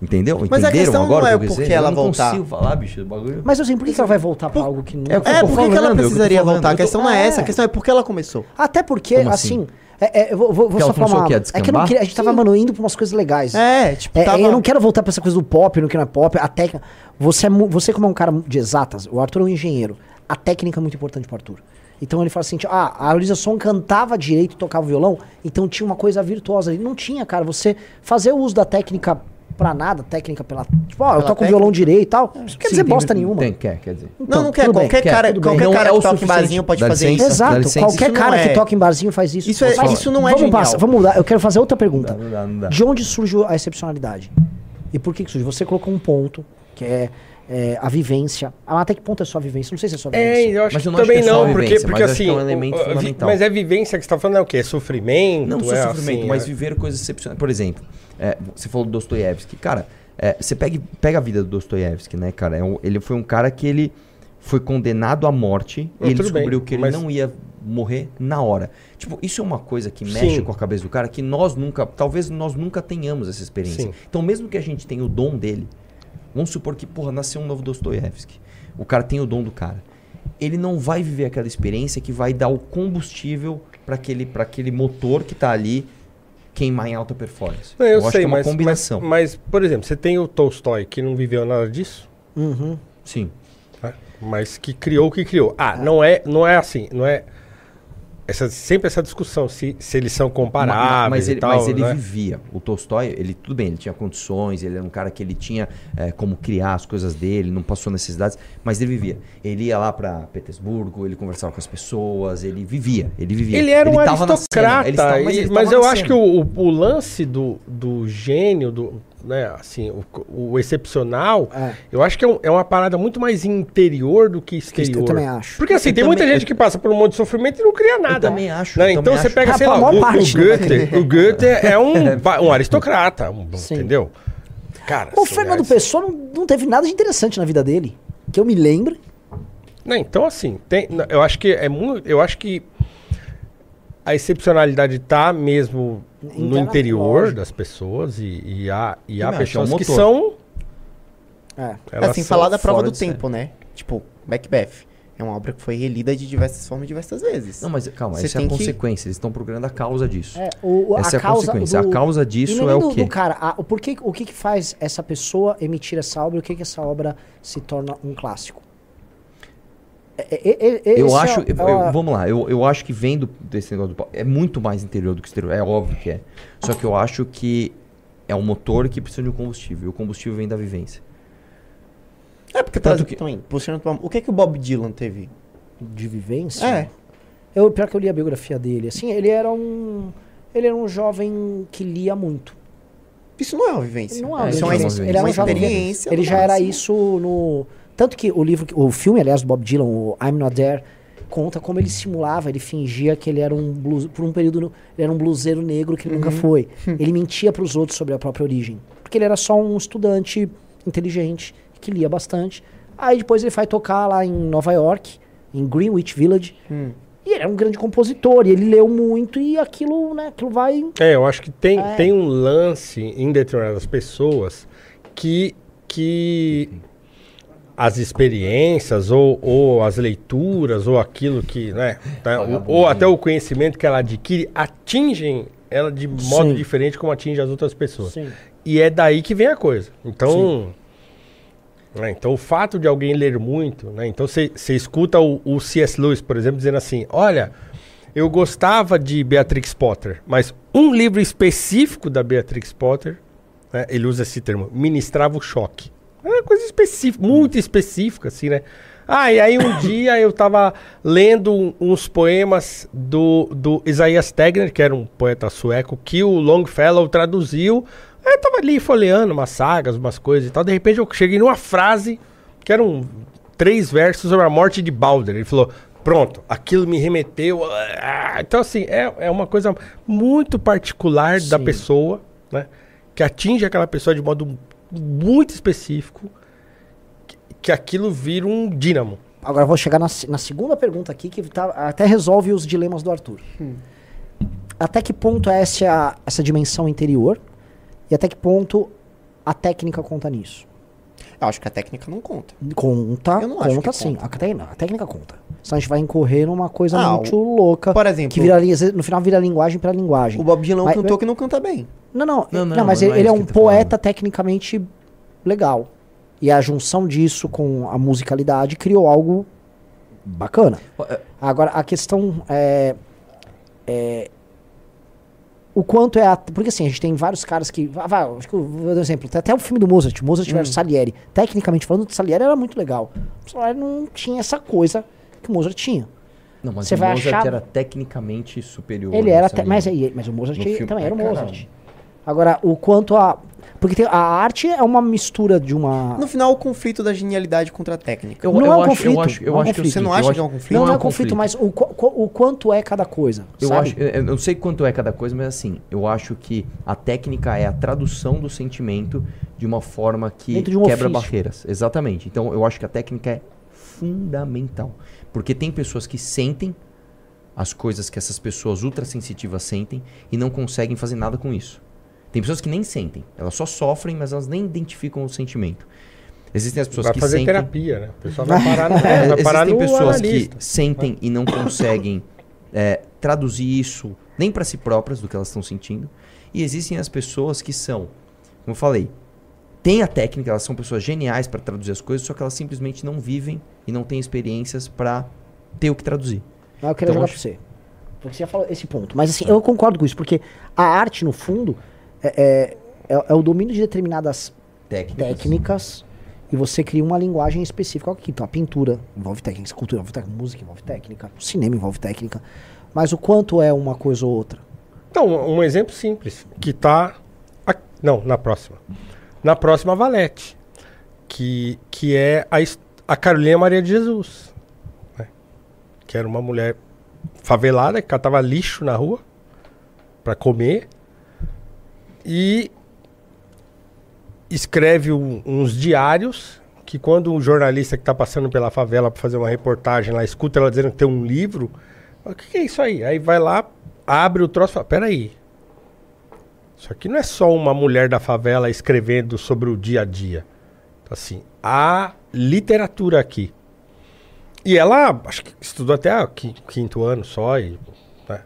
Entendeu? Mas a Entenderam questão agora não é o que eu quis por que dizer? ela Eu não voltar. consigo falar, bicho, o bagulho. Mas assim, por que que ela vai voltar pra algo que não. É É, por que é ela tô precisaria voltar? A questão não é essa, a questão é por que ela começou. Até porque, Como assim. É- é, eu vou, vou- Que só falar uma. quê? A É que eu não queria. A gente tava, mano, indo pra umas coisas legais. É, tipo, É, tava- Eu não quero voltar pra essa coisa do pop, no que não é pop, a técnica. Você, é você como é um cara de exatas, o Arthur é um engenheiro. A técnica é muito importante pro Arthur. Então ele fala assim: ah, a Luísa Son cantava direito e tocava violão, então tinha uma coisa virtuosa ali. Não tinha, cara. Você fazer o uso da técnica pra nada, técnica pela. Tipo, ó, eu toco técnica? violão direito e tal. Isso não quer Sim, dizer tem- bosta nenhuma. Tem, quer, quer dizer. Não, não quer. bem. Qualquer Quer, cara, bem. qualquer Não cara é que toca em barzinho pode Dá fazer licença, isso. Exato, licença. qualquer Isso cara é- que toca em barzinho faz isso. Isso é- Mas isso não é vamos, genial. passar- vamos mudar, eu quero fazer outra pergunta. Não dá, não dá. De onde surgiu a excepcionalidade? E por que, que surge? Você colocou um ponto, que é, é, a vivência. Ah, até que ponto é sua vivência? Não sei se é sua vivência. É, eu acho Mas que eu não acho também que é só não, a porque, vivência, porque mas eu acho assim. que é um elemento fundamental. Mas é vivência que você tá falando, é o quê? É sofrimento? Não só é sofrimento, assim, mas é- viver coisas excepcionais. Por exemplo, é, você falou do Dostoiévski. Cara, é, você pega, pega a vida do Dostoiévski, né, cara? É um- ele foi um cara que ele foi condenado à morte Não, e ele tudo bem, descobriu que ele mas- não ia morrer na hora. Tipo, isso é uma coisa que mexe Sim. com a cabeça do cara que nós nunca, talvez nós nunca tenhamos essa experiência. Sim. Então, mesmo que a gente tenha o dom dele, vamos supor que, porra, nasceu um novo Dostoiévski. O cara tem o dom do cara. Ele não vai viver aquela experiência que vai dar o combustível para aquele, pra aquele motor que tá ali queimar em alta performance. Não, eu, acho sei, que é uma mas, combinação. Mas, mas, por exemplo, você tem o Tolstói que não viveu nada disso, Uhum. Sim. né? mas que criou o que criou. Ah, não é, não é assim, não é. Essa, sempre essa discussão, se, se eles são comparáveis mas ele, tal, mas ele né? vivia. O Tolstói, ele tudo bem, ele tinha condições, ele era um cara que ele tinha é, como criar as coisas dele, não passou necessidades, mas ele vivia. Ele ia lá pra Petersburgo, ele conversava com as pessoas, ele vivia, ele vivia. Ele era um na cena, aristocrata, ele estava- mas, ele estava eu acho cena. que o, o- o lance do, do gênio, do, né, assim, o, o excepcional, eu acho que é, um- é uma parada muito mais interior do que exterior. eu também acho. Porque assim, Eu tem muita gente que passa por um monte de sofrimento e não cria nada. também acho, né? eu Então também você acho. pega, Ah, sei lá, maior o, o parte, né? Goethe. O Goethe é um, <laughs> um aristocrata, um- entendeu? Cara, O assim, Fernando é- Pessoa não, não teve nada de interessante na vida dele. Que eu me lembro. Não, então assim, tem, eu acho que é muito, eu acho que a excepcionalidade tá mesmo no Interna- interior lógico. das pessoas e, e há, e há Também acho, é um pessoas que são É. assim, falar da prova do tempo, né? Tipo, Macbeth. É uma obra que foi relida de diversas formas diversas vezes. Não, mas calma, Você essa é a tem que- consequência. Eles estão procurando a causa disso. É, o, o- essa a é a causa consequência. do- A causa E disso é o quê? do cara, a- o, porquê, o que, que faz essa pessoa emitir essa obra? O que, que essa obra se torna um clássico? É- é- é- é- Eu é- acho, é eu- vamos lá, eu, eu acho que vendo desse negócio do pau, é muito mais interior do que exterior, é óbvio que é. Só que eu acho que é um motor que precisa de um combustível, e o combustível vem da vivência. É, porque Tanto que- também, O que que o Bob Dylan teve? de vivência. É. Eu, pior que eu li a biografia dele. Assim, ele era um. Ele era um jovem que lia muito. Isso não é uma vivência. Não é, Isso é uma, uma vivência. Ele era um uma jovem. experiência. Ele já era isso no. Tanto que o livro, o filme, aliás, do Bob Dylan, o I'm Not There, conta como ele simulava, ele fingia que ele era um blues, por um período, ele era um bluseiro negro que ele nunca Uhum. foi. <laughs> Ele mentia para os outros sobre a própria origem, porque ele era só um estudante inteligente que lia bastante. Aí depois ele vai tocar lá em Nova York, em Greenwich Village. Hum. E ele era um grande compositor, e ele leu muito e aquilo, né, aquilo vai É, eu acho que tem, É. tem um lance em determinadas pessoas que, que as experiências ou, ou as leituras ou aquilo que, né, tá, ou, ou até o conhecimento que ela adquire atingem ela de modo Sim. diferente como atinge as outras pessoas. Sim. E é daí que vem a coisa. Então, né, então o fato de alguém ler muito, né, então você escuta o, o C.S. Lewis, por exemplo, dizendo assim, olha, eu gostava de Beatrix Potter, mas um livro específico da Beatrix Potter, né, ele usa esse termo, ministrava o choque. É uma coisa específica, muito específica, assim, né? Ah, e aí um <coughs> dia eu tava lendo uns poemas do, do Isaiah Stegner, que era um poeta sueco, que o Longfellow traduziu. Aí eu tava ali folheando umas sagas, umas coisas e tal. De repente eu cheguei numa frase, que eram três versos sobre a morte de Balder. Ele falou, pronto, aquilo me remeteu... a-" Então, assim, é, é uma coisa muito particular da Sim. pessoa, né? Que atinge aquela pessoa de modo muito específico, que, que aquilo vira um dínamo. Agora eu vou chegar na, na segunda pergunta aqui, que tá- até resolve os dilemas do Arthur. Até que ponto é essa, essa dimensão interior? E até que ponto a técnica conta nisso? Eu acho que a técnica não conta. Conta, Eu não acho conta que sim. conta. A, te- a técnica conta. Senão a gente vai incorrer numa coisa Ah, muito o- louca. por exemplo, que vira, no final vira linguagem pra linguagem. O Bob Dylan é um Mas- cantor que não canta bem. Não, não, Não, não, não, mas não ele, é ele é um poeta tecnicamente legal. E a junção disso com a musicalidade criou algo bacana. Agora, a questão é, é o quanto é a, porque assim, a gente tem vários caras que, vai, vai, acho que eu vou dar um exemplo, tem até o filme do Mozart, Mozart Hum. versus Salieri. Tecnicamente falando, o Salieri era muito legal. O Salieri não tinha essa coisa que o Mozart tinha. Não, mas Você o vai Mozart achar- era tecnicamente superior. Ele era, nessa te- mas, mas o Mozart também era o É, Mozart. caralho. Agora, o quanto a. Porque tem- a arte é uma mistura de uma. No final, o conflito da genialidade contra a técnica. Eu- não eu é um acho- eu conflito. acho- eu não é acho que é o conflito. Você não eu acha acho- que é um conflito? Não, Não não é é um conflito, conflito. mas o, qu- o quanto é cada coisa. Eu, sabe? acho, eu eu não sei quanto é cada coisa, mas assim, eu acho que a técnica é a tradução do sentimento de uma forma que de um quebra ofício. barreiras. Exatamente. Então eu acho que a técnica é fundamental. Porque tem pessoas que sentem as coisas que essas pessoas ultrassensitivas sentem e não conseguem fazer nada com isso. Tem pessoas que nem sentem, elas só sofrem, mas elas nem identificam o sentimento. Existem as pessoas Vai que fazer sentem. terapia, né? O pessoal vai parar no, É, <laughs> vai parar existem no pessoas analista. que sentem e não conseguem é, traduzir isso nem para si próprias do que elas estão sentindo. E existem as pessoas que são, como eu falei, têm a técnica, elas são pessoas geniais para traduzir as coisas, só que elas simplesmente não vivem e não têm experiências para ter o que traduzir. Mas eu queria Então, jogar acho- pra você. Porque você já falou esse ponto. Mas assim, eu concordo com isso, porque a arte, no fundo, é, é, é- é o domínio de determinadas técnicas. e você cria uma linguagem específica aqui. Então, a pintura envolve técnica, a escultura envolve técnica, a música envolve técnica, o cinema envolve técnica. Mas o quanto é uma coisa ou outra? Então, um exemplo simples, que tá. a- não, na próxima. Na próxima Valete. Que, que é a, a Carolina Maria de Jesus. né? Que era uma mulher favelada que catava lixo na rua para comer. E escreve um- uns diários que quando um jornalista que está passando pela favela para fazer uma reportagem lá escuta ela dizendo que tem um livro, o que, que é isso aí? Aí vai lá, abre o troço e fala, peraí, isso aqui não é só uma mulher da favela escrevendo sobre o dia a dia. Então, assim, há literatura aqui. E ela, acho que estudou até o qui- quinto ano só. E, né?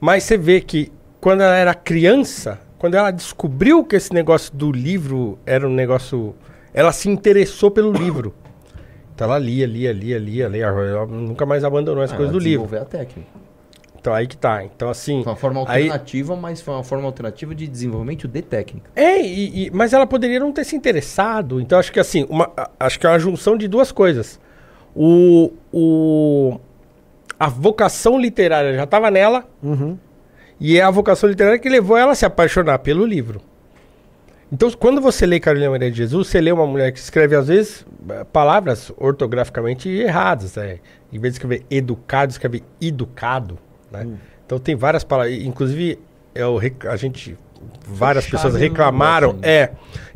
Mas você vê que quando ela era criança, quando ela descobriu que esse negócio do livro era um negócio. Ela se interessou pelo <coughs> livro. Então ela lia, lia, lia, lia, lia. Ela nunca mais abandonou as Ah, coisas ela do livro. a técnica. Então aí que tá. Então assim. Foi uma forma aí- alternativa, mas foi uma forma alternativa de desenvolvimento de técnica. É, e- e- mas ela poderia não ter se interessado. Então acho que assim, uma, a- acho que é uma junção de duas coisas. O, o, a vocação literária já estava nela. E é a vocação literária que levou ela a se apaixonar pelo livro. Então, quando você lê Carolina Maria de Jesus, você lê uma mulher que escreve, às vezes, palavras ortograficamente erradas. Né? Em vez de escrever educado, escreve educado. Né? Então, tem várias palavras. Inclusive, é rec- a gente. Várias pessoas reclamaram. É.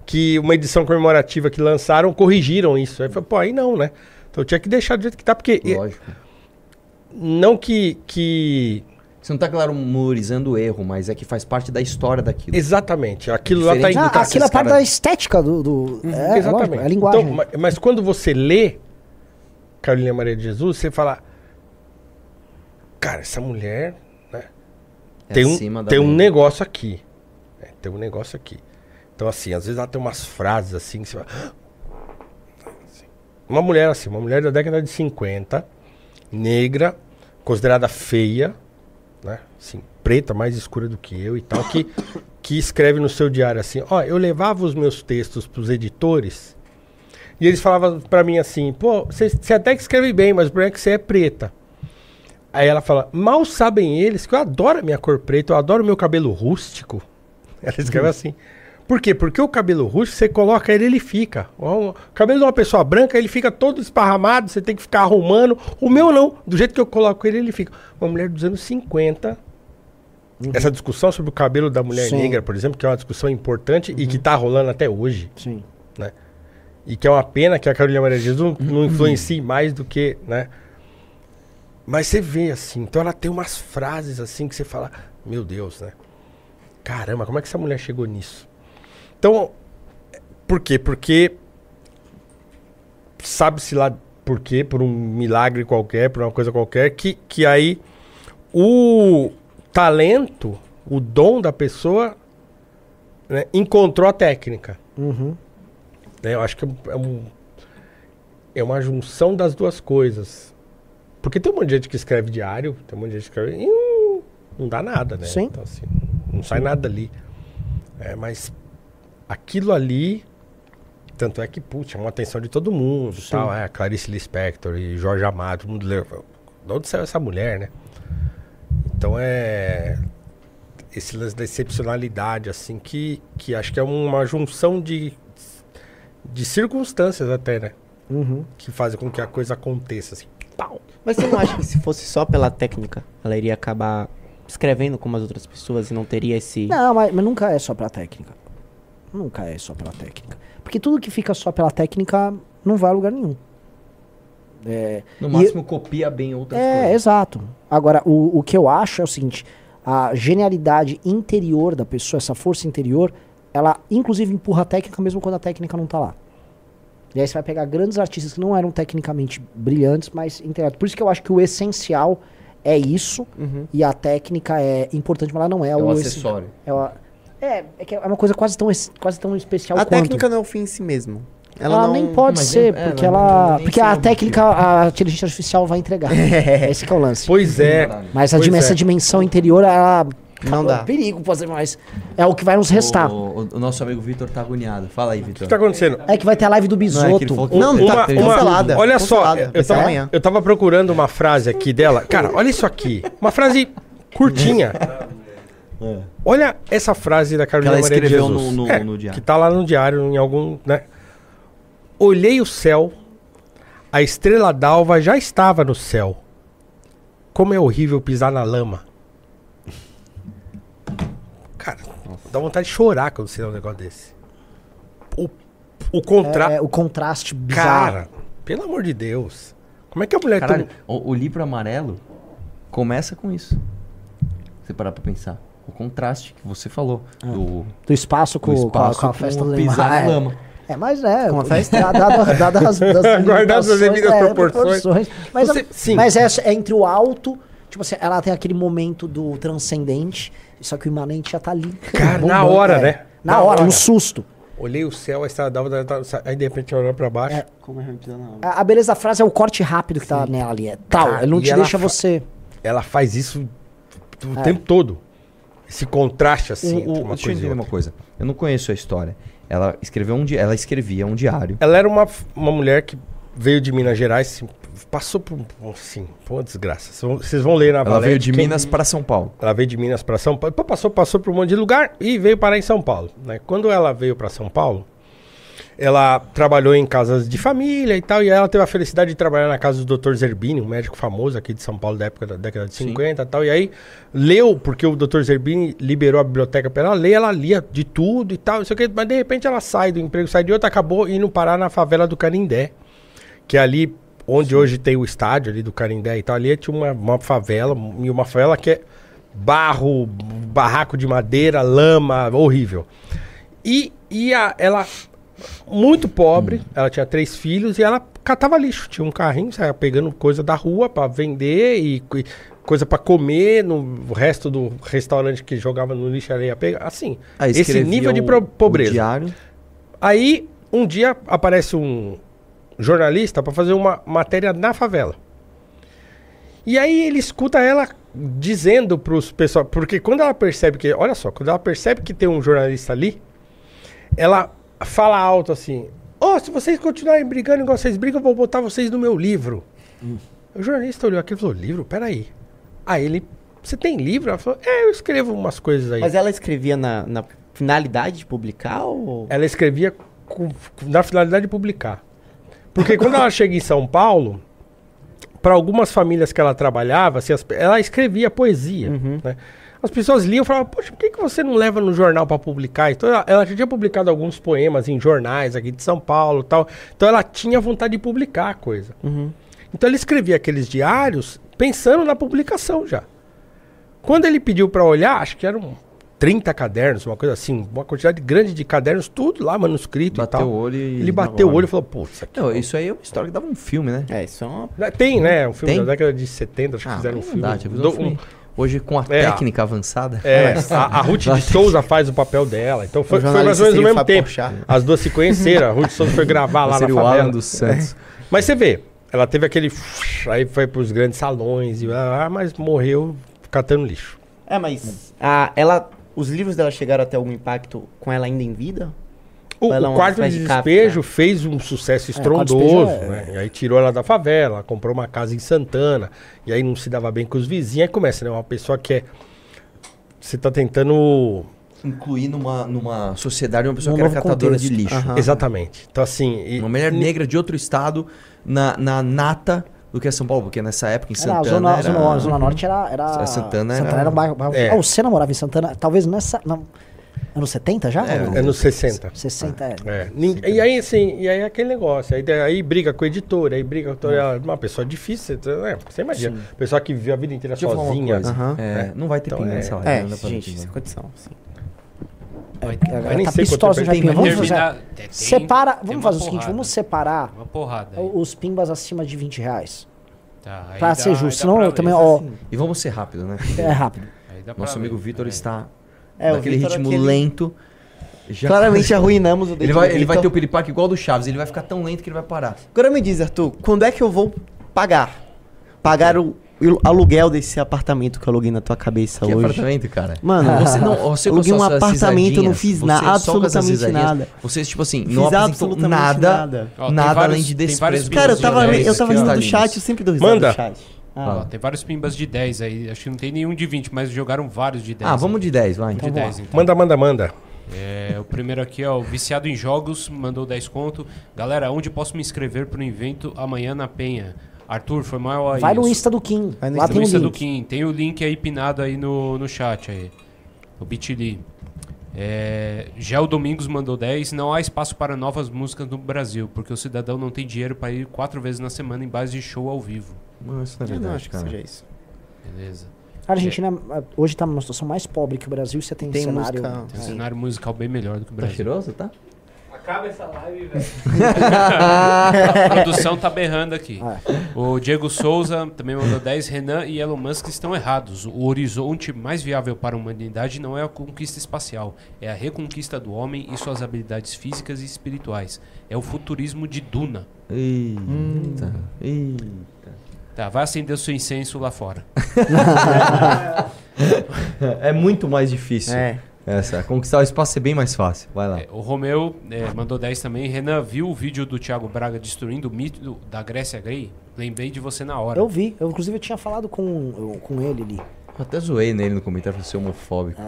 Que uma edição comemorativa que lançaram corrigiram isso. Aí falou, pô, aí não, né? Então tinha que deixar do jeito que tá, porque. Lógico. Não que. que... Você não tá glamorizando o erro, mas é que faz parte da história daquilo. Exatamente. Aquilo lá tá Diferente em- Ah, aquilo é parte da estética do. do é, é lógico, é a linguagem. Então, ma- mas, quando você lê Carolina Maria de Jesus, você fala. Cara, essa mulher. Né, É tem um, tem um média." negócio aqui. né, tem um negócio aqui. Então, assim, às vezes ela tem umas frases assim que você fala. Uma mulher assim, uma mulher da década de 50, negra, considerada feia, né? Assim, preta, mais escura do que eu e tal, que, que escreve no seu diário assim: Ó, eu levava os meus textos pros editores e eles falavam pra mim assim: pô, você você até que escreve bem, mas o problema é que você é preta. Aí ela fala: mal sabem eles que eu adoro a minha cor preta, eu adoro o meu cabelo rústico. Ela escreve <laughs> assim. Por quê? Porque o cabelo rústico, você coloca ele, ele fica. O cabelo de uma pessoa branca, ele fica todo esparramado, você tem que ficar arrumando. O meu não. Do jeito que eu coloco ele, ele fica. Uma mulher dos anos 50. Essa discussão sobre o cabelo da mulher Sim. negra, por exemplo, que é uma discussão importante e que tá rolando até hoje. Sim. Né? E que é uma pena que a Carolina Maria Jesus não, não influencie mais do que, né? Mas você vê assim, então ela tem umas frases assim que você fala, meu Deus, né? Caramba, como é que essa mulher chegou nisso? Então, por quê? Porque sabe-se lá por quê, por um milagre qualquer, por uma coisa qualquer, que, que aí o talento, o dom da pessoa né, encontrou a técnica. Uhum. né? Eu acho que é, um, é uma junção das duas coisas. Porque tem um monte de gente que escreve diário, tem um monte de gente que escreve e não, não dá nada, né? Sim. Então, assim, não sai nada dali. É, mas aquilo ali, tanto é que, putz, chamou a atenção de todo mundo, Sim. tal, é, Clarice Lispector e Jorge Amado, todo mundo leu. De onde saiu essa mulher, né? Então é esse lance da excepcionalidade, assim, que, que acho que é uma junção de, de circunstâncias até, né? Uhum. Que fazem com que a coisa aconteça, assim. Pau. Mas você não acha que se fosse só pela técnica, ela iria acabar escrevendo como as outras pessoas e não teria esse. Não, mas, mas nunca é só pela técnica. Nunca é só pela técnica. Porque tudo que fica só pela técnica não vai a lugar nenhum. É, No e- máximo copia bem outras É, coisas. exato. Agora, o, o que eu acho é o seguinte: a genialidade interior da pessoa, essa força interior, ela inclusive empurra a técnica mesmo quando a técnica não tá lá. E aí você vai pegar grandes artistas que não eram tecnicamente brilhantes, mas intelecto. Por isso que eu acho que o essencial é isso, e a técnica é importante, mas ela não é, É o essencial. acessório. É, o- é, é que é uma coisa quase tão, quase tão especial A quanto. técnica não é o fim em si mesmo. Ela, nem pode Mas ser, nem- é, porque não- ela. nem Porque a técnica, a inteligência artificial vai entregar. <laughs> Esse que é o lance. Pois é. Mas a Pois dim- essa é. dimensão interior, ela. Não dá. É perigo fazer mais. É o que vai nos restar. O, o- o nosso amigo Vitor tá agoniado. Fala aí, Vitor. O que tá acontecendo? É que vai ter a live do Não, é que Bisoto. ele falou que Não, teve- tá cancelada. Olha só, eu ser tava, eu tava procurando uma frase aqui dela. Cara, olha isso aqui. Uma frase curtinha. Olha essa frase da Carolina Que ela Maria de escreveu Jesus. no- no- É, no diário. Que tá lá no diário, em algum, né? Olhei o céu, a estrela d'alva já estava no céu. Como é horrível pisar na lama. Cara, dá vontade de chorar quando você lê um negócio desse. O, o contra... É, o contraste bizarro. Cara, pelo amor de Deus. Como é que a mulher Caralho, tem... o, o livro amarelo começa com isso. Você parar pra pensar. O contraste que você falou. Do, Do espaço com, do com a- espaço com a, festa com do pisar na É. lama. É, mas é. Com a festa? Dado, dado <laughs> as, das Guardadas as devidas é, proporções. Mas, Você- sim. mas é, é entre o alto, tipo assim, ela tem aquele momento do transcendente, só que o imanente já tá ali. Cara, na bombando, hora, é. né? Na, Na hora, hora. no susto. Olhei o céu, a estrela d'alva, tá- tá- aí de repente olhando pra baixo. Como é rapidão na A, a beleza da frase é o corte rápido que tá nela ali. É tal. Cara, ele não te ela deixa fa- você. Ela faz isso o É. tempo todo. Esse contraste assim, O- uma deixa eu entender uma coisa. Eu não conheço a história. Ela escreveu um ela escrevia um diário. Ela era uma, uma mulher que veio de Minas Gerais, assim, passou por assim, foi uma desgraça. Vocês vão- ler na Ela veio de quem- Minas para São Paulo. Ela veio de Minas para São Paulo, passou, passou por um monte de lugar e veio parar em São Paulo. Né? Quando ela veio para São Paulo, ela trabalhou em casas de família e tal, e ela teve a felicidade de trabalhar na casa do Dr. Zerbini, um médico famoso aqui de São Paulo da época da década de 50 e tal. E aí leu, porque o Dr. Zerbini liberou a biblioteca para ela ler, ela lia de tudo e tal, não sei o quê, mas de repente ela sai do emprego, sai de outro, acabou indo parar na favela do Canindé, que é ali onde hoje tem o estádio ali do Canindé e tal, ali tinha uma, uma favela, e uma favela que é barro, barraco de madeira, lama, horrível. E, e a- ela, muito pobre, ela tinha três filhos e ela catava lixo. Tinha um carrinho, saia pegando coisa da rua pra vender e, e coisa pra comer no resto do restaurante que jogava no lixo ela ia pegar. Assim, Aí esse nível de pro- pobreza. diário. Aí, um dia aparece um jornalista pra fazer uma matéria na favela. E aí ele escuta ela dizendo pros pessoal, porque quando ela percebe que, olha só, quando ela percebe que tem um jornalista ali, ela fala alto assim: "Ó, se vocês continuarem brigando igual vocês brigam, eu vou botar vocês no meu livro". O jornalista olhou aqui e falou: "Livro? Peraí". Aí ele: "Você tem livro?" Ela falou: "É, eu escrevo umas coisas aí". Mas ela escrevia na, na finalidade de publicar ou. Ela escrevia com, na finalidade de publicar. Porque quando ela chega em São Paulo, para algumas famílias que ela trabalhava, assim, as- ela escrevia poesia. né? As pessoas liam e falavam, poxa, por que, que você não leva no jornal para publicar? Então ela, ela já tinha publicado alguns poemas em jornais aqui de São Paulo e tal. Então ela tinha vontade de publicar a coisa. Então ele escrevia aqueles diários pensando na publicação já. Quando ele pediu para olhar, acho que eram 30 cadernos, uma coisa assim, uma quantidade grande de cadernos, tudo lá manuscrito Bateu e tal. o olho e Ele bateu o olho e falou, pô, isso aqui. Não, isso aí é uma história que dava um filme, né? É, isso é uma. Tem, né? Um filme Tem? da década de 70, acho que Ah, fizeram um é filme. verdade, Do- um filme. Hoje, com a É, técnica avançada. É, a, a Ruth de Souza faz o papel dela. Então foi, foi mais ou menos no mesmo tempo. Porchat. As duas se conheceram. A Ruth de Souza foi gravar lá na favela. Alan dos Santos. É. Mas você vê, ela teve aquele... Aí foi pros grandes salões, e, ah, mas morreu catando lixo. É, mas. A, ela. Os livros dela chegaram a ter algum impacto com ela ainda em vida? O, é o quarto de espécie de despejo fez um sucesso É, estrondoso, despejo é- né? E aí tirou ela da favela, comprou uma casa em Santana, e aí não se dava bem com os vizinhos, aí começa, né? Uma pessoa que é... Você tá tentando... Incluir numa, numa sociedade uma pessoa Num que era catadora contexto. de lixo. Aham. Exatamente. Então, assim... e- Uma mulher e- negra de outro estado na, na nata do que é São Paulo, porque nessa época em Era, a Santana zona, era... zona, zona Norte era. era Santana Santana era- era um bairro. bairro- É. Ah, você namorava em Santana? Talvez nessa. Não, anos 70 já? É, não? É nos 60. 60, é. É. E aí, assim, e aí é aquele negócio. Aí, aí briga com o editor, aí briga com o editor. ela é Uma pessoa difícil, você, é, você imagina. Pessoa que vive a vida inteira Deixa sozinha. Aham. É, não vai ter Então, pinga é- nessa live. É, não pra gente, pingar. sem condição. Sim. Ela nem tá pistosa já, mas Vamos terminar- fazer. tem- Separa. tem Vamos fazer o seguinte: porrada. vamos separar porrada os pimbas acima de 20 reais. Tá, aí Pra dá- ser justo. Senão pra eu também, ó. E vamos ser rápido, né? É rápido. Nosso amigo Vitor está É, o naquele é ritmo aquele- lento. Já- Claramente <laughs> arruinamos o Ele vai, ele vai ter o piripaque igual do Chaves, ele vai ficar tão lento que ele vai parar. Agora me diz, Arthur, quando é que eu vou pagar? Pagar o, o aluguel desse apartamento que eu aluguei na tua cabeça Que hoje. apartamento, cara? Mano, <laughs> você não, você aluguei um apartamento, eu não fiz nada, absolutamente nada. Vocês, tipo assim, Fiz não absolutamente nada, nada. Nada vários- além de desprezo. Cara, eu tava, de eu tava dez rindo do chat, eu sempre dou risada Manda. do chat. Ó, tem vários pimbas de 10 aí. Acho que não tem nenhum de 20, mas jogaram vários de 10. Ah, vamos de 10, vai. De Então 10, vamos lá. então. Manda, manda, manda. É, o primeiro aqui, ó, o Viciado em Jogos, mandou 10 conto. Galera, onde posso me inscrever pro evento amanhã na Penha? Arthur, foi mal aí. Vai no Insta do Kim. Vai no Lá Insta, tem o do. Kim. Tem o link aí pinado aí no, no chat aí. O Bitly. É, Gel Domingos mandou 10. Não há espaço para novas músicas no Brasil, porque o cidadão não tem dinheiro para ir quatro vezes na semana em base de show ao vivo. Não, isso não é Eu não verdade, acho que cara. seja isso. Beleza. A Argentina eh, hoje tá numa situação mais pobre que o Brasil. Você tem, Tem cenário. música- Tem um cenário musical bem melhor do que o Tá Brasil. cheiroso, tá? Acaba essa live, velho. <laughs> A produção tá <laughs> berrando aqui. Ah. O Diego Souza também mandou 10. Renan e Elon Musk estão errados. O horizonte mais viável para a humanidade não é a conquista espacial, é a reconquista do homem e suas habilidades físicas e espirituais. É o futurismo de Duna. Eita, eita. Tá, vai acender o seu incenso lá fora. <laughs> é muito mais difícil. É. Essa, conquistar o espaço é bem mais fácil. Vai lá. É, o Romeu é, mandou 10 também. Renan, viu o vídeo do Thiago Braga destruindo o mito da Grécia Grey? Lembrei de você na hora. Eu vi. Eu, inclusive, eu tinha falado com, com ele ali. Eu até zoei nele no comentário, falei ser homofóbico.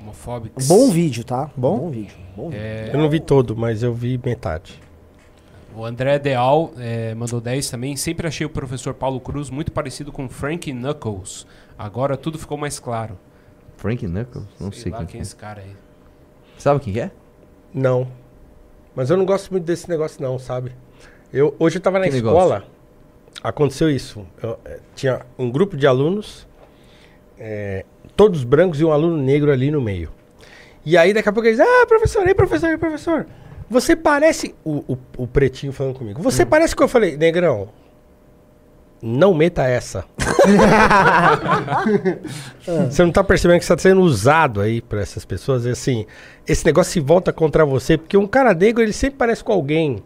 Homofóbico. Bom vídeo, tá? Bom? vídeo. Bom vídeo. É, Eu não vi todo, mas eu vi metade. O André Deal é, mandou 10 também. Sempre achei o professor Paulo Cruz muito parecido com Frank Knuckles. Agora tudo ficou mais claro. Frank Knuckles? Não sei, lá quem, quem que é é. esse cara aí. Sabe quem que é? Não. Mas eu não gosto muito desse negócio, não, sabe? Eu, hoje eu tava na Que escola, negócio? aconteceu isso. Eu, eh, tinha um grupo de alunos, eh, todos brancos e um aluno negro ali no meio. E aí daqui a pouco eles, ah, professor, ei, professor, ei, professor. Você parece. O, o, o pretinho falando comigo. Hum. Você parece que eu falei, negrão. Não meta essa. <laughs> Você não tá percebendo que você tá sendo usado aí por essas pessoas? E assim, esse negócio se volta contra você, porque um cara negro, ele sempre parece com alguém.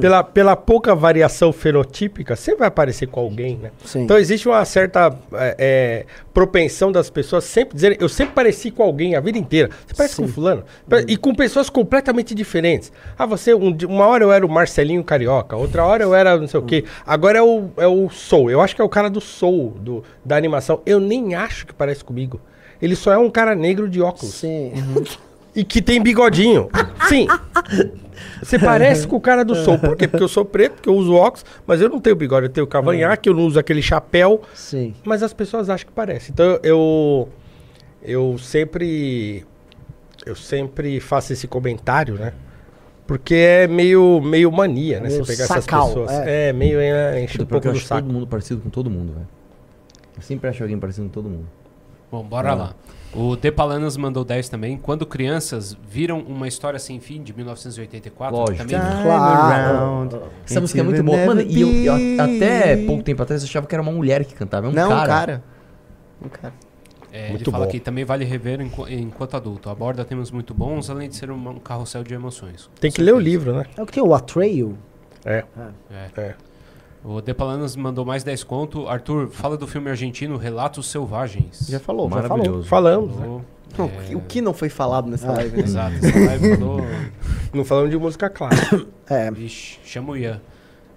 Pela, pela pouca variação fenotípica, sempre vai aparecer com alguém, né? Sim. Então existe uma certa é, é, propensão das pessoas sempre dizerem, eu sempre pareci com alguém a vida inteira. Você parece com fulano. E com pessoas completamente diferentes. Ah, você, um uma hora eu era o Marcelinho Carioca, outra hora eu era não sei o quê. Agora é o, é o Soul. Eu acho que é o cara do Soul, do, da animação. Eu nem acho que parece comigo. Ele só é um cara negro de óculos. Sim. <laughs> E que tem bigodinho. Sim. <laughs> Você parece com o cara do Soul. Por quê? Porque eu sou preto, porque eu uso óculos, mas eu não tenho bigode, eu tenho cavanhaque, eu não uso aquele chapéu. Sim. Mas as pessoas acham que parece. Então eu eu sempre eu sempre faço esse comentário, né? Porque é meio meio mania, né? Meio Você pegar sacal, essas pessoas. é. É, meio é, enche um pouco eu do acho saco. todo mundo parecido com todo mundo, velho. Eu sempre acho alguém parecido com todo mundo. Bom, bora Vai lá. lá. O De Palanas mandou 10 também. Quando crianças viram uma história sem fim de 1984, Lógico. também Claro. Essa música é muito boa. Mano, e eu, eu até pouco tempo atrás eu achava que era uma mulher que cantava. É um Não, cara. cara. Um cara. É, ele Muito fala bom. que também vale rever enqu- enquanto adulto. Aborda temas muito bons, além de ser um, um carrossel de emoções. Tem que ler o livro, né? É o que tem o Atreio. É. É. É. O De Palanas mandou mais 10 conto. Arthur, fala do filme argentino Relatos Selvagens. Já falou, já falou. Maravilhoso. Falamos, né? Falou. Não, É, O que não foi falado nessa live? né? Exato, essa live falou. <laughs> Não falando de música clássica. É. Vixe, chama o Ian.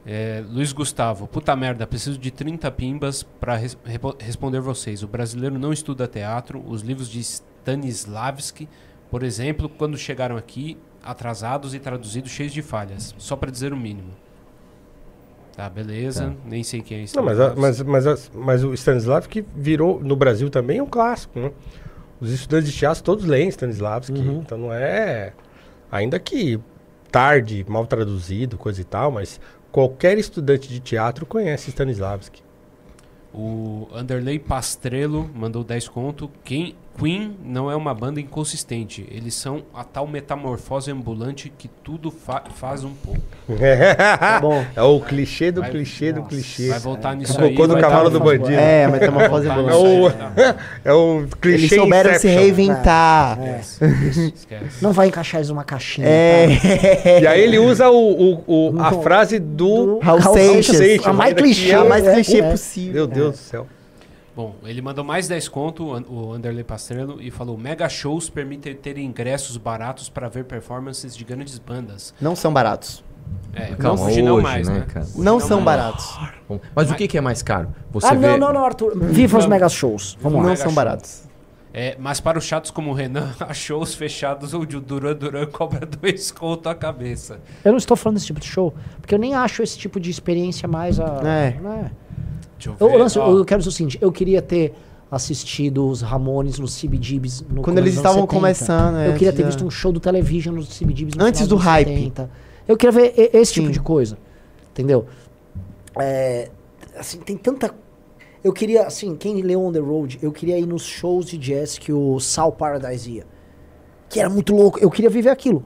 É, Luiz Gustavo, puta merda, preciso de 30 pimbas res- repo- responder vocês. O brasileiro não estuda teatro. Os livros de Stanislavski, por exemplo, quando chegaram aqui, atrasados e traduzidos cheios de falhas. Só pra dizer o mínimo. Tá, beleza. Nem sei quem é Não, mas, a- mas, mas, a- mas o Stanislavski virou, no Brasil também, é um clássico, né? Os estudantes de teatro todos leem Stanislavski, então não é... Ainda que tarde, mal traduzido, coisa e tal, mas qualquer estudante de teatro conhece Stanislavski. O Anderley Pastrello mandou 10 conto. Quem Queen não é uma banda inconsistente. Eles são a tal metamorfose ambulante que tudo fa- faz um pouco. <laughs> Tá bom. É o clichê do Vai- clichê do Nossa, clichê. vai voltar nisso o aí, cocô do vai cavalo tá- do bandido. É, metamorfose Vai É voltar o, aí, <laughs> é o clichê Eles souberam se Inception. reinventar. É. Esquece. Não vai encaixar eles numa caixinha. É. E aí ele usa o, o- o- a frase do Raul Raul Seixas. Seixas, a mais que clichê, é A mais É, clichê é. possível. Meu Deus do céu. Bom, ele mandou mais 10 conto, o An- o Anderley Pastrello, e falou: Mega shows permitem ter ingressos baratos para ver performances de grandes bandas. Não são baratos. É, Calma, não, hoje não mais, né, né? cara? Hoje Não são mais. baratos. Bom, Mas o que, que é mais caro? Você Ah, vê... não, não, não, Arthur. Viva os Não. mega shows. Vamos lá. Não são baratos. É, mas para os chatos como o Renan, <laughs> há shows fechados onde o Duran Duran cobra <laughs> dois conto a cabeça. Eu não estou falando desse tipo de show, porque eu nem acho esse tipo de experiência mais a. É. né? Deixa eu Eu, lance, ó. eu quero dizer o seguinte: eu queria ter assistido os Ramones no CBGBs no Quando eles estavam 70. começando, é, Eu queria ter visto um show do Television no CBGBs no Antes do hype. 70. Eu queria ver esse tipo Sim. de coisa. Entendeu? É, assim, tem tanta. Eu queria, assim, quem leu On the Road, eu queria ir nos shows de jazz que o Sal Paradise ia. Que era muito louco. Eu queria viver aquilo.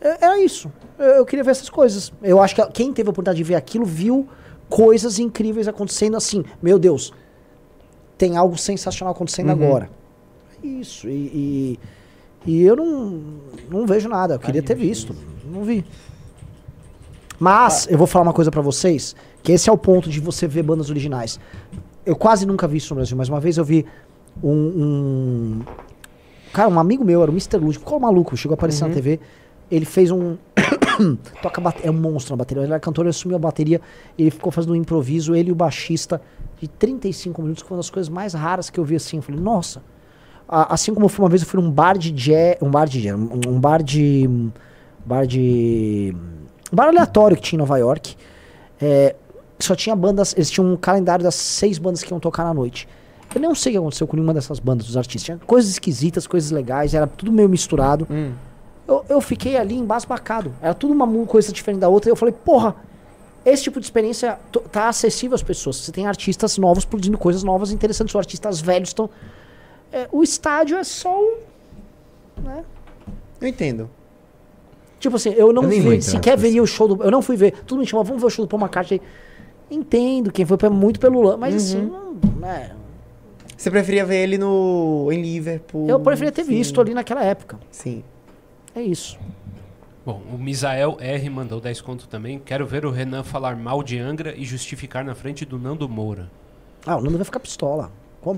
É- Era isso. Eu eu queria ver essas coisas. Eu acho que quem teve a oportunidade de ver aquilo viu coisas incríveis acontecendo assim. Meu Deus, tem algo sensacional acontecendo Uhum. agora. É Isso. E, e, e eu não, não vejo nada. Eu queria ter visto. Não vi. Mas eu vou falar uma coisa pra vocês, que esse é o ponto de você ver bandas originais. Eu quase nunca vi isso no Brasil, mas uma vez eu vi um, um- cara, um amigo meu, era o Mr. Lúdico, qual maluco, chegou a aparecer Uhum. na TV. Ele fez um <coughs> toca é um monstro na bateria. Ele era cantor, ele assumiu a bateria, ele ficou fazendo um improviso, ele e o baixista de 35 minutos, que foi uma das coisas mais raras que eu vi assim. Eu falei, nossa. Assim como fui uma vez, eu fui num bar de jazz, um bar de jazz, um bar de um bar de um bar aleatório que tinha em Nova York. É, só tinha bandas, eles tinham um calendário das seis bandas que iam tocar na noite. Eu não sei o que aconteceu com nenhuma dessas bandas, dos artistas. Tinha coisas esquisitas, coisas legais, era tudo meio misturado. Hum. Eu, eu fiquei ali embasbacado. Era tudo uma coisa diferente da outra. E eu falei, porra, esse tipo de experiência tá acessível às pessoas. Você tem artistas novos produzindo coisas novas, interessantes. Os artistas velhos estão. É, o estádio é só um. Né? Eu entendo. Tipo assim, eu não Eu vi, entrar sequer veria o show do. Eu não fui ver. Tudo me chamou, vamos ver o show do Paul McCartney. Entendo, quem foi muito pelo. Lan- Mas assim, não, né, Você preferia ver ele no em Liverpool? eu preferia ter Sim. visto ali naquela época. Sim. É isso. Bom, o Misael R mandou 10 conto também. Quero ver o Renan falar mal de Angra e justificar na frente do Nando Moura. Ah, o Nando vai ficar pistola.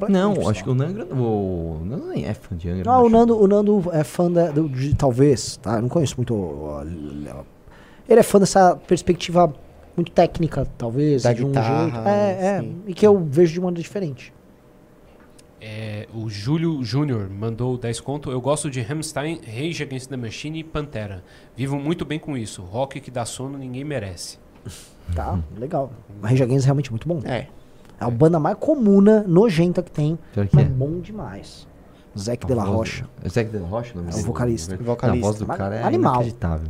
Não, pistola. acho que o Nangra. O Nando nem é fã de Angra. Não, eu o. Nando, o Nando é fã da, do, de, talvez, tá? Eu não conheço muito. Ele é fã dessa perspectiva muito técnica, talvez, Da de um guitarra, jeito. É, é, sim. e que eu vejo de maneira diferente. É, o Júlio Júnior mandou 10 conto. Eu gosto de Hamstein, Rage Against the Machine e Pantera. Vivo muito bem com isso. Rock que dá sono ninguém merece. <laughs> Tá, legal. Rage Against é realmente muito bom. É. É a banda mais comuna, nojenta que tem, Pior que mas é. bom demais. Zac A de la Rocha. É Zac de la Rocha? nome É o vocalista. Não, Vocalista. A voz do Mas cara é animal. inacreditável.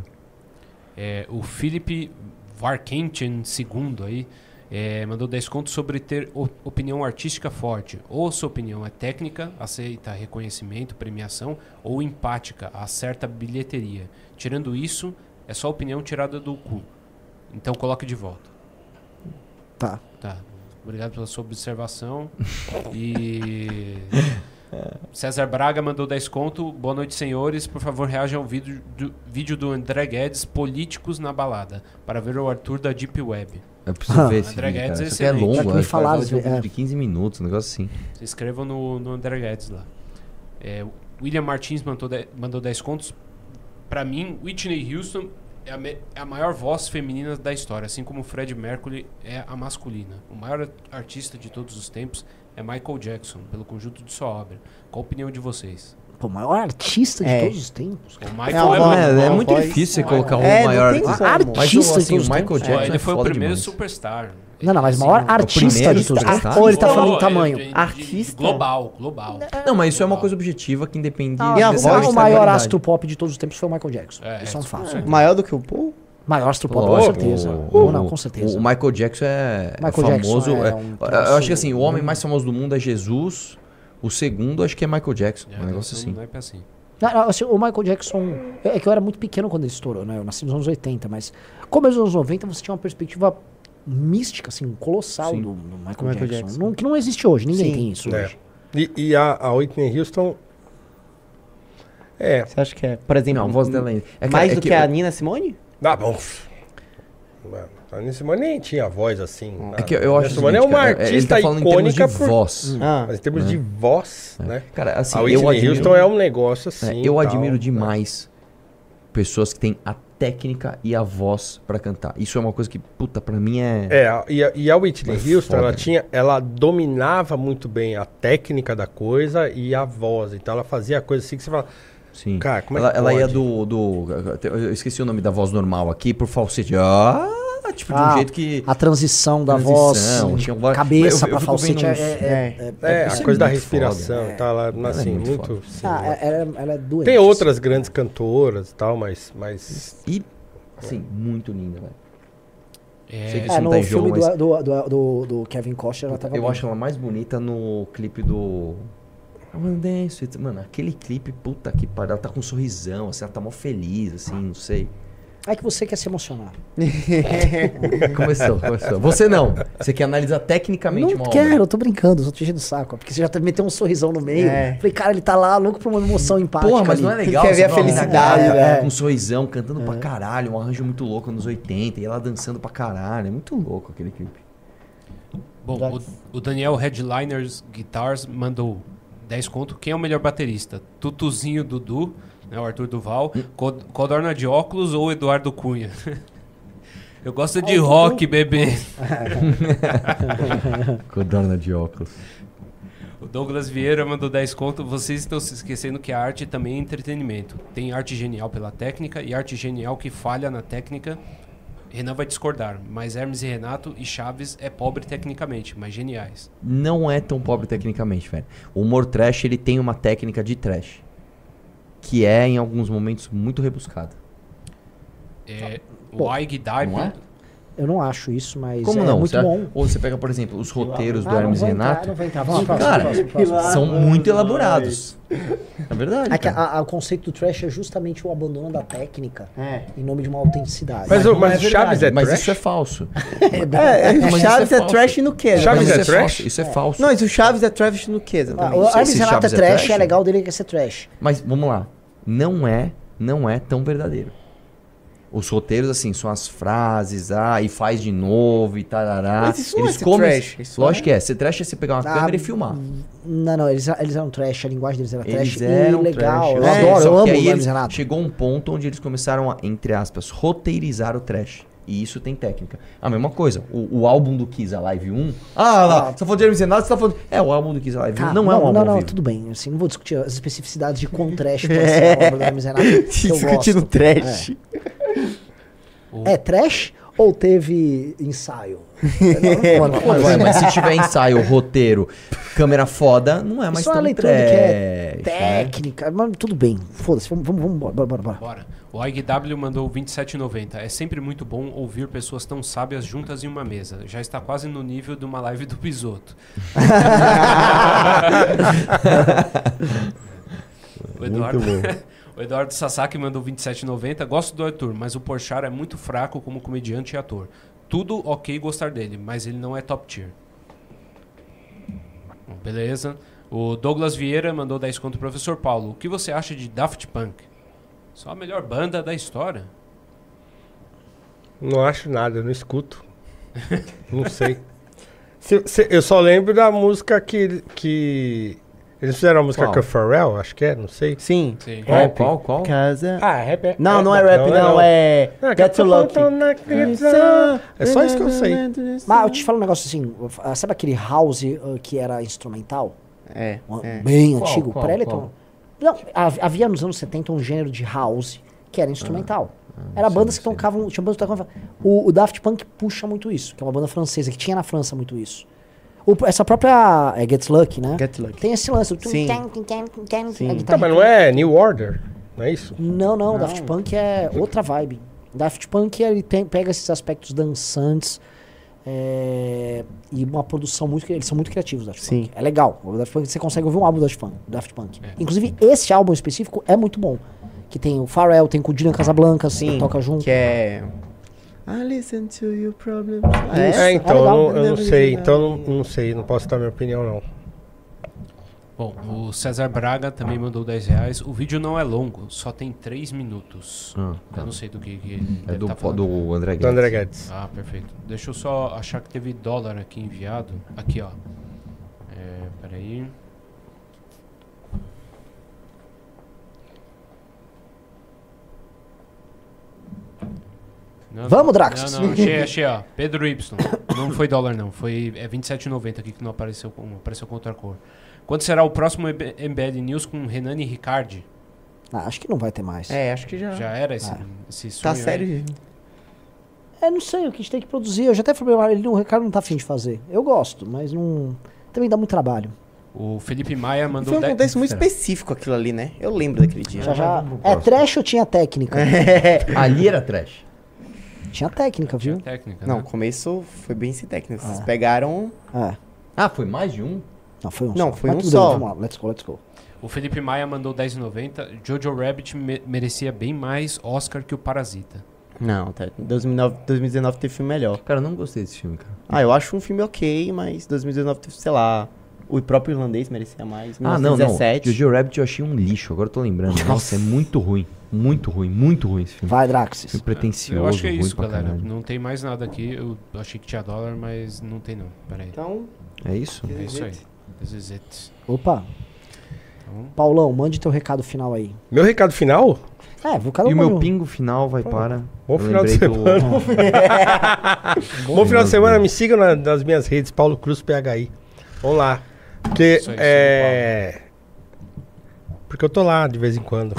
É, o Felipe Varkentian II aí é, mandou 10 contos sobre ter opinião artística forte. Ou sua opinião é técnica, aceita reconhecimento, premiação, ou empática, acerta bilheteria. Tirando isso, é só opinião tirada do cu. Então coloque de volta. Tá. Tá. Obrigado pela sua observação. <laughs> E. César Braga mandou 10 conto. Boa noite, senhores. Por favor, reajam ao vídeo do, vídeo do André Guedes, Políticos na Balada, para ver o Arthur da Deep Web. Eu preciso ver esse André vídeo, Guedes cara. é Isso aqui é excelente. longo, Já que me acho que vai falaram, fazer um vídeo é. de 15 minutos, um negócio assim. Se inscrevam no, no André Guedes lá. É, o William Martins mandou, de- mandou 10 contos. Pra mim, Whitney Houston é a, me- é a maior voz feminina da história, assim como Fred Mercury é a masculina. O maior artista de todos os tempos é Michael Jackson, pelo conjunto de sua obra. Qual a opinião de vocês? Pô, o maior artista de É. todos os tempos. O É, Michael é, É, é muito voz- difícil você É, colocar um não maior tem artista. Artista o, de assim, todos o os Michael Jackson ele é foi o primeiro demais. superstar. Não, não, mas o maior o artista de todos os tempos. superstar? Ou ele tá falando é, tamanho? de- de- Artista? Global, global. Não, mas isso é uma coisa objetiva que independe E a voz o maior astro pop de todos os tempos foi o Michael Jackson. É, Isso é um fato. Maior do que o Paul? Maior astro pop, com certeza. o- Ou não, o- com certeza. O Michael Jackson é, Michael Jackson famoso. é é- um eu acho que assim, o homem mais famoso do mundo é Jesus. O segundo acho que é Michael Jackson. um negócio assim. Não é assim. Não, não, assim, o Michael Jackson. É é que eu era muito pequeno quando ele estourou, né? Eu nasci nos anos 80, mas. Como nos anos 90, você tinha uma perspectiva mística, assim, colossal Sim. do, do Michael, Michael Jackson. Jackson. Não- que não existe hoje, ninguém Sim. tem isso É. hoje. E, e a, a Whitney Houston. É. Você acha que é, por exemplo, Não, a voz dela é- é que- mais é do que que, a Nina Simone? Ah, bom. A Nina Simone nem tinha voz assim. É que eu- eu a acho é uma cara, ele artista tá falando em termos icônica de por voz. Ah. Mas em termos Né? de voz, né? Cara, assim, a eu Whitney admiro- Houston é um negócio É, assim. eu tal, admiro né? demais pessoas que têm a técnica e a voz pra cantar. Isso é uma coisa que, puta, pra mim é. É, e a, e a Whitney É Houston, foda. ela tinha, ela dominava muito bem a técnica da coisa e a voz. Então ela fazia a coisa assim que você fala, Sim. cara, como é ela, que ela ia do, do. Eu esqueci o nome da voz normal aqui, por falsete. Ah, tipo, de um Ah, jeito que. A transição da Transição, voz, tinha várias- cabeça eu- eu pra fico vendo falsete. É, uns- é, é, É, isso a é coisa da respiração foda. e tal, ela, Ela é assim, muito muito... foda. sim, Ah, né? é- ela, ela é doente. Tem outras grandes cantoras e tal, mas... mas... E, assim, muito linda, velho. É, Sei que É, isso não no tá em jogo, filme mas. do, do, do, do Kevin Costner, ela tava Eu bem. acho ela mais bonita no clipe do. Mano, aquele clipe, puta que pariu. Ela tá com um sorrisão, assim, ela tá mó feliz, assim, não sei. É que você quer se emocionar. <laughs> Começou, começou. Você não. Você quer analisar tecnicamente Não uma quero, obra. eu tô brincando, só te enchendo o saco. Porque você já meteu um sorrisão no meio. É. Falei, cara, ele tá lá louco pra uma emoção empática. Porra, mas ali. não é legal. Quer ver a felicidade, né? Com um sorrisão, cantando pra caralho, um arranjo muito louco nos 80, e ela dançando pra caralho. É muito louco aquele clipe. Bom, o, o Daniel Headliners Guitars mandou 10 conto. Quem é o melhor baterista? Tutuzinho Dudu, né, o Arthur Duval, Cod- Codorna de óculos ou Eduardo Cunha? <laughs> Eu gosto de rock, bebê. <laughs> <laughs> Codorna de óculos. O Douglas Vieira mandou 10 conto. Vocês estão se esquecendo que a arte também é entretenimento. Tem arte genial pela técnica e arte genial que falha na técnica. Renan vai discordar, mas Hermes e Renato e Chaves é pobre tecnicamente, mas geniais. Não é tão pobre tecnicamente, velho. O humor trash, ele tem uma técnica de trash. Que é, em alguns momentos, muito rebuscada. É, Pô, o Ig Dive. é? Eu não acho isso, mas Como é não? muito Você- bom. Ou você pega, por exemplo, os roteiros do Ah, Hermes e entrar, Renato. não vou entrar. Vamos, próximo, Cara, próximo, próximo. são muito elaborados. É verdade. É a- a- o conceito do trash é justamente o abandono da técnica É. em nome de uma autenticidade. Mas, o, mas Não o é Chaves verdade, é Mas trash? isso é falso. <laughs> É, Mas Chaves é é, trash no quê? Chaves Mas é isso trash? Isso é falso. Não, mas o Chaves é trash no quê, Ah, o Hermes Renato é Chaves é trash, trash? é legal dele que ser trash. Mas vamos lá. Não é, não é tão verdadeiro. Os roteiros, assim, são as frases, ah, e faz de novo, e tarará. Mas isso não é trash, isso Lógico é- que é. Ser trash é você pegar uma Ah, câmera e filmar. Não, não, eles, eles eram trash, a linguagem deles era trash. Eles eram legal, trash. eu É, adoro, eu amo o eles. Chegou um ponto onde eles começaram a, entre aspas, roteirizar o trash. E isso tem técnica. A mesma coisa, o, o álbum do Kiss Alive 1. Ah, lá, você tá falando de Hermes Renato, você tá falando. É, o álbum do Kiss Alive 1 Tá, não, é um álbum Não, não, vivo. tudo bem. Assim, não vou discutir as especificidades de quão <laughs> trash pode ser a obra do Hermes Renato. Discutindo trash. É. é trash ou teve ensaio? Mano, mas, ué, mas se tiver ensaio, roteiro, câmera foda, não é mais Isso é tão leitura que é né? técnica, mas tudo bem. Foda-se, vamos, vamos, vamos, bora, bora, bora. Bora. O IGW mandou 27,90. É sempre muito bom ouvir pessoas tão sábias juntas em uma mesa. Já está quase no nível de uma live do Pisoto. <laughs> <laughs> o, Eduardo, Muito o Eduardo Sasaki mandou 27,90. Gosto do Arthur, mas o Porchat é muito fraco como comediante e ator. Tudo ok gostar dele, mas ele não é top tier. Beleza. O Douglas Vieira mandou 10 conto pro professor Paulo. O que você acha de Daft Punk? Só a melhor banda da história. Não acho nada, não escuto. não sei. <laughs> Se- se- eu só lembro da música que, que... Eles fizeram a música Qual? com o Pharrell, acho que é, não sei. Sim. Sim. Qual, Rap. qual, qual? Casa. Ah, rap é... Não, não é rap, não, é Não, Get to Lucky. É só isso que eu sei. Mas eu te falo um negócio assim, ah, sabe aquele house ah, que era instrumental? É, Um- é. Bem Qual, antigo, qual, pré-eletrônico. Não, hav- havia nos anos 70 um gênero de house que era instrumental. era sei, bandas que sei. tocavam, tinha bandas que tocavam. O, o Daft Punk puxa muito isso, que é uma banda francesa, que tinha na França muito isso. O- essa própria é, Get Lucky, né? Get Lucky. Tem esse lance. Sim. Sim. Tá, mas não é New Order, não é isso? Não, não, Não. Daft Punk é outra vibe. Daft Punk ele tem- pega esses aspectos dançantes, É, e uma produção muito. Eles são muito criativos, Daft Sim. Punk. É legal. O Daft Punk, você consegue ouvir um álbum do Daft Punk. Daft Punk. Inclusive, esse álbum específico é muito bom. Que tem o Pharrell, tem com o Dylan Casablancas, Sim, que toca junto. Que é. I listen to your problems. É, então, é legal. eu não, eu não sei. Então, não, não sei. Não posso dar minha opinião, não. Bom, o César Braga também mandou 10 reais. O vídeo não é longo, só tem 3 minutos. Ah, Eu não sei do que, que ele É do, tá do André Do Guedes. André Guedes. Ah, perfeito. Deixa eu só achar que teve dólar aqui enviado. Aqui, ó. É, peraí. Não, Vamos, não. Drax. Não, não, achei, achei, ó. Pedro Y. Não foi dólar, não. Foi é 27,90 aqui que não apareceu com, apareceu com outra cor. Quando será o próximo Embe- Embed News com Renan e Ricardi? Ah, acho que não vai ter mais. É, acho que já. Já era esse, Ah. esse sonho Tá aí? sério. É, não sei, o que a gente tem que produzir. Eu já até falei, ele, não, o Ricardo não tá afim de fazer. Eu gosto, mas não. Também dá muito trabalho. O Felipe Maia mandou Foi um 10 contexto muito específico aquilo ali, né? Eu lembro daquele dia. Já já. É trash ou tinha técnica? <laughs> Ali era trash. Tinha técnica, viu? técnica, Não, né? o começo foi bem sem técnica. Vocês pegaram. É. Ah, foi mais de um? Não, foi um Não, só. foi Mas um tudo só. Vamos lá, let's go, let's go. O Felipe Maia mandou 10,90. Jojo Rabbit me- merecia bem mais Oscar que o Parasita. Não, tá. 2009, 2019 teve filme melhor. Cara, eu não gostei desse filme, cara. Ah, eu acho um filme ok, mas 2019 teve, sei lá. O próprio irlandês merecia mais. Ah, não, não. 1917. Jojo Rabbit eu achei um lixo, agora eu tô lembrando. Nossa, é muito ruim. Muito ruim, muito ruim esse filme. Vai, Draxis. Filme pretencioso, Eu acho que é isso, galera. caralho. Não tem mais nada aqui. Eu achei que tinha dólar, mas não tem não. Pera aí. Então, É isso? É isso aí. This is it. Opa. Então, Paulão, mande teu recado final aí. Meu recado final? É, viu cada E o um meu pingo final vai para. Bom eu final de lembrei do- semana. Bom <laughs> final de semana. Me sigam na- nas minhas redes, Paulo Cruz PHI. Vamos lá. Porque Isso é. Porque eu tô lá de vez em quando. <laughs>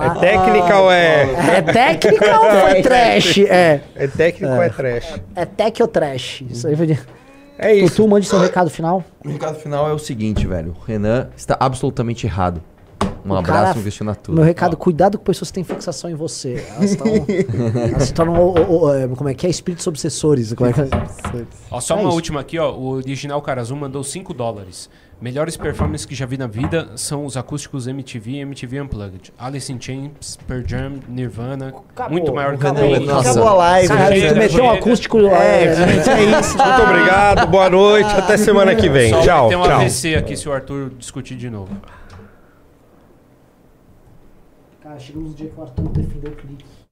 é técnica ou é. É técnica ou foi trash? É. É técnico ou é trash? É tech ou trash? Isso aí foi de... É isso. Tutu, mande seu recado final. O recado final é o seguinte, velho. O Renan está absolutamente errado. Um O abraço, cara- um questiona tudo. Meu recado, cuidado com pessoas que têm fixação em você. Elas, tão, <laughs> elas se tornam, o- o- o- é, como é que é? Espíritos obsessores. Como é que é? Ó, só É uma isso. última aqui, ó. O original Karazum mandou 5 dólares. Melhores performances que já vi na vida são os acústicos MTV e MTV Unplugged. Alice in Chains, Pearl Jam, Nirvana. muito maior que o acabou. Acabou a live. Chega, tu meteu um acústico. É, gente, é isso. Muito obrigado, boa noite. Até semana que vem. Só Tchau. tem um tchau. AVC aqui se o Arthur discutir de novo. Cara, chegou uns dias que o Arthur defendeu o clique.